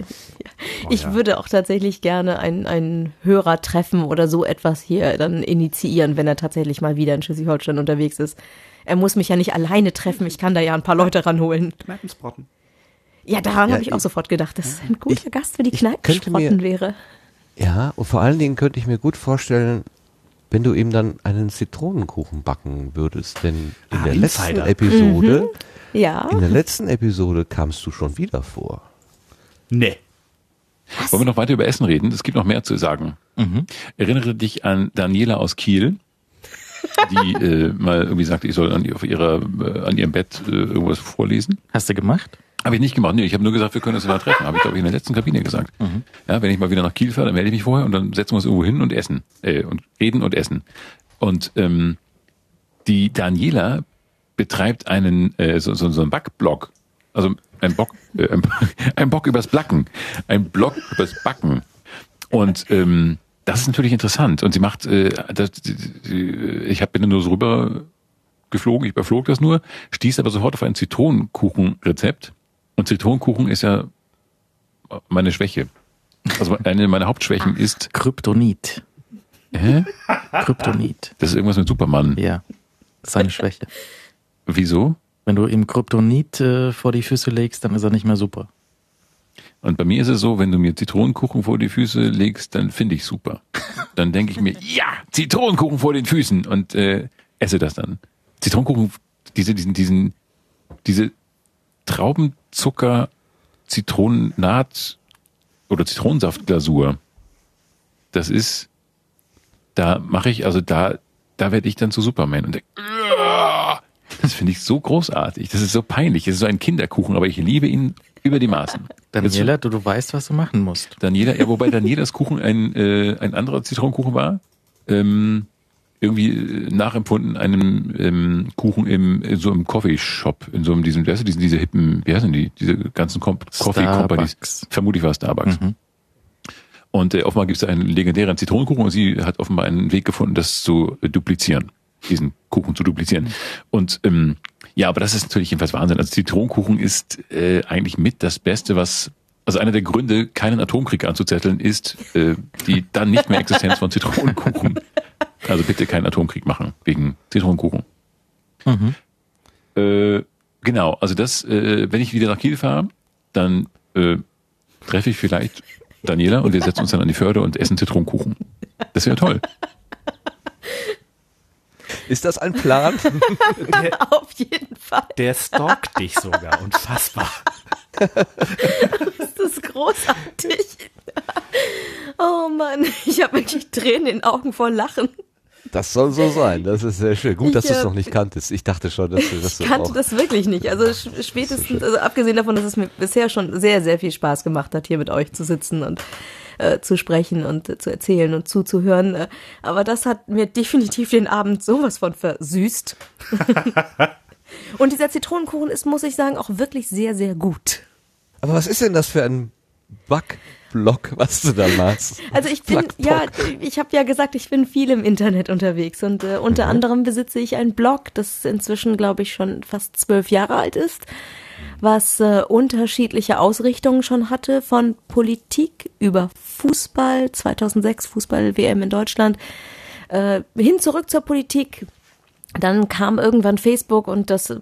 Ich würde auch tatsächlich gerne einen, einen Hörer treffen oder so etwas hier dann initiieren, wenn er tatsächlich mal wieder in Schleswig-Holstein unterwegs ist. Er muss mich ja nicht alleine treffen, ich kann da ja ein paar Leute ranholen. Kneipensprotten. Ja, daran Ja, habe ich auch ich- sofort gedacht, dass es ein guter ich- Gast für die ich Kneipensprotten wäre. Ja, und vor allen Dingen könnte ich mir gut vorstellen, wenn du ihm dann einen Zitronenkuchen backen würdest. Denn in Ah, der Insider. letzten Episode, Ja. in der letzten Episode kamst du schon wieder vor. Nee. Wollen wir noch weiter über Essen reden? Es gibt noch mehr zu sagen. Erinnere dich an Daniela aus Kiel, die äh, mal irgendwie sagte, ich soll an, auf ihrer, äh, an ihrem Bett äh, irgendwas vorlesen. Hast du gemacht? Habe ich nicht gemacht. Nee, ich habe nur gesagt, wir können uns mal treffen. Habe ich, glaube ich, in der letzten Kabine gesagt. Ja, wenn ich mal wieder nach Kiel fahre, dann melde ich mich vorher und dann setzen wir uns irgendwo hin und essen. Äh, und reden und essen. Und ähm, die Daniela betreibt einen äh, so, so, so einen Backblog. Also ein Bock, äh, ein, Bock übers Blacken. Ein Blog übers Backen. Und ähm, das ist natürlich interessant. Und sie macht, äh, das, die, ich hab, bin nur so rüber geflogen, ich überflog das nur, stieß aber sofort auf ein Zitronenkuchenrezept. Und Zitronenkuchen ist ja meine Schwäche. Also eine meiner Hauptschwächen ist. Kryptonit. Hä? Kryptonit. Das ist irgendwas mit Superman. Ja. Seine Schwäche. Wieso? Wenn du ihm Kryptonit äh, vor die Füße legst, dann ist er nicht mehr super. Und bei mir ist es so, wenn du mir Zitronenkuchen vor die Füße legst, dann finde ich super. Dann denke ich mir, ja, Zitronenkuchen vor den Füßen und äh, esse das dann. Zitronenkuchen, diese, diesen, diesen, diese Traubenzucker, Zitronennaht oder Zitronensaftglasur, das ist, da mache ich, also da, da werde ich dann zu Superman und denke, das finde ich so großartig. Das ist so peinlich. Es ist so ein Kinderkuchen, aber ich liebe ihn über die Maßen. Daniela, du, du weißt, was du machen musst. Daniela, ja, wobei Danielas Kuchen ein, äh, ein anderer Zitronenkuchen war. Ähm, irgendwie äh, nachempfunden einem ähm, Kuchen im in so einem Coffeeshop, in so einem diesem, wie heißt diese, diese hippen, wie heißen die, diese ganzen Com Coffee Companies. Vermutlich war es Starbucks. Mhm. Und äh, offenbar gibt es einen legendären Zitronenkuchen und sie hat offenbar einen Weg gefunden, das zu äh, duplizieren, diesen Kuchen zu duplizieren. Und ähm, ja, aber das ist natürlich jedenfalls Wahnsinn. Also Zitronenkuchen ist äh, eigentlich mit das Beste, was also einer der Gründe, keinen Atomkrieg anzuzetteln, ist äh, die dann nicht mehr Existenz von Zitronenkuchen. Also bitte keinen Atomkrieg machen wegen Zitronenkuchen. Mhm. Äh, genau, also das, äh, wenn ich wieder nach Kiel fahre, dann äh, treffe ich vielleicht Daniela und wir setzen uns dann an die Förde und essen Zitronenkuchen. Das wäre toll. Ist das ein Plan? Auf jeden Fall. Der stalkt dich sogar. Unfassbar. Das ist großartig. Oh Mann, ich habe wirklich Tränen in den Augen vor Lachen. Das soll so sein. Das ist sehr schön. Gut, Ich, dass du es äh, noch nicht kanntest. Ich dachte schon, dass du das Ich kannte auch. das wirklich nicht. Also spätestens, also abgesehen davon, dass es mir bisher schon sehr, sehr viel Spaß gemacht hat, hier mit euch zu sitzen und äh, zu sprechen und äh, zu erzählen und zuzuhören. Äh, aber das hat mir definitiv den Abend sowas von versüßt. und dieser Zitronenkuchen ist, muss ich sagen, auch wirklich sehr, sehr gut. Aber was ist denn das für ein Backblock, was du da machst? Also ich bin, ja, ich habe ja gesagt, ich bin viel im Internet unterwegs und äh, unter anderem besitze ich einen Blog, das inzwischen, glaube ich, schon fast zwölf Jahre alt ist, was äh, unterschiedliche Ausrichtungen schon hatte, von Politik über Fußball, 2006 Fußball-WM in Deutschland, äh, hin zurück zur Politik. Dann kam irgendwann Facebook und das äh,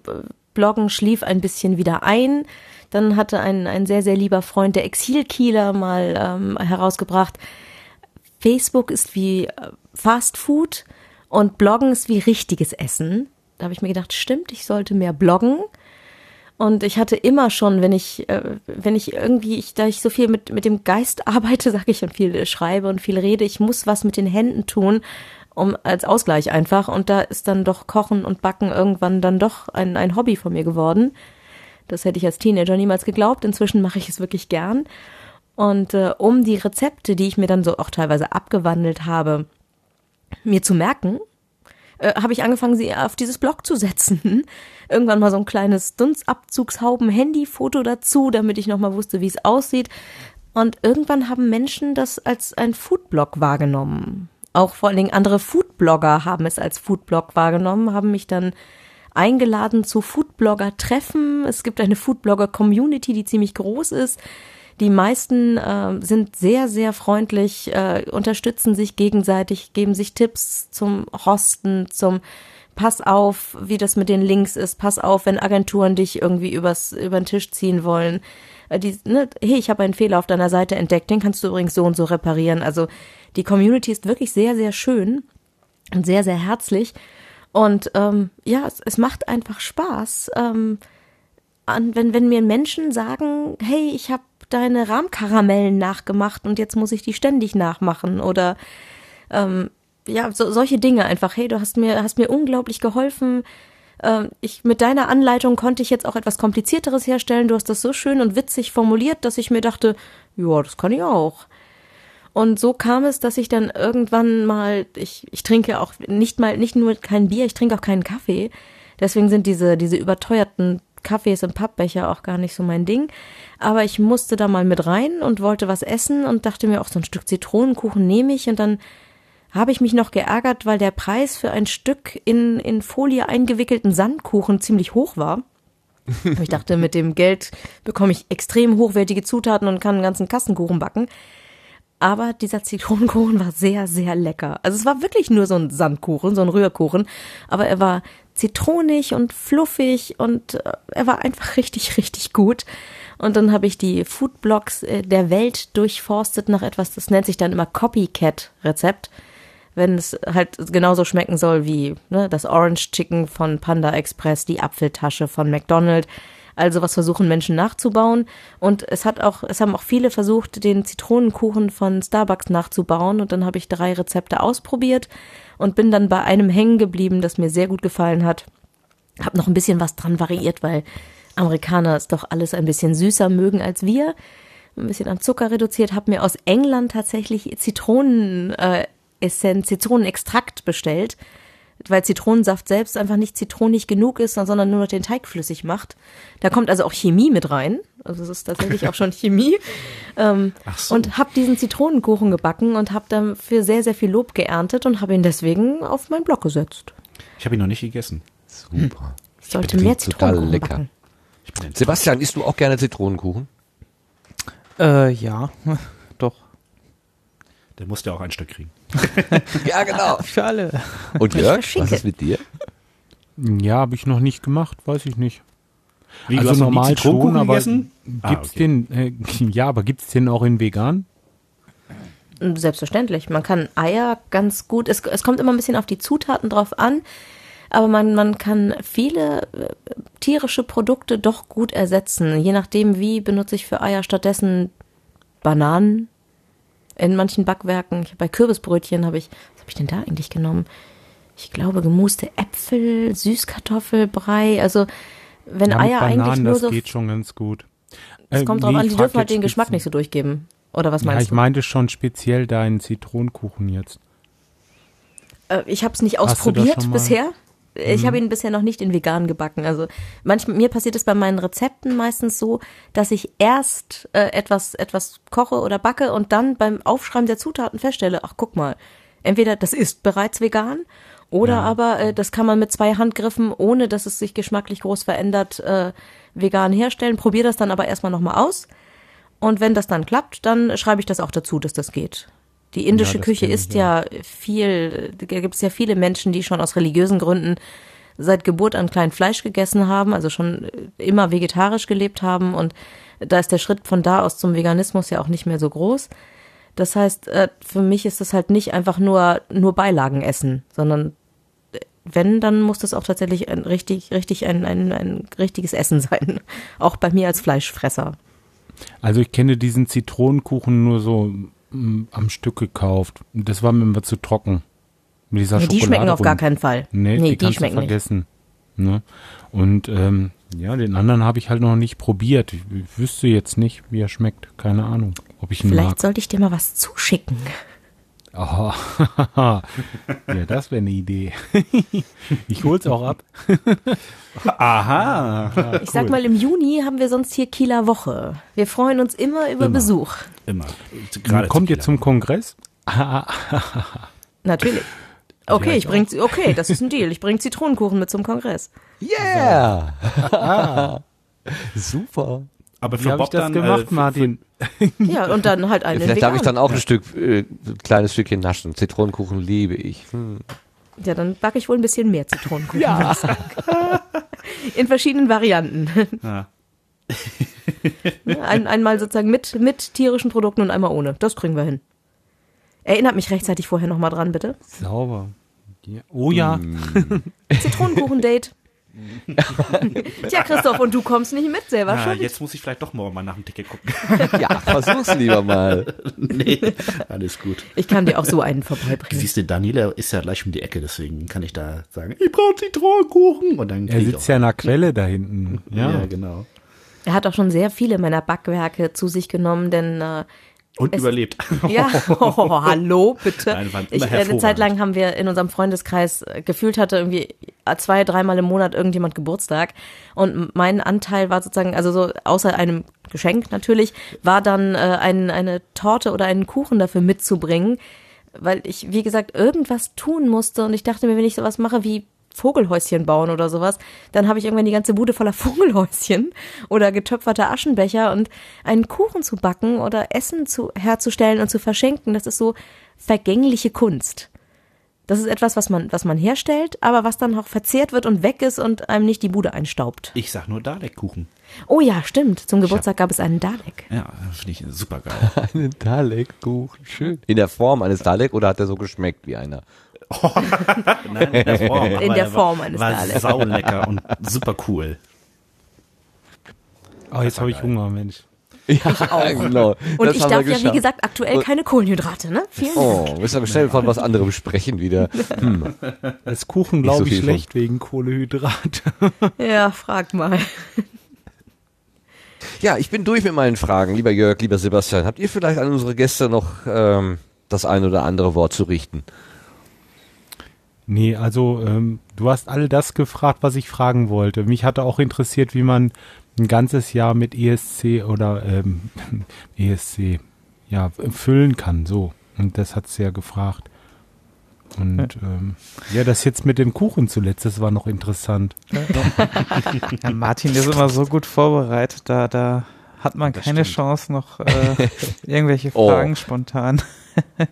Bloggen schlief ein bisschen wieder ein. Dann hatte ein, ein sehr, sehr lieber Freund, der Exilkieler, mal ähm, herausgebracht, Facebook ist wie äh, Fast Food und Bloggen ist wie richtiges Essen. Da habe ich mir gedacht, stimmt, ich sollte mehr bloggen. Und ich hatte immer schon, wenn ich, äh, wenn ich irgendwie, ich, da ich so viel mit, mit dem Geist arbeite, sage ich und viel schreibe und viel rede, ich muss was mit den Händen tun, um als Ausgleich einfach. Und da ist dann doch Kochen und Backen irgendwann dann doch ein, ein Hobby von mir geworden. Das hätte ich als Teenager niemals geglaubt. Inzwischen mache ich es wirklich gern. Und äh, um die Rezepte, die ich mir dann so auch teilweise abgewandelt habe, mir zu merken, äh, habe ich angefangen, sie auf dieses Blog zu setzen. Irgendwann mal so ein kleines Dunstabzugshauben-Handy-Foto dazu, damit ich nochmal wusste, wie es aussieht. Und irgendwann haben Menschen das als ein Foodblog wahrgenommen. Auch vor allen Dingen andere Foodblogger haben es als Foodblog wahrgenommen, haben mich dann eingeladen zu Foodblogger-Treffen. Es gibt eine Foodblogger-Community, die ziemlich groß ist. Die meisten äh, sind sehr, sehr freundlich, äh, unterstützen sich gegenseitig, geben sich Tipps zum Hosten, zum Pass auf, wie das mit den Links ist. Pass auf, wenn Agenturen dich irgendwie übers, über den Tisch ziehen wollen. Äh, die, ne, hey, ich habe einen Fehler auf deiner Seite entdeckt, den kannst du übrigens so und so reparieren. Also die Community ist wirklich sehr, sehr schön und sehr, sehr herzlich. Und ähm, ja, es, es macht einfach Spaß, ähm, an, wenn, wenn mir Menschen sagen, hey, ich habe deine Rahmkaramellen nachgemacht und jetzt muss ich die ständig nachmachen oder ähm, ja, so, solche Dinge einfach, hey, du hast mir, hast mir unglaublich geholfen. Ähm, ich, mit deiner Anleitung konnte ich jetzt auch etwas Komplizierteres herstellen. Du hast das so schön und witzig formuliert, dass ich mir dachte, ja, das kann ich auch. Und so kam es, dass ich dann irgendwann mal, ich, ich trinke auch nicht mal, nicht nur kein Bier, ich trinke auch keinen Kaffee. Deswegen sind diese, diese überteuerten Kaffees im Pappbecher auch gar nicht so mein Ding. Aber ich musste da mal mit rein und wollte was essen und dachte mir auch so ein Stück Zitronenkuchen nehme ich und dann habe ich mich noch geärgert, weil der Preis für ein Stück in, in Folie eingewickelten Sandkuchen ziemlich hoch war. ich dachte, mit dem Geld bekomme ich extrem hochwertige Zutaten und kann einen ganzen Kassenkuchen backen. Aber dieser Zitronenkuchen war sehr, sehr lecker. Also es war wirklich nur so ein Sandkuchen, so ein Rührkuchen. Aber er war zitronig und fluffig und äh, er war einfach richtig, richtig gut. Und dann habe ich die Foodblogs äh, der Welt durchforstet nach etwas, das nennt sich dann immer Copycat-Rezept. Wenn es halt genauso schmecken soll wie ne, das Orange Chicken von Panda Express, die Apfeltasche von McDonald's. Also was versuchen Menschen nachzubauen. Und es hat auch, es haben auch viele versucht, den Zitronenkuchen von Starbucks nachzubauen. Und dann habe ich drei Rezepte ausprobiert und bin dann bei einem hängen geblieben, das mir sehr gut gefallen hat. Hab noch ein bisschen was dran variiert, weil Amerikaner es doch alles ein bisschen süßer mögen als wir. Ein bisschen am Zucker reduziert, habe mir aus England tatsächlich Zitronen äh, Zitronenextrakt bestellt, weil Zitronensaft selbst einfach nicht zitronig genug ist, sondern nur noch den Teig flüssig macht. Da kommt also auch Chemie mit rein. Also es ist tatsächlich auch schon Chemie. Ähm, Ach so. Und habe diesen Zitronenkuchen gebacken und habe dafür sehr, sehr viel Lob geerntet und habe ihn deswegen auf meinen Blog gesetzt. Ich habe ihn noch nicht gegessen. Super. Ich sollte mehr total Zitronenkuchen lecker. backen. Ich bin enttäuscht. Sebastian, isst du auch gerne Zitronenkuchen? Äh, ja, doch. Der musste auch ein Stück kriegen. Ja, genau. Für alle. Und Ich Jörg, was ist mit dir? Ja, habe ich noch nicht gemacht, weiß ich nicht. Wie, du also hast noch nie normal schon, aber gegessen? Ah, gibt's okay. den, äh, ja, aber gibt's den auch in vegan? Selbstverständlich. Man kann Eier ganz gut, es, es kommt immer ein bisschen auf die Zutaten drauf an, aber man, man kann viele äh, tierische Produkte doch gut ersetzen. Je nachdem, wie benutze ich für Eier stattdessen Bananen in manchen Backwerken. Ich, bei Kürbisbrötchen habe ich, was habe ich denn da eigentlich genommen? Ich glaube, gemuste Äpfel, Süßkartoffelbrei. Also, wenn ja, Eier Bananen, eigentlich nur das so. geht schon ganz gut. Es Äh, kommt drauf nee, an, ich die dürfen halt den Geschmack nicht so durchgeben. Oder was Ja, meinst ich du? meinte schon speziell deinen Zitronenkuchen jetzt. Äh, ich habe es nicht Hast das ausprobiert bisher. Ich Mhm. habe ihn bisher noch nicht in vegan gebacken. Also manchmal mir passiert es bei meinen Rezepten meistens so, dass ich erst äh, etwas etwas koche oder backe und dann beim Aufschreiben der Zutaten feststelle, ach guck mal, entweder das ist bereits vegan oder aber äh, das kann man mit zwei Handgriffen, ohne dass es sich geschmacklich groß verändert, äh, vegan herstellen. Probier das dann aber erstmal nochmal aus. Und wenn das dann klappt, dann schreibe ich das auch dazu, dass das geht. Die indische Ja, Küche ist ja viel, da gibt es ja viele Menschen, die schon aus religiösen Gründen seit Geburt an klein Fleisch gegessen haben, also schon immer vegetarisch gelebt haben und da ist der Schritt von da aus zum Veganismus ja auch nicht mehr so groß. Das heißt, äh, für mich ist das halt nicht einfach nur, nur Beilagen essen, sondern äh, wenn, dann muss das auch tatsächlich ein richtig, richtig ein, ein, ein richtiges Essen sein. Auch bei mir als Fleischfresser. Also ich kenne diesen Zitronenkuchen nur so am Stück gekauft. Das war mir immer zu trocken. Mit dieser Nee, die Schokolade schmecken auf gar keinen Fall. Nee, Nee, die, die schmecken du nicht. vergessen. Ne? Und ähm, ja, den anderen habe ich halt noch nicht probiert. Ich, ich wüsste jetzt nicht, wie er schmeckt. Keine Ahnung, ob ich ihn Vielleicht mag. sollte ich dir mal was zuschicken. Aha. ja, das wäre eine Idee. ich hol's auch ab. Aha. Ich sag mal, im Juni haben wir sonst hier Kieler Woche. Wir freuen uns immer über Immer. Besuch. Immer. Gerade Kommt ihr zum Kongress? Natürlich. Okay, Ja, ich bring, okay, das ist ein Deal. Ich bring Zitronenkuchen mit zum Kongress. Yeah! Super. Aber Wie für ich Bob das dann, gemacht, äh, für- Martin? Ja, und dann halt einen Vielleicht darf ich dann auch ein Stück, äh, ein kleines Stückchen naschen. Zitronenkuchen liebe ich. Hm. Ja, dann backe ich wohl ein bisschen mehr Zitronenkuchen. Ja. In verschiedenen Varianten. Ja. Ein, einmal sozusagen mit, mit tierischen Produkten und einmal ohne. Das kriegen wir hin. Erinnert mich rechtzeitig vorher nochmal dran, bitte. Sauber. Ja. Oh ja. Zitronenkuchen-Date. Tja, Christoph, und du kommst nicht mit, selber Ah, schon. jetzt muss ich vielleicht doch morgen mal nach dem Ticket gucken. Ja, versuch's lieber mal. nee, alles gut. Ich kann dir auch so einen vorbeibringen. Siehst du, Daniela ist ja gleich um die Ecke, deswegen kann ich da sagen, ich brauche Zitronenkuchen. Und dann Er sitzt ja in der Quelle da hinten. Ja, Ja. genau. Er hat auch schon sehr viele meiner Backwerke zu sich genommen, denn äh, Und Es- überlebt. ja, oh, hallo, bitte. Nein, ich, äh, eine. Zeit lang haben wir in unserem Freundeskreis äh, gefühlt hatte irgendwie zwei, dreimal im Monat irgendjemand Geburtstag und mein Anteil war sozusagen, also so außer einem Geschenk natürlich, war dann äh, ein, eine Torte oder einen Kuchen dafür mitzubringen, weil ich, wie gesagt, irgendwas tun musste und ich dachte mir, wenn ich sowas mache wie Vogelhäuschen bauen oder sowas, dann habe ich irgendwann die ganze Bude voller Vogelhäuschen oder getöpferte Aschenbecher und einen Kuchen zu backen oder Essen zu, herzustellen und zu verschenken, das ist so vergängliche Kunst. Das ist etwas, was man, was man herstellt, aber was dann auch verzehrt wird und weg ist und einem nicht die Bude einstaubt. Ich sag nur Dalek-Kuchen. Oh ja, stimmt. Zum Geburtstag gab es einen Dalek. Ja, finde ich super geil. Einen Dalek-Kuchen, schön. In der Form eines Dalek oder hat er so geschmeckt wie einer? Nein, in der Form. In der er Form war, eines war Dalek. saulecker und super cool. Oh, jetzt habe ich Hunger, Mensch. Ja, genau. Und Das ich darf ja, wie gesagt, aktuell keine Kohlenhydrate, ne? Vielen Dank. Oh, müssen wir schnell von was anderem sprechen wieder. Hm. Das Kuchen, Nicht glaube so ich, viel von. schlecht wegen Kohlehydrat. Ja, frag mal. Ja, ich bin durch mit meinen Fragen, lieber Jörg, lieber Sebastian. Habt ihr vielleicht an unsere Gäste noch ähm, das ein oder andere Wort zu richten. Nee, also ähm, du hast all das gefragt, was ich fragen wollte. Mich hatte auch interessiert, wie man ein ganzes Jahr mit ESC oder ähm, ESC ja füllen kann. So und das hat's ja gefragt. Und ja. Ähm, ja, das jetzt mit dem Kuchen zuletzt, das war noch interessant. Ja, Martin ist immer so gut vorbereitet, da, da hat man das keine stimmt. Chance, noch äh, irgendwelche oh. Fragen oh. spontan.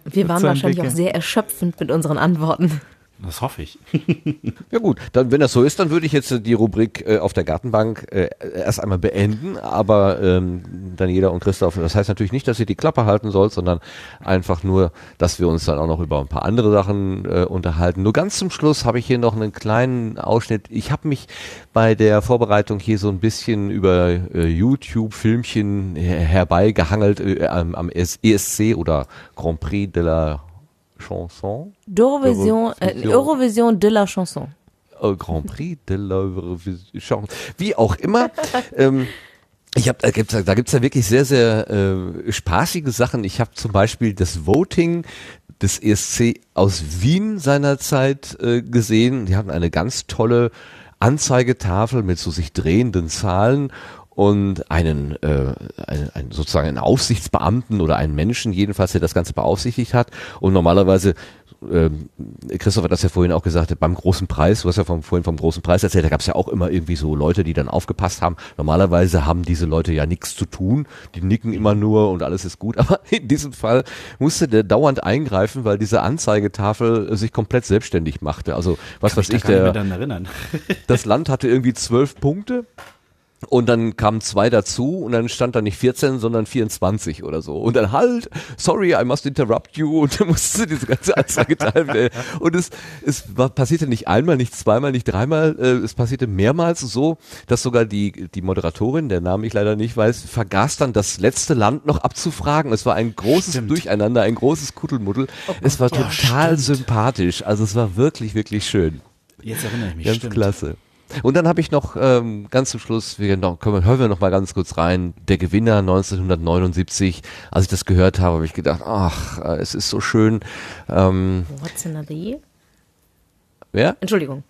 Wir waren wahrscheinlich auch sehr erschöpfend mit unseren Antworten. Das hoffe ich. ja gut, dann wenn das so ist, dann würde ich jetzt die Rubrik äh, auf der Gartenbank äh, erst einmal beenden. Aber ähm, Daniela und Christoph, das heißt natürlich nicht, dass ihr die Klappe halten sollt, sondern einfach nur, dass wir uns dann auch noch über ein paar andere Sachen äh, unterhalten. Nur ganz zum Schluss habe ich hier noch einen kleinen Ausschnitt. Ich habe mich bei der Vorbereitung hier so ein bisschen über äh, YouTube-Filmchen her herbeigehangelt äh, am, am ESC oder Grand Prix de la chanson. D'Eurovision, äh, Eurovision de la chanson. Grand Prix de l'Eurovision. Wie auch immer. ähm, ich hab, da gibt's da gibt's ja wirklich sehr sehr äh, spaßige Sachen. Ich habe zum Beispiel das Voting des ESC aus Wien seinerzeit äh, gesehen. Die hatten eine ganz tolle Anzeigetafel mit so sich drehenden Zahlen und einen, äh, einen, einen sozusagen einen Aufsichtsbeamten oder einen Menschen jedenfalls, der das Ganze beaufsichtigt hat. Und normalerweise, äh, Christoph hat das ja vorhin auch gesagt, beim großen Preis, du hast ja vom, vorhin vom großen Preis erzählt, da gab es ja auch immer irgendwie so Leute, die dann aufgepasst haben. Normalerweise haben diese Leute ja nichts zu tun, die nicken immer nur und alles ist gut. Aber in diesem Fall musste der dauernd eingreifen, weil diese Anzeigetafel sich komplett selbstständig machte. Also was weiß ich, der, das Land hatte irgendwie zwölf Punkte und dann kamen zwei dazu und dann stand da nicht 14, sondern 24 oder so. Und dann halt, sorry, I must interrupt you. Und dann musste sie diese ganze Anzeige teilen. Und es, es war, passierte nicht einmal, nicht zweimal, nicht dreimal. Äh, es passierte mehrmals so, dass sogar die, die Moderatorin, der Name ich leider nicht weiß, vergaß dann das letzte Land noch abzufragen. Es war ein großes stimmt. Durcheinander, ein großes Kuddelmuddel. Oh es war ja, total stimmt. sympathisch. Also es war wirklich, wirklich schön. Jetzt erinnere ich mich. Ganz stimmt. klasse. Und dann habe ich noch ähm, ganz zum Schluss, wir noch, können hören wir noch mal ganz kurz rein, der Gewinner 1979. Als ich das gehört habe, habe ich gedacht, ach, äh, es ist so schön. Ähm, What's another year? Wer? Entschuldigung.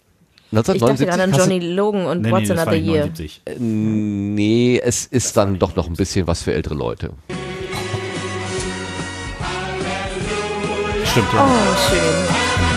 1979? Ich dachte gerade an Johnny Logan und nee, What's nee, Another Year. Äh, nee, es ist dann doch noch ein bisschen was für ältere Leute. Stimmt, ja. Oh, schön.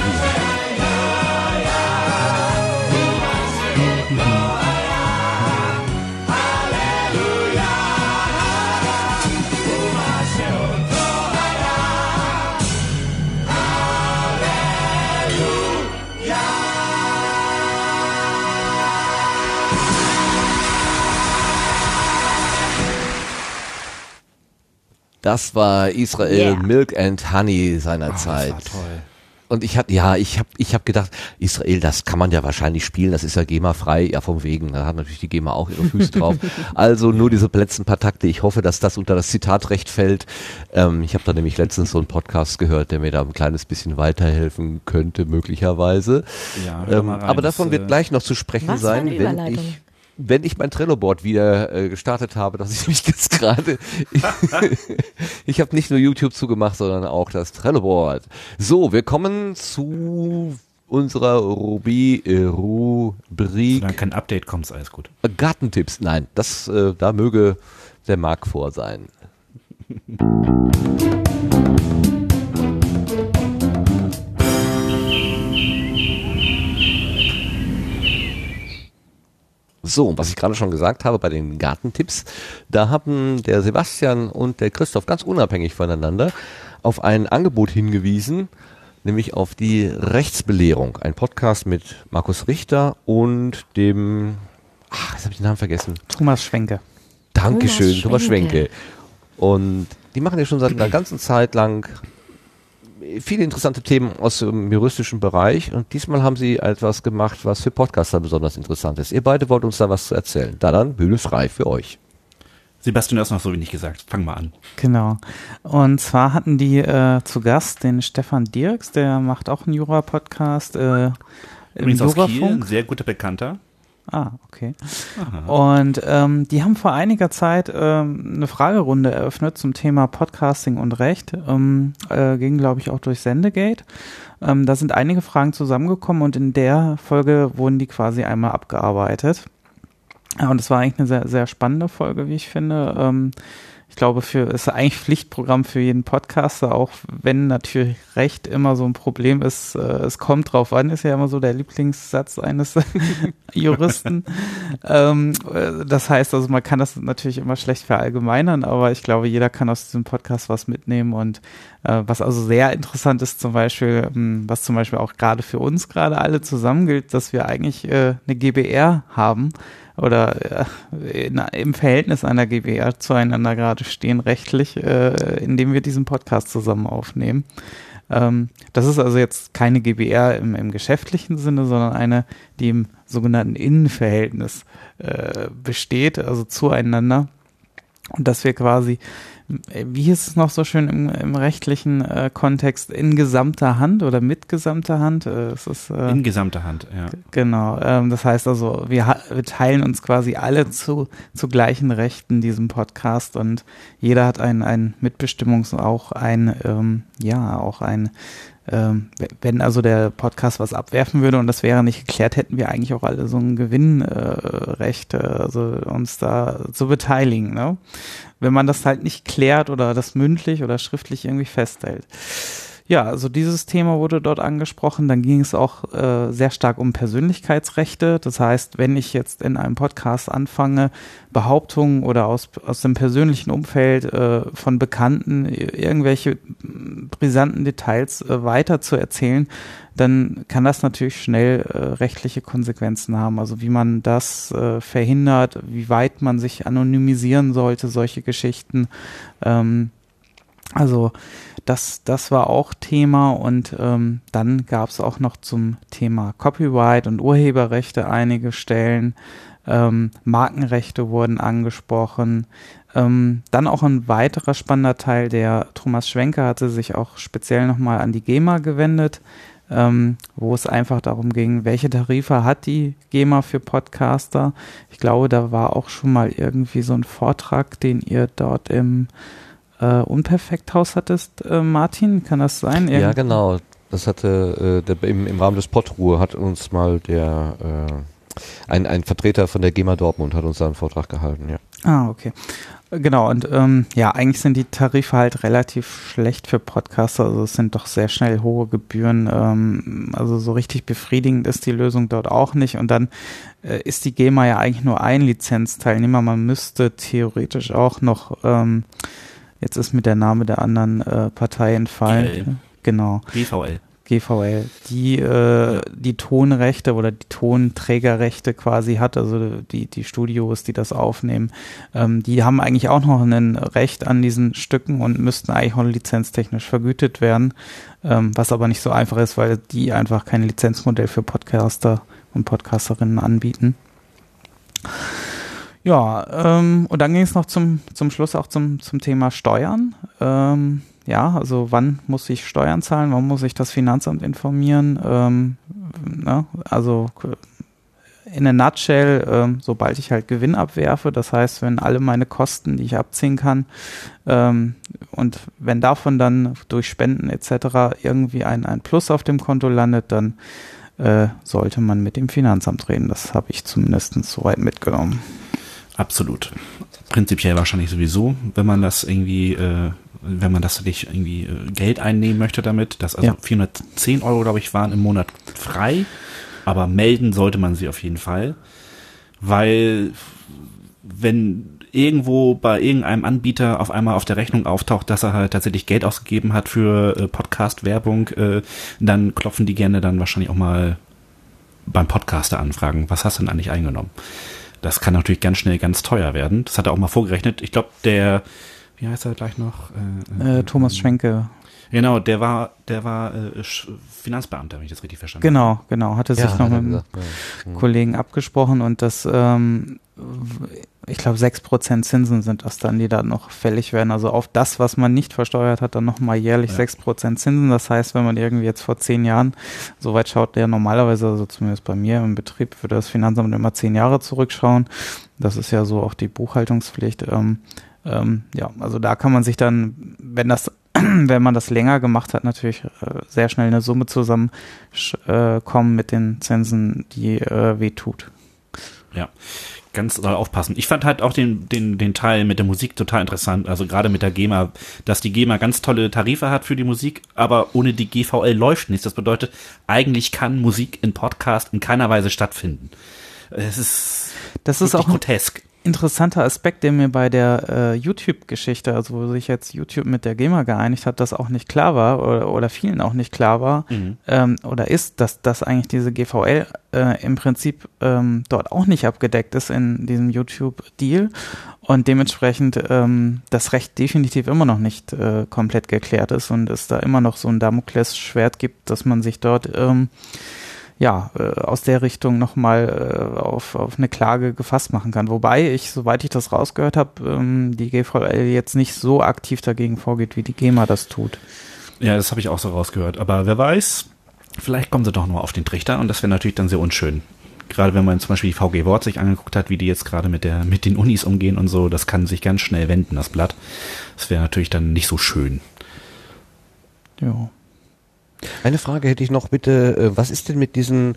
Das war Israel yeah. Milk and Honey seinerzeit. Oh, das war toll. Und ich hatte, ja, ich habe ich hab gedacht, Israel, das kann man ja wahrscheinlich spielen, das ist ja GEMA-frei, ja vom Wegen, da hat natürlich die GEMA auch ihre Füße drauf. Also nur diese letzten paar Takte, ich hoffe, dass das unter das Zitatrecht fällt. Ähm, ich habe da nämlich letztens so einen Podcast gehört, der mir da ein kleines bisschen weiterhelfen könnte, möglicherweise. Ja, ähm, aber davon wird äh, gleich noch zu sprechen sein, wenn ich wenn ich mein Trello-Board wieder äh, gestartet habe, dass ich mich jetzt gerade, ich habe nicht nur YouTube zugemacht, sondern auch das Trello-Board. So, wir kommen zu unserer Rubi, äh, Rubrik. Solange kein Update kommt, ist alles gut. Gartentipps, nein, das, äh, da möge der Mark vor sein. So, was ich gerade schon gesagt habe bei den Gartentipps, da haben der Sebastian und der Christoph ganz unabhängig voneinander auf ein Angebot hingewiesen, nämlich auf die Rechtsbelehrung. Ein Podcast mit Markus Richter und dem, ach, jetzt habe ich den Namen vergessen. Thomas Schwenke. Dankeschön, Thomas, Thomas Schwenke. Und die machen ja schon seit einer ganzen Zeit lang viele interessante Themen aus dem juristischen Bereich und diesmal haben sie etwas gemacht, was für Podcaster besonders interessant ist. Ihr beide wollt uns da was zu erzählen. Da dann, Bühne frei für euch. Sebastian, du hast noch so wenig gesagt. Fang mal an. Genau. Und zwar hatten die äh, zu Gast den Stefan Dirks, der macht auch einen Jura-Podcast. Äh, Übrigens aus Kiel, ein sehr guter Bekannter. Ah, okay. Und ähm, die haben vor einiger Zeit ähm, eine Fragerunde eröffnet zum Thema Podcasting und Recht. Ähm, äh, ging, glaube ich, auch durch Sendegate. Ähm, da sind einige Fragen zusammengekommen und in der Folge wurden die quasi einmal abgearbeitet. Ja, und es war eigentlich eine sehr, sehr spannende Folge, wie ich finde. Ähm, glaube, für ist eigentlich Pflichtprogramm für jeden Podcaster, auch wenn natürlich Recht immer so ein Problem ist. Äh, es kommt drauf an, ist ja immer so der Lieblingssatz eines Juristen. ähm, äh, das heißt also, man kann das natürlich immer schlecht verallgemeinern, aber ich glaube, jeder kann aus diesem Podcast was mitnehmen und äh, was also sehr interessant ist, zum Beispiel, ähm, was zum Beispiel auch gerade für uns gerade alle zusammen gilt, dass wir eigentlich äh, eine GBR haben oder äh, in, im Verhältnis einer GBR zueinander gerade stehen rechtlich, äh, indem wir diesen Podcast zusammen aufnehmen. Ähm, das ist also jetzt keine GBR im, im geschäftlichen Sinne, sondern eine, die im sogenannten Innenverhältnis äh, besteht, also zueinander. Und dass wir quasi wie hieß es noch so schön im, im rechtlichen äh, Kontext, in gesamter Hand oder mit gesamter Hand? Äh, es ist, äh, in gesamter Hand, ja. Genau. Ähm, das heißt also, wir, wir teilen uns quasi alle zu, zu gleichen Rechten diesem Podcast und jeder hat ein, ein Mitbestimmungs-, auch ein, ähm, ja, auch ein ähm, wenn also der Podcast was abwerfen würde und das wäre nicht geklärt, hätten wir eigentlich auch alle so ein Gewinnrecht, äh, also uns da zu beteiligen. Ne? Wenn man das halt nicht klärt oder das mündlich oder schriftlich irgendwie festhält. Ja, also dieses Thema wurde dort angesprochen. Dann ging es auch äh, sehr stark um Persönlichkeitsrechte. Das heißt, wenn ich jetzt in einem Podcast anfange, Behauptungen oder aus, aus dem persönlichen Umfeld äh, von Bekannten irgendwelche brisanten Details äh, weiter zu erzählen, dann kann das natürlich schnell äh, rechtliche Konsequenzen haben. Also wie man das äh, verhindert, wie weit man sich anonymisieren sollte, solche Geschichten. Ähm, also das, das war auch Thema und ähm, dann gab es auch noch zum Thema Copyright und Urheberrechte einige Stellen. Ähm, Markenrechte wurden angesprochen. Ähm, dann auch ein weiterer spannender Teil, der Thomas Schwenker hatte sich auch speziell nochmal an die GEMA gewendet, ähm, wo es einfach darum ging, welche Tarife hat die GEMA für Podcaster. Ich glaube, da war auch schon mal irgendwie so ein Vortrag, den ihr dort im äh, Unperfekthaus hattest, äh, Martin, kann das sein? Irgend ja, genau. Das hatte äh, der, im, im Rahmen des Pottruhe hat uns mal der äh, ein, ein Vertreter von der GEMA Dortmund hat uns da einen Vortrag gehalten, ja. Ah, okay. Genau, und ähm, ja, eigentlich sind die Tarife halt relativ schlecht für Podcaster. Also es sind doch sehr schnell hohe Gebühren. Ähm, also so richtig befriedigend ist die Lösung dort auch nicht. Und dann äh, ist die GEMA ja eigentlich nur ein Lizenzteilnehmer. Man müsste theoretisch auch noch ähm, Jetzt ist mir der Name der anderen äh, Partei entfallen. GL. Genau. GVL. GVL, die äh, die Tonrechte oder die Tonträgerrechte quasi hat, also die, die Studios, die das aufnehmen, ähm, die haben eigentlich auch noch ein Recht an diesen Stücken und müssten eigentlich auch lizenztechnisch vergütet werden, ähm, was aber nicht so einfach ist, weil die einfach kein Lizenzmodell für Podcaster und Podcasterinnen anbieten. Ja, ähm, und dann ging es noch zum, zum Schluss auch zum, zum Thema Steuern. Ähm, ja, also wann muss ich Steuern zahlen, wann muss ich das Finanzamt informieren? Ähm, ne? Also in a nutshell, ähm, sobald ich halt Gewinn abwerfe, das heißt, wenn alle meine Kosten, die ich abziehen kann, ähm, und wenn davon dann durch Spenden etc. irgendwie ein, ein Plus auf dem Konto landet, dann äh, sollte man mit dem Finanzamt reden. Das habe ich zumindest soweit mitgenommen. Absolut. Prinzipiell wahrscheinlich sowieso, wenn man das irgendwie, äh, wenn man das nicht irgendwie äh, Geld einnehmen möchte damit. Das also ja. 410 Euro, glaube ich, waren im Monat frei. Aber melden sollte man sie auf jeden Fall. Weil wenn irgendwo bei irgendeinem Anbieter auf einmal auf der Rechnung auftaucht, dass er halt tatsächlich Geld ausgegeben hat für äh, Podcast-Werbung, äh, dann klopfen die gerne dann wahrscheinlich auch mal beim Podcaster anfragen, was hast du denn eigentlich eingenommen? Das kann natürlich ganz schnell ganz teuer werden. Das hat er auch mal vorgerechnet. Ich glaube, der, wie heißt er gleich noch? Äh, äh, Thomas Schwenke. Genau, der war, der war äh, Finanzbeamter, wenn ich das richtig verstanden genau, habe. Genau, genau. Hatte sich ja, noch mit einem ja. Kollegen abgesprochen und das ähm, ich glaube, 6% Zinsen sind das dann, die da noch fällig werden. Also auf das, was man nicht versteuert hat, dann nochmal jährlich Ja. 6% Zinsen. Das heißt, wenn man irgendwie jetzt vor zehn Jahren, soweit schaut der normalerweise, also zumindest bei mir im Betrieb, würde das Finanzamt immer zehn Jahre zurückschauen. Das ist ja so auch die Buchhaltungspflicht. Ähm, ähm, ja, also da kann man sich dann, wenn das, wenn man das länger gemacht hat, natürlich äh, sehr schnell eine Summe zusammenkommen äh, mit den Zinsen, die äh, wehtut. Ja, ganz doll aufpassen. Ich fand halt auch den, den, den Teil mit der Musik total interessant. Also gerade mit der GEMA, dass die GEMA ganz tolle Tarife hat für die Musik, aber ohne die GVL läuft nichts. Das bedeutet, eigentlich kann Musik in Podcast in keiner Weise stattfinden. Es ist, Das ist auch ein grotesk. interessanter Aspekt, der mir bei der äh, YouTube-Geschichte, also wo sich jetzt YouTube mit der GEMA geeinigt hat, das auch nicht klar war oder, oder vielen auch nicht klar war Mhm. ähm, oder ist, dass, dass eigentlich diese GVL äh, im Prinzip ähm, dort auch nicht abgedeckt ist in diesem YouTube-Deal und dementsprechend ähm, das Recht definitiv immer noch nicht äh, komplett geklärt ist und es da immer noch so ein Damoklesschwert gibt, dass man sich dort ähm, ja, äh, aus der Richtung nochmal äh, auf, auf eine Klage gefasst machen kann. Wobei ich, soweit ich das rausgehört habe, ähm, die GVL jetzt nicht so aktiv dagegen vorgeht, wie die GEMA das tut. Ja, das habe ich auch so rausgehört. Aber wer weiß, vielleicht kommen sie doch nur auf den Trichter und das wäre natürlich dann sehr unschön. Gerade wenn man zum Beispiel die VG Wort sich angeguckt hat, wie die jetzt gerade mit der mit den Unis umgehen und so, das kann sich ganz schnell wenden, das Blatt. Das wäre natürlich dann nicht so schön. Ja. Eine Frage hätte ich noch bitte, äh, was ist denn mit diesen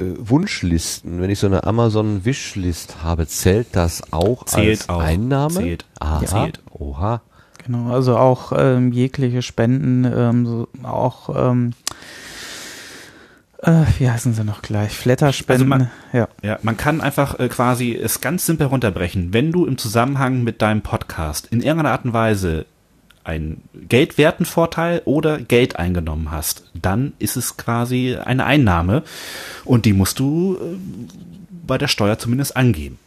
äh, Wunschlisten? Wenn ich so eine Amazon Wishlist habe, zählt das auch Zählt als auch. Einnahme? Zählt. Aha. Zählt. Oha. Genau, also auch ähm, jegliche Spenden, ähm, so, auch ähm, äh, wie heißen sie noch gleich? Flatterspenden. Also man- ja. Ja, man kann einfach äh, quasi es ganz simpel runterbrechen. Wenn du im Zusammenhang mit deinem Podcast in irgendeiner Art und Weise einen geldwerten Vorteil oder Geld eingenommen hast, dann ist es quasi eine Einnahme und die musst du äh, bei der Steuer zumindest angeben.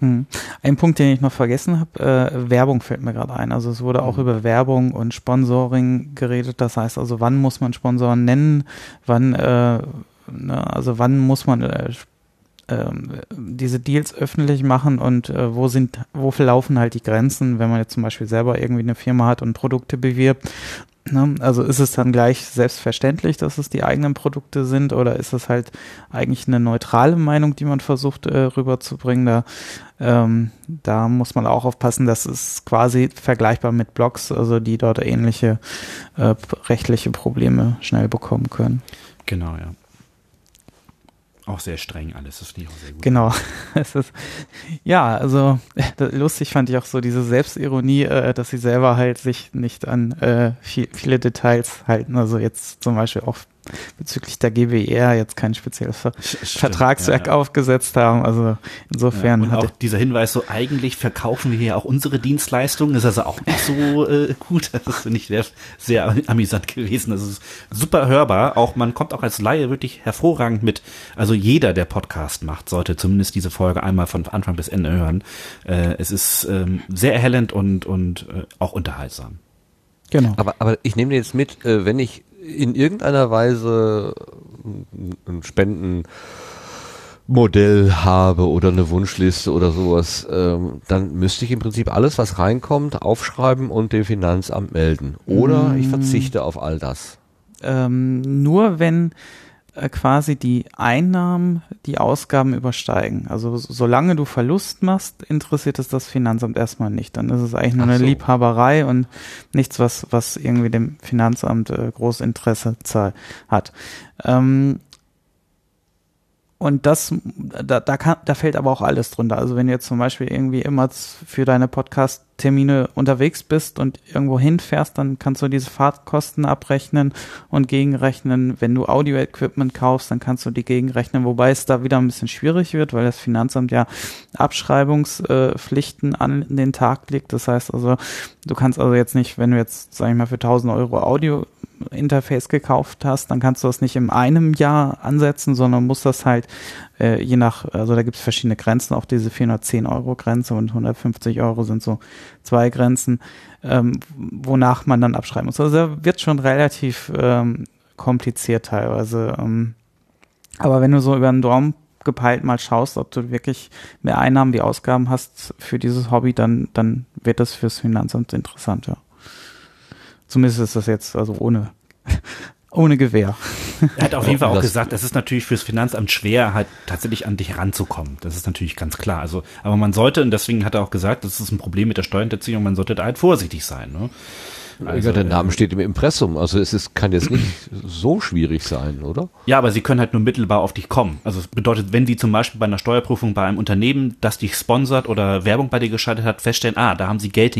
Hm. Ein Punkt, den ich noch vergessen habe, äh, Werbung fällt mir gerade ein. Also es wurde auch über Werbung und Sponsoring geredet. Das heißt also, wann muss man Sponsoren nennen? Wann, äh, ne, also wann muss man äh, ähm, diese Deals öffentlich machen und äh, wo sind, wo verlaufen halt die Grenzen, wenn man jetzt zum Beispiel selber irgendwie eine Firma hat und Produkte bewirbt. Ne? Also ist es dann gleich selbstverständlich, dass es die eigenen Produkte sind oder ist es halt eigentlich eine neutrale Meinung, die man versucht äh, rüberzubringen? Da, ähm, da muss man auch aufpassen, das ist quasi vergleichbar mit Blogs, also die dort ähnliche äh, rechtliche Probleme schnell bekommen können. Genau, ja. Auch sehr streng alles, das finde ich auch sehr gut. Genau. Es ist, ja, also lustig fand ich auch so diese Selbstironie, äh, dass sie selber halt sich nicht an äh, viel, viele Details halten. Also jetzt zum Beispiel auch bezüglich der GWR jetzt kein spezielles Ver Vertragswerk ja, ja. aufgesetzt haben. Also insofern ja, und auch dieser Hinweis, so eigentlich verkaufen wir hier auch unsere Dienstleistungen, ist also auch nicht so äh, gut. Das finde ich sehr, sehr amüsant gewesen. Das ist super hörbar. Auch man kommt auch als Laie wirklich hervorragend mit. Also jeder, der Podcast macht, sollte zumindest diese Folge einmal von Anfang bis Ende hören. Äh, es ist ähm, sehr erhellend und, und äh, auch unterhaltsam. Genau. Aber, aber ich nehme dir jetzt mit, äh, wenn ich in irgendeiner Weise ein- Spendenmodell habe oder eine Wunschliste oder sowas, ähm, dann müsste ich im Prinzip alles, was reinkommt, aufschreiben und dem Finanzamt melden. Oder ich Mm. verzichte auf all das. ähm, nur wenn quasi die Einnahmen die Ausgaben übersteigen. Also so- solange du Verlust machst, interessiert es das Finanzamt erstmal nicht. Dann ist es eigentlich nur Ach eine so. Liebhaberei und nichts, was, was irgendwie dem Finanzamt äh, groß Interesse hat. Ähm, und das, da, da, kann, da fällt aber auch alles drunter. Also wenn du jetzt zum Beispiel irgendwie immer für deine Podcast-Termine unterwegs bist und irgendwo hinfährst, dann kannst du diese Fahrtkosten abrechnen und gegenrechnen. Wenn du Audio-Equipment kaufst, dann kannst du die gegenrechnen, wobei es da wieder ein bisschen schwierig wird, weil das Finanzamt ja Abschreibungspflichten an den Tag legt. Das heißt also, du kannst also jetzt nicht, wenn du jetzt, sag ich mal, für 1000 Euro Audio Interface gekauft hast, dann kannst du das nicht in einem Jahr ansetzen, sondern musst das halt äh, je nach, also da gibt es verschiedene Grenzen, auch diese 410 Euro Grenze und 150 Euro sind so zwei Grenzen, ähm, wonach man dann abschreiben muss. Also da wird schon relativ ähm, kompliziert teilweise. Ähm, aber wenn du so über den Daumen abgepeilt mal schaust, ob du wirklich mehr Einnahmen wie Ausgaben hast für dieses Hobby, dann, dann wird das fürs Finanzamt interessant, ja. Zumindest ist das jetzt also ohne, ohne Gewehr. Er hat auf jeden Fall auch Das- gesagt, es ist natürlich fürs Finanzamt schwer, halt tatsächlich an dich ranzukommen. Das ist natürlich ganz klar. Also, aber man sollte, und deswegen hat er auch gesagt, das ist ein Problem mit der Steuerhinterziehung, man sollte da halt vorsichtig sein. Ne? ja, der Name äh, steht im Impressum, also es ist, kann jetzt nicht so schwierig sein, oder? Ja, aber sie können halt nur mittelbar auf dich kommen. Also es bedeutet, wenn sie zum Beispiel bei einer Steuerprüfung bei einem Unternehmen, das dich sponsert oder Werbung bei dir geschaltet hat, feststellen, ah, da haben sie Geld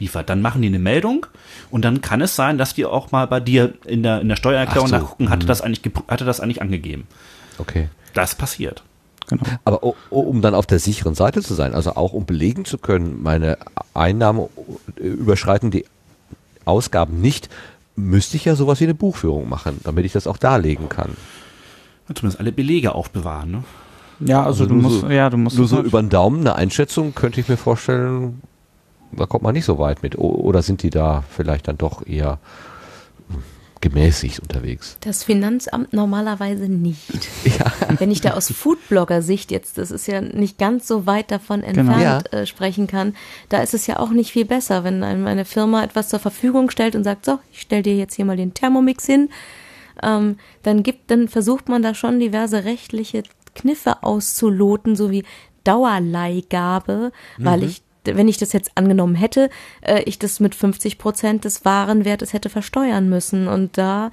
hingeliefert, dann machen die eine Meldung und dann kann es sein, dass die auch mal bei dir in der, in der Steuererklärung so, nachgucken, hatte mhm. das eigentlich, hatte das eigentlich angegeben. Okay. Das passiert. Genau. Aber um dann auf der sicheren Seite zu sein, also auch um belegen zu können, meine Einnahmen äh, überschreiten die Ausgaben nicht, müsste ich ja sowas wie eine Buchführung machen, damit ich das auch darlegen kann. Zumindest alle Belege aufbewahren. Ne? Ja, also, du nur musst, so, ja, du musst nur so halt- über den Daumen eine Einschätzung könnte ich mir vorstellen, da kommt man nicht so weit mit. Oder sind die da vielleicht dann doch eher gemäßigt unterwegs? Das Finanzamt normalerweise nicht. Wenn ich da aus Foodblogger-Sicht jetzt, das ist ja nicht ganz so weit davon Genau. entfernt, äh, sprechen kann, da ist es ja auch nicht viel besser, wenn eine Firma etwas zur Verfügung stellt und sagt, so, ich stell dir jetzt hier mal den Thermomix hin, ähm, dann gibt, dann versucht man da schon diverse rechtliche Kniffe auszuloten, so wie Dauerleihgabe, weil Mhm. ich wenn ich das jetzt angenommen hätte, äh, ich das mit 50 Prozent des Warenwertes hätte versteuern müssen und da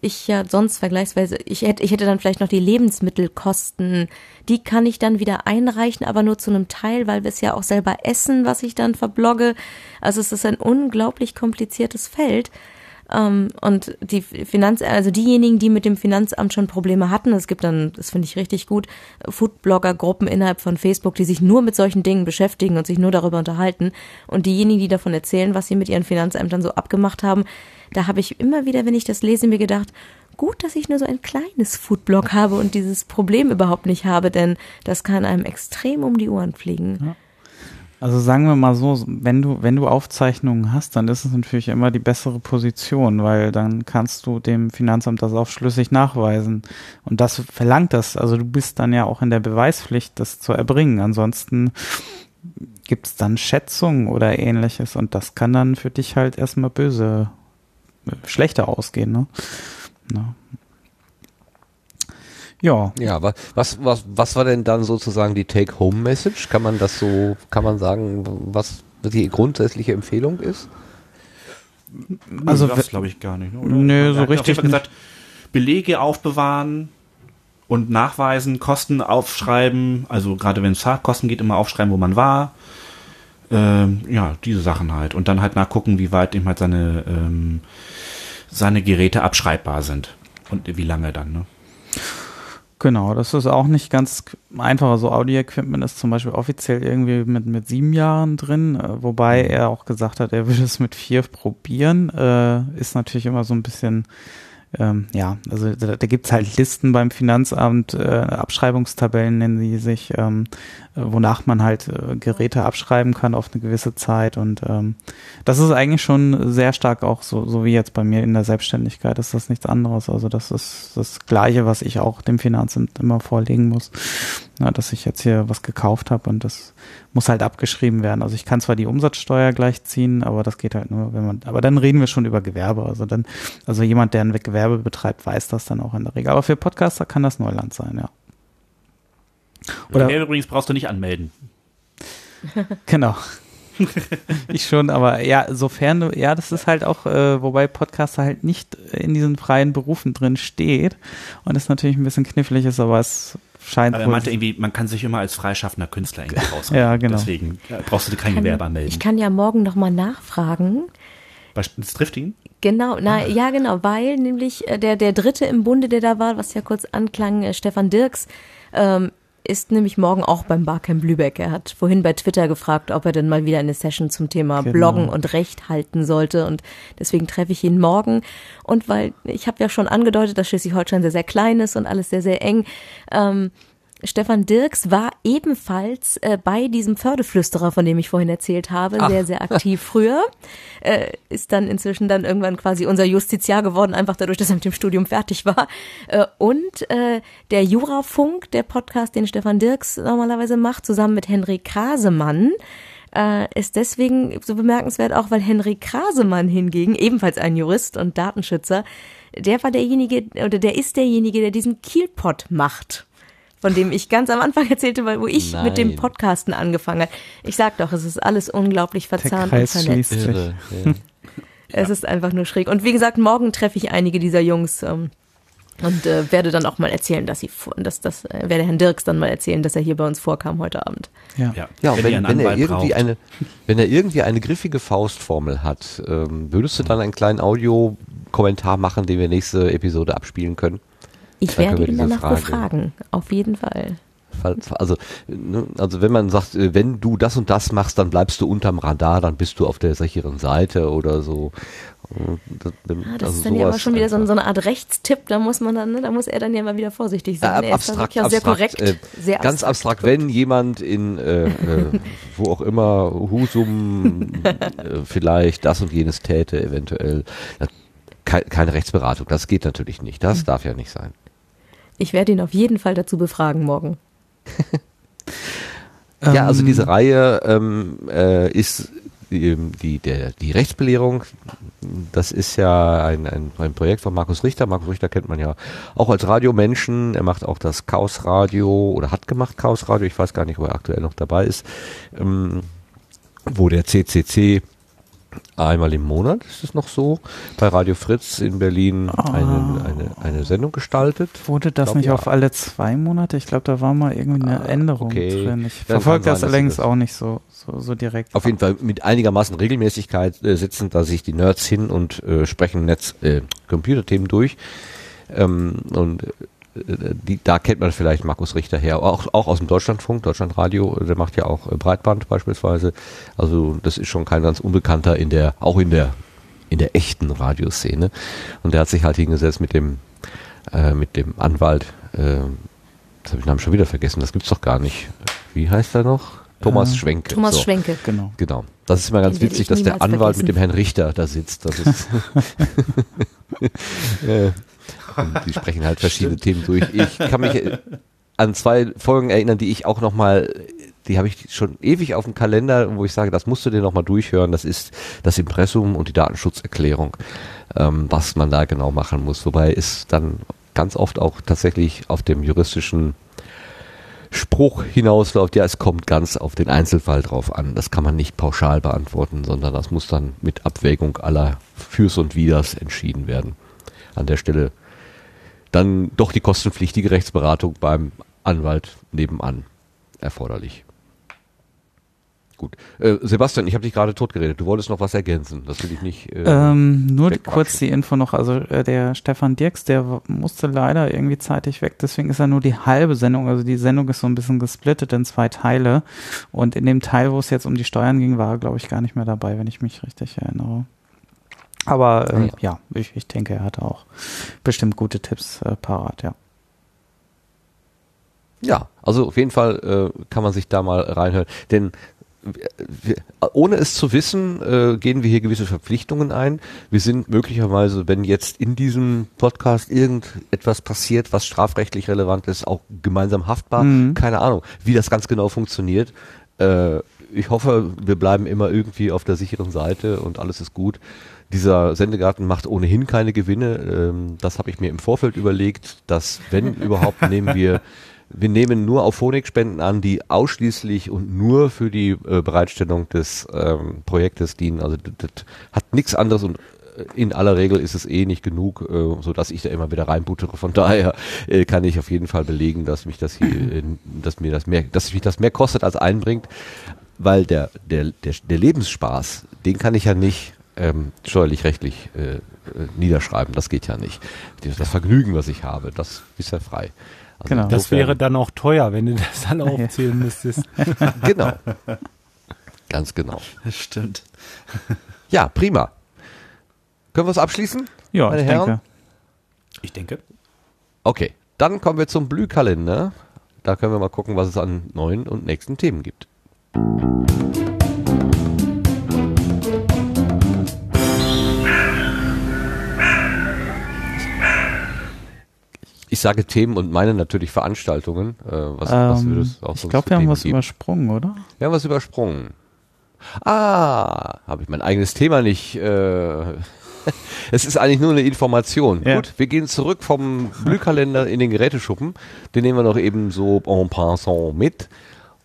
ich ja sonst vergleichsweise, ich hätte, ich hätte dann vielleicht noch die Lebensmittelkosten, die kann ich dann wieder einreichen, aber nur zu einem Teil, weil wir es ja auch selber essen, was ich dann verblogge. Also es ist ein unglaublich kompliziertes Feld. Ähm, und die Finanz, also diejenigen, die mit dem Finanzamt schon Probleme hatten, es gibt dann, das finde ich richtig gut, Foodblogger-Gruppen innerhalb von Facebook, die sich nur mit solchen Dingen beschäftigen und sich nur darüber unterhalten. Und diejenigen, die davon erzählen, was sie mit ihren Finanzämtern so abgemacht haben, da habe ich immer wieder, wenn ich das lese, mir gedacht, gut, dass ich nur so ein kleines Foodblog habe und dieses Problem überhaupt nicht habe, denn das kann einem extrem um die Ohren fliegen. Also sagen wir mal so, wenn du, wenn du Aufzeichnungen hast, dann ist es natürlich immer die bessere Position, weil dann kannst du dem Finanzamt das auch schlüssig nachweisen. Und das verlangt das. Also du bist dann ja auch in der Beweispflicht, das zu erbringen. Ansonsten gibt es dann Schätzungen oder ähnliches und das kann dann für dich halt erstmal böse, schlechter ausgehen, ne? Ja. Ja, wa- was, was, was war denn dann sozusagen die Take-Home-Message? Kann man das so, kann man sagen, was die grundsätzliche Empfehlung ist? Also, das glaube ich gar nicht. ne, Oder? Nö, so richtig gesagt, Belege aufbewahren und nachweisen, Kosten aufschreiben, also gerade wenn es Fahrtkosten geht, immer aufschreiben, wo man war. Ähm, ja, diese Sachen halt. Und dann halt nachgucken, wie weit eben halt seine, ähm, seine Geräte abschreibbar sind. Und wie lange dann, ne? Genau, das ist auch nicht ganz einfach. Also Audio-Equipment ist zum Beispiel offiziell irgendwie mit, mit sieben Jahren drin, äh, wobei er auch gesagt hat, er würde es mit vier probieren. Äh, ist natürlich immer so ein bisschen, ähm, ja, also da, da gibt's halt Listen beim Finanzamt, äh, Abschreibungstabellen nennen die sich, ähm, äh, wonach man halt äh, Geräte abschreiben kann auf eine gewisse Zeit. Und ähm, das ist eigentlich schon sehr stark auch so, so wie jetzt bei mir in der Selbstständigkeit ist das nichts anderes. Also das ist das Gleiche, was ich auch dem Finanzamt immer vorlegen muss. Ja, dass ich jetzt hier was gekauft habe und das muss halt abgeschrieben werden. Also ich kann zwar die Umsatzsteuer gleich ziehen, aber das geht halt nur, wenn man, aber dann reden wir schon über Gewerbe. Also dann, also jemand, der ein Gewerbe betreibt, weiß das dann auch in der Regel. Aber für Podcaster kann das Neuland sein, ja. Oder übrigens brauchst du nicht anmelden. Genau. ich schon, aber ja, sofern du, ja, das ist halt auch, äh, wobei Podcaster halt nicht in diesen freien Berufen drin steht und es natürlich ein bisschen knifflig ist, aber es scheint Aber er wohl- meinte irgendwie, man kann sich immer als freischaffender Künstler irgendwie raus. Ja, genau. Deswegen äh, brauchst du kein Kann- Gewerbe anmelden. Ich kann ja morgen noch mal nachfragen. Bei das trifft ihn? Genau, na, ja, genau, weil nämlich äh, der, der Dritte im Bunde, der da war, was ja kurz anklang, äh, Stefan Dirks, ähm, ist nämlich morgen auch beim Barcamp Lübeck. Er hat vorhin bei Twitter gefragt, ob er denn mal wieder eine Session zum Thema Genau. Bloggen und Recht halten sollte. Und deswegen treffe ich ihn morgen. Und weil ich habe ja schon angedeutet, dass Schleswig-Holstein sehr, sehr klein ist und alles sehr, sehr eng, ähm, Stefan Dirks war ebenfalls äh, bei diesem Pferdeflüsterer, von dem ich vorhin erzählt habe, Ach. sehr, sehr aktiv früher. Äh, ist dann inzwischen dann irgendwann quasi unser Justiziar geworden, einfach dadurch, dass er mit dem Studium fertig war. Äh, und äh, der Jurafunk, der Podcast, den Stefan Dirks normalerweise macht, zusammen mit Henry Krasemann, äh, ist deswegen so bemerkenswert, auch weil Henry Krasemann hingegen, ebenfalls ein Jurist und Datenschützer, der war derjenige, oder der ist derjenige, der diesen Kielpot macht von dem ich ganz am Anfang erzählte, weil wo ich Nein. mit dem Podcasten angefangen habe. Ich sag doch, es ist alles unglaublich verzahnt und Kreis vernetzt. Irre, ja. Es ist einfach nur schräg. Und wie gesagt, morgen treffe ich einige dieser Jungs ähm, und äh, werde dann auch mal erzählen, dass sie, vor- dass das, äh, werde Herrn Dirks dann mal erzählen, dass er hier bei uns vorkam heute Abend. Ja. Ja, Ja, und wenn, wenn, wenn er irgendwie braucht. eine, wenn er irgendwie eine griffige Faustformel hat, ähm, würdest du dann einen kleinen Audiokommentar machen, den wir nächste Episode abspielen können? Ich Dann werde ihn danach Frage- befragen. Auf jeden Fall. Also, ne, also wenn man sagt, äh, wenn du das und das machst, dann bleibst du unterm Radar, dann bist du auf der sicheren Seite oder so. Das- Ah, das also ist dann ja aber schon wieder so, so eine Art Rechtstipp, da muss man dann, ne, da muss er dann ja mal wieder vorsichtig sein. Äh, er ist da abstrakt, auch sehr abstrakt, korrekt. äh, sehr ganz abstrakt, wenn jemand in äh, äh, wo auch immer Husum äh, vielleicht das und jenes täte, eventuell äh, kei- keine Rechtsberatung, das geht natürlich nicht. Hm. Das darf ja nicht sein. Ich werde ihn auf jeden Fall dazu befragen morgen. ja, also Ähm, diese Reihe ähm, äh, ist die, die, der, die Rechtsbelehrung, das ist ja ein, ein, ein Projekt von Markus Richter. Markus Richter kennt man ja auch als Radiomenschen. Er macht auch das Chaos Radio oder hat gemacht Chaos Radio. Ich weiß gar nicht, wo er aktuell noch dabei ist. Ähm, wo der CCC einmal im Monat, ist es noch so, bei Radio Fritz in Berlin Ah. eine, eine, eine Sendung gestaltet. Wurde das Glaub, nicht ja. auf alle zwei Monate? Ich glaube, da war mal irgendwie eine Ah, Änderung okay. drin. Ich verfolge das allerdings das- auch nicht so, so, so direkt. Auf jeden Fall mit einigermaßen Regelmäßigkeit äh, sitzen da sich die Nerds hin und äh, sprechen Netz, äh, Computerthemen durch. Ähm, und die, da kennt man vielleicht Markus Richter her, auch, auch aus dem Deutschlandfunk, Deutschlandradio, der macht ja auch äh, Breitband beispielsweise. Also das ist schon kein ganz Unbekannter in der, auch in der, in der echten Radioszene. Und der hat sich halt hingesetzt mit dem, äh, mit dem Anwalt, äh, jetzt habe ich den Namen schon wieder vergessen, das gibt's doch gar nicht. Wie heißt er noch? Thomas Äh, Schwenke. Thomas So. Schwenke. Genau. Genau. Das ist immer ganz witzig, dass der Anwalt vergessen. mit dem Herrn Richter da sitzt. Das ist Äh, und die sprechen halt verschiedene Themen durch. Ich kann mich an zwei Folgen erinnern, die ich auch noch mal, die habe ich schon ewig auf dem Kalender, wo ich sage, das musst du dir noch mal durchhören. Das ist das Impressum und die Datenschutzerklärung, ähm, was man da genau machen muss. Wobei es dann ganz oft auch tatsächlich auf dem juristischen Spruch hinausläuft, ja, es kommt ganz auf den Einzelfall drauf an. Das kann man nicht pauschal beantworten, sondern das muss dann mit Abwägung aller Fürs und Widers entschieden werden. An der Stelle dann doch die kostenpflichtige Rechtsberatung beim Anwalt nebenan erforderlich. Gut. Äh, Sebastian, ich habe dich gerade totgeredet. Du wolltest noch was ergänzen. Das will ich nicht. Äh, Ähm, nur kurz die Info noch. Also äh, der Stefan Dirks, der musste leider irgendwie zeitig weg. Deswegen ist er nur die halbe Sendung. Also die Sendung ist so ein bisschen gesplittet in zwei Teile. Und in dem Teil, wo es jetzt um die Steuern ging, war er, glaube ich, gar nicht mehr dabei, wenn ich mich richtig erinnere. Aber ähm, ja. ja, ich, ich denke, er hatte auch bestimmt gute Tipps äh, parat, ja. Ja, also auf jeden Fall äh, kann man sich da mal reinhören. Denn wir, ohne es zu wissen, äh, gehen wir hier gewisse Verpflichtungen ein. Wir sind möglicherweise, wenn jetzt in diesem Podcast irgendetwas passiert, was strafrechtlich relevant ist, auch gemeinsam haftbar. Mhm. Keine Ahnung, wie das ganz genau funktioniert. Äh, ich hoffe, wir bleiben immer irgendwie auf der sicheren Seite und alles ist gut. Dieser Sendegarten macht ohnehin keine Gewinne. Ähm, das habe ich mir im Vorfeld überlegt, dass wenn überhaupt nehmen wir wir nehmen nur auf Phonik-Spenden an, die ausschließlich und nur für die äh, Bereitstellung des ähm, Projektes dienen. Also das, das hat nichts anderes und äh, in aller Regel ist es eh nicht genug, äh, so dass ich da immer wieder reinbuttere. Von daher äh, kann ich auf jeden Fall belegen, dass mich das hier, äh, dass mir das mehr, dass mich das mehr kostet als einbringt, weil der der der, der Lebensspaß, den kann ich ja nicht ähm, steuerlich rechtlich äh, äh, niederschreiben. Das geht ja nicht. Das, Vergnügen, was ich habe, das ist ja frei. Also Genau. Das wäre dann auch teuer, wenn du das alle aufzählen müsstest. Genau. Ganz genau. Das stimmt. Ja, prima. Können wir es abschließen? Ja, Meine ich Herren? denke. Ich denke. Okay, dann kommen wir zum Blühkalender. Da können wir mal gucken, was es an neuen und nächsten Themen gibt. Ich sage Themen und meine natürlich Veranstaltungen. Äh, was, was Ähm, würde es auch ich glaube, wir haben Themen was geben? übersprungen, oder? Wir haben was übersprungen. Ah, habe ich mein eigenes Thema nicht. Äh, es ist eigentlich nur eine Information. Ja. Gut, wir gehen zurück vom Glühkalender in den Geräteschuppen. Den nehmen wir noch eben so en passant mit.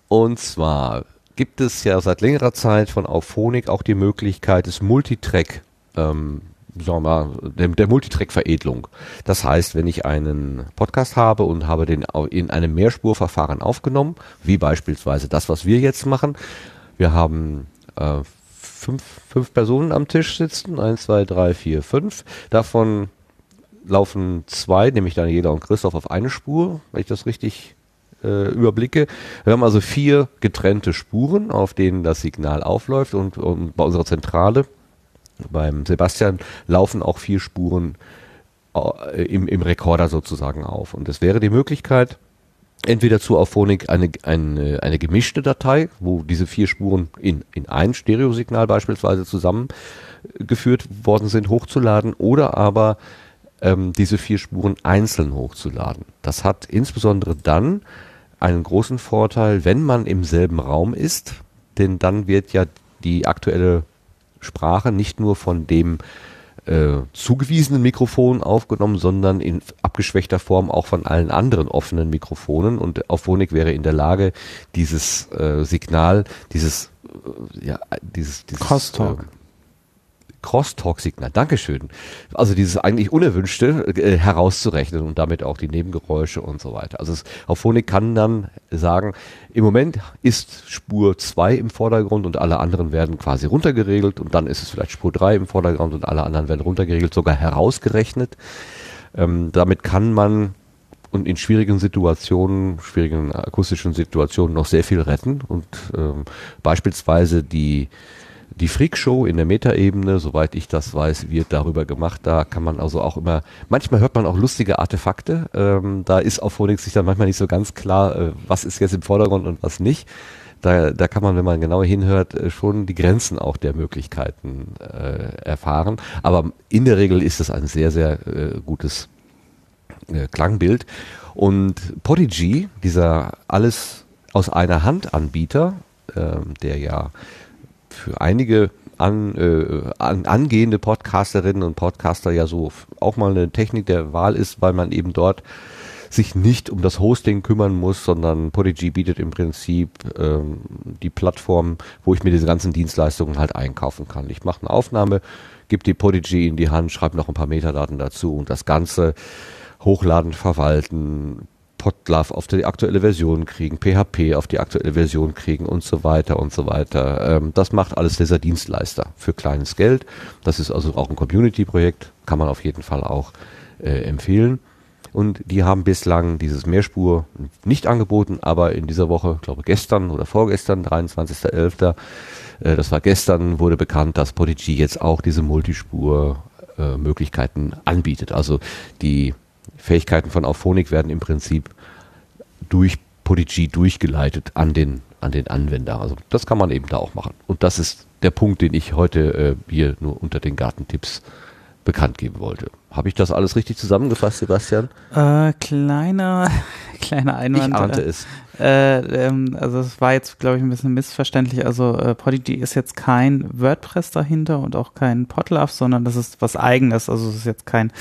Und zwar gibt es ja seit längerer Zeit von Auphonic auch die Möglichkeit des Multitrack, ähm, sagen wir mal, der, der Multitrack-Veredelung. Das heißt, wenn ich einen Podcast habe und habe den in einem Mehrspurverfahren aufgenommen, wie beispielsweise das, was wir jetzt machen, wir haben äh, fünf, fünf Personen am Tisch sitzen, eins, zwei, drei, vier, fünf. Davon laufen zwei, nämlich Daniela und Christoph, auf eine Spur, wenn ich das richtig äh, überblicke. Wir haben also vier getrennte Spuren, auf denen das Signal aufläuft und, und bei unserer Zentrale, beim Sebastian, laufen auch vier Spuren äh, im, im Rekorder sozusagen auf. Und es wäre die Möglichkeit, entweder zu Auphonic eine, eine, eine gemischte Datei, wo diese vier Spuren in, in ein Stereosignal beispielsweise zusammengeführt worden sind, hochzuladen oder aber ähm, diese vier Spuren einzeln hochzuladen. Das hat insbesondere dann einen großen Vorteil, wenn man im selben Raum ist, denn dann wird ja die aktuelle Sprache nicht nur von dem äh, zugewiesenen Mikrofon aufgenommen, sondern in abgeschwächter Form auch von allen anderen offenen Mikrofonen. Und Auphonic wäre in der Lage, dieses äh, Signal, dieses, äh, ja, dieses, dieses Crosstalk. Crosstalk-Signal, Dankeschön. Also dieses eigentlich Unerwünschte äh, herauszurechnen und damit auch die Nebengeräusche und so weiter. Also Auphonic kann dann sagen, im Moment ist Spur 2 im Vordergrund und alle anderen werden quasi runtergeregelt und dann ist es vielleicht Spur 3 im Vordergrund und alle anderen werden runtergeregelt, sogar herausgerechnet. Ähm, damit kann man und in schwierigen Situationen, schwierigen akustischen Situationen noch sehr viel retten und ähm, beispielsweise die die Freakshow in der Metaebene, soweit ich das weiß, wird darüber gemacht. Da kann man also auch immer, manchmal hört man auch lustige Artefakte. Ähm, da ist auf Phoenix sich dann manchmal nicht so ganz klar, äh, was ist jetzt im Vordergrund und was nicht. Da, da kann man, wenn man genauer hinhört, äh, schon die Grenzen auch der Möglichkeiten äh, erfahren. Aber in der Regel ist es ein sehr, sehr äh, gutes äh, Klangbild. Und Podigy, dieser alles aus einer Hand Anbieter, ähm, der ja für einige an, äh, an, angehende Podcasterinnen und Podcaster ja so auch mal eine Technik der Wahl ist, weil man eben dort sich nicht um das Hosting kümmern muss, sondern Podigy bietet im Prinzip ähm, die Plattform, wo ich mir diese ganzen Dienstleistungen halt einkaufen kann. Ich mache eine Aufnahme, gebe die Podigy in die Hand, schreibe noch ein paar Metadaten dazu und das Ganze hochladen, verwalten, Podlove auf die aktuelle Version kriegen, PHP auf die aktuelle Version kriegen und so weiter und so weiter. Ähm, das macht alles dieser Dienstleister für kleines Geld. Das ist also auch ein Community-Projekt, kann man auf jeden Fall auch äh, empfehlen. Und die haben bislang dieses Mehrspur nicht angeboten, aber in dieser Woche, glaube gestern oder vorgestern, 23.11., äh, das war gestern, wurde bekannt, dass Podigy jetzt auch diese Multispur-Möglichkeiten anbietet. Also die Fähigkeiten von Auphonic werden im Prinzip durch Podigy durchgeleitet an den, an den Anwender. Also das kann man eben da auch machen. Und das ist der Punkt, den ich heute äh, hier nur unter den Gartentipps bekannt geben wollte. Habe ich das alles richtig zusammengefasst, Sebastian? Äh, kleiner, kleiner Einwand. Ich ahnte äh, es. Äh, ähm, also es war jetzt, glaube ich, ein bisschen missverständlich. Also äh, Podigy ist jetzt kein WordPress dahinter und auch kein Podlove, sondern das ist was eigenes. Also es ist jetzt kein,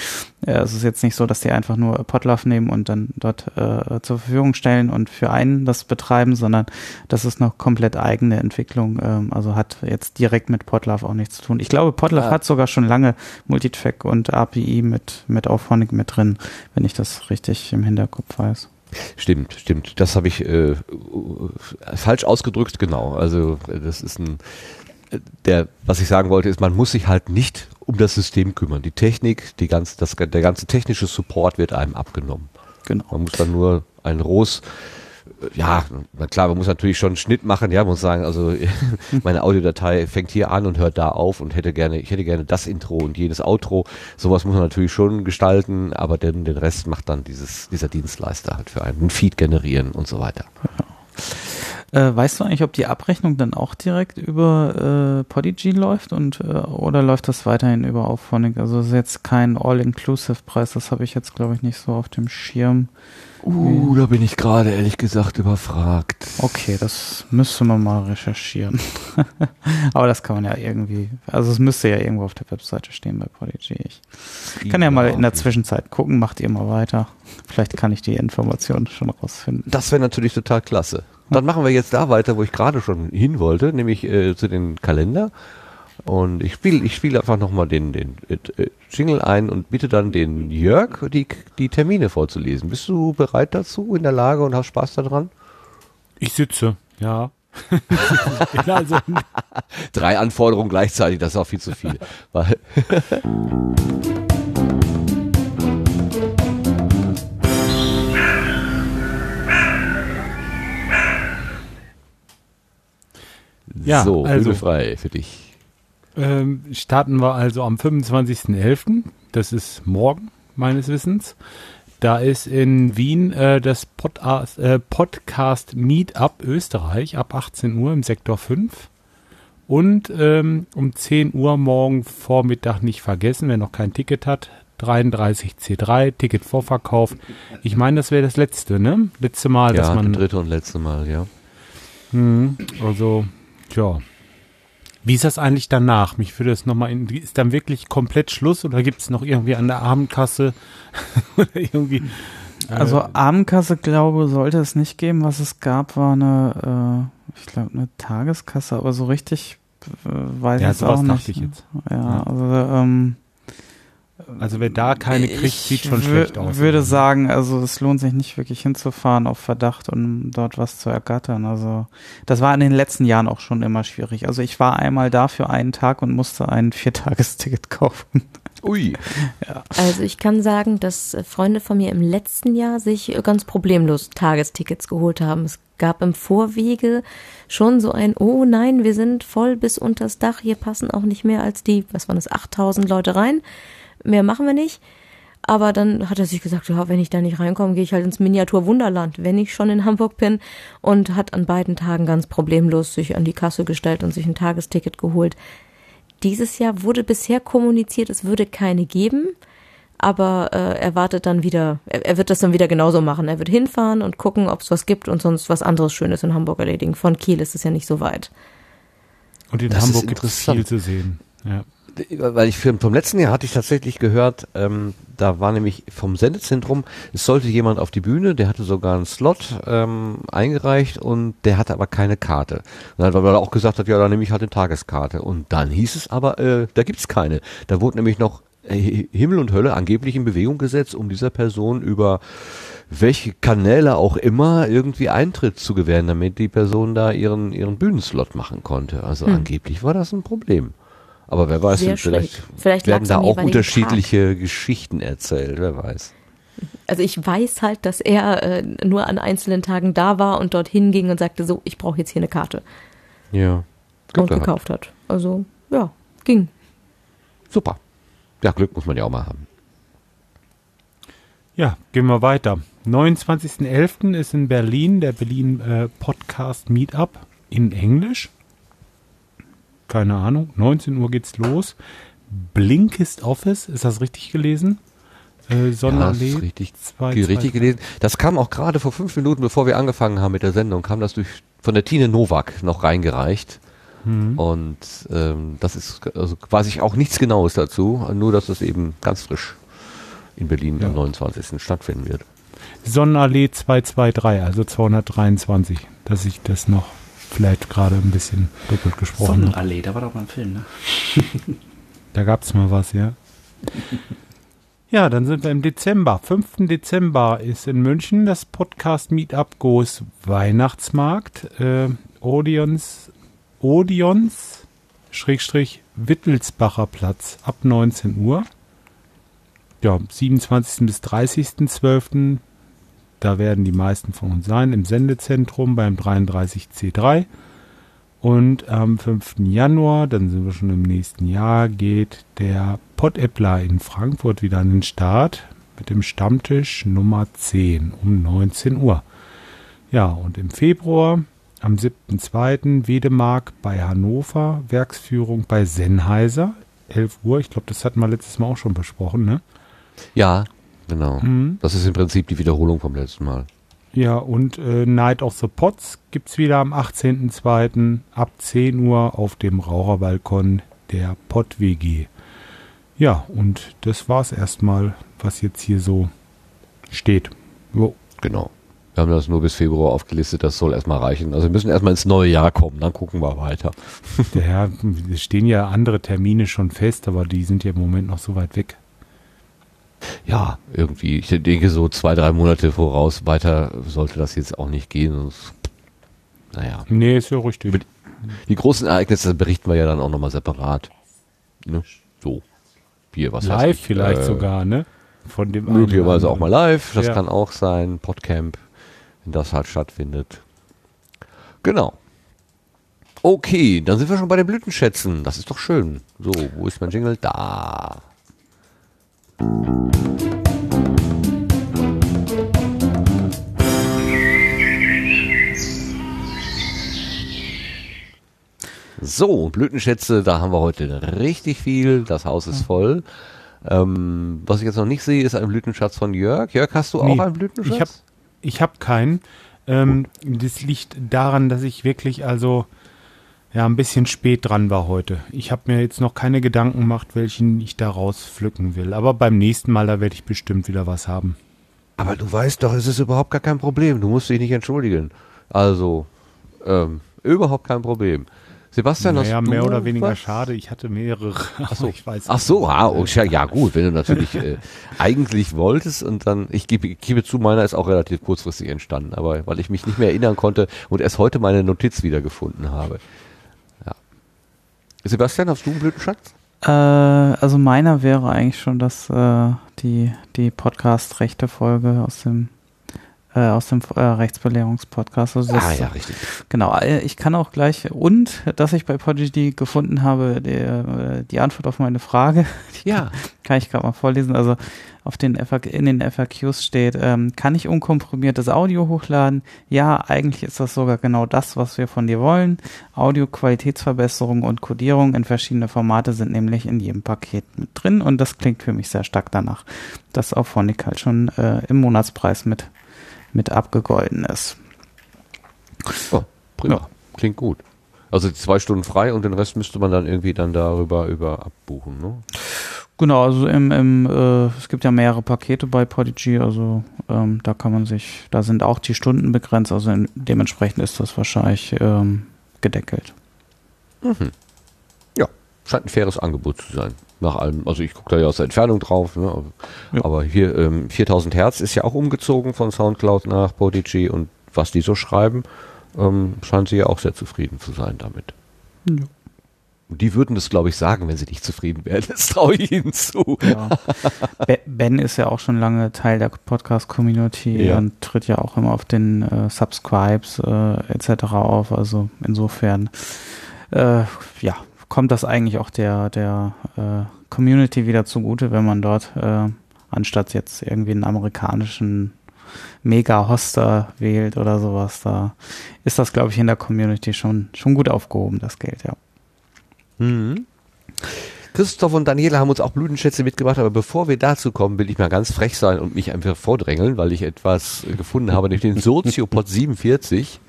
äh, es ist jetzt nicht so, dass die einfach nur Podlove nehmen und dann dort äh, zur Verfügung stellen und für einen das betreiben, sondern das ist noch komplett eigene Entwicklung. Ähm, also hat jetzt direkt mit Podlove auch nichts zu tun. Ich glaube, Podlove Ah. hat sogar schon lange Multitrack und API mit mit Auphonic mit drin, wenn ich das richtig im Hinterkopf weiß. Stimmt, stimmt. Das habe ich äh, falsch ausgedrückt, genau. Also äh, das ist ein äh, der, was ich sagen wollte, ist, man muss sich halt nicht um das System kümmern. Die Technik, die ganze, das, der ganze technische Support wird einem abgenommen. Genau. Man muss dann nur ein ROS ja, na klar, man muss natürlich schon einen Schnitt machen, ja, muss sagen, also meine Audiodatei fängt hier an und hört da auf und hätte gerne, ich hätte gerne das Intro und jedes Outro. Sowas muss man natürlich schon gestalten, aber den, den Rest macht dann dieses, dieser Dienstleister halt für einen, einen Feed generieren und so weiter. Äh, weißt du eigentlich, ob die Abrechnung dann auch direkt über äh, Podigy läuft und äh, oder läuft das weiterhin über Auphonic? Also es ist jetzt kein All-Inclusive-Preis, das habe ich jetzt glaube ich nicht so auf dem Schirm. Uh, da bin ich gerade ehrlich gesagt überfragt. Okay, das müsste man mal recherchieren. Aber das kann man ja irgendwie, also es müsste ja irgendwo auf der Webseite stehen bei Prodigy. Ich kann ja mal in der Zwischenzeit gucken, macht ihr mal weiter. Vielleicht kann ich die Informationen schon rausfinden. Das wäre natürlich total klasse. Dann machen wir jetzt da weiter, wo ich gerade schon hin wollte, nämlich äh, zu den Kalender. Und ich spiele ich spiel einfach nochmal den, den äh, Jingle ein und bitte dann den Jörg, die, die Termine vorzulesen. Bist du bereit dazu, in der Lage und hast Spaß daran? Ich sitze, ja. also, Drei Anforderungen gleichzeitig, das ist auch viel zu viel. Ja, so, also- frei für dich. ähm, starten wir also am 25.11. Das ist morgen, meines Wissens. Da ist in Wien äh, das Podcast, äh, Podcast Meetup Österreich ab 18 Uhr im Sektor 5. Und ähm, um 10 Uhr morgen Vormittag nicht vergessen, wer noch kein Ticket hat, 33C3, Ticket Vorverkauf. Ich meine, das wäre das letzte, ne? Letzte Mal, dass ja, man. das dritte und letzte Mal, ja. Hm, also, ja. Wie ist das eigentlich danach? Mich würde das nochmal in, ist dann wirklich komplett Schluss oder gibt es noch irgendwie an der Abendkasse oder irgendwie? Also äh, Abendkasse, glaube sollte es nicht geben. Was es gab, war eine, äh, ich glaube, eine Tageskasse, aber so richtig äh, weiß Ja, ich es auch nicht. ich jetzt. Ja, Ja. also ähm, also wer da keine kriegt, sieht schon schlecht aus. würde sagen, also es lohnt sich nicht wirklich hinzufahren auf Verdacht, um dort was zu ergattern. Also das war in den letzten Jahren auch schon immer schwierig. Also ich war einmal da für einen Tag und musste ein Viertagesticket kaufen. Ui. Ja. Also ich kann sagen, dass äh, Freunde von mir im letzten Jahr sich äh, ganz problemlos Tagestickets geholt haben. Es gab im Vorwege schon so ein, oh nein, wir sind voll bis unters Dach, hier passen auch nicht mehr als die, was waren das, 8000 Leute rein. Mehr machen wir nicht. Aber dann hat er sich gesagt, ja, wenn ich da nicht reinkomme, gehe ich halt ins Miniatur Wunderland, wenn ich schon in Hamburg bin. Und hat an beiden Tagen ganz problemlos sich an die Kasse gestellt und sich ein Tagesticket geholt. Dieses Jahr wurde bisher kommuniziert, es würde keine geben, aber äh, er wartet dann wieder, er, er wird das dann wieder genauso machen. Er wird hinfahren und gucken, ob es was gibt und sonst was anderes Schönes in Hamburg erledigen. Von Kiel ist es ja nicht so weit. Und in Das Hamburg gibt es viel zu sehen. Ja. Weil ich für, vom letzten Jahr hatte ich tatsächlich gehört, ähm, da war nämlich vom Sendezentrum, es sollte jemand auf die Bühne, der hatte sogar einen Slot ähm, eingereicht und der hatte aber keine Karte. Und dann, weil er auch gesagt hat, ja, dann nehme ich halt eine Tageskarte. Und dann hieß es aber, äh, da gibt's keine. Da wurde nämlich noch äh, Himmel und Hölle angeblich in Bewegung gesetzt, um dieser Person über welche Kanäle auch immer irgendwie Eintritt zu gewähren, damit die Person da ihren, ihren Bühnenslot machen konnte. Also Hm. angeblich war das ein Problem. Aber wer weiß, Sehr vielleicht. Vielleicht werden da auch unterschiedliche Geschichten erzählt, wer weiß. Also ich weiß halt, dass er äh, nur an einzelnen Tagen da war und dorthin ging und sagte, so, ich brauche jetzt hier eine Karte. Ja. und gekauft hat. Also, ja, ging. Super. Ja, Glück muss man ja auch mal haben. Ja, gehen wir weiter. 29.11. ist in Berlin der Berlin äh, Podcast Meetup in Englisch. Keine Ahnung. 19 Uhr geht's los. Blinkist Office, ist das richtig gelesen? Äh, Ja, das Sonnenallee. ist richtig, zwei, richtig zwei- gelesen. Das kam auch gerade vor fünf Minuten, bevor wir angefangen haben mit der Sendung, kam das durch von der Tine Nowak noch reingereicht. Mhm. Und ähm, das ist, also weiß ich auch nichts Genaues dazu, nur dass es eben ganz frisch in Berlin Ja. am 29. stattfinden wird. Sonnenallee 223, also 223, dass ich das noch vielleicht gerade ein bisschen doppelt gesprochen. Sonnenallee, da war doch mal ein Film, ne? Da gab's mal was, ja. Ja, dann sind wir im Dezember. 5. Dezember ist in München das Podcast Meetup Goes Weihnachtsmarkt. Äh, Odeons, Odeons, Schrägstrich, Wittelsbacher Platz ab 19 Uhr. Ja, 27. bis 30.12. da werden die meisten von uns sein, im Sendezentrum beim 33C3. Und am 5. Januar, dann sind wir schon im nächsten Jahr, geht der Pottäppler in Frankfurt wieder an den Start mit dem Stammtisch Nummer 10 um 19 Uhr. Ja, und im Februar am 7.2. Wedemark bei Hannover, Werksführung bei Sennheiser, 11 Uhr. Ich glaube, das hatten wir letztes Mal auch schon besprochen, ne? Ja, genau. Mhm. Das ist im Prinzip die Wiederholung vom letzten Mal. Ja, und äh, Night of the Pots gibt's wieder am 18.02. ab 10 Uhr auf dem Raucherbalkon der Pott WG. Ja, und das war's erstmal, was jetzt hier so steht. Jo. Genau. Wir haben das nur bis Februar aufgelistet, das soll erstmal reichen. Also wir müssen erstmal ins neue Jahr kommen, dann gucken wir weiter. Ja, es stehen ja andere Termine schon fest, aber die sind ja im Moment noch so weit weg. Ja, irgendwie, ich denke so zwei, drei Monate voraus, weiter sollte das jetzt auch nicht gehen. Sonst, naja. Nee, ist ja richtig. Die, großen Ereignisse berichten wir ja dann auch nochmal separat. Ne? So. Hier, was Live ich, vielleicht äh, sogar, ne? Von dem Möglicherweise auch mal live, das Ja. kann auch sein, Podcamp, wenn das halt stattfindet. Genau. Okay, dann sind wir schon bei den Blütenschätzen. Das ist doch schön. So, wo ist mein Jingle? Da. So, Blütenschätze, da haben wir heute richtig viel. Das Haus ist voll. Ähm, was ich jetzt noch nicht sehe, ist ein Blütenschatz von Jörg. Jörg, hast du auch Nee, einen Blütenschatz? Ich habe ich hab keinen. Ähm, das liegt daran, dass ich wirklich also ja ein bisschen spät dran war heute. Ich habe mir jetzt noch keine Gedanken gemacht, welchen ich daraus pflücken will. Aber beim nächsten Mal, da werde ich bestimmt wieder was haben. Aber du weißt doch, es ist überhaupt gar kein Problem. Du musst dich nicht entschuldigen. Also, ähm, überhaupt kein Problem. Sebastian, naja, hast du mehr oder weniger was? schade. Ich hatte mehrere. Ach so. ich weiß Ach so, ah, oh, ja, ja gut, wenn du natürlich äh, eigentlich wolltest und dann, ich gebe, ich gebe zu, meiner ist auch relativ kurzfristig entstanden, aber weil ich mich nicht mehr erinnern konnte und erst heute meine Notiz wiedergefunden habe. Sebastian, hast du einen Blütenschatz? Äh, also meiner wäre eigentlich schon das, äh, die, die Podcast-Rechte-Folge aus dem, äh, aus dem äh, Rechtsbelehrungspodcast. Also Ah, ja, richtig. Genau, äh, ich kann auch gleich, und dass ich bei Podigy gefunden habe, die, äh, die Antwort auf meine Frage, die Ja. kann ich gerade mal vorlesen. Also auf den FAQ, in den FAQs steht, ähm, kann ich unkomprimiertes Audio hochladen? Ja, eigentlich ist das sogar genau das, was wir von dir wollen. Audio-Qualitätsverbesserung und Codierung in verschiedene Formate sind nämlich in jedem Paket mit drin und das klingt für mich sehr stark danach, dass auch Phonic halt schon äh, im Monatspreis mit, mit abgegolten ist. Oh, prima. Klingt gut. Also zwei Stunden frei und den Rest müsste man dann irgendwie dann darüber über abbuchen, ne? Genau, also im, im äh, es gibt ja mehrere Pakete bei Podigy, also ähm, da kann man sich, da sind auch die Stunden begrenzt, also in, dementsprechend ist das wahrscheinlich ähm, gedeckelt. Mhm. Ja, scheint ein faires Angebot zu sein. Nach allem, also ich gucke da ja aus der Entfernung drauf, ne? aber hier ähm, 4000 Hertz ist ja auch umgezogen von Soundcloud nach Podigy und was die so schreiben, ähm, scheinen sie ja auch sehr zufrieden zu sein damit. Ja. Und die würden das, glaube ich, sagen, wenn sie nicht zufrieden wären. Das traue ich ihnen zu. Ja. Be- Ben ist ja auch schon lange Teil der Podcast-Community Ja. und tritt ja auch immer auf den äh, Subscribes äh, etc. auf. Also insofern äh, ja, kommt das eigentlich auch der, der äh, Community wieder zugute, wenn man dort äh, anstatt jetzt irgendwie einen amerikanischen Mega-Hoster wählt oder sowas, da ist das, glaube ich, in der Community schon, schon gut aufgehoben, das Geld, ja. Mhm. Christoph und Daniela haben uns auch Blütenschätze mitgebracht, aber bevor wir dazu kommen, will ich mal ganz frech sein und mich einfach vordrängeln, weil ich etwas gefunden habe, nämlich den Soziopod 47.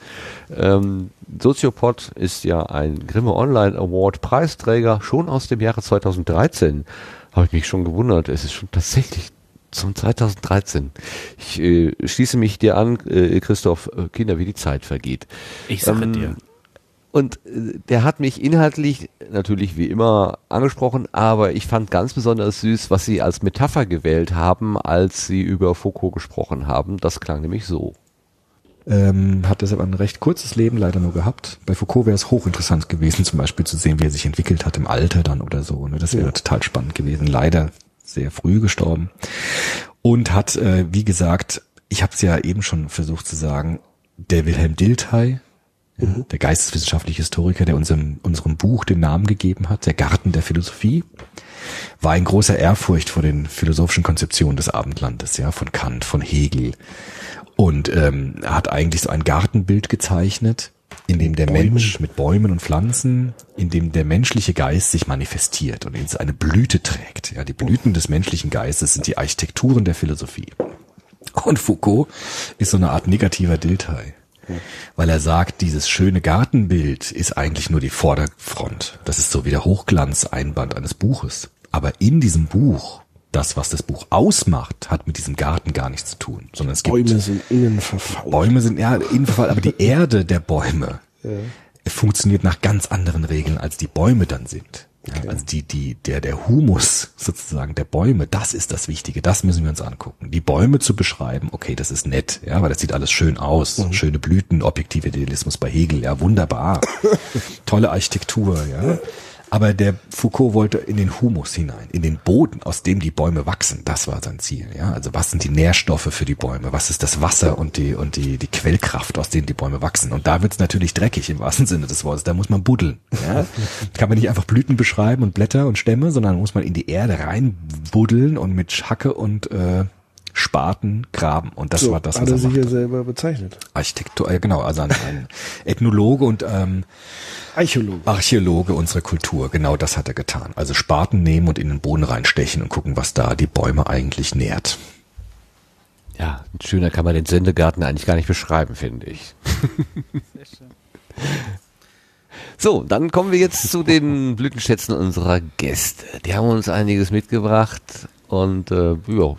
Ähm, Soziopod ist ja ein Grimme Online Award Preisträger, schon aus dem Jahre 2013. Habe ich mich schon gewundert, es ist schon tatsächlich zum 2013. Ich äh, schließe mich dir an, äh, Christoph, äh, Kinder, wie die Zeit vergeht. Ich sage Ähm, dir. Und äh, der hat mich inhaltlich natürlich wie immer angesprochen, aber ich fand ganz besonders süß, was sie als Metapher gewählt haben, als sie über Foucault gesprochen haben. Das klang nämlich so. Ähm, hat deshalb ein recht kurzes Leben leider nur gehabt. Bei Foucault wäre es hochinteressant gewesen, zum Beispiel zu sehen, wie er sich entwickelt hat im Alter dann oder so. Ne? Das wäre Ja. total spannend gewesen. Leider sehr früh gestorben. Und hat, äh, wie gesagt, ich habe es ja eben schon versucht zu sagen, der Wilhelm Dilthey, Mhm. der geisteswissenschaftliche Historiker, der unserem, unserem Buch den Namen gegeben hat, der Garten der Philosophie, war in großer Ehrfurcht vor den philosophischen Konzeptionen des Abendlandes, ja, von Kant, von Hegel. Und ähm, er hat eigentlich so ein Gartenbild gezeichnet, in dem der Bäumen. Mensch mit Bäumen und Pflanzen, in dem der menschliche Geist sich manifestiert und in eine Blüte trägt. Ja, die Blüten des menschlichen Geistes sind die Architekturen der Philosophie. Und Foucault ist so eine Art negativer Dildhei. Weil er sagt, dieses schöne Gartenbild ist eigentlich nur die Vorderfront. Das ist so wie der Hochglanzeinband eines Buches. Aber in diesem Buch, das, was das Buch ausmacht, hat mit diesem Garten gar nichts zu tun. Sondern es gibt Bäume sind innen verfault. Bäume sind ja innen verfault, aber die Erde der Bäume Ja. funktioniert nach ganz anderen Regeln, als die Bäume dann sind. Ja, also die, die, der, der Humus sozusagen der Bäume, das ist das Wichtige, das müssen wir uns angucken. Die Bäume zu beschreiben, okay, das ist nett, ja, weil das sieht alles schön aus. Schöne Blüten, objektiver Idealismus bei Hegel, ja, wunderbar. Tolle Architektur, ja. Aber der Foucault wollte in den Humus hinein, in den Boden, aus dem die Bäume wachsen. Das war sein Ziel. Ja, also was sind die Nährstoffe für die Bäume? Was ist das Wasser und die und die die Quellkraft, aus denen die Bäume wachsen? Und da wird's natürlich dreckig im wahrsten Sinne des Wortes. Da muss man buddeln. Ja? Kann man nicht einfach Blüten beschreiben und Blätter und Stämme, sondern muss man in die Erde rein buddeln und mit Hacke und äh, Spaten graben. Und das so, war das, hat was er er sich ja selber bezeichnet. Architektur, äh, genau, also ein, ein Ethnologe und ähm, Archäologe. Archäologe unserer Kultur, genau das hat er getan. Also Spaten nehmen und in den Boden reinstechen und gucken, was da die Bäume eigentlich nährt. Ja, schöner kann man den Sendegarten eigentlich gar nicht beschreiben, finde ich. So, dann kommen wir jetzt zu den Blütenschätzen unserer Gäste. Die haben uns einiges mitgebracht und äh, ja,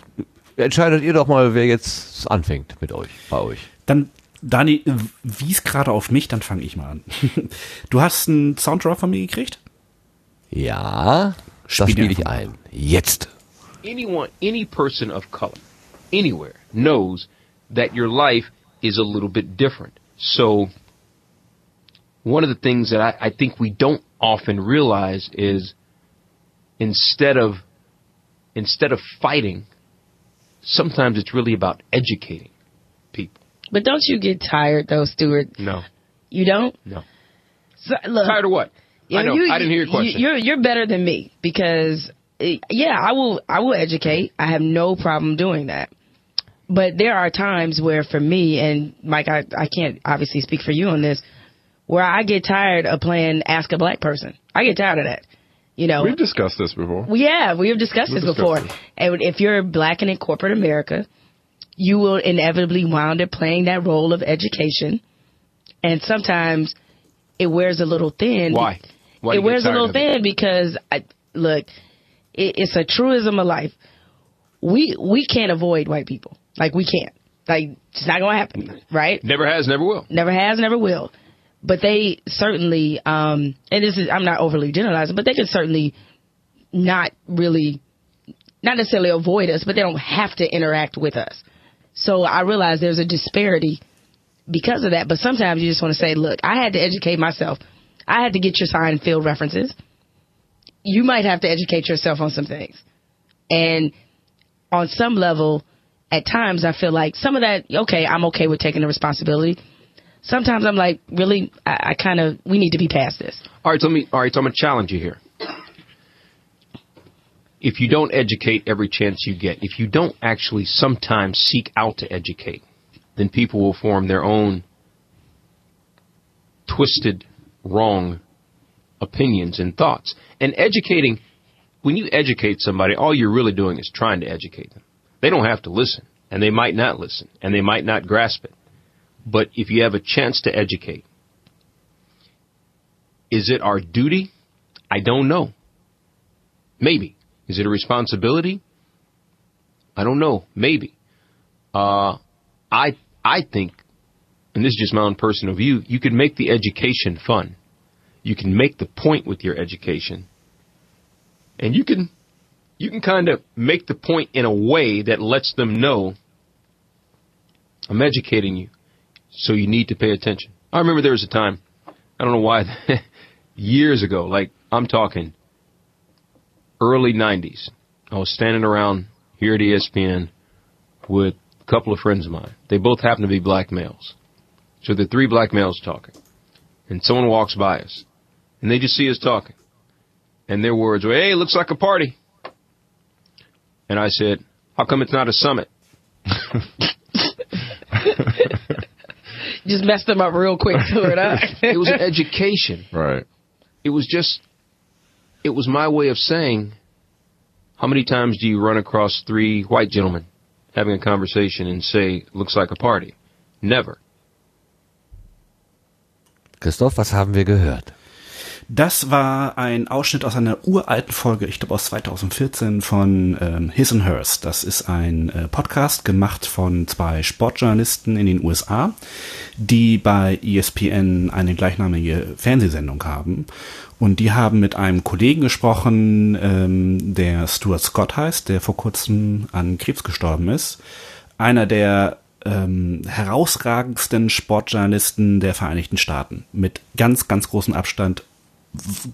entscheidet ihr doch mal, wer jetzt anfängt mit euch, bei euch. Dann, Dani, wies gerade auf mich, dann fange ich mal an. Du hast einen Sounddraw von mir gekriegt? Ja, das spiele ich ein. Jetzt. anyone, any person of color, anywhere, knows that your life is a little bit different. So, one of the things that I, I think we don't often realize is instead of instead of fighting, sometimes it's really about educating people. But don't you get tired though, Stuart? No, You don't? no. So, look, Tired of what? I know. You, I didn't hear your question. You're, you're better than me because eh, yeah, I will I will educate. I have no problem doing that. But there are times where for me and Mike, I I can't obviously speak for you on this, where I get tired of playing ask a black person. I get tired of that. You know, We've discussed this before. yeah, we have discussed We've this discussed before. And if you're black and in corporate America, you will inevitably wind up playing that role of education. And sometimes it wears a little thin. Why? Why it wears a little of it? thin because, I, look, it, it's a truism of life. We we can't avoid white people. Like we can't. Like it's not gonna happen, right? Never has, never will. Never has, never will. But they certainly, um, and this is, I'm not overly generalizing, but they can certainly not really, not necessarily avoid us, but they don't have to interact with us. So I realize there's a disparity because of that. But sometimes you just want to say, look, I had to educate myself. I had to get your sign field references. You might have to educate yourself on some things. And on some level, at times I feel like some of that, okay, I'm okay with taking the responsibility. Sometimes I'm like, really, I, I kind of, we need to be past this. All right, so let me. All right, so I'm gonna challenge you here. If you don't educate every chance you get, if you don't actually sometimes seek out to educate, then people will form their own twisted, wrong opinions and thoughts. And educating, when you educate somebody, all you're really doing is trying to educate them. They don't have to listen, and they might not listen, and they might not grasp it. But if you have a chance to educate, is it our duty? I don't know. Maybe. Is it a responsibility? I don't know. Maybe. Uh, I I think, and this is just my own personal view, you can make the education fun. You can make the point with your education, and you can you can kind of make the point in a way that lets them know I'm educating you, so you need to pay attention. I remember there was a time, I don't know why, years ago, like I'm talking early 90s. I was standing around here at ESPN with a couple of friends of mine. They both happen to be black males. So are three black males talking. And someone walks by us. And they just see us talking. And their words were, hey, looks like a party. And I said, how come it's not a summit? Just messed them up real quick to it, huh? it was an education. Right. It was just, it was my way of saying, how many times do you run across three white gentlemen having a conversation and say, looks like a party? Never. Christoph, was haben wir gehört? Das war ein Ausschnitt aus einer uralten Folge, ich glaube aus 2014 von ähm, His and Hers. Das ist ein äh, Podcast gemacht von zwei Sportjournalisten in den USA, die bei ESPN eine gleichnamige Fernsehsendung haben. Und die haben mit einem Kollegen gesprochen, ähm, der Stuart Scott heißt, der vor kurzem an Krebs gestorben ist. Einer der ähm, herausragendsten Sportjournalisten der Vereinigten Staaten. Mit ganz, ganz großem Abstand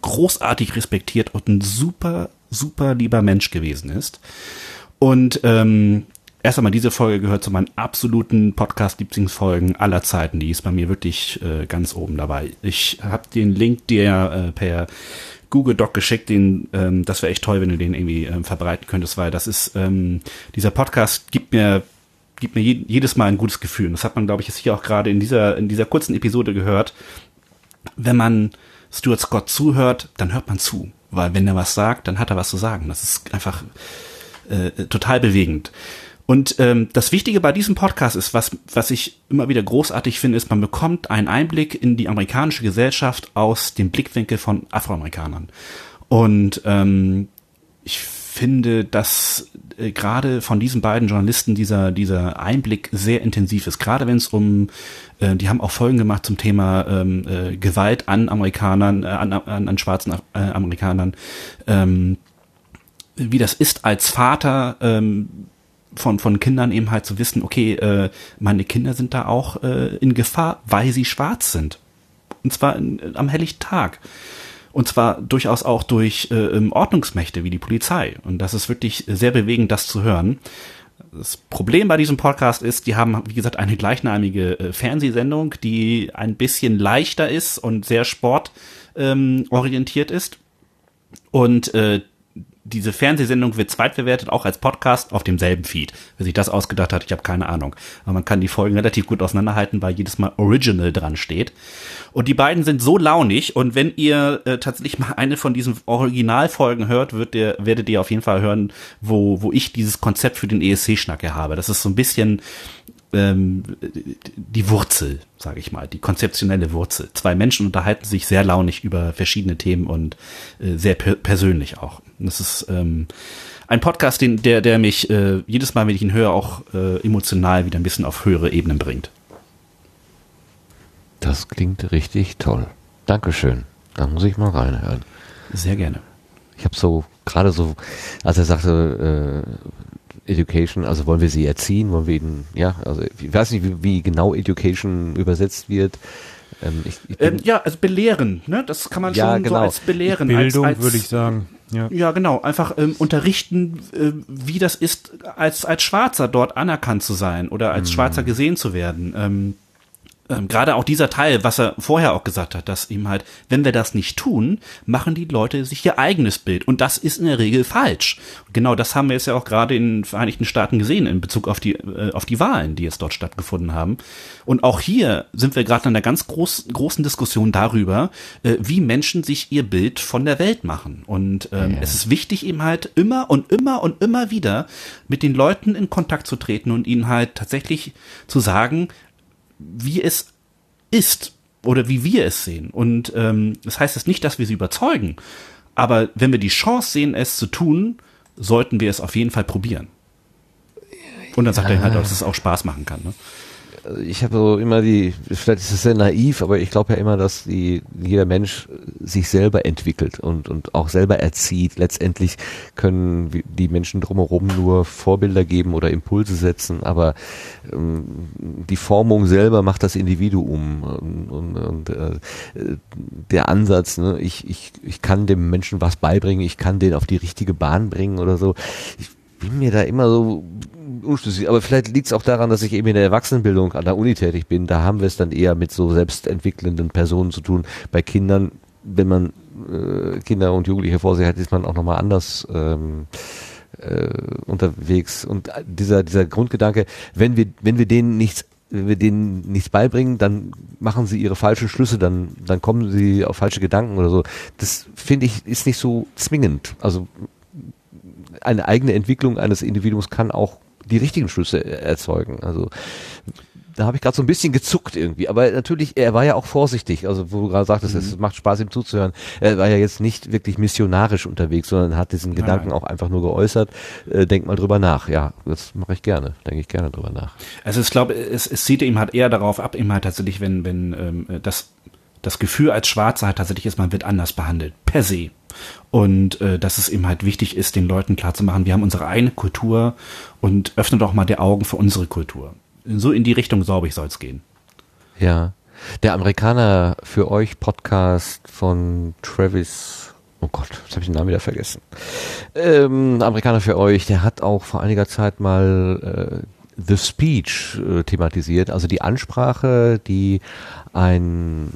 großartig respektiert und ein super, super lieber Mensch gewesen ist. Und ähm, erst einmal diese Folge gehört zu meinen absoluten Podcast-Lieblingsfolgen aller Zeiten. Die ist bei mir wirklich äh, ganz oben dabei. Ich habe den Link dir äh, per Google Doc geschickt, den, ähm, das wäre echt toll, wenn du den irgendwie ähm, verbreiten könntest, weil das ist, ähm, dieser Podcast gibt mir gibt mir je, jedes Mal ein gutes Gefühl. Das hat man, glaube ich, jetzt hier auch gerade in dieser, in dieser kurzen Episode gehört. Wenn man Stuart Scott zuhört, dann hört man zu. Weil wenn er was sagt, dann hat er was zu sagen. Das ist einfach äh, total bewegend. Und ähm, das Wichtige bei diesem Podcast ist, was, was ich immer wieder großartig finde, ist, man bekommt einen Einblick in die amerikanische Gesellschaft aus dem Blickwinkel von Afroamerikanern. Und ähm, ich finde, dass äh, gerade von diesen beiden Journalisten dieser, dieser Einblick sehr intensiv ist. Gerade wenn es um, äh, die haben auch Folgen gemacht zum Thema ähm, äh, Gewalt an Amerikanern, äh, an, an, an schwarzen äh, Amerikanern, ähm, wie das ist als Vater ähm, von, von Kindern eben halt zu wissen, okay, äh, meine Kinder sind da auch äh, in Gefahr, weil sie schwarz sind. Und zwar in, am helllichten Tag. Und zwar durchaus auch durch äh, ähm, Ordnungsmächte wie die Polizei. Und das ist wirklich sehr bewegend, das zu hören. Das Problem bei diesem Podcast ist, die haben, wie gesagt, eine gleichnamige äh, Fernsehsendung, die ein bisschen leichter ist und sehr sportorientiert ähm, ist. Und äh, diese Fernsehsendung wird zweitverwertet, auch als Podcast auf demselben Feed. Wer sich das ausgedacht hat, ich habe keine Ahnung. Aber man kann die Folgen relativ gut auseinanderhalten, weil jedes Mal Original dran steht. Und die beiden sind so launig und wenn ihr äh, tatsächlich mal eine von diesen Originalfolgen hört, wird ihr, werdet ihr auf jeden Fall hören, wo, wo ich dieses Konzept für den ESC-Schnack habe. Das ist so ein bisschen ähm, die Wurzel, sage ich mal, die konzeptionelle Wurzel. Zwei Menschen unterhalten sich sehr launig über verschiedene Themen und äh, sehr per persönlich auch. Das ist ähm, ein Podcast, den, der, der mich äh, jedes Mal, wenn ich ihn höre, auch äh, emotional wieder ein bisschen auf höhere Ebenen bringt. Das klingt richtig toll. Dankeschön. Da muss ich mal reinhören. Sehr gerne. Ich habe so gerade so, als er sagte, äh, Education, also wollen wir sie erziehen, wollen wir ihnen, ja, also ich weiß nicht, wie, wie genau Education übersetzt wird. Ähm, ich, ich ähm, ja, also belehren, ne? Das kann man ja, schon genau. so als belehren. Bildung als, als, würde ich sagen. Ja, ja genau. Einfach ähm, unterrichten, äh, wie das ist, als, als Schwarzer dort anerkannt zu sein oder als mhm. Schwarzer gesehen zu werden. Ähm, gerade auch dieser Teil, was er vorher auch gesagt hat, dass ihm halt, wenn wir das nicht tun, machen die Leute sich ihr eigenes Bild. Und das ist in der Regel falsch. genau das haben wir jetzt ja auch gerade in den Vereinigten Staaten gesehen in Bezug auf die, äh, auf die Wahlen, die jetzt dort stattgefunden haben. Und auch hier sind wir gerade in einer ganz groß, großen Diskussion darüber, äh, wie Menschen sich ihr Bild von der Welt machen. Und ähm, ja. es ist wichtig eben halt immer und immer und immer wieder mit den Leuten in Kontakt zu treten und ihnen halt tatsächlich zu sagen, wie es ist oder wie wir es sehen. Und ähm, das heißt jetzt nicht, dass wir sie überzeugen, aber wenn wir die Chance sehen, es zu tun, sollten wir es auf jeden Fall probieren. Und dann sagt ja. er halt, dass es auch Spaß machen kann. Ne? Ich habe so immer die, vielleicht ist es sehr naiv, aber ich glaube ja immer, dass die, jeder Mensch sich selber entwickelt und, und auch selber erzieht. Letztendlich können die Menschen drumherum nur Vorbilder geben oder Impulse setzen, aber ähm, die Formung selber macht das Individuum und, und, und äh, der Ansatz, ne, ich, ich, ich kann dem Menschen was beibringen, ich kann den auf die richtige Bahn bringen oder so. Ich bin mir da immer so unschlüssig. Aber vielleicht liegt es auch daran, dass ich eben in der Erwachsenenbildung an der Uni tätig bin. Da haben wir es dann eher mit so selbstentwickelnden Personen zu tun. Bei Kindern, wenn man äh, Kinder und Jugendliche vor sich hat, ist man auch nochmal anders ähm, äh, unterwegs. Und dieser, dieser Grundgedanke, wenn wir, wenn wir denen nichts wenn wir denen nichts beibringen, dann machen sie ihre falschen Schlüsse, dann, dann kommen sie auf falsche Gedanken oder so. Das finde ich ist nicht so zwingend. Also eine eigene Entwicklung eines Individuums kann auch die richtigen Schlüsse erzeugen. Also da habe ich gerade so ein bisschen gezuckt irgendwie. Aber natürlich, er war ja auch vorsichtig. Also wo du gerade sagtest, Mhm. es macht Spaß ihm zuzuhören. Er war ja jetzt nicht wirklich missionarisch unterwegs, sondern hat diesen Gedanken Nein. auch einfach nur geäußert. Äh, denk mal drüber nach. Ja, das mache ich gerne. Denke ich gerne drüber nach. Also ich glaube, es, es zieht ihm halt eher darauf ab, ihm halt tatsächlich, wenn, wenn ähm, das, das Gefühl als Schwarzer halt tatsächlich ist, man wird anders behandelt, per se. Und äh, dass es ihm halt wichtig ist, den Leuten klarzumachen, wir haben unsere eigene Kultur und öffne doch mal die Augen für unsere Kultur. So in die Richtung, glaube ich, soll es gehen. Ja. Der Amerikaner für euch Podcast von Travis, oh Gott, jetzt habe ich den Namen wieder vergessen. Ähm, Amerikaner für euch, der hat auch vor einiger Zeit mal äh, The Speech äh, thematisiert, also die Ansprache, die ein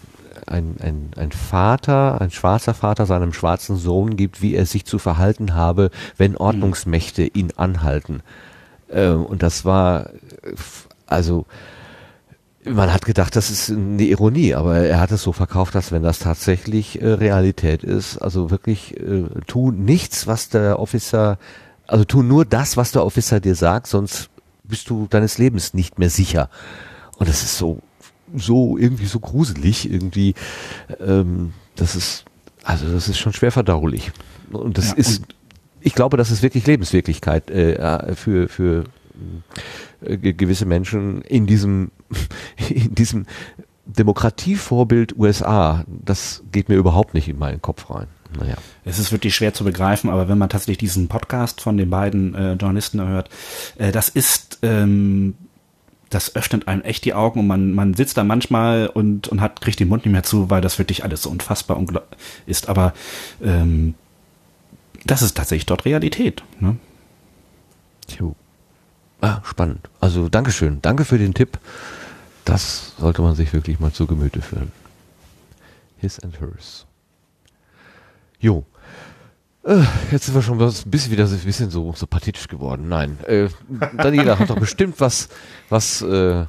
ein, ein, ein Vater, ein schwarzer Vater seinem schwarzen Sohn gibt, wie er sich zu verhalten habe, wenn Ordnungsmächte ihn anhalten. Ähm, und das war, also, man hat gedacht, das ist eine Ironie, aber er hat es so verkauft, dass wenn das tatsächlich äh, Realität ist, also wirklich äh, tu nichts, was der Officer, also tu nur das, was der Officer dir sagt, sonst bist du deines Lebens nicht mehr sicher. Und das ist so, so irgendwie so gruselig, irgendwie, ähm, das ist, also das ist schon schwer verdaulich. Und das Ja, ist, ich glaube, das ist wirklich Lebenswirklichkeit äh, für für äh, ge- gewisse Menschen in diesem in diesem Demokratievorbild USA. Das geht mir überhaupt nicht in meinen Kopf rein. Naja. Es ist wirklich schwer zu begreifen, aber wenn man tatsächlich diesen Podcast von den beiden äh, Journalisten hört, äh, das ist, ähm, das öffnet einem echt die Augen und man, man sitzt da manchmal und, und hat, kriegt den Mund nicht mehr zu, weil das wirklich alles so unfassbar ist. Aber ähm, das ist tatsächlich dort Realität. Ne? Tjo. Ah, spannend. Also Dankeschön. Danke für den Tipp. Das sollte man sich wirklich mal zu Gemüte führen. His and hers. Jo. Äh, jetzt sind wir schon ein bisschen wieder so ein bisschen so, so pathetisch geworden. Nein. Äh, Daniela hat doch bestimmt was, was, äh,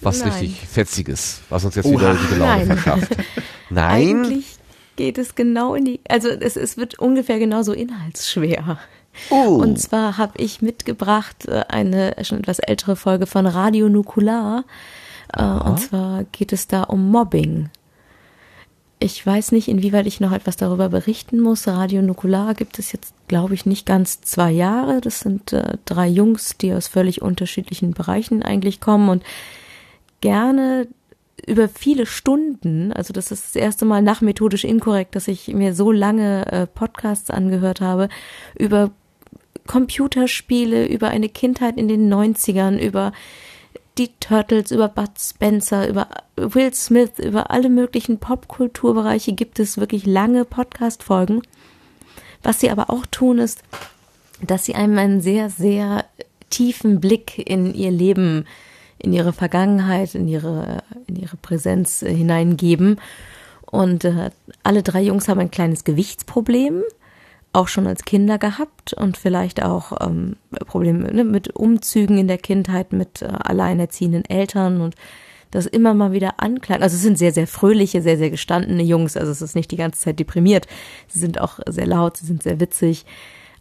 was Nein. richtig Fetziges, was uns jetzt Oha. wieder gute Laune Nein. verschafft. Nein. Eigentlich geht es genau in die, also es, es wird ungefähr genauso inhaltsschwer. Oh. Und zwar habe ich mitgebracht äh, eine schon etwas ältere Folge von Radio Nukular. Äh, und zwar geht es da um Mobbing. Ich weiß nicht, inwieweit ich noch etwas darüber berichten muss. Radio Nukular gibt es jetzt, glaube ich, nicht ganz zwei Jahre. Das sind äh, drei Jungs, die aus völlig unterschiedlichen Bereichen eigentlich kommen und gerne über viele Stunden, also das ist das erste Mal nach methodisch inkorrekt, dass ich mir so lange äh, Podcasts angehört habe, über Computerspiele, über eine Kindheit in den 90ern, über die Turtles, über Bud Spencer, über Will Smith, über alle möglichen Popkulturbereiche gibt es wirklich lange Podcast-Folgen. Was sie aber auch tun, ist, dass sie einem einen sehr, sehr tiefen Blick in ihr Leben, in ihre Vergangenheit, in ihre, in ihre Präsenz hineingeben. Und äh, alle drei Jungs haben ein kleines Gewichtsproblem, auch schon als Kinder gehabt und vielleicht auch ähm, Probleme ne, mit Umzügen in der Kindheit, mit äh, alleinerziehenden Eltern und das immer mal wieder anklang. Also es sind sehr, sehr fröhliche, sehr, sehr gestandene Jungs. Also es ist nicht die ganze Zeit deprimiert. Sie sind auch sehr laut, sie sind sehr witzig.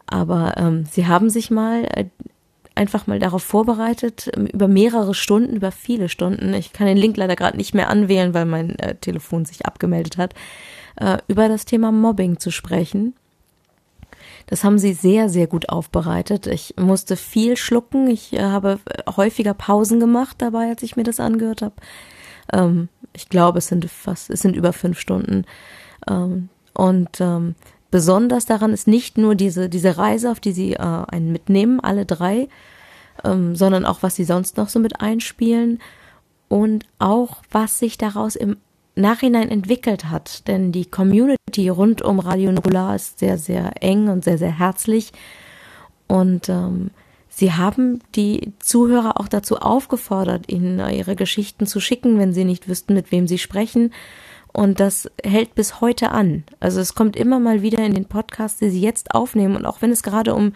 Aber ähm, sie haben sich mal äh, einfach mal darauf vorbereitet, ähm, über mehrere Stunden, über viele Stunden, ich kann den Link leider gerade nicht mehr anwählen, weil mein äh, Telefon sich abgemeldet hat, äh, über das Thema Mobbing zu sprechen. Das haben sie sehr, sehr gut aufbereitet. Ich musste viel schlucken. Ich äh, habe häufiger Pausen gemacht dabei, als ich mir das angehört habe. Ähm, ich glaube, es sind fast, es sind über fünf Stunden. Ähm, und ähm, besonders daran ist nicht nur diese, diese Reise, auf die sie äh, einen mitnehmen, alle drei, ähm, sondern auch, was sie sonst noch so mit einspielen und auch, was sich daraus im Nachhinein entwickelt hat. Denn die Community rund um Radio Nukular ist sehr, sehr eng und sehr, sehr herzlich. Und ähm, sie haben die Zuhörer auch dazu aufgefordert, ihnen ihre Geschichten zu schicken, wenn sie nicht wüssten, mit wem sie sprechen. Und das hält bis heute an. Also es kommt immer mal wieder in den Podcasts, die sie jetzt aufnehmen. Und auch wenn es gerade um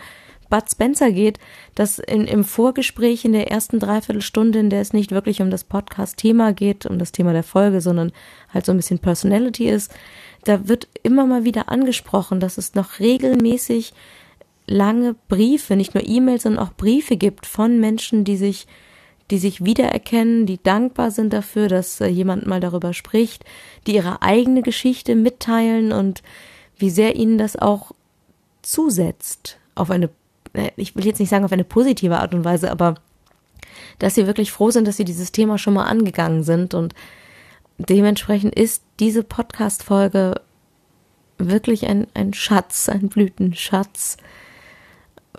Bud Spencer geht, dass in, im Vorgespräch in der ersten Dreiviertelstunde, in der es nicht wirklich um das Podcast-Thema geht, um das Thema der Folge, sondern halt so ein bisschen Personality ist, da wird immer mal wieder angesprochen, dass es noch regelmäßig lange Briefe, nicht nur E-Mails, sondern auch Briefe gibt von Menschen, die sich, die sich wiedererkennen, die dankbar sind dafür, dass äh, jemand mal darüber spricht, die ihre eigene Geschichte mitteilen und wie sehr ihnen das auch zusetzt auf eine, ich will jetzt nicht sagen auf eine positive Art und Weise, aber dass sie wirklich froh sind, dass sie dieses Thema schon mal angegangen sind. Und dementsprechend ist diese Podcast-Folge wirklich ein, ein Schatz, ein Blütenschatz,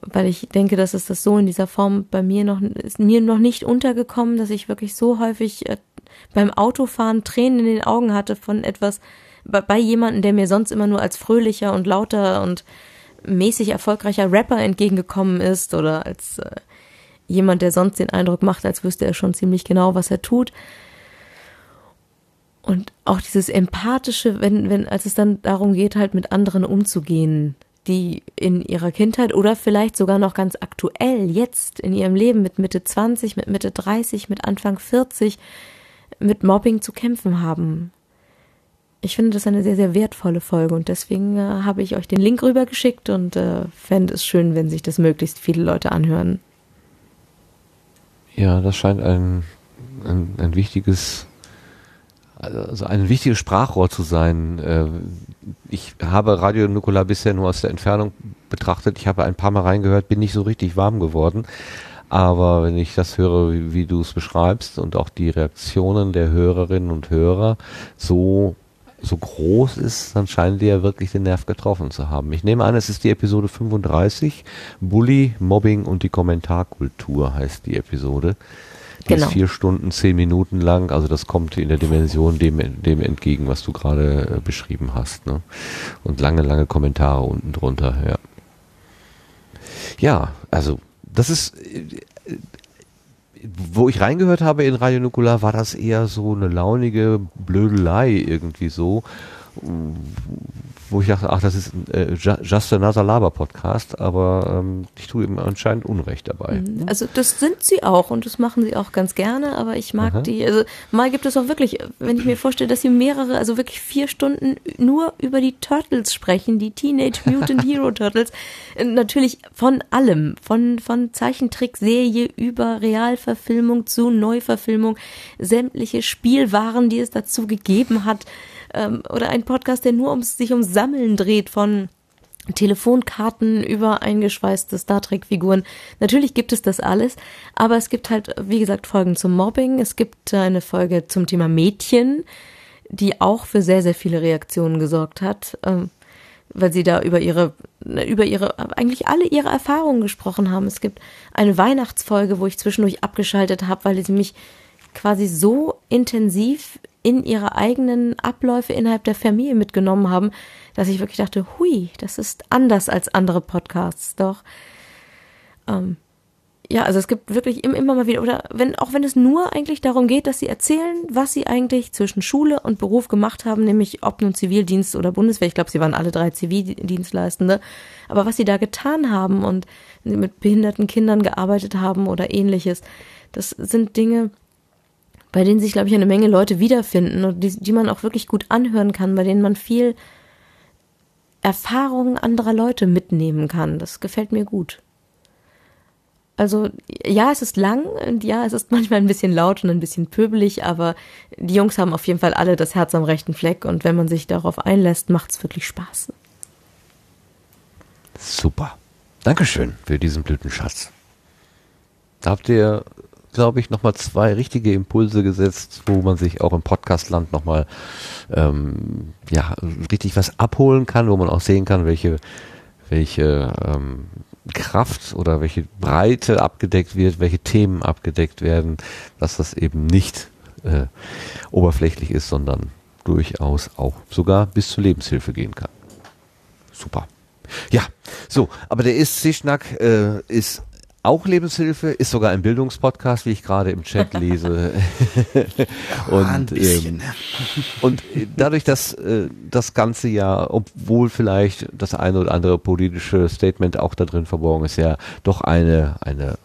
weil ich denke, dass es das so in dieser Form bei mir noch, ist mir noch nicht untergekommen, dass ich wirklich so häufig äh, beim Autofahren Tränen in den Augen hatte von etwas, bei, bei jemandem, der mir sonst immer nur als fröhlicher und lauter und mäßig erfolgreicher Rapper entgegengekommen ist oder als äh, jemand, der sonst den Eindruck macht, als wüsste er schon ziemlich genau, was er tut. Und auch dieses empathische, wenn, wenn, als es dann darum geht, halt mit anderen umzugehen, die in ihrer Kindheit oder vielleicht sogar noch ganz aktuell jetzt in ihrem Leben mit Mitte 20, mit Mitte 30, mit Anfang 40 mit Mobbing zu kämpfen haben. Ich finde das eine sehr, sehr wertvolle Folge und deswegen äh, habe ich euch den Link rübergeschickt und äh, fände es schön, wenn sich das möglichst viele Leute anhören. Ja, das scheint ein, ein, ein wichtiges also ein wichtiges Sprachrohr zu sein. Äh, ich habe Radio Nukular bisher nur aus der Entfernung betrachtet. Ich habe ein paar Mal reingehört, bin nicht so richtig warm geworden. Aber wenn ich das höre, wie, wie du es beschreibst und auch die Reaktionen der Hörerinnen und Hörer so so groß ist, dann scheinen die ja wirklich den Nerv getroffen zu haben. Ich nehme an, es ist die Episode 35. Bully, Mobbing und die Kommentarkultur heißt die Episode. Die genau. ist vier Stunden, zehn Minuten lang. Also das kommt in der Dimension dem, dem entgegen, was du gerade äh, beschrieben hast. Ne? Und lange, lange Kommentare unten drunter, ja. Ja, also das ist, äh, wo ich reingehört habe in Radio Nukular, war das eher so eine launige Blödelei irgendwie so wo ich dachte, ach, das ist äh, Just Another Laber Podcast, aber ähm, ich tue ihm anscheinend Unrecht dabei. Mhm. Also das sind sie auch und das machen sie auch ganz gerne, aber ich mag Aha. die, also mal gibt es auch wirklich, wenn ich mir vorstelle, dass sie mehrere, also wirklich vier Stunden nur über die Turtles sprechen, die Teenage Mutant Hero Turtles, äh, natürlich von allem, von, von Zeichentrickserie über Realverfilmung zu Neuverfilmung, sämtliche Spielwaren, die es dazu gegeben hat, ähm, oder ein Podcast, der nur um, sich um Sammeln dreht von Telefonkarten über eingeschweißte Star Trek-Figuren. Natürlich gibt es das alles, aber es gibt halt, wie gesagt, Folgen zum Mobbing. Es gibt eine Folge zum Thema Mädchen, die auch für sehr, sehr viele Reaktionen gesorgt hat, ähm, weil sie da über ihre, über ihre, eigentlich alle ihre Erfahrungen gesprochen haben. Es gibt eine Weihnachtsfolge, wo ich zwischendurch abgeschaltet habe, weil sie mich quasi so intensiv in ihre eigenen Abläufe innerhalb der Familie mitgenommen haben, dass ich wirklich dachte, hui, das ist anders als andere Podcasts. Doch ähm, ja, also es gibt wirklich immer mal wieder, oder wenn, auch wenn es nur eigentlich darum geht, dass sie erzählen, was sie eigentlich zwischen Schule und Beruf gemacht haben, nämlich ob nun Zivildienst oder Bundeswehr, ich glaube, sie waren alle drei Zivildienstleistende, aber was sie da getan haben und mit behinderten Kindern gearbeitet haben oder ähnliches, das sind Dinge, bei denen sich, glaube ich, eine Menge Leute wiederfinden und die, die man auch wirklich gut anhören kann, bei denen man viel Erfahrungen anderer Leute mitnehmen kann. Das gefällt mir gut. Also ja, es ist lang und ja, es ist manchmal ein bisschen laut und ein bisschen pöbelig, aber die Jungs haben auf jeden Fall alle das Herz am rechten Fleck und wenn man sich darauf einlässt, macht es wirklich Spaß. Super. Dankeschön für diesen Blütenschatz. Da habt ihr glaube ich, nochmal zwei richtige Impulse gesetzt, wo man sich auch im Podcastland nochmal ähm, ja, richtig was abholen kann, wo man auch sehen kann, welche, welche ähm, Kraft oder welche Breite abgedeckt wird, welche Themen abgedeckt werden, dass das eben nicht äh, oberflächlich ist, sondern durchaus auch sogar bis zur Lebenshilfe gehen kann. Super. Ja, so, aber der ESC-Schnack äh, ist auch Lebenshilfe, ist sogar ein Bildungspodcast, wie ich gerade im Chat lese. und, ähm, und dadurch, dass äh, das ganze ja, obwohl vielleicht das eine oder andere politische Statement auch da drin verborgen ist, ja doch eine, eine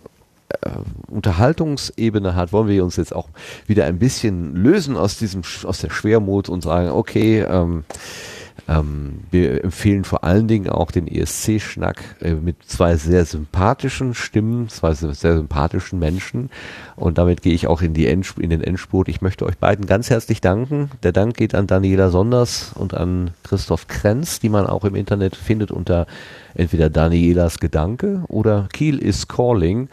äh, Unterhaltungsebene hat, wollen wir uns jetzt auch wieder ein bisschen lösen aus diesem, aus der Schwermut und sagen, okay, ähm, ähm, wir empfehlen vor allen Dingen auch den ESC-Schnack äh, mit zwei sehr sympathischen Stimmen, zwei sehr, sympathischen Menschen. Und damit gehe ich auch in, die Endsp in den Endspurt. Ich möchte euch beiden ganz herzlich danken. Der Dank geht an Daniela Sonders und an Christoph Krenz, die man auch im Internet findet unter entweder Danielas Gedanke oder Kiel is Calling.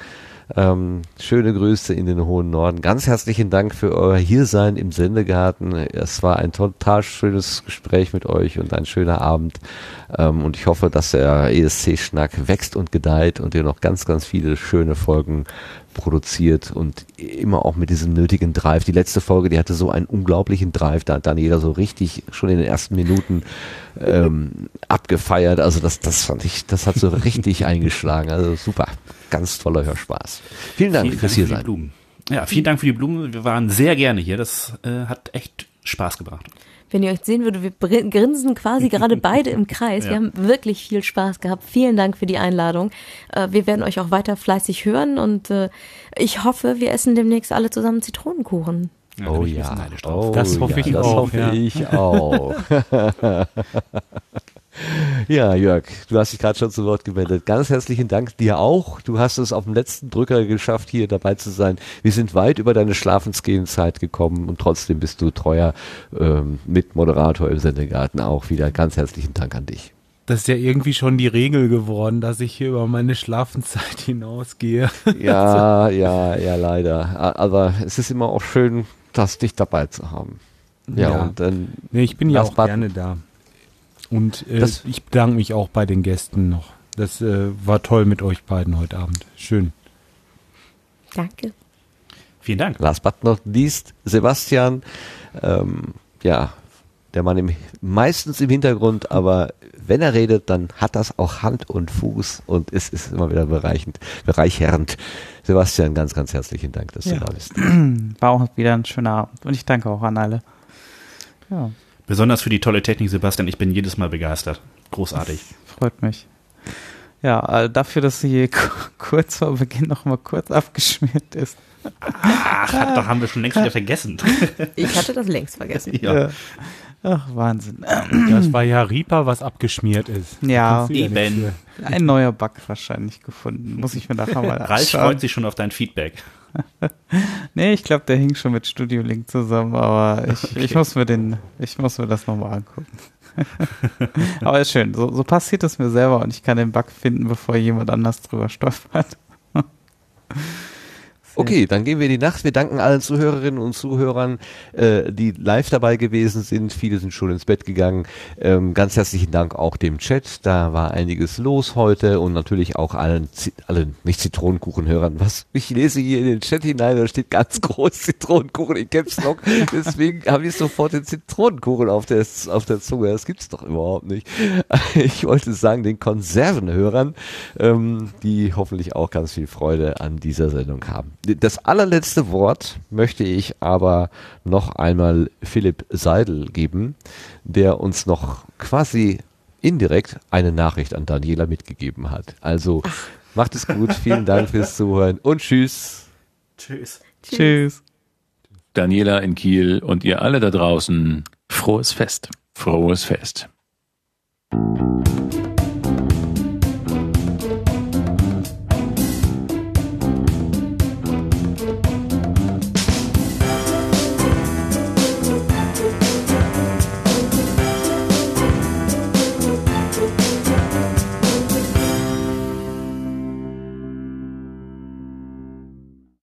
Ähm, schöne Grüße in den hohen Norden. Ganz herzlichen Dank für euer Hiersein im Sendegarten. Es war ein total schönes Gespräch mit euch und ein schöner Abend. Ähm, und ich hoffe, dass der ESC-Schnack wächst und gedeiht und ihr noch ganz, ganz viele schöne Folgen produziert und immer auch mit diesem nötigen Drive. Die letzte Folge, die hatte so einen unglaublichen Drive, da hat Daniela so richtig schon in den ersten Minuten ähm, abgefeiert. Also das, das fand ich, das hat so richtig eingeschlagen. Also super, ganz toller Hörspaß. Vielen Dank Vielen fürs Dank hier für die sein. Blumen. Ja, vielen Dank für die Blumen. Wir waren sehr gerne hier. Das äh, hat echt Spaß gebracht. Wenn ihr euch sehen würdet, wir grinsen quasi gerade beide im Kreis. Wir Ja. haben wirklich viel Spaß gehabt. Vielen Dank für die Einladung. Äh, Wir werden euch auch weiter fleißig hören und äh, ich hoffe, wir essen demnächst alle zusammen Zitronenkuchen. Oh ja, oh Das hoffe ja, ich das auch, hoffe ja. ich auch. ja, Jörg, du hast dich gerade schon zu Wort gemeldet. Ganz herzlichen Dank dir auch. Du hast es auf dem letzten Drücker geschafft, hier dabei zu sein. Wir sind weit über deine Schlafensgehenzeit gekommen und trotzdem bist du treuer ähm, Mitmoderator im Sendegarten auch wieder. Ganz herzlichen Dank an dich. Das ist ja irgendwie schon die Regel geworden, dass ich hier über meine Schlafenszeit hinausgehe. Ja, ja, ja, leider. Aber es ist immer auch schön, das dich dabei zu haben. Ja, Ja. und dann. Nee, ich bin ja auch gerne da. Und äh, Das- ich bedanke mich auch bei den Gästen noch. Das äh, war toll mit euch beiden heute Abend. Schön. Danke. Vielen Dank. Last but not least, Sebastian, ähm, ja, der Mann im, meistens im Hintergrund, aber wenn er redet, dann hat das auch Hand und Fuß und es ist immer wieder bereichend, bereichernd. Sebastian, ganz, ganz herzlichen Dank, dass Ja. du da bist. War auch wieder ein schöner Abend und ich danke auch an alle. Ja, Besonders für die tolle Technik, Sebastian. Ich bin jedes Mal begeistert. Großartig. freut mich. Ja, äh, dafür, dass sie kurz vor Beginn noch mal kurz abgeschmiert ist. Ach, hat, doch haben wir schon längst wieder vergessen. Ich hatte das längst vergessen. Ja. Ach, Wahnsinn. Das war ja Reaper, was abgeschmiert ist. Ja, Da Eben. ein neuer Bug wahrscheinlich gefunden. Muss ich mir nachher mal Ralf anschauen. freut sich schon auf dein Feedback. Nee, ich glaube, der hing schon mit Studio Link zusammen, aber ich, ich muss mir den, ich muss mir das nochmal angucken. aber ist schön. So, so passiert es mir selber und ich kann den Bug finden, bevor jemand anders drüber stolpert. Okay, dann gehen wir in die Nacht. Wir danken allen Zuhörerinnen und Zuhörern, äh, die live dabei gewesen sind. Viele sind schon ins Bett gegangen. Ähm, ganz herzlichen Dank auch dem Chat. Da war einiges los heute und natürlich auch allen, allen nicht Zitronenkuchenhörern. Was? Ich lese hier in den Chat hinein, da steht ganz groß Zitronenkuchen in Caps Lock. Deswegen habe ich sofort den Zitronenkuchen auf der, auf der Zunge. Das gibt's doch überhaupt nicht. Ich wollte sagen, den Konservenhörern, ähm, die hoffentlich auch ganz viel Freude an dieser Sendung haben. Das allerletzte Wort möchte ich aber noch einmal Philipp Seidel geben, der uns noch quasi indirekt eine Nachricht an Daniela mitgegeben hat. Also macht es gut, vielen Dank fürs Zuhören und tschüss. Tschüss. Tschüss. Daniela in Kiel und ihr alle da draußen. Frohes Fest. Frohes Fest.